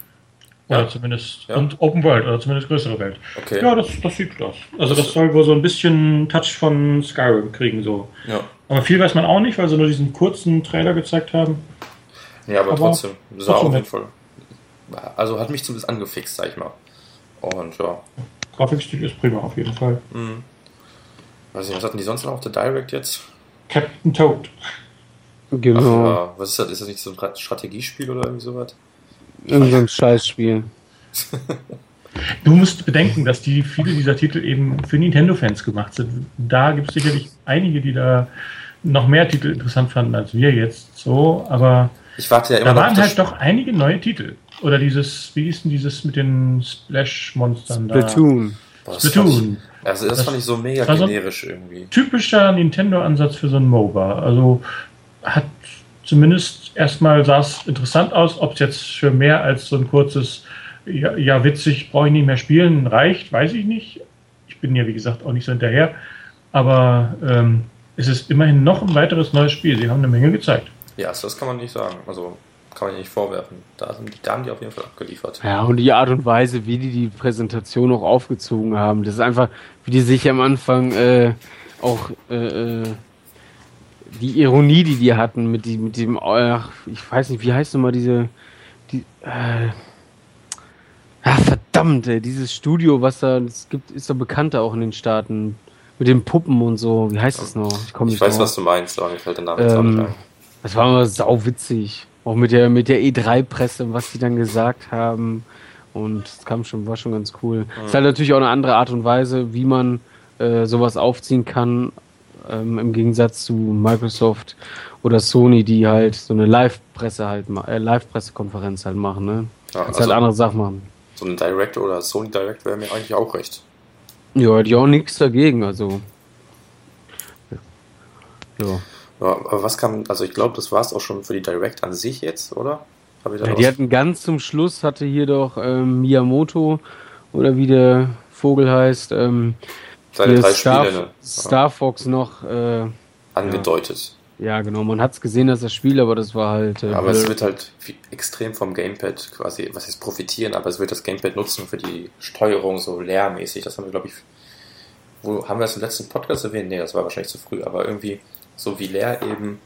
Oder ja. zumindest. Ja. Und Open World, oder zumindest größere Welt. Okay. Ja, das, das sieht gut aus. Also, das, das soll wohl so ein bisschen Touch von Skyrim kriegen, so. Ja. Aber viel weiß man auch nicht, weil sie nur diesen kurzen Trailer gezeigt haben. Ja, aber, aber trotzdem, sah trotzdem jeden Fall also hat mich zumindest angefixt, sag ich mal. Und ja. Grafikstil ist prima auf jeden Fall. Mhm. Weiß nicht, was hatten die sonst noch auf der Direct jetzt? Captain Toad. Genau. Ach, ja. Was ist das? Ist das nicht so ein Strategiespiel oder irgendwie sowas? Irgendein Scheißspiel. du musst bedenken, dass die viele dieser Titel eben für Nintendo-Fans gemacht sind. Da gibt es sicherlich einige, die da noch mehr Titel interessant fanden als wir jetzt so, aber ich warte ja immer da waren halt doch einige neue Titel. Oder dieses, wie hieß denn dieses mit den Splash-Monstern da? Splatoon. Splatoon. Also das, das, fand ich so mega generisch so irgendwie. Typischer Nintendo-Ansatz für so ein MOBA. Also hat zumindest erstmal sah es interessant aus, ob es jetzt für mehr als so ein kurzes, ja, ja witzig, brauche ich nicht mehr spielen, reicht, weiß ich nicht. Ich bin ja, wie gesagt, auch nicht so hinterher. Aber ähm, es ist immerhin noch ein weiteres neues Spiel. Sie haben eine Menge gezeigt. Ja, das kann man nicht sagen. Also kann man nicht vorwerfen. Da, sind, da haben die auf jeden Fall abgeliefert. Ja, und die Art und Weise, wie die die Präsentation auch aufgezogen haben, das ist einfach, wie die sich am Anfang äh, auch äh, äh die Ironie, die die hatten mit, die, mit dem, ach, ich weiß nicht, wie heißt nochmal diese, die, äh, ach, verdammt, ey, dieses Studio, was da, es gibt, ist doch bekannter auch in den Staaten, mit den Puppen und so, wie heißt das noch? Ich, ich weiß, drauf. was du meinst, aber mir fällt der Name jetzt ähm, auch nicht ein. Das war immer sauwitzig. Auch mit der, mit der E3-Presse, was die dann gesagt haben. Und es kam schon, war schon ganz cool. Es mhm. ist halt natürlich auch eine andere Art und Weise, wie man äh, sowas aufziehen kann, ähm, im Gegensatz zu Microsoft oder Sony, die halt so eine Live-Presse halt, äh, Live-Pressekonferenz halt machen, ne? Ja, Kannst halt also halt andere Sachen machen. So ein Direct oder Sony Direct wäre mir eigentlich auch recht. Ja, die auch nichts dagegen, also. Ja. Ja, aber was kam, also ich glaube, das war es auch schon für die Direct an sich jetzt, oder? Ja, die hatten ganz zum Schluss, hatte hier doch ähm, Miyamoto oder wie der Vogel heißt, ähm, Seine drei Star, Spiele, ne? Star Fox noch äh, Angedeutet. Ja, genau. Man hat es gesehen, dass das Spiel, aber das war halt. Äh, aber es wird halt extrem vom Gamepad quasi, was heißt profitieren, aber es wird das Gamepad nutzen für die Steuerung so leermäßig. Das haben wir, glaube ich, wo haben wir das im letzten Podcast erwähnt? Nee, das war wahrscheinlich zu früh, aber irgendwie so wie leer eben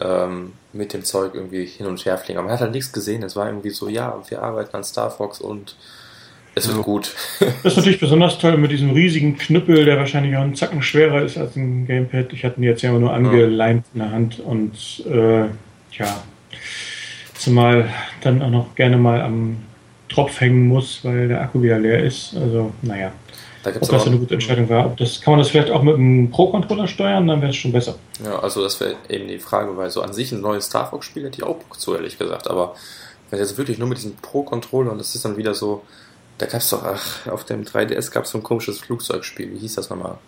ähm, mit dem Zeug irgendwie hin und her fliegen. Aber man hat halt nichts gesehen. Es war irgendwie so, ja, wir arbeiten an Star Fox und es wird Ja. gut. Das ist natürlich besonders toll mit diesem riesigen Knüppel, der wahrscheinlich auch einen Zacken schwerer ist als ein Gamepad. Ich hatte ihn jetzt ja immer nur angeleint in der Hand und äh, ja, zumal dann auch noch gerne mal am Tropf hängen muss, weil der Akku wieder leer ist. Also, naja, Da ob gibt's das auch, eine gute Entscheidung war. Ob das, kann man das vielleicht auch mit einem Pro-Controller steuern, dann wäre es schon besser. Ja, also das wäre eben die Frage, weil so an sich ein neues Star Fox-Spiel hätte ich auch Bock zu, ehrlich gesagt. Aber wenn jetzt wirklich nur mit diesem Pro-Controller und das ist dann wieder so, da gab es doch, ach, auf dem 3DS gab es so ein komisches Flugzeugspiel. Wie hieß das nochmal?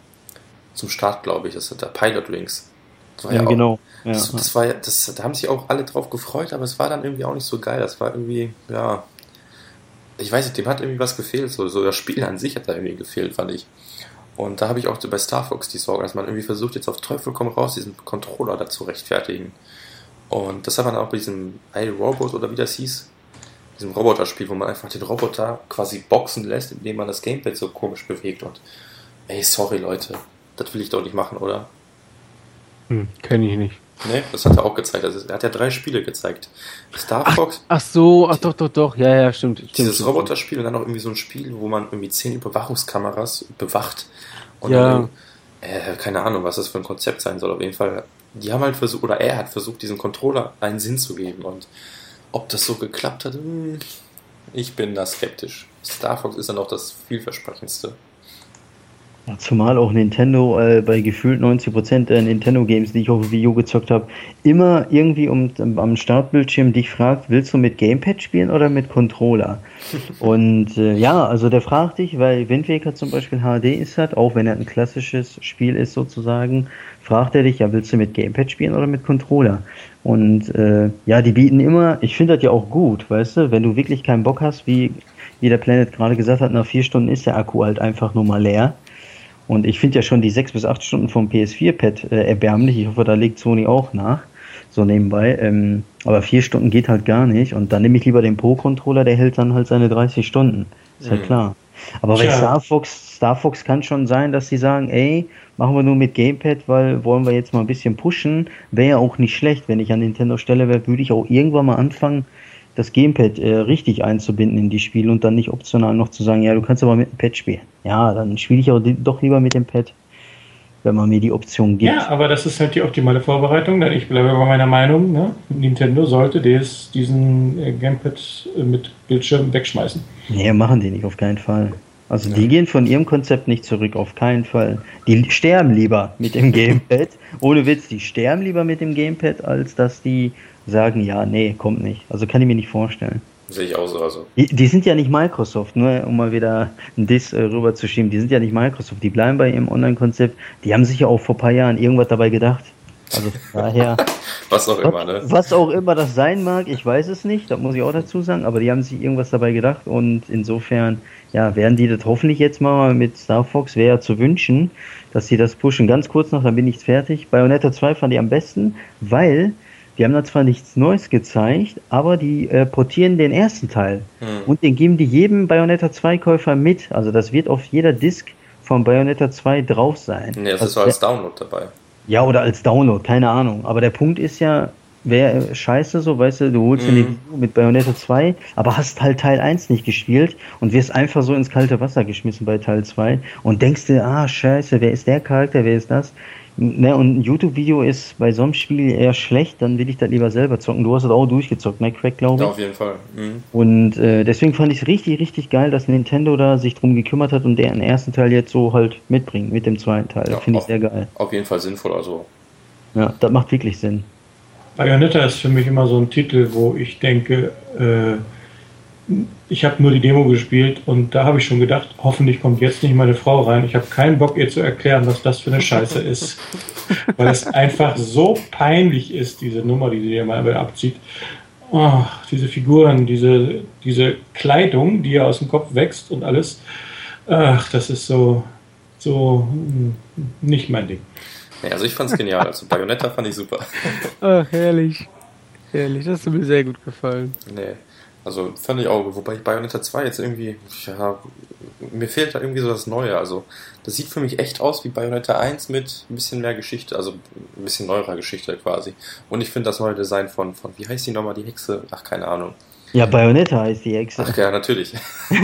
Zum Start, glaube ich. Das ist der Pilot Wings. Das war Ja, auch- genau. Ja. Das, das war ja, das, da haben sich auch alle drauf gefreut, aber es war dann irgendwie auch nicht so geil. Das war irgendwie, ja, ich weiß nicht, dem hat irgendwie was gefehlt. So, so das Spiel an sich hat da irgendwie gefehlt, fand ich. Und da habe ich auch bei Star Fox die Sorge, dass man irgendwie versucht, jetzt auf Teufel komm raus, diesen Controller da zu rechtfertigen. Und das hat man auch bei diesem iRobot oder wie das hieß, diesem Roboterspiel, wo man einfach den Roboter quasi boxen lässt, indem man das Gamepad so komisch bewegt. Und ey, sorry Leute, das will ich doch nicht machen, oder? Hm, Kenne ich nicht. Ne, das hat er auch gezeigt. Also, er hat ja drei Spiele gezeigt. Star Fox, Ach so, ach doch, doch, doch. Ja, ja, stimmt. stimmt dieses stimmt. Roboterspiel und dann noch irgendwie so ein Spiel, wo man irgendwie zehn Überwachungskameras bewacht. Und Ja. dann, äh, keine Ahnung, was das für ein Konzept sein soll. Auf jeden Fall, die haben halt versucht, oder er hat versucht, diesem Controller einen Sinn zu geben. Und ob das so geklappt hat, hm, ich bin da skeptisch. Star Fox ist dann auch das vielversprechendste. Zumal auch Nintendo äh, bei gefühlt 90% der Nintendo-Games, die ich auf Wii U gezockt habe, immer irgendwie um, am Startbildschirm dich fragt, willst du mit Gamepad spielen oder mit Controller? Und äh, ja, also der fragt dich, weil Wind Waker zum Beispiel HD ist hat, auch wenn er ein klassisches Spiel ist sozusagen, fragt er dich, ja, willst du mit Gamepad spielen oder mit Controller? Und äh, ja, die bieten immer, ich finde das ja auch gut, weißt du, wenn du wirklich keinen Bock hast, wie, wie der Planet gerade gesagt hat, nach vier Stunden ist der Akku halt einfach nur mal leer. Und ich finde ja schon die sechs bis acht Stunden vom PS4-Pad äh, erbärmlich. Ich hoffe, da legt Sony auch nach. So nebenbei. Ähm, aber vier Stunden geht halt gar nicht. Und dann nehme ich lieber den Pro-Controller, der hält dann halt seine 30 Stunden. Ist halt Mhm. klar. Aber bei. Star Fox, Star Fox kann schon sein, dass sie sagen, ey, machen wir nur mit Gamepad, weil wollen wir jetzt mal ein bisschen pushen. Wäre ja auch nicht schlecht, wenn ich an Nintendo Stelle wäre, würde ich auch irgendwann mal anfangen, das Gamepad äh, richtig einzubinden in die Spiele und dann nicht optional noch zu sagen, ja, du kannst aber mit dem Pad spielen. Ja, dann spiele ich auch die, doch lieber mit dem Pad, wenn man mir die Option gibt. Ja, aber das ist halt die optimale Vorbereitung, denn ich bleibe bei meiner Meinung, ne? Nintendo sollte des, diesen äh, Gamepad äh, mit Bildschirm wegschmeißen. Nee, machen die nicht, auf keinen Fall. Also die gehen von ihrem Konzept nicht zurück, auf keinen Fall. Die sterben lieber mit dem Gamepad. Ohne Witz, die sterben lieber mit dem Gamepad, als dass die sagen, ja, nee, kommt nicht. Also kann ich mir nicht vorstellen. Sehe ich auch so. Also. Die, die sind ja nicht Microsoft, nur um mal wieder ein Diss äh, rüberzuschieben. Die sind ja nicht Microsoft, die bleiben bei ihrem Online-Konzept. Die haben sich ja auch vor ein paar Jahren irgendwas dabei gedacht. Also daher, Was auch immer, ne? was auch immer das sein mag, ich weiß es nicht, das muss ich auch dazu sagen, aber die haben sich irgendwas dabei gedacht und insofern, ja, werden die das hoffentlich jetzt mal mit Star Fox, wäre ja zu wünschen, dass sie das pushen. Ganz kurz noch, dann bin ich fertig. Bayonetta 2 fand ich am besten, weil die haben da zwar nichts Neues gezeigt, aber die äh, portieren den ersten Teil Hm. und den geben die jedem Bayonetta 2 Käufer mit. Also das wird auf jeder Disc von Bayonetta 2 drauf sein. Nee, das Also ist so als Download dabei. ja, oder als Download, keine Ahnung. Aber der Punkt ist ja, wäre scheiße so, weißt du, du holst dir Mhm. eine Wii U mit Bayonetta 2, aber hast halt Teil 1 nicht gespielt und wirst einfach so ins kalte Wasser geschmissen bei Teil 2 und denkst dir, ah, scheiße, wer ist der Charakter, wer ist das? Ne, und ein YouTube-Video ist bei so einem Spiel eher schlecht, dann will ich das lieber selber zocken. Du hast es auch durchgezockt, ne, Crack, glaube Ja, ich. auf jeden Fall. Mhm. Und äh, deswegen fand ich es richtig, richtig geil, dass Nintendo da sich drum gekümmert hat und den ersten Teil jetzt so halt mitbringt mit dem zweiten Teil. Ja, Finde ich sehr geil. Auf jeden Fall sinnvoll. Also, Ja, das macht wirklich Sinn. Bayonetta ist für mich immer so ein Titel, wo ich denke, äh, ich habe nur die Demo gespielt und da habe ich schon gedacht, hoffentlich kommt jetzt nicht meine Frau rein. Ich habe keinen Bock, ihr zu erklären, was das für eine Scheiße ist. Weil es einfach so peinlich ist, diese Nummer, die sie dir mal abzieht. oh, diese Figuren, diese, diese Kleidung, die ja aus dem Kopf wächst und alles, ach, das ist so, so hm, nicht mein Ding. Nee, also ich fand es genial. Also Bayonetta fand ich super. Ach, herrlich. Herrlich, das hat mir sehr gut gefallen. Nee. Also fand ich auch, wobei ich Bayonetta 2 jetzt irgendwie, ja, mir fehlt da irgendwie so das Neue. Also das sieht für mich echt aus wie Bayonetta 1 mit ein bisschen mehr Geschichte, also ein bisschen neuerer Geschichte quasi. Und ich finde das neue Design von, von, wie heißt die nochmal, die Hexe? Ach, keine Ahnung. Ja, Bayonetta heißt die Hexe. Ach ja, natürlich.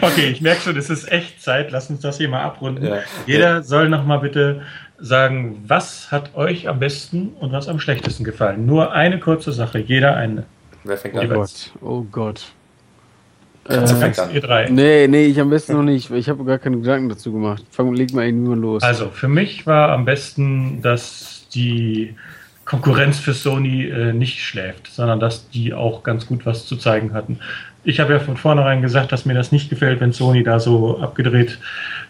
okay, ich merke schon, es ist echt Zeit. Lass uns das hier mal abrunden. Ja. Jeder soll noch mal bitte sagen, was hat euch am besten und was am schlechtesten gefallen. Nur eine kurze Sache, jeder eine. Wer fängt oh an? Gott, oh Gott. Äh, fängst ihr drei. Nee, nee, ich am besten noch nicht. Ich habe gar keine Gedanken dazu gemacht. Fang, leg mal irgendwann los. Also, für mich war am besten, dass die Konkurrenz für Sony äh, nicht schläft, sondern dass die auch ganz gut was zu zeigen hatten. Ich habe ja von vornherein gesagt, dass mir das nicht gefällt, wenn Sony da so abgedreht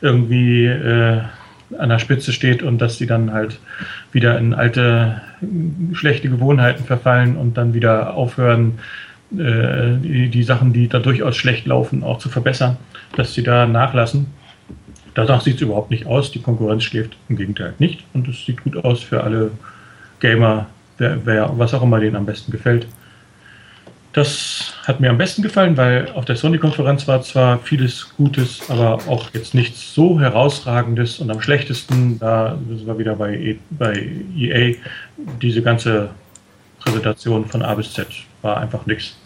irgendwie äh, an der Spitze steht und dass sie dann halt wieder in alte schlechte Gewohnheiten verfallen und dann wieder aufhören, äh, die, die Sachen, die da durchaus schlecht laufen, auch zu verbessern, dass sie da nachlassen. Danach sieht es überhaupt nicht aus. Die Konkurrenz schläft im Gegenteil nicht und es sieht gut aus für alle Gamer, wer, wer, was auch immer denen am besten gefällt. Das hat mir am besten gefallen, weil auf der Sony-Konferenz war zwar vieles Gutes, aber auch jetzt nichts so herausragendes und am schlechtesten, da sind wir wieder bei, e, bei EA, diese ganze Präsentation von A bis Z war einfach nichts.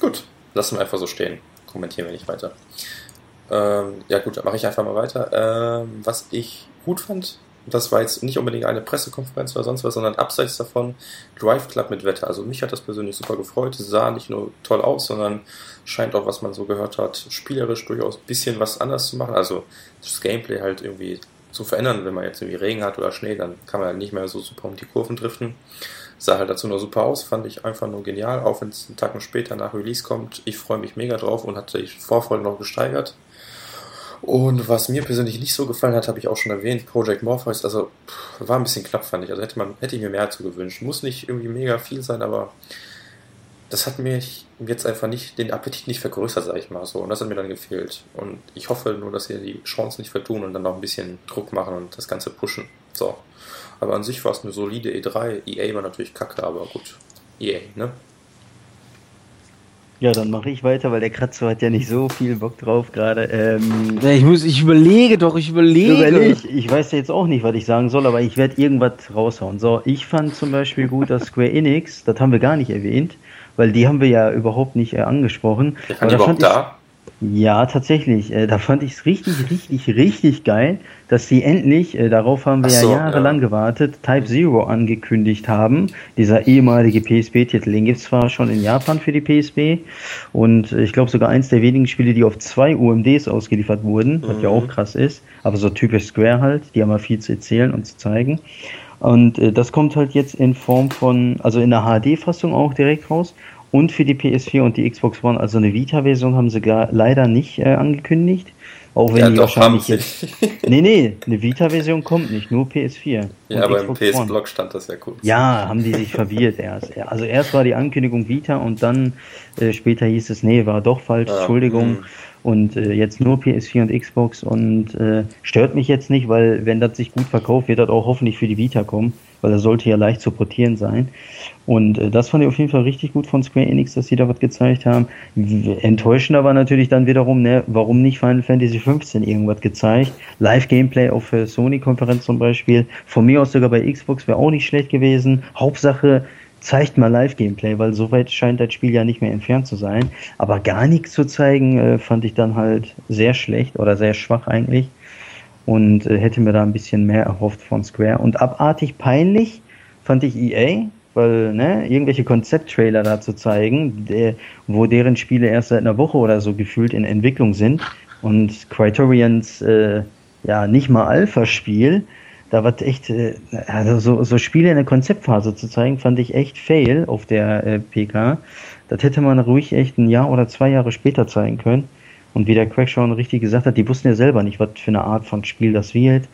Gut, lassen wir einfach so stehen. Kommentieren wir nicht weiter. Ähm, ja gut, dann mache ich einfach mal weiter. Ähm, was ich gut fand, das war jetzt nicht unbedingt eine Pressekonferenz oder sonst was, sondern abseits davon Drive Club mit Wetter. Also mich hat das persönlich super gefreut. Es sah nicht nur toll aus, sondern scheint auch, was man so gehört hat, spielerisch durchaus ein bisschen was anders zu machen. Also das Gameplay halt irgendwie zu verändern. Wenn man jetzt irgendwie Regen hat oder Schnee, dann kann man halt nicht mehr so super um die Kurven driften. Sah halt dazu nur super aus, fand ich einfach nur genial, auch wenn es einen Tag später nach Release kommt. Ich freue mich mega drauf und hatte die Vorfreude noch gesteigert. Und was mir persönlich nicht so gefallen hat, habe ich auch schon erwähnt, Project Morpheus, also pff, war ein bisschen knapp, fand ich. Also hätte, man, hätte ich mir mehr dazu gewünscht. Muss nicht irgendwie mega viel sein, aber das hat mir jetzt einfach nicht den Appetit nicht vergrößert, sag ich mal so. Und das hat mir dann gefehlt. Und ich hoffe nur, dass sie die Chance nicht vertun und dann noch ein bisschen Druck machen und das Ganze pushen. So. Aber an sich war es eine solide E3. EA war natürlich kacke, aber gut. EA, ne? Ja, dann mache ich weiter, weil der Kratzer hat ja nicht so viel Bock drauf gerade. Ähm, ja, ich muss, ich überlege doch, ich überlege. Überleg, ich weiß jetzt auch nicht, was ich sagen soll, aber ich werde irgendwas raushauen. So, ich fand zum Beispiel gut, dass Square Enix, das haben wir gar nicht erwähnt, weil die haben wir ja überhaupt nicht äh, angesprochen. Ich aber da fand da? Ja, tatsächlich. Äh, da fand ich es richtig, richtig, richtig geil, dass sie endlich, äh, darauf haben wir so, ja jahrelang ja. gewartet, Type Zero angekündigt haben. Dieser ehemalige PSP-Titel, den gibt es zwar schon in Japan für die PSP und äh, ich glaube sogar eins der wenigen Spiele, die auf zwei UMDs ausgeliefert wurden, was ja auch mhm. krass ist, aber so typisch Square halt, die haben ja viel zu erzählen und zu zeigen. Und das kommt halt jetzt in Form von, also in der HD-Fassung auch direkt raus und für die PS4 und die Xbox One. Also eine Vita-Version haben sie leider nicht äh, angekündigt. Auch wenn ja, die doch, wahrscheinlich jetzt. nee, nee, eine Vita-Version kommt nicht, nur PS4. Ja, aber Xbox im PS-Blog stand das ja kurz. Ja, haben die sich verwirrt erst. Also erst war die Ankündigung Vita und dann äh, später hieß es, nee, war doch falsch, ja, Entschuldigung. Mh. Und äh, jetzt nur PS4 und Xbox und äh, stört mich jetzt nicht, weil wenn das sich gut verkauft, wird das auch hoffentlich für die Vita kommen weil er sollte ja leicht zu portieren sein. Und äh, das fand ich auf jeden Fall richtig gut von Square Enix, dass sie da was gezeigt haben. Enttäuschender war natürlich dann wiederum, ne, warum nicht Final Fantasy 15 irgendwas gezeigt? Live-Gameplay auf der Sony-Konferenz zum Beispiel. Von mir aus sogar bei Xbox wäre auch nicht schlecht gewesen. Hauptsache, zeigt mal Live-Gameplay, weil soweit scheint das Spiel ja nicht mehr entfernt zu sein. Aber gar nichts zu zeigen, äh, fand ich dann halt sehr schlecht oder sehr schwach eigentlich und äh, hätte mir da ein bisschen mehr erhofft von Square. Und abartig peinlich fand ich EA, weil ne, irgendwelche Konzepttrailer da zu zeigen, der, wo deren Spiele erst seit einer Woche oder so gefühlt in Entwicklung sind und Criterions äh, ja nicht mal Alpha-Spiel, da war echt, äh, also so, so Spiele in der Konzeptphase zu zeigen, fand ich echt fail auf der äh, PK. Das hätte man ruhig echt ein Jahr oder zwei Jahre später zeigen können. Und wie der Crack schon richtig gesagt hat, die wussten ja selber nicht, was für eine Art von Spiel das wird.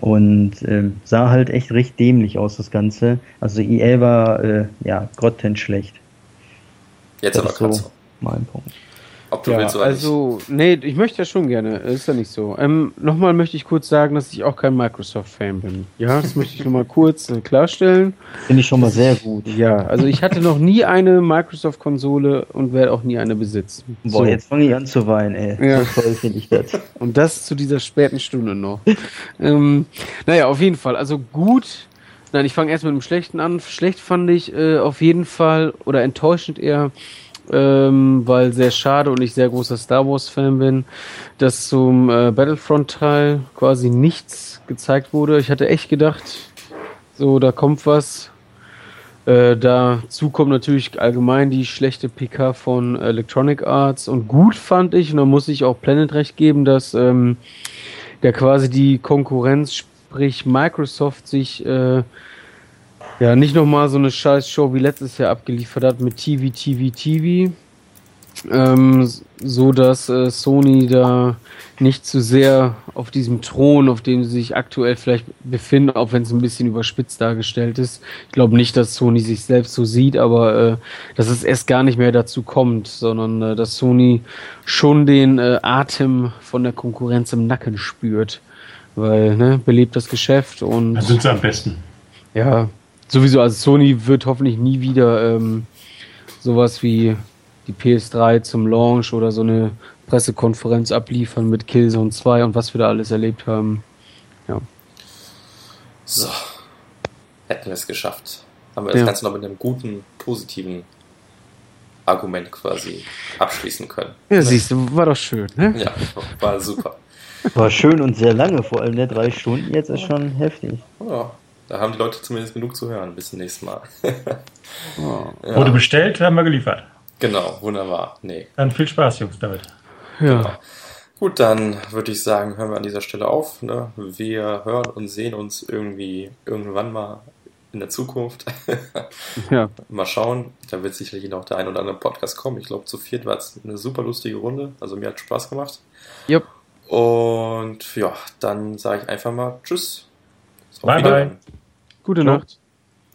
Und äh, sah halt echt recht dämlich aus, das Ganze. Also EA war äh, ja grottenschlecht. Jetzt Das aber ist so mein Punkt. Ob du Ja, willst oder also, nee, ich möchte ja schon gerne, ist ja nicht so. Ähm, nochmal möchte ich kurz sagen, dass ich auch kein Microsoft-Fan bin. Ja, das möchte ich nochmal kurz äh, klarstellen. Finde ich schon mal sehr gut. Ja, also ich hatte noch nie eine Microsoft-Konsole und werde auch nie eine besitzen. Boah, So. jetzt fange ich an zu weinen, ey. Ja. So toll finde ich das. Und das zu dieser späten Stunde noch. ähm, naja, auf jeden Fall. Also gut. Nein, ich fange erst mit dem Schlechten an. Schlecht fand ich äh, auf jeden Fall oder enttäuschend eher, ähm, weil sehr schade und ich sehr großer Star Wars-Fan bin, dass zum äh, Battlefront-Teil quasi nichts gezeigt wurde. Ich hatte echt gedacht, so, da kommt was. Äh, dazu kommt natürlich allgemein die schlechte PK von Electronic Arts und gut fand ich, und da muss ich auch Planet recht geben, dass ähm, der quasi die Konkurrenz, sprich Microsoft, sich äh, ja nicht nochmal so eine scheiß Show wie letztes Jahr abgeliefert hat mit TV, TV, TV. Ähm, so dass äh, Sony da nicht zu sehr auf diesem Thron, auf dem sie sich aktuell vielleicht befinden, auch wenn es ein bisschen überspitzt dargestellt ist. Ich glaube nicht, dass Sony sich selbst so sieht, aber äh, dass es erst gar nicht mehr dazu kommt, sondern äh, dass Sony schon den äh, Atem von der Konkurrenz im Nacken spürt. Weil, ne, belebt das Geschäft und Da sind sie am besten. ja, sowieso, also Sony wird hoffentlich nie wieder ähm, sowas wie die PS3 zum Launch oder so eine Pressekonferenz abliefern mit Killzone 2 und was wir da alles erlebt haben. So. Hätten wir es geschafft. Haben wir das Ja. Ganze noch mit einem guten, positiven Argument quasi abschließen können. Ja, siehst du, war doch schön, ne? Ja, war super. War schön und sehr lange, vor allem der drei Stunden jetzt ist schon heftig. Ja, da haben die Leute zumindest genug zu hören. Bis zum nächsten Mal. Ja. Wurde bestellt, haben wir geliefert. Genau, wunderbar. Nee. Dann viel Spaß, Jungs, damit. ja. Gut, dann würde ich sagen, hören wir an dieser Stelle auf. Ne? Wir hören und sehen uns irgendwie irgendwann mal in der Zukunft. ja. mal schauen. Da wird sicherlich noch der ein oder andere Podcast kommen. Ich glaube, zu viert war es eine super lustige Runde. Also mir hat Spaß gemacht. Jupp. Und ja, dann sage ich einfach mal Tschüss. Bye, Wiedersehen. Gute. Nacht.